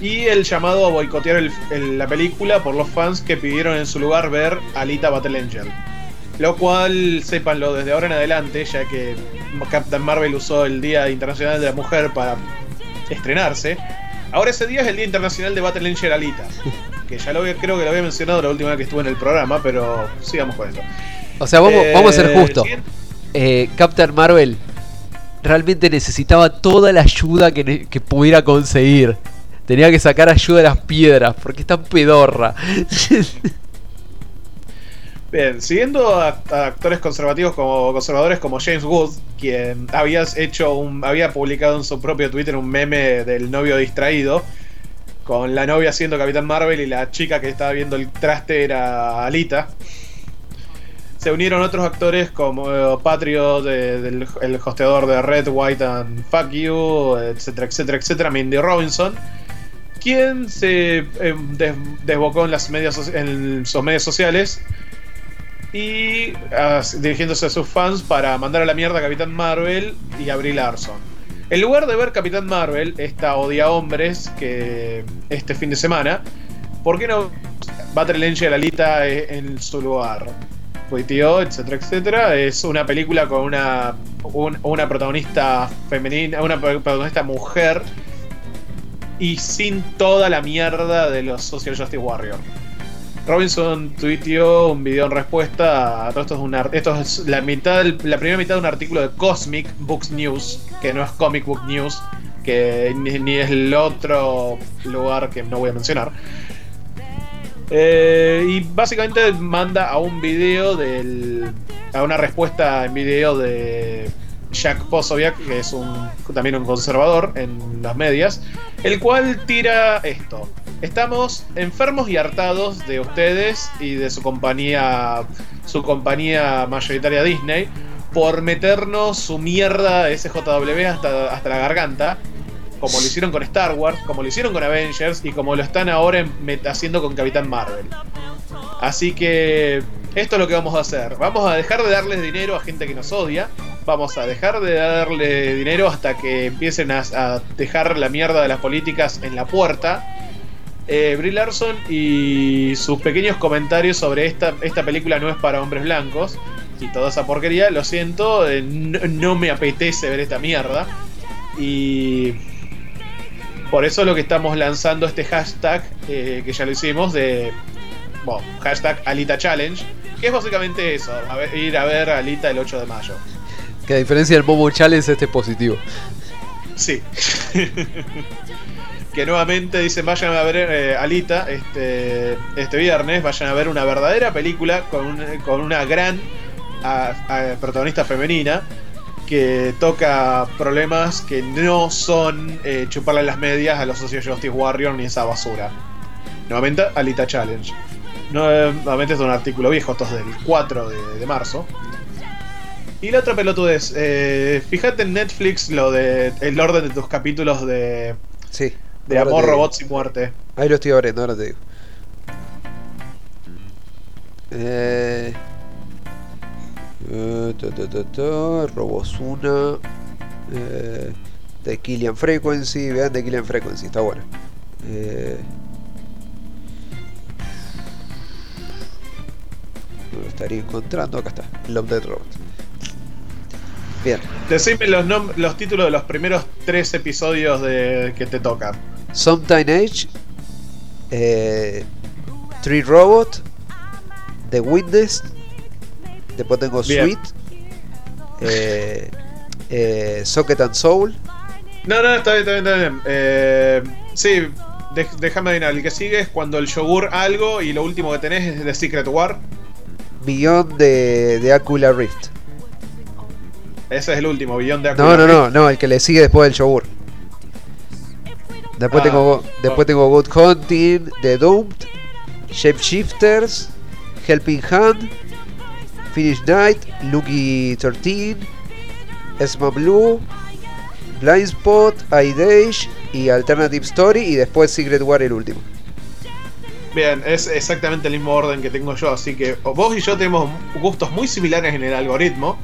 y el llamado a boicotear el- el- la película por los fans que pidieron en su lugar ver Alita Battle Angel. Lo cual, sépanlo desde ahora en adelante, ya que Captain Marvel usó el Día Internacional de la Mujer para estrenarse. Ahora ese día es el Día Internacional de Battle Angel Alita. Que ya lo había- creo que lo había mencionado la última vez que estuve en el programa, pero sigamos con esto. O sea, vamos, Eh, vamos a ser justos. siguiente- Eh, Captain Marvel realmente necesitaba toda la ayuda que, pudiera conseguir. Tenía que sacar ayuda de las piedras, porque es tan pedorra. Bien, siguiendo a, a actores conservativos como conservadores como James Wood, quien había hecho un, había publicado en su propio Twitter un meme del novio distraído, con la novia siendo Capitán Marvel y la chica que estaba viendo el traste era Alita. Se unieron otros actores como eh, Patriot, del, el hosteador de Red, White and Fuck You, etcétera, etcétera, etcétera, Mindy Robinson, quien se eh, des- desbocó en, las en sus medios sociales y dirigiéndose a sus fans para mandar a la mierda a Capitán Marvel y a Brie Larson. En lugar de ver Capitán Marvel, esta odia hombres que este fin de semana, ¿por qué no Battle Angel Alita eh, en su lugar? Tuiteó, etcétera, etcétera. Es una película con una, un- una protagonista femenina, una protagonista mujer y sin toda la mierda de los Social Justice Warrior. Robinson tuiteó un video en respuesta a todo esto es una, esto es la mitad la primera mitad de un artículo de Cosmic Books News, que no es Comic Book News, que ni es el otro lugar que no voy a mencionar. Eh, y básicamente manda a un video del. a una respuesta en video de Jack Posobiec, que es un también un conservador en las medias, el cual tira esto. Estamos enfermos y hartados de ustedes y de su compañía, su compañía mayoritaria Disney, por meternos su mierda SJW hasta, hasta la garganta, como lo hicieron con Star Wars, como lo hicieron con Avengers y como lo están ahora haciendo con Capitán Marvel. Así que esto es lo que vamos a hacer. Vamos a dejar de darles dinero a gente que nos odia. Vamos a dejar de darle dinero hasta que empiecen a, a dejar la mierda de las políticas en la puerta. Eh, Brie Larson y sus pequeños comentarios sobre esta, esta película no es para hombres blancos y toda esa porquería, lo siento, eh, no, no me apetece ver esta mierda. Y por eso lo que estamos lanzando este hashtag, eh, que ya lo hicimos, de bueno, hashtag Alita Challenge, que es básicamente eso, a ver- ir a ver a Alita el 8 de mayo. Que a diferencia del Momo Challenge, este es positivo. Sí. que nuevamente dicen vayan a ver eh, Alita este, este viernes, vayan a ver una verdadera película con, un- con una gran a- a- protagonista femenina que toca problemas que no son eh, chuparle las medias a los Social Justice Warrior ni esa basura. Nuevamente Alita Challenge. Nuevamente es un artículo viejo, esto es del 4 de, de marzo. Y la otra pelotudez, eh, fíjate en Netflix lo de el orden de tus capítulos de, Sí. de amor, robots y muerte. Ahí lo estoy abriendo, ahora te digo. Eh, eh, ta, ta, ta, ta, Robosuna. Eh, de Killian Frequency. Vean de Killian Frequency, está bueno. Eh, no lo estaría encontrando. Acá está. Love Dead Robot. Bien. Decime los, los títulos de los primeros tres episodios de que te tocan. Sometime Age, eh, Tree Robot, The Witness, después tengo Bien. Sweet, eh, eh, Socket and Soul, No, no, está bien, está bien, está bien. Eh, sí, déjame adivinar. El que sigue es cuando el yogur algo y lo último que tenés es The Secret War. Millón de, de Aquila Rift. Ese es el último, Billón de No, no, no, no, el que le sigue después del yogur. Después Ah, tengo después tengo Good Hunting, The Doomed, Shapeshifters, Helping Hand, Finish Night, Lucky 13, Esma Blue, Blind Spot, Age y Alternative Story y después Secret War el último. Bien, es exactamente el mismo orden que tengo yo, así que vos y yo tenemos gustos muy similares en el algoritmo.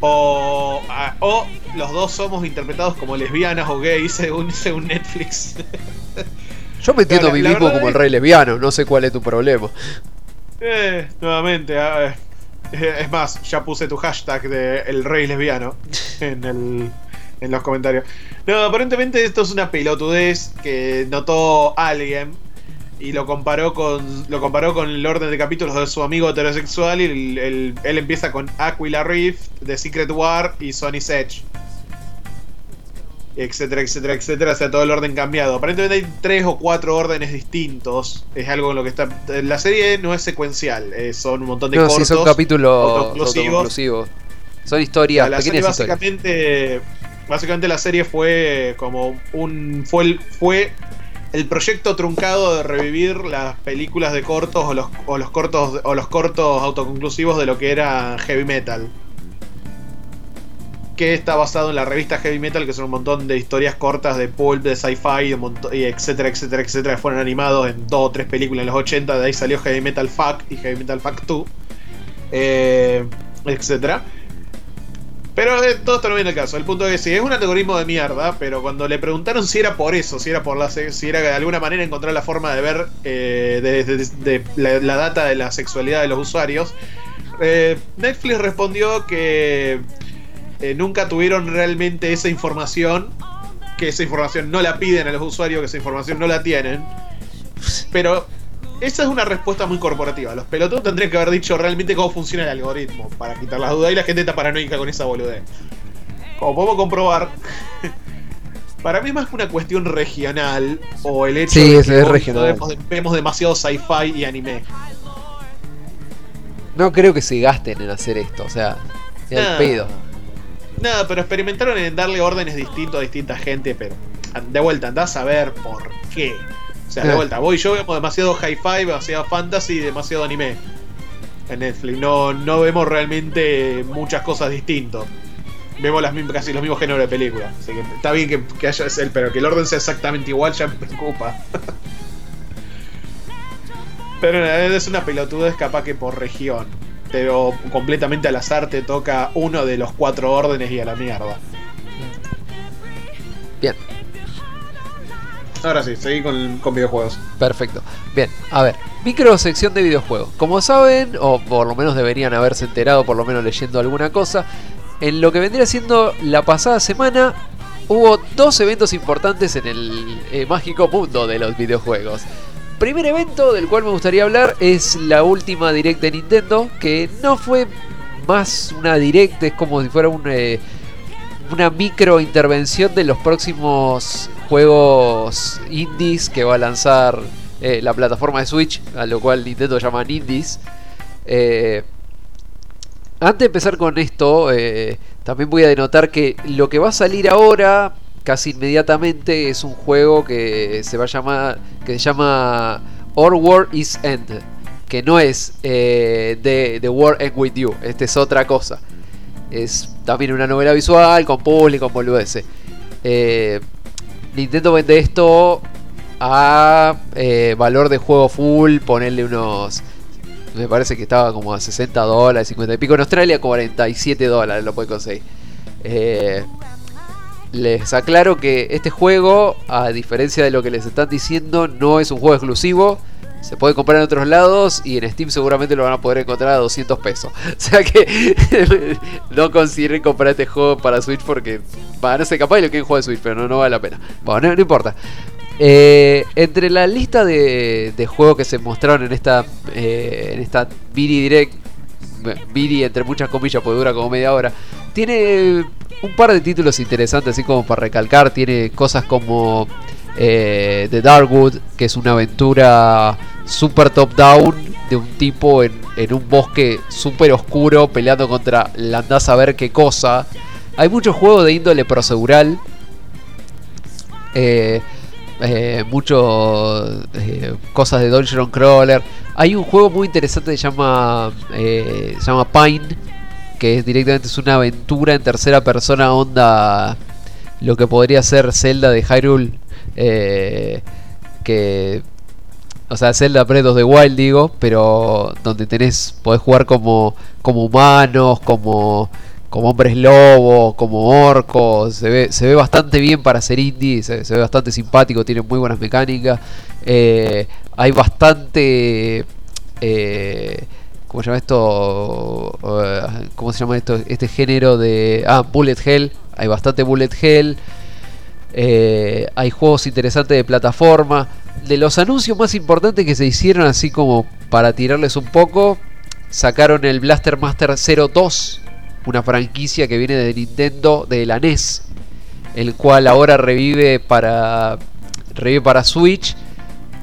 O, o los dos somos interpretados como lesbianas o gays según, según Netflix. Yo me entiendo a mí mismo como el rey lesbiano, no sé cuál es tu problema. Eh, nuevamente, ah, eh, eh, es más, ya puse tu hashtag de el rey lesbiano en, el, en los comentarios. No, aparentemente esto es una pelotudez que notó alguien y lo comparó con lo comparó con el orden de capítulos de su amigo heterosexual y el- el- él empieza con Aquila Rift, The Secret War y Sony's Edge. Etcétera, etcétera, etcétera, o sea, todo el orden cambiado. Aparentemente hay tres o cuatro órdenes distintos. Es algo en lo que está. La serie no es secuencial, eh, son un montón de No, cortos. sí, son capítulos autoconclusivos. Son historias, la serie historias. básicamente, básicamente la serie fue como un fue el, fue el proyecto truncado de revivir las películas de cortos o los, o los cortos o los cortos autoconclusivos de lo que era heavy metal. Que está basado en la revista Heavy Metal, que son un montón de historias cortas de pulp, de sci-fi, etcétera, etcétera, etcétera, que fueron animados en dos o tres películas en los 80. De ahí salió Heavy Metal Fuck y Heavy Metal Fuck 2, eh, etcétera. Pero eh, todo esto no viene el caso. El punto es que sí, es un algoritmo de mierda, pero cuando le preguntaron si era por eso, si era por la si era de alguna manera encontrar la forma de ver eh, de, la data de la sexualidad de los usuarios, eh, Netflix respondió que eh, nunca tuvieron realmente esa información, que esa información no la piden a los usuarios, que esa información no la tienen. Pero esa es una respuesta muy corporativa. Los pelotudos tendrían que haber dicho realmente cómo funciona el algoritmo para quitar las dudas y la gente está paranoica con esa boludez. Como podemos comprobar, para mí es más que una cuestión regional o el hecho Sí, de que es regional. Vemos, vemos demasiado sci-fi y anime. No creo que se gasten en hacer esto, o sea, No. pedo. Nada, pero experimentaron en darle órdenes distintos a distinta gente, pero de vuelta, andás a ver por qué. O sea, de vuelta, voy y yo vemos demasiado hi-fi, demasiado fantasy y demasiado anime en Netflix. No, no vemos realmente muchas cosas distintas. Vemos las mismas, casi los mismos géneros de películas. Así que está bien que, que haya ese, pero que el orden sea exactamente igual ya me preocupa. pero es una pelotudez capaz que por región. Pero completamente al azar te toca uno de los cuatro órdenes y a la mierda. Bien. Ahora sí, seguí con, con videojuegos. Perfecto. Bien, a ver, micro sección de videojuegos. Como saben, o por lo menos deberían haberse enterado, por lo menos leyendo alguna cosa, en lo que vendría siendo la pasada semana hubo dos eventos importantes en el eh, mágico mundo de los videojuegos. Primer evento del cual me gustaría hablar es la última direct de Nintendo, que no fue más una direct, es como si fuera un, eh, una micro intervención de los próximos juegos indies que va a lanzar eh, la plataforma de Switch, a lo cual Nintendo llaman indies. Eh, antes de empezar con esto, también voy a denotar que lo que va a salir ahora, casi inmediatamente, es un juego que se va a llamar, que se llama Our War is End, que no es eh, The, The War End With You, este es otra cosa. Es también una novela visual, con público, con boludeces. Eh, Nintendo vende esto a eh, valor de juego full, ponerle unos... Me parece que estaba como a 60 dólares, 50 y pico. En Australia 47 dólares lo puede conseguir. Eh, les aclaro que este juego, a diferencia de lo que les están diciendo, no es un juego exclusivo. Se puede comprar en otros lados y en Steam seguramente lo van a poder encontrar a 200 pesos. O sea que no consideren comprar este juego para Switch porque, va, no sé, capaz y lo jugar de Switch, pero no, vale la pena. Bueno, no, importa. Eh, entre la lista de, de juegos que se mostraron en esta, eh, en Viri Direct, Viri entre muchas comillas, porque dura como media hora, tiene un par de títulos interesantes, así como para recalcar. Tiene cosas como eh, The Darkwood, que es una aventura super top-down de un tipo en, un bosque súper oscuro peleando contra la andás a ver qué cosa. Hay muchos juegos de índole procedural. Eh, eh, eh, cosas de Dungeon Crawler. Hay un juego muy interesante que se llama, eh, se llama Pine, que directamente es una aventura en tercera persona onda lo que podría ser Zelda de Hyrule eh, que o sea Zelda Breath of the Wild digo pero donde tenés podés jugar como como humanos como como hombres lobo como orcos se ve, se ve bastante bien para ser indie se, se ve bastante simpático tiene muy buenas mecánicas eh, hay bastante eh, ¿Cómo se llama esto? Uh, ¿Cómo se llama esto? Este género de. Ah, Bullet Hell. Hay bastante Bullet Hell. Eh, hay juegos interesantes de plataforma. De los anuncios más importantes que se hicieron, así como para tirarles un poco, sacaron el Blaster Master 02, una franquicia que viene de Nintendo, de la NES, el cual ahora revive para, revive para Switch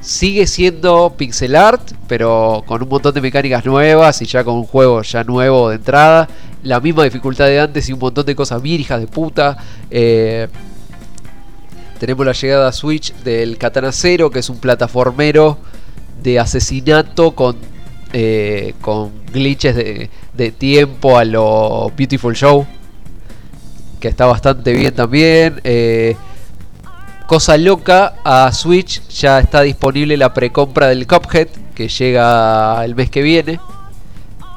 Sigue siendo pixel art, pero con un montón de mecánicas nuevas y ya con un juego ya nuevo de entrada. La misma dificultad de antes y un montón de cosas hijas de puta. Eh, tenemos la llegada a Switch del Katana Zero, que es un plataformero de asesinato con, eh, con glitches de, de tiempo a lo Beautiful Show. Que está bastante bien también. Eh, Cosa loca, a Switch ya está disponible la precompra del Cuphead, que llega el mes que viene.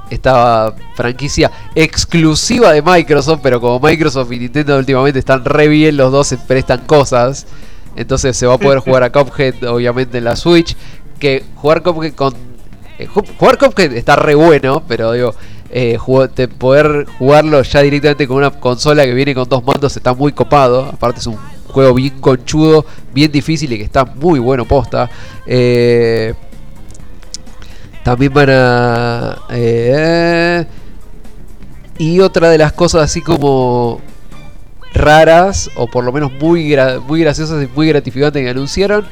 Esta franquicia exclusiva de Microsoft, pero como Microsoft y Nintendo últimamente están re bien, los dos se prestan cosas. Entonces se va a poder jugar a Cuphead, obviamente, en la Switch. Que jugar Cuphead con. eh, ju- jugar Cuphead está re bueno, pero digo. eh, jugo- te- poder jugarlo ya directamente con una consola que viene con dos mandos está muy copado. Aparte es un juego bien conchudo, bien difícil y que está muy bueno posta. Eh, también van a... eh, y otra de las cosas así como raras, o por lo menos muy, muy graciosas y muy gratificantes que anunciaron,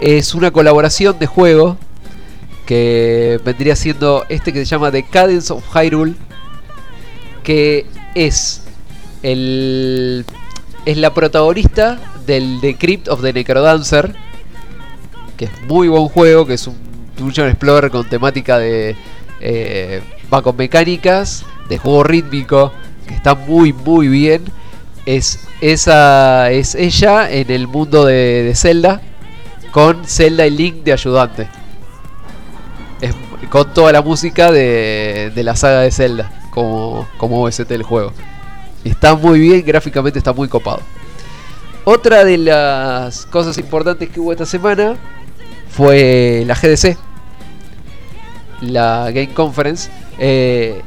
es una colaboración de juego que vendría siendo este que se llama The Cadence of Hyrule, que es el es la protagonista del The Crypt of the Necrodancer, que es muy buen juego, que es un Dungeon Explorer con temática de eh, va con mecánicas de juego rítmico, que está muy muy bien. Es esa es ella en el mundo de, de Zelda con Zelda y Link de ayudante. Con toda la música de, de la saga de Zelda como, como OST del juego. Está muy bien, gráficamente está muy copado. Otra de las cosas importantes que hubo esta semana fue la GDC, la Game Conference, eh,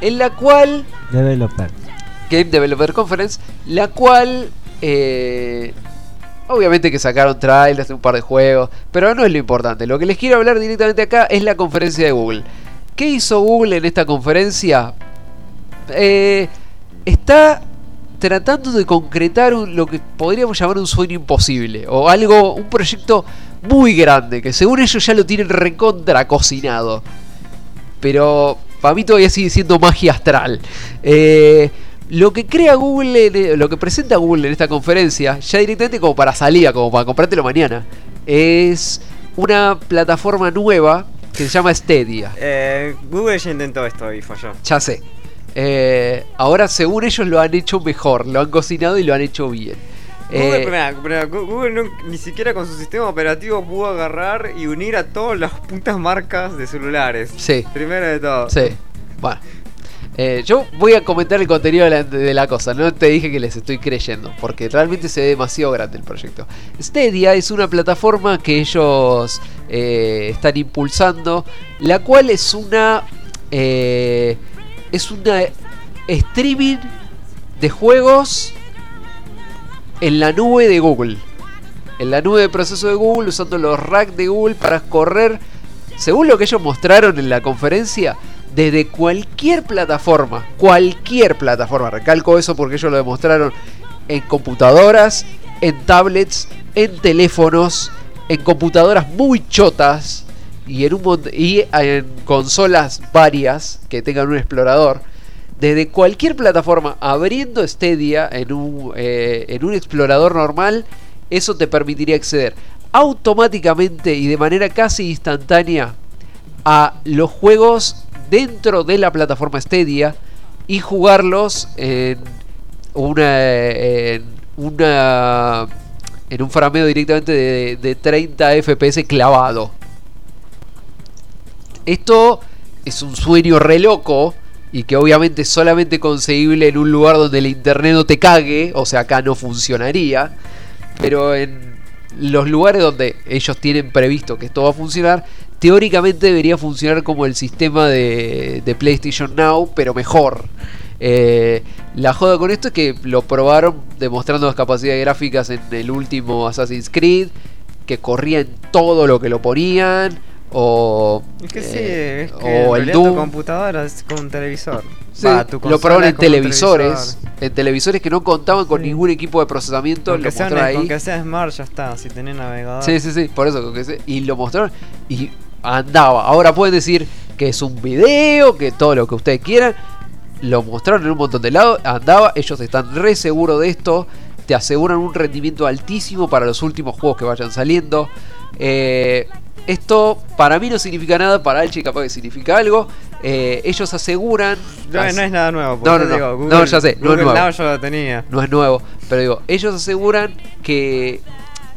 en la cual Developer. Game Developer Conference, la cual eh, obviamente que sacaron trailers de un par de juegos, pero no es lo importante. Lo que les quiero hablar directamente acá es la conferencia de Google. ¿Qué hizo Google en esta conferencia? Eh, está tratando de concretar un- lo que podríamos llamar un sueño imposible o algo, un proyecto muy grande que según ellos ya lo tienen recontra cocinado pero para mí todavía sigue siendo magia astral. Eh, lo que crea Google, en- lo que presenta Google en esta conferencia, ya directamente como para salida, como para comprártelo mañana, es una plataforma nueva que se llama Stadia. Eh, Google ya intentó esto y falló. Ya sé. Eh, ahora, según ellos, lo han hecho mejor, lo han cocinado y lo han hecho bien. Google, Eh, Google no- ni siquiera con su sistema operativo pudo agarrar y unir a todas las putas marcas de celulares. Sí. Primero de todo. Sí. Bueno. Eh, yo voy a comentar el contenido de la, de la cosa, no te dije que les estoy creyendo, porque realmente se ve demasiado grande el proyecto. Stadia es una plataforma que ellos eh, están impulsando, la cual es una... eh, es una streaming de juegos en la nube de Google. En la nube de proceso de Google, usando los racks de Google para correr, según lo que ellos mostraron en la conferencia, desde cualquier plataforma, cualquier plataforma, recalco eso porque ellos lo demostraron en computadoras, en tablets, en teléfonos, en computadoras muy chotas y en, un y en consolas varias que tengan un explorador. Desde cualquier plataforma, abriendo Stadia en un, eh, en un explorador normal, eso te permitiría acceder automáticamente y de manera casi instantánea a los juegos dentro de la plataforma Stadia y jugarlos en una en una en un frameo directamente de, de 30 FPS clavado. Esto es un sueño re loco y que obviamente es solamente conseguible en un lugar donde el internet no te cague, o sea, acá no funcionaría, pero en los lugares donde ellos tienen previsto que esto va a funcionar, teóricamente debería funcionar como el sistema de, de PlayStation Now, pero mejor. Eh, la joda con esto es que lo probaron demostrando las capacidades gráficas en el último Assassin's Creed, que corrían todo lo que lo ponían, o, Es que sí, eh, es que o el realidad tu Doom. computadora es como un televisor. Sí, Va, tu lo probaron en televisores, televisor. en televisores que no contaban con Sí. ningún equipo de procesamiento, Con lo que, sea, mostraron una- con ahí. que sea Smart ya está, si tenés navegador. Sí, sí, sí, por eso. con que y lo mostraron y andaba. Ahora pueden decir que es un video, que todo lo que ustedes quieran. Lo mostraron en un montón de lados, andaba. Ellos están re seguros de esto. Te aseguran un rendimiento altísimo para los últimos juegos que vayan saliendo. Eh, esto para mí no significa nada, para Alchi capaz que significa algo. Eh, ellos aseguran. No, no es nada nuevo. No, no, no. digo, No, Google- ya sé, no es nuevo. Now yo lo tenía. no es nuevo, pero digo, ellos aseguran que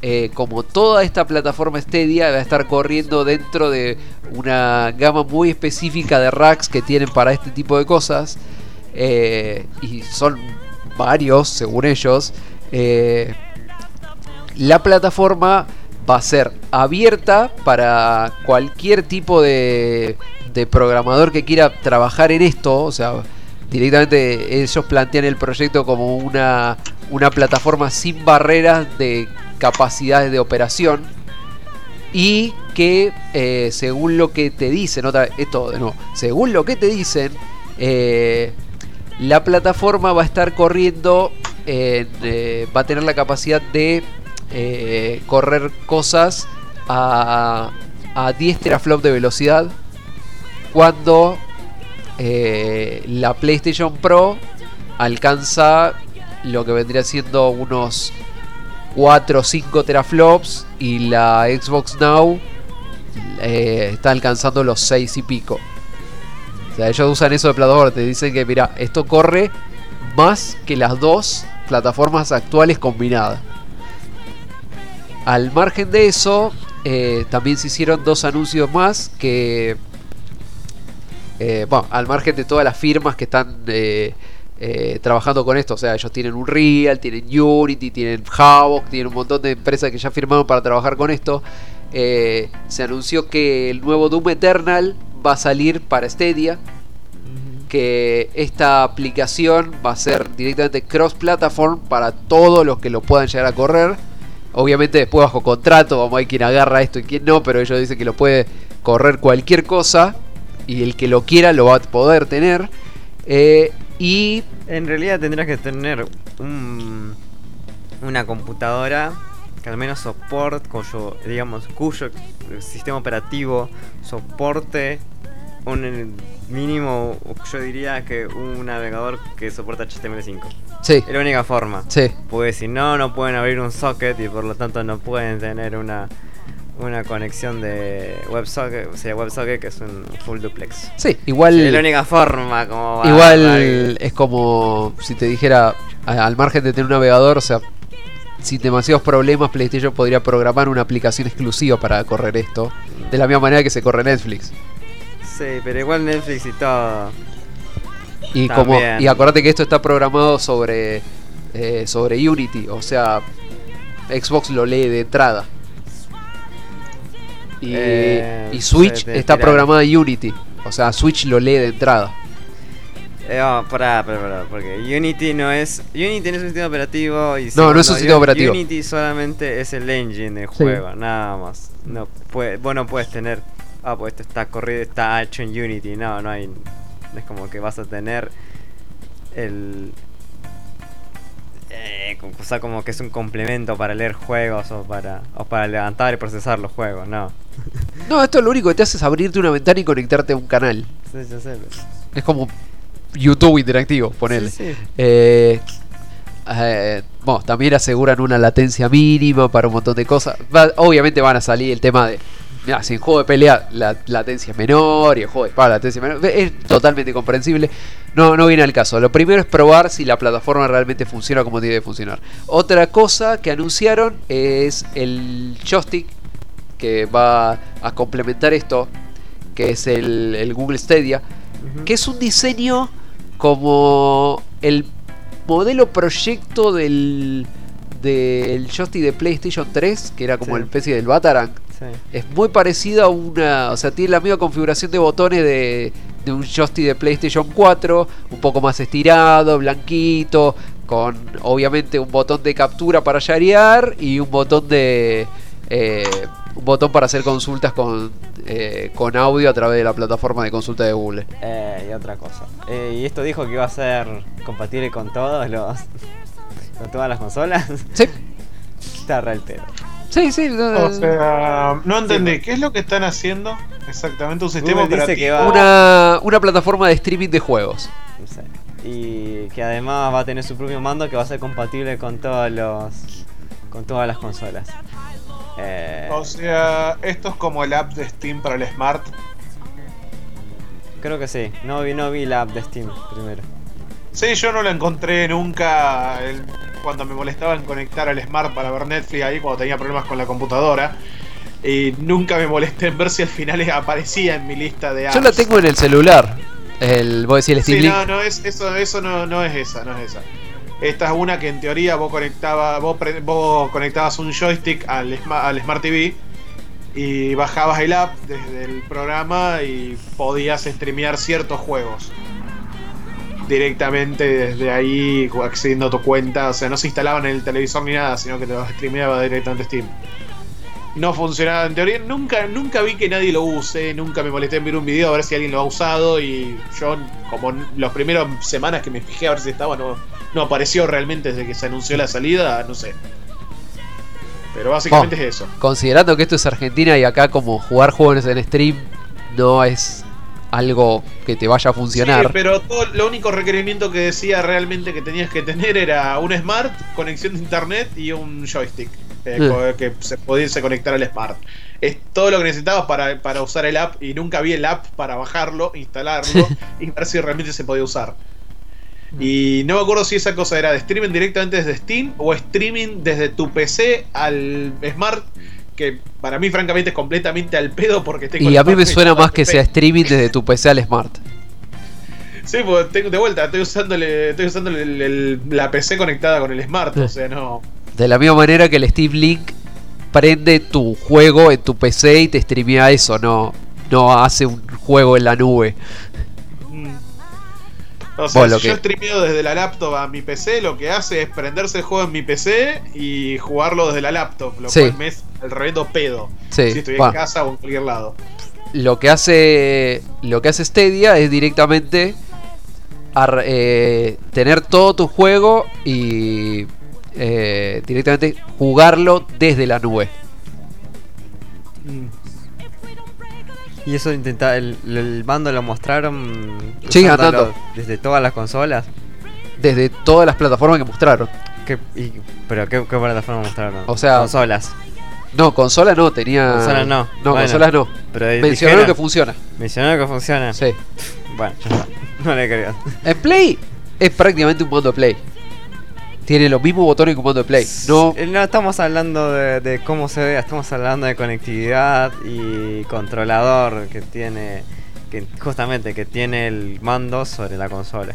eh, como toda esta plataforma Stadia va a estar corriendo dentro de una gama muy específica de racks que tienen para este tipo de cosas, eh, y son varios, según ellos, la plataforma va a ser abierta para cualquier tipo de, programador que quiera trabajar en esto, o sea, directamente ellos plantean el proyecto como una, una plataforma sin barreras de capacidades de operación y que eh, según lo que te dicen, otra esto de nuevo, según lo que te dicen, eh, la plataforma va a estar corriendo, en, eh, va a tener la capacidad de eh, correr cosas a, a 10 teraflops de velocidad cuando eh, la PlayStation Pro alcanza lo que vendría siendo unos 4 o 5 teraflops y la Xbox Now eh, está alcanzando los 6 y pico. O sea, ellos usan eso de plataforma, te dicen que mira, esto corre más que las dos plataformas actuales combinadas. Al margen de eso, eh, también se hicieron dos anuncios más que, eh, bueno, al margen de todas las firmas que están eh, trabajando con esto, o sea, ellos tienen un Real, tienen Unity, tienen Havok, tienen un montón de empresas que ya firmaron para trabajar con esto. Se anunció que el nuevo Doom Eternal va a salir para Stadia, que esta aplicación va a ser directamente cross-platform para todos los que lo puedan llegar a correr. Obviamente después bajo contrato, vamos a ver quién agarra esto y quién no, pero ellos dicen que lo puede correr cualquier cosa y el que lo quiera lo va a poder tener. Eh, y En realidad tendrás que tener un, una computadora que al menos soporte, cuyo, digamos, cuyo sistema operativo soporte un mínimo, yo diría que un navegador que soporta HTML5. Sí, Es la única forma. sí, Porque si no, no pueden abrir un socket y por lo tanto no pueden tener una, una conexión de WebSocket, o sea, WebSocket que es un full duplex. sí, igual... Es la única forma como va va a Igual es como si te dijera, al margen de tener un navegador, o sea, sin demasiados problemas, PlayStation podría programar una aplicación exclusiva para correr esto, de la misma manera que se corre Netflix. Sí, pero igual Netflix y todo. Y como y acordate que esto está programado sobre eh, sobre Unity, o sea, Xbox lo lee de entrada. Y, Eh, y Switch te está programada en Unity, o sea, Switch lo lee de entrada. Eh, oh, pará, pará, pará, porque Unity no es. Unity no es un sistema operativo y No, segundo, no es un sistema operativo. Unity solamente es el engine del juego, nada más. No puede, vos no puedes tener. Ah, pues esto está corrido, está hecho en Unity. No, no hay. Es como que vas a tener el. Eh, o sea, como que es un complemento para leer juegos o para, o para levantar y procesar los juegos, no. No, esto lo único que te hace es abrirte una ventana y conectarte a un canal. Sí, ya sé, Es como YouTube interactivo, ponele. Sí, sí. Eh, eh, bueno, también aseguran una latencia mínima para un montón de cosas. Va- obviamente van a salir el tema de Mira, si en juego de pelea la latencia es menor y en juego de espada la latencia es menor, es totalmente comprensible. No, no viene al caso. Lo primero es probar si la plataforma realmente funciona como tiene que funcionar. Otra cosa que anunciaron es el joystick que va a complementar esto, que es el, el Google Stadia, que es un diseño como el modelo proyecto del, del joystick de PlayStation 3, que era como Sí. el especie del Batarang. Sí. Es muy parecido a una. O sea, tiene la misma configuración de botones de, de un joystick de PlayStation 4. Un poco más estirado, blanquito. Con obviamente un botón de captura para sharear y un botón de. eh, un botón para hacer consultas con, eh, con audio a través de la plataforma de consulta de Google. Eh, y otra cosa. Eh, y esto dijo que iba a ser compatible con todos los. con todas las consolas. Sí. Está re el pedo. Sí, sí. O sea, no entendí. Sí, ¿Qué es lo que están haciendo? Exactamente, un sistema Google dice operativo. que va- Una, una plataforma de streaming de juegos. No sé. Y que además va a tener su propio mando que va a ser compatible con todos los. con todas las consolas. Eh, O sea, esto es como el app de Steam para el Smart. creo que sí. No vi, no vi la app de Steam primero. Sí, yo no la encontré nunca el- cuando me molestaba en conectar al Smart para ver Netflix ahí cuando tenía problemas con la computadora. Y nunca me molesté en ver si al final aparecía en mi lista de apps. Yo la tengo en el celular. El, vos decís el Steam Sí, Link. no, no es eso, eso no, no es esa, no es esa. Esta es una que en teoría vos conectaba, vos, vos conectabas un joystick al, al Smart TV y bajabas el app desde el programa y podías streamear ciertos juegos directamente desde ahí accediendo a tu cuenta, o sea, no se instalaban en el televisor ni nada, sino que te los streameaba directamente Steam. No funcionaba en teoría, nunca, nunca vi que nadie lo use, nunca me molesté en ver un video a ver si alguien lo ha usado y yo como las primeras semanas que me fijé a ver si estaba no, no apareció realmente desde que se anunció la salida, no sé. Pero básicamente Oh, es eso. Considerando que esto es Argentina y acá como jugar juegos en stream no es algo que te vaya a funcionar. Sí, pero todo, lo único requerimiento que decía realmente que tenías que tener era un Smart, conexión de internet y un joystick eh, Mm. co- que se pudiese conectar al Smart. Es todo lo que necesitabas para, para usar el app y nunca vi el app para bajarlo, instalarlo y ver si realmente se podía usar. Y no me acuerdo si esa cosa era de streaming directamente desde Steam o streaming desde tu PC al Smart, que para mí francamente es completamente al pedo porque tengo Y a mí me suena más que sea streaming desde tu PC al Smart. Sí, pues tengo de vuelta, estoy usando, estoy usando el- el- la PC conectada con el Smart, o sea, no. De la misma manera que el Steam Link prende tu juego en tu PC y te streamea eso, no, no hace un juego en la nube. O sea, Vos lo si yo que- streameo desde la laptop a mi PC, lo que hace es prenderse el juego en mi PC y jugarlo desde la laptop, lo Sí. cual me es el reverendo pedo. Sí, si estoy en casa o en cualquier lado. Lo que hace lo que hace Stadia es directamente eh, tener todo tu juego y eh, directamente jugarlo desde la nube. Y eso intenta el, el mando lo mostraron Sí, andando. desde todas las consolas. Desde todas las plataformas que mostraron. ¿Qué, y- pero qué, qué plataforma mostraron? O sea, consolas. No, consola no, tenía. Consolas no. No, Bueno, consolas no. pero Mencionaron que funciona. Mencionaron que funciona. Sí. Bueno, ya está. No le creo. En Play es prácticamente un mando de Play. Tiene los mismos botones que un mando de Play. No, Eh, No estamos hablando de, de cómo se ve, estamos hablando de conectividad y controlador que tiene, que justamente que tiene el mando sobre la consola.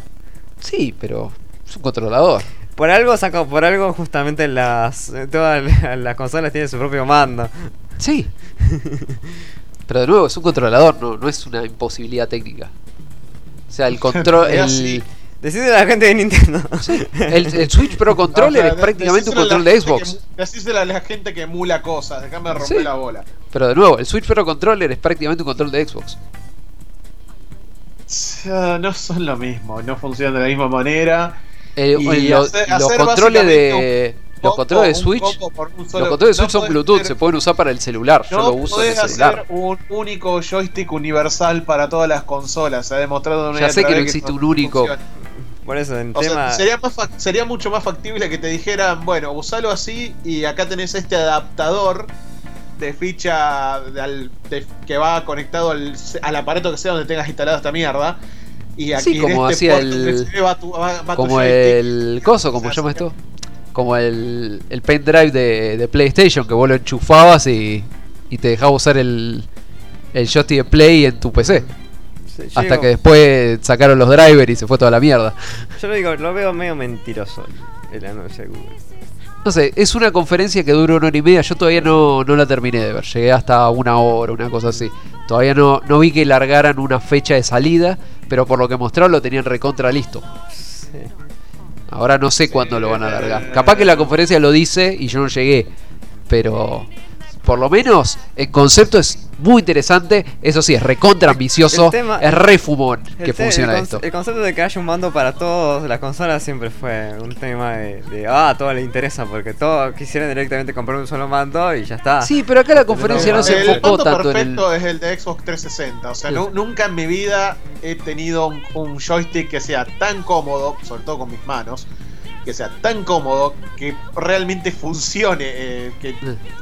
Sí, pero es un controlador. Por algo saco, por algo justamente las todas las- las consolas tienen su propio mando. Sí. Pero de nuevo, es un controlador, no, no es una imposibilidad técnica. O sea, el control. El, así. Decidle a la gente de Nintendo. el, el Switch Pro Controller O sea, es prácticamente un control de Xbox. Decíselo a la gente que emula cosas, déjame romper Sí. la bola. Pero de nuevo, el Switch Pro Controller es prácticamente un control de Xbox. Ah, No son lo mismo, no funcionan de la misma manera. Eh, Y el- lo- hacer- los hacer controles de. Los controles de Switch. Los solo- controles de no Switch son Bluetooth, hacer- se pueden usar para el celular. Yo lo uso en el celular. hacer un único joystick universal para todas las consolas. Se ha demostrado de una Ya sé que no existe un único. funciona. Por eso, en O sea, tema. sería, más fac- sería mucho más factible que te dijeran, bueno, usalo así y acá tenés este adaptador de ficha de al- de- que va conectado al, al aparato que sea donde tengas instalado esta mierda. Y aquí Sí, como este hacía el- va tu, va- va tu Como el coso, como llama esto. Como el, el pendrive de, de PlayStation, que vos lo enchufabas y, y te dejaba usar el, el joystick de Play en tu PC. Hasta que después sacaron los drivers y se fue toda la mierda. Yo lo digo, lo veo medio mentiroso el, anuncio de Google. No sé, es una conferencia que dura una hora y media. Yo todavía no, no la terminé de ver. Llegué hasta una hora, una cosa así. Todavía no, no vi que largaran una fecha de salida, pero por lo que mostraron lo tenían recontra listo. Sí. Ahora no sé cuándo lo van a largar. Capaz que la conferencia lo dice y yo no llegué. Pero por lo menos el concepto es muy interesante. Eso sí, es recontra ambicioso. el tema- es re fumón que funciona esto. el concepto de que haya un mando para todas las consolas siempre fue un tema de, de, ah, a todos les interesa porque todos quisieran directamente comprar un solo mando y ya está. Sí, pero acá la conferencia no se el enfocó mando tanto en el. perfecto es el de Xbox 360. O sea, Sí. nunca en mi vida he tenido un, un joystick que sea tan cómodo, sobre todo con mis manos, que sea tan cómodo que realmente funcione. eh, que,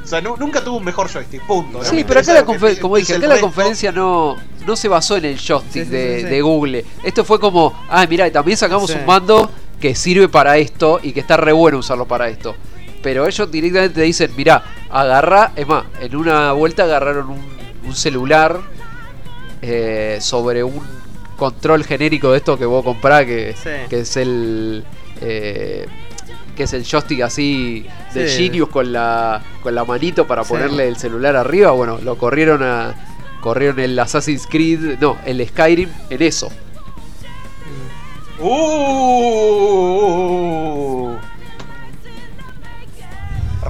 o sea, nu- nunca tuve un mejor joystick, punto. No Sí, pero acá la confer- como dije, acá la conferencia no, no se basó en el joystick Sí, sí, de, sí, sí. de Google. Esto fue como, ah, mira, también sacamos Sí. un mando que sirve para esto y que está re bueno usarlo para esto. Pero ellos directamente te dicen, mira, agarra, es más, en una vuelta agarraron un, un celular eh, sobre un control genérico de esto que vos comprás, que, Sí. que es el... eh, que es el joystick así de Sí. Genius con la con la manito para Sí. ponerle el celular arriba, bueno, lo corrieron a corrieron el Assassin's Creed, no, el Skyrim en eso. Uh,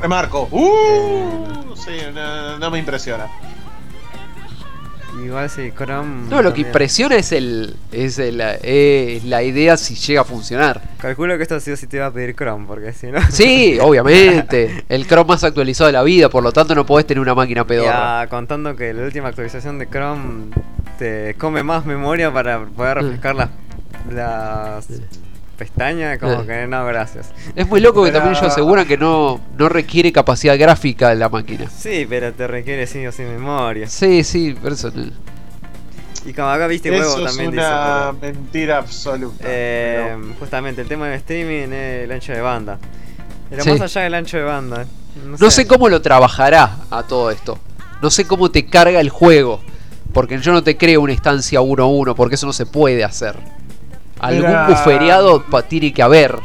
remarco. Uh, sí, no, no me impresiona. Igual sí, Chrome. No, lo que impresiona es el es el, es la idea si llega a funcionar. Calculo que esto sí o sí te va a pedir Chrome, porque si no. Sí, obviamente, el Chrome más actualizado de la vida, por lo tanto no podés tener una máquina pedorra. Ya contando que la última actualización de Chrome te come más memoria para poder Mm. refrescar las, las pestañas, como Eh. que no, gracias. Es muy loco que también ellos aseguran que no, no requiere capacidad gráfica de la máquina. Sí, pero te requiere sí o sí memoria. Sí, sí, no- Y como acá viste huevo Eso es también una dice. pero, mentira absoluta. eh, justamente el tema del streaming es el ancho de banda. Pero Sí. más allá del ancho de banda. No, No sé cómo lo trabajará a todo esto. No sé cómo te carga el juego. Porque yo no te creo una instancia 1-1, porque eso no se puede hacer. Algún Mira, buferiado pa- tiene que haber.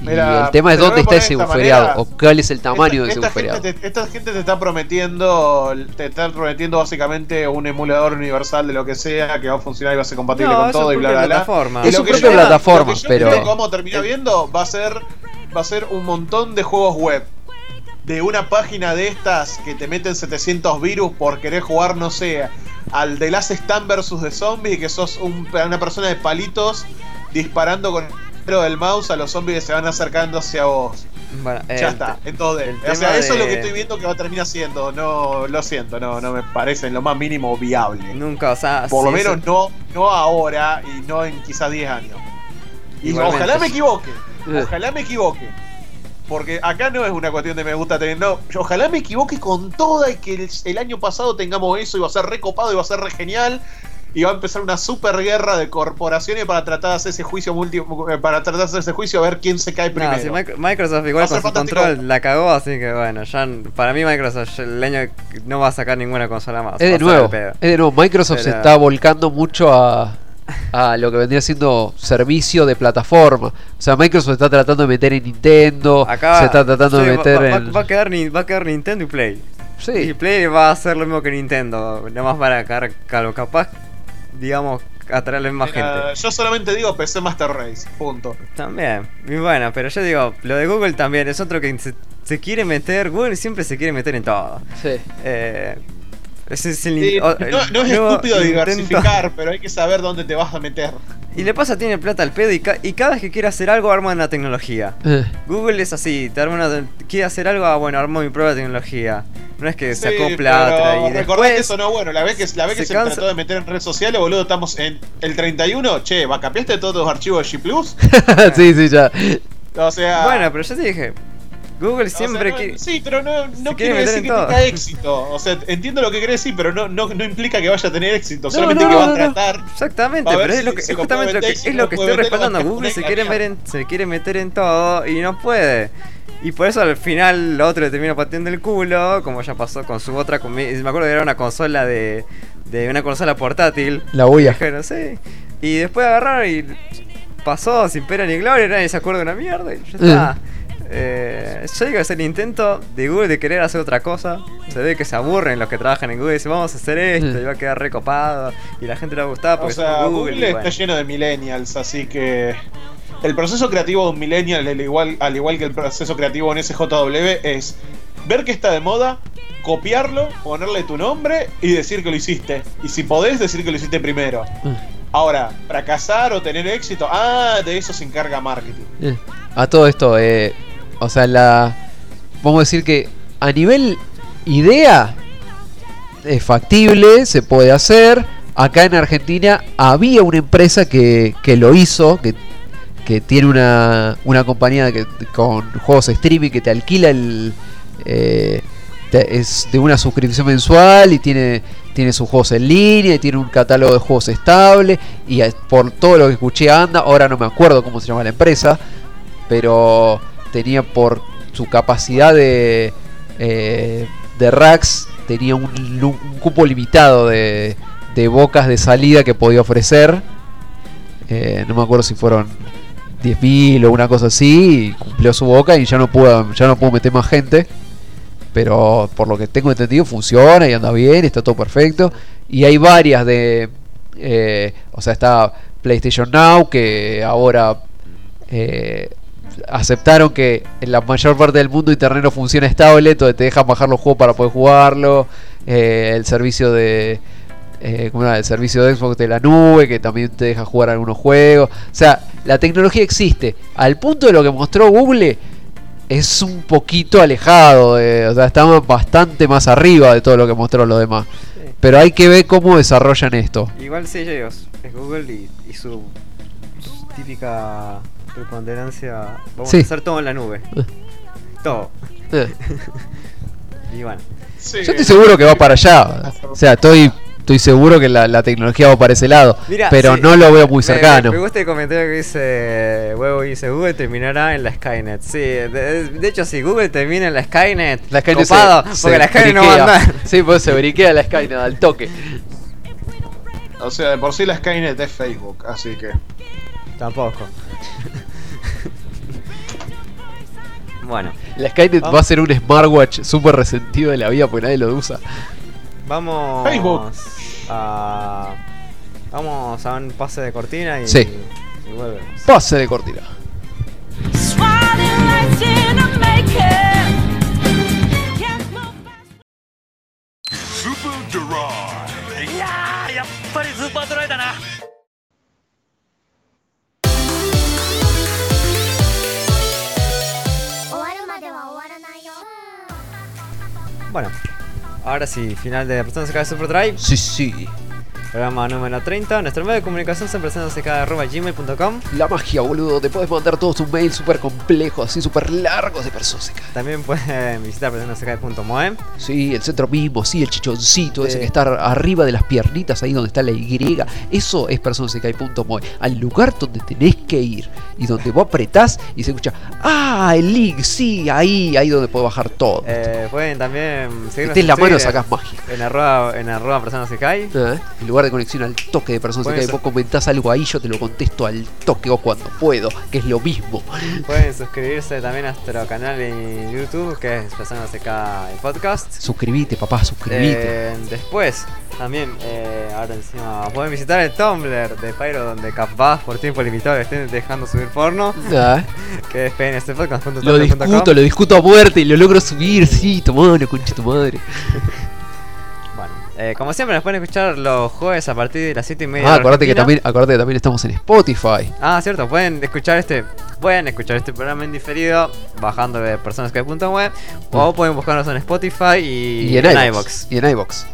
Y el tema es dónde está ese buferiado manera. o cuál es el tamaño de ese esta, esta buferiado. gente te, esta gente te está prometiendo te está prometiendo básicamente un emulador universal de lo que sea que va a funcionar y va a ser compatible No, con todo y bla bla bla Es su propia yo- plataforma, lo que yo pero- creo que vamos a terminar viendo va a ser va a ser un montón de juegos web de una página de estas que te meten 700 virus por querer jugar no sé al The Last Stand versus The Zombie que sos un- una persona de palitos disparando con el del mouse a los zombies que se van acercando hacia vos Bueno, ya el está, en todo O sea, eso es lo que estoy viendo que va a terminar siendo. No, lo siento, no, no me parece en lo más mínimo viable. Nunca, o sea. Por lo menos no, no ahora y no en quizás 10 años. Y Igualmente. ojalá me equivoque. Ojalá me equivoque. Porque acá no es una cuestión de me gusta tener. No, ojalá me equivoque con toda y que el, el año pasado tengamos eso y va a ser recopado y va a ser re genial. Y va a empezar una super guerra de corporaciones para tratar de hacer ese juicio multi, eh, para tratar de hacer ese juicio a ver quién se cae No, primero. si Mic- Microsoft igual con su control la cagó, así que bueno, ya para mí Microsoft el año que no va a sacar ninguna consola más. Es de nuevo, es de nuevo. Microsoft se está volcando mucho a, a lo que vendría siendo servicio de plataforma. O sea, Microsoft está tratando de meter en Nintendo, Acá se está tratando sí, de va- meter va, en... va a quedar, ni- va a quedar Nintendo y Play. Sí. Y Play va a hacer lo mismo que Nintendo, nada más para cagar calo, capaz, digamos, atraerle más Mira, gente. Yo solamente digo PC Master Race, punto. También, y bueno, pero yo digo, lo de Google también es otro que se, se quiere meter, Google siempre se quiere meter en todo. Sí. Eh, ese es el, Sí, o- no, es estúpido intento- diversificar, pero hay que saber dónde te vas a meter. Y le pasa, tiene plata al pedo y, ca- y cada vez que quiere hacer algo arma una tecnología. Eh, Google es así, te arma una, quiere hacer algo, ah, bueno, armo mi propia tecnología. No es que se Sí, acopla a otra y recordá que después... eso no bueno. La vez que, la vez que se se, cansa- trató de meter en redes sociales, boludo, estamos en el 31. Che, ¿va cambiaste todos los archivos de G Plus? sí, sí, ya. O sea, Bueno, pero yo te dije, Google O sea, siempre no- quiere. Sí, pero no, no quiere decir que todo. tenga éxito. O sea, entiendo lo que quiere decir, pero no, no, no implica que vaya a tener éxito. No, solamente no, que va no, a tratar. Exactamente, pero es, si- lo que, si es lo justamente lo que, es lo que estoy respaldando. Google se quiere, meter en, se quiere meter en todo y no puede. Y por eso al final lo otro le termina pateando el culo, como ya pasó con su otra. con- Me me acuerdo que era una consola de, de una consola portátil. La sí. Y después agarraron y pasó sin pena ni gloria, nadie se acuerda de una mierda y ya está. Eh, yo digo que es el intento de Google de querer hacer otra cosa. Se ve que se aburren los que trabajan en Google y dicen vamos a hacer esto y va a quedar recopado y la gente le va a gustar O porque sea, somos Google, está bueno. lleno de millennials, así que el proceso creativo de un millennial, al igual, al igual que el proceso creativo en SJW, es ver que está de moda, copiarlo, ponerle tu nombre y decir que lo hiciste. Y si podés, decir que lo hiciste primero. Ahora, fracasar o tener éxito, ah, de eso se encarga marketing. A todo esto, eh, o sea, la. Vamos a decir que a nivel idea es factible, se puede hacer. Acá en Argentina había una empresa que, que lo hizo, que, que tiene una, una compañía que, con juegos streaming que te alquila el. eh, es de una suscripción mensual y tiene, tiene sus juegos en línea y tiene un catálogo de juegos estable. Y por todo lo que escuché anda, ahora no me acuerdo cómo se llama la empresa, pero tenía por su capacidad de, eh, de racks, tenía un, cupo limitado de, de bocas de salida que podía ofrecer. Eh, no me acuerdo si fueron 10.000 o una cosa así, y cumplió su boca y ya no pudo, ya no pudo meter más gente. Pero por lo que tengo entendido funciona y anda bien, está todo perfecto. Y hay varias de... eh, o sea, está PlayStation Now que ahora aceptaron que en la mayor parte del mundo internet no funciona estable, entonces te dejan bajar los juegos para poder jugarlo. Eh, el servicio de... eh, ¿cómo era? El servicio de Xbox de la nube que también te deja jugar algunos juegos. O sea, la tecnología existe. Al punto de lo que mostró Google es un poquito alejado, de- o sea, estamos bastante más arriba de todo lo que mostró los demás. Pero hay que ver cómo desarrollan esto. Igual sí, ellos, es Google y, y su, su típica preponderancia. Vamos Sí. a hacer todo en la nube. Todo. Eh. y bueno. Yo estoy seguro que va para allá. O sea, estoy, estoy seguro que la, la tecnología va para ese lado. Mira, pero sí, no lo veo muy me- cercano. Me, gusta el comentario que dice Huevo dice Google terminará en la Skynet. Sí, de, de hecho si Google termina en la Skynet, La Skynet se- copado, se porque la Skynet no va a andar. Sí, pues se briquea la Skynet al toque. O sea, de por sí la Skynet es Facebook, así que. Tampoco. Bueno, La Skynet Vamos. va a ser un smartwatch súper resentido de la vida porque nadie lo usa. vamos Facebook. a vamos a un pase de cortina y, Sí. y volvemos. Pase de cortina. Bueno, ahora sí, final de Personas de Super Drive. Sí, sí. Programa número 30. Nuestro medio de comunicación siempre gmail.com. La magia, boludo. Te puedes mandar todos tus mails súper complejos, así súper largos de personas. También pueden visitar personasdecae.moe. Sí, el centro mismo, sí, el chichoncito, ese Sí. que está arriba de las piernitas, ahí donde está la Y. Eso es personasecai.moe, al lugar donde tenés que ir y donde vos apretás y se escucha, ah, el link, sí, ahí, ahí donde puedo bajar todo. Eh, pueden también seguirnos la en mano y Twitter, sacás magia. En arroba, en arroba personas ¿Eh? El lugar de conexión al toque de personas ser- Vos comentás algo ahí, yo te lo contesto al toque o cuando puedo, que es lo mismo. Pueden suscribirse también a nuestro canal en YouTube, que es Personas de Cada Podcast. Suscribite, papá, suscribite. Eh, después, también, eh, ahora encima, pueden visitar el Tumblr de Pyro, donde capaz por tiempo limitado le estén dejando subir porno. Ah. Que es pnstpodcast.tumblr.com. Lo discuto, lo discuto a muerte y lo logro subir, sí, tu mano, concha tu madre. Eh, como siempre, nos pueden escuchar los jueves a partir de las 7 y media. Ah, acordate que, argentina. también, acordate que también estamos en Spotify. Ah, cierto, pueden escuchar este pueden escuchar este programa en diferido bajando de personasque.web o pueden buscarnos en Spotify y, Y en, en iVox. Y en iVox.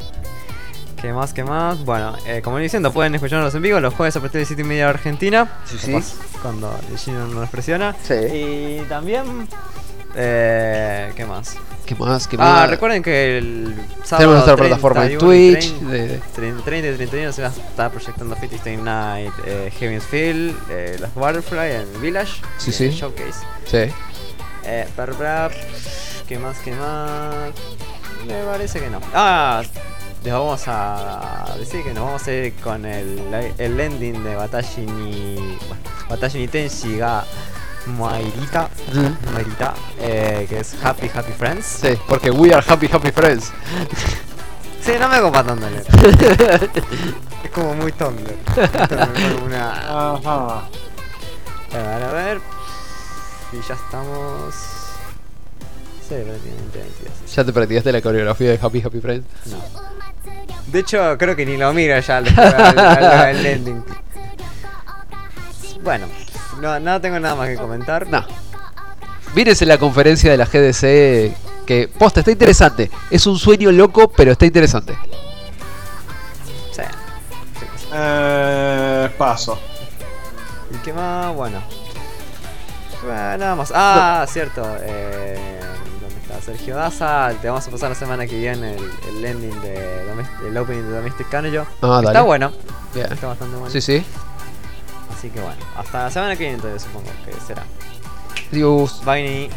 ¿Qué más, qué más? Bueno, eh, como diciendo, pueden escucharnos en vivo los jueves a partir de 7 y media de Argentina. Sí, sí. Cuando el Gino no nos presiona. Sí. Y también eh, ¿Qué más? ¿Qué más? ¿Qué ah, más? Ah, recuerden que el sábado Tenemos nuestra 30, plataforma en Twitch. 30 y 31 se va a estar proyectando Fate Stay Night, eh, Heaven's Field, eh, las Butterfly en Village. Sí, sí. Showcase. Sí. Eh, ¿Qué más? ¿Qué más? Me parece que no. Ah, les vamos a decir que nos vamos a ir con el, el ending de Batalla ni. Bueno, ni Tenshi ga. Mayrita, mm. Eh, que es Happy Happy Friends. Sí, porque we are Happy Happy Friends. sí, no me copa Thundercat. es como muy Thunder. una... Ajá. A ver, a ver. Y ya estamos. Sí, prácticamente ¿Ya te practicaste la coreografía de Happy Happy Friends? No. De hecho, creo que ni lo miro ya al, al. Bueno. No, no tengo nada más que comentar. No. Mírese la conferencia de la GDC que, posta, está interesante. Es un sueño loco, pero está interesante. Sí. Eh, paso. ¿Y qué más? Bueno. bueno nada más. Ah, cierto. Eh, ¿Dónde está Sergio Daza? Te vamos a pasar la semana que viene el, el ending de el opening de Domestic Canajo. Ah, está bueno. Está bastante bueno. Sí, sí. Así que bueno, hasta la semana que viene entonces supongo que será. Adiós. Bye.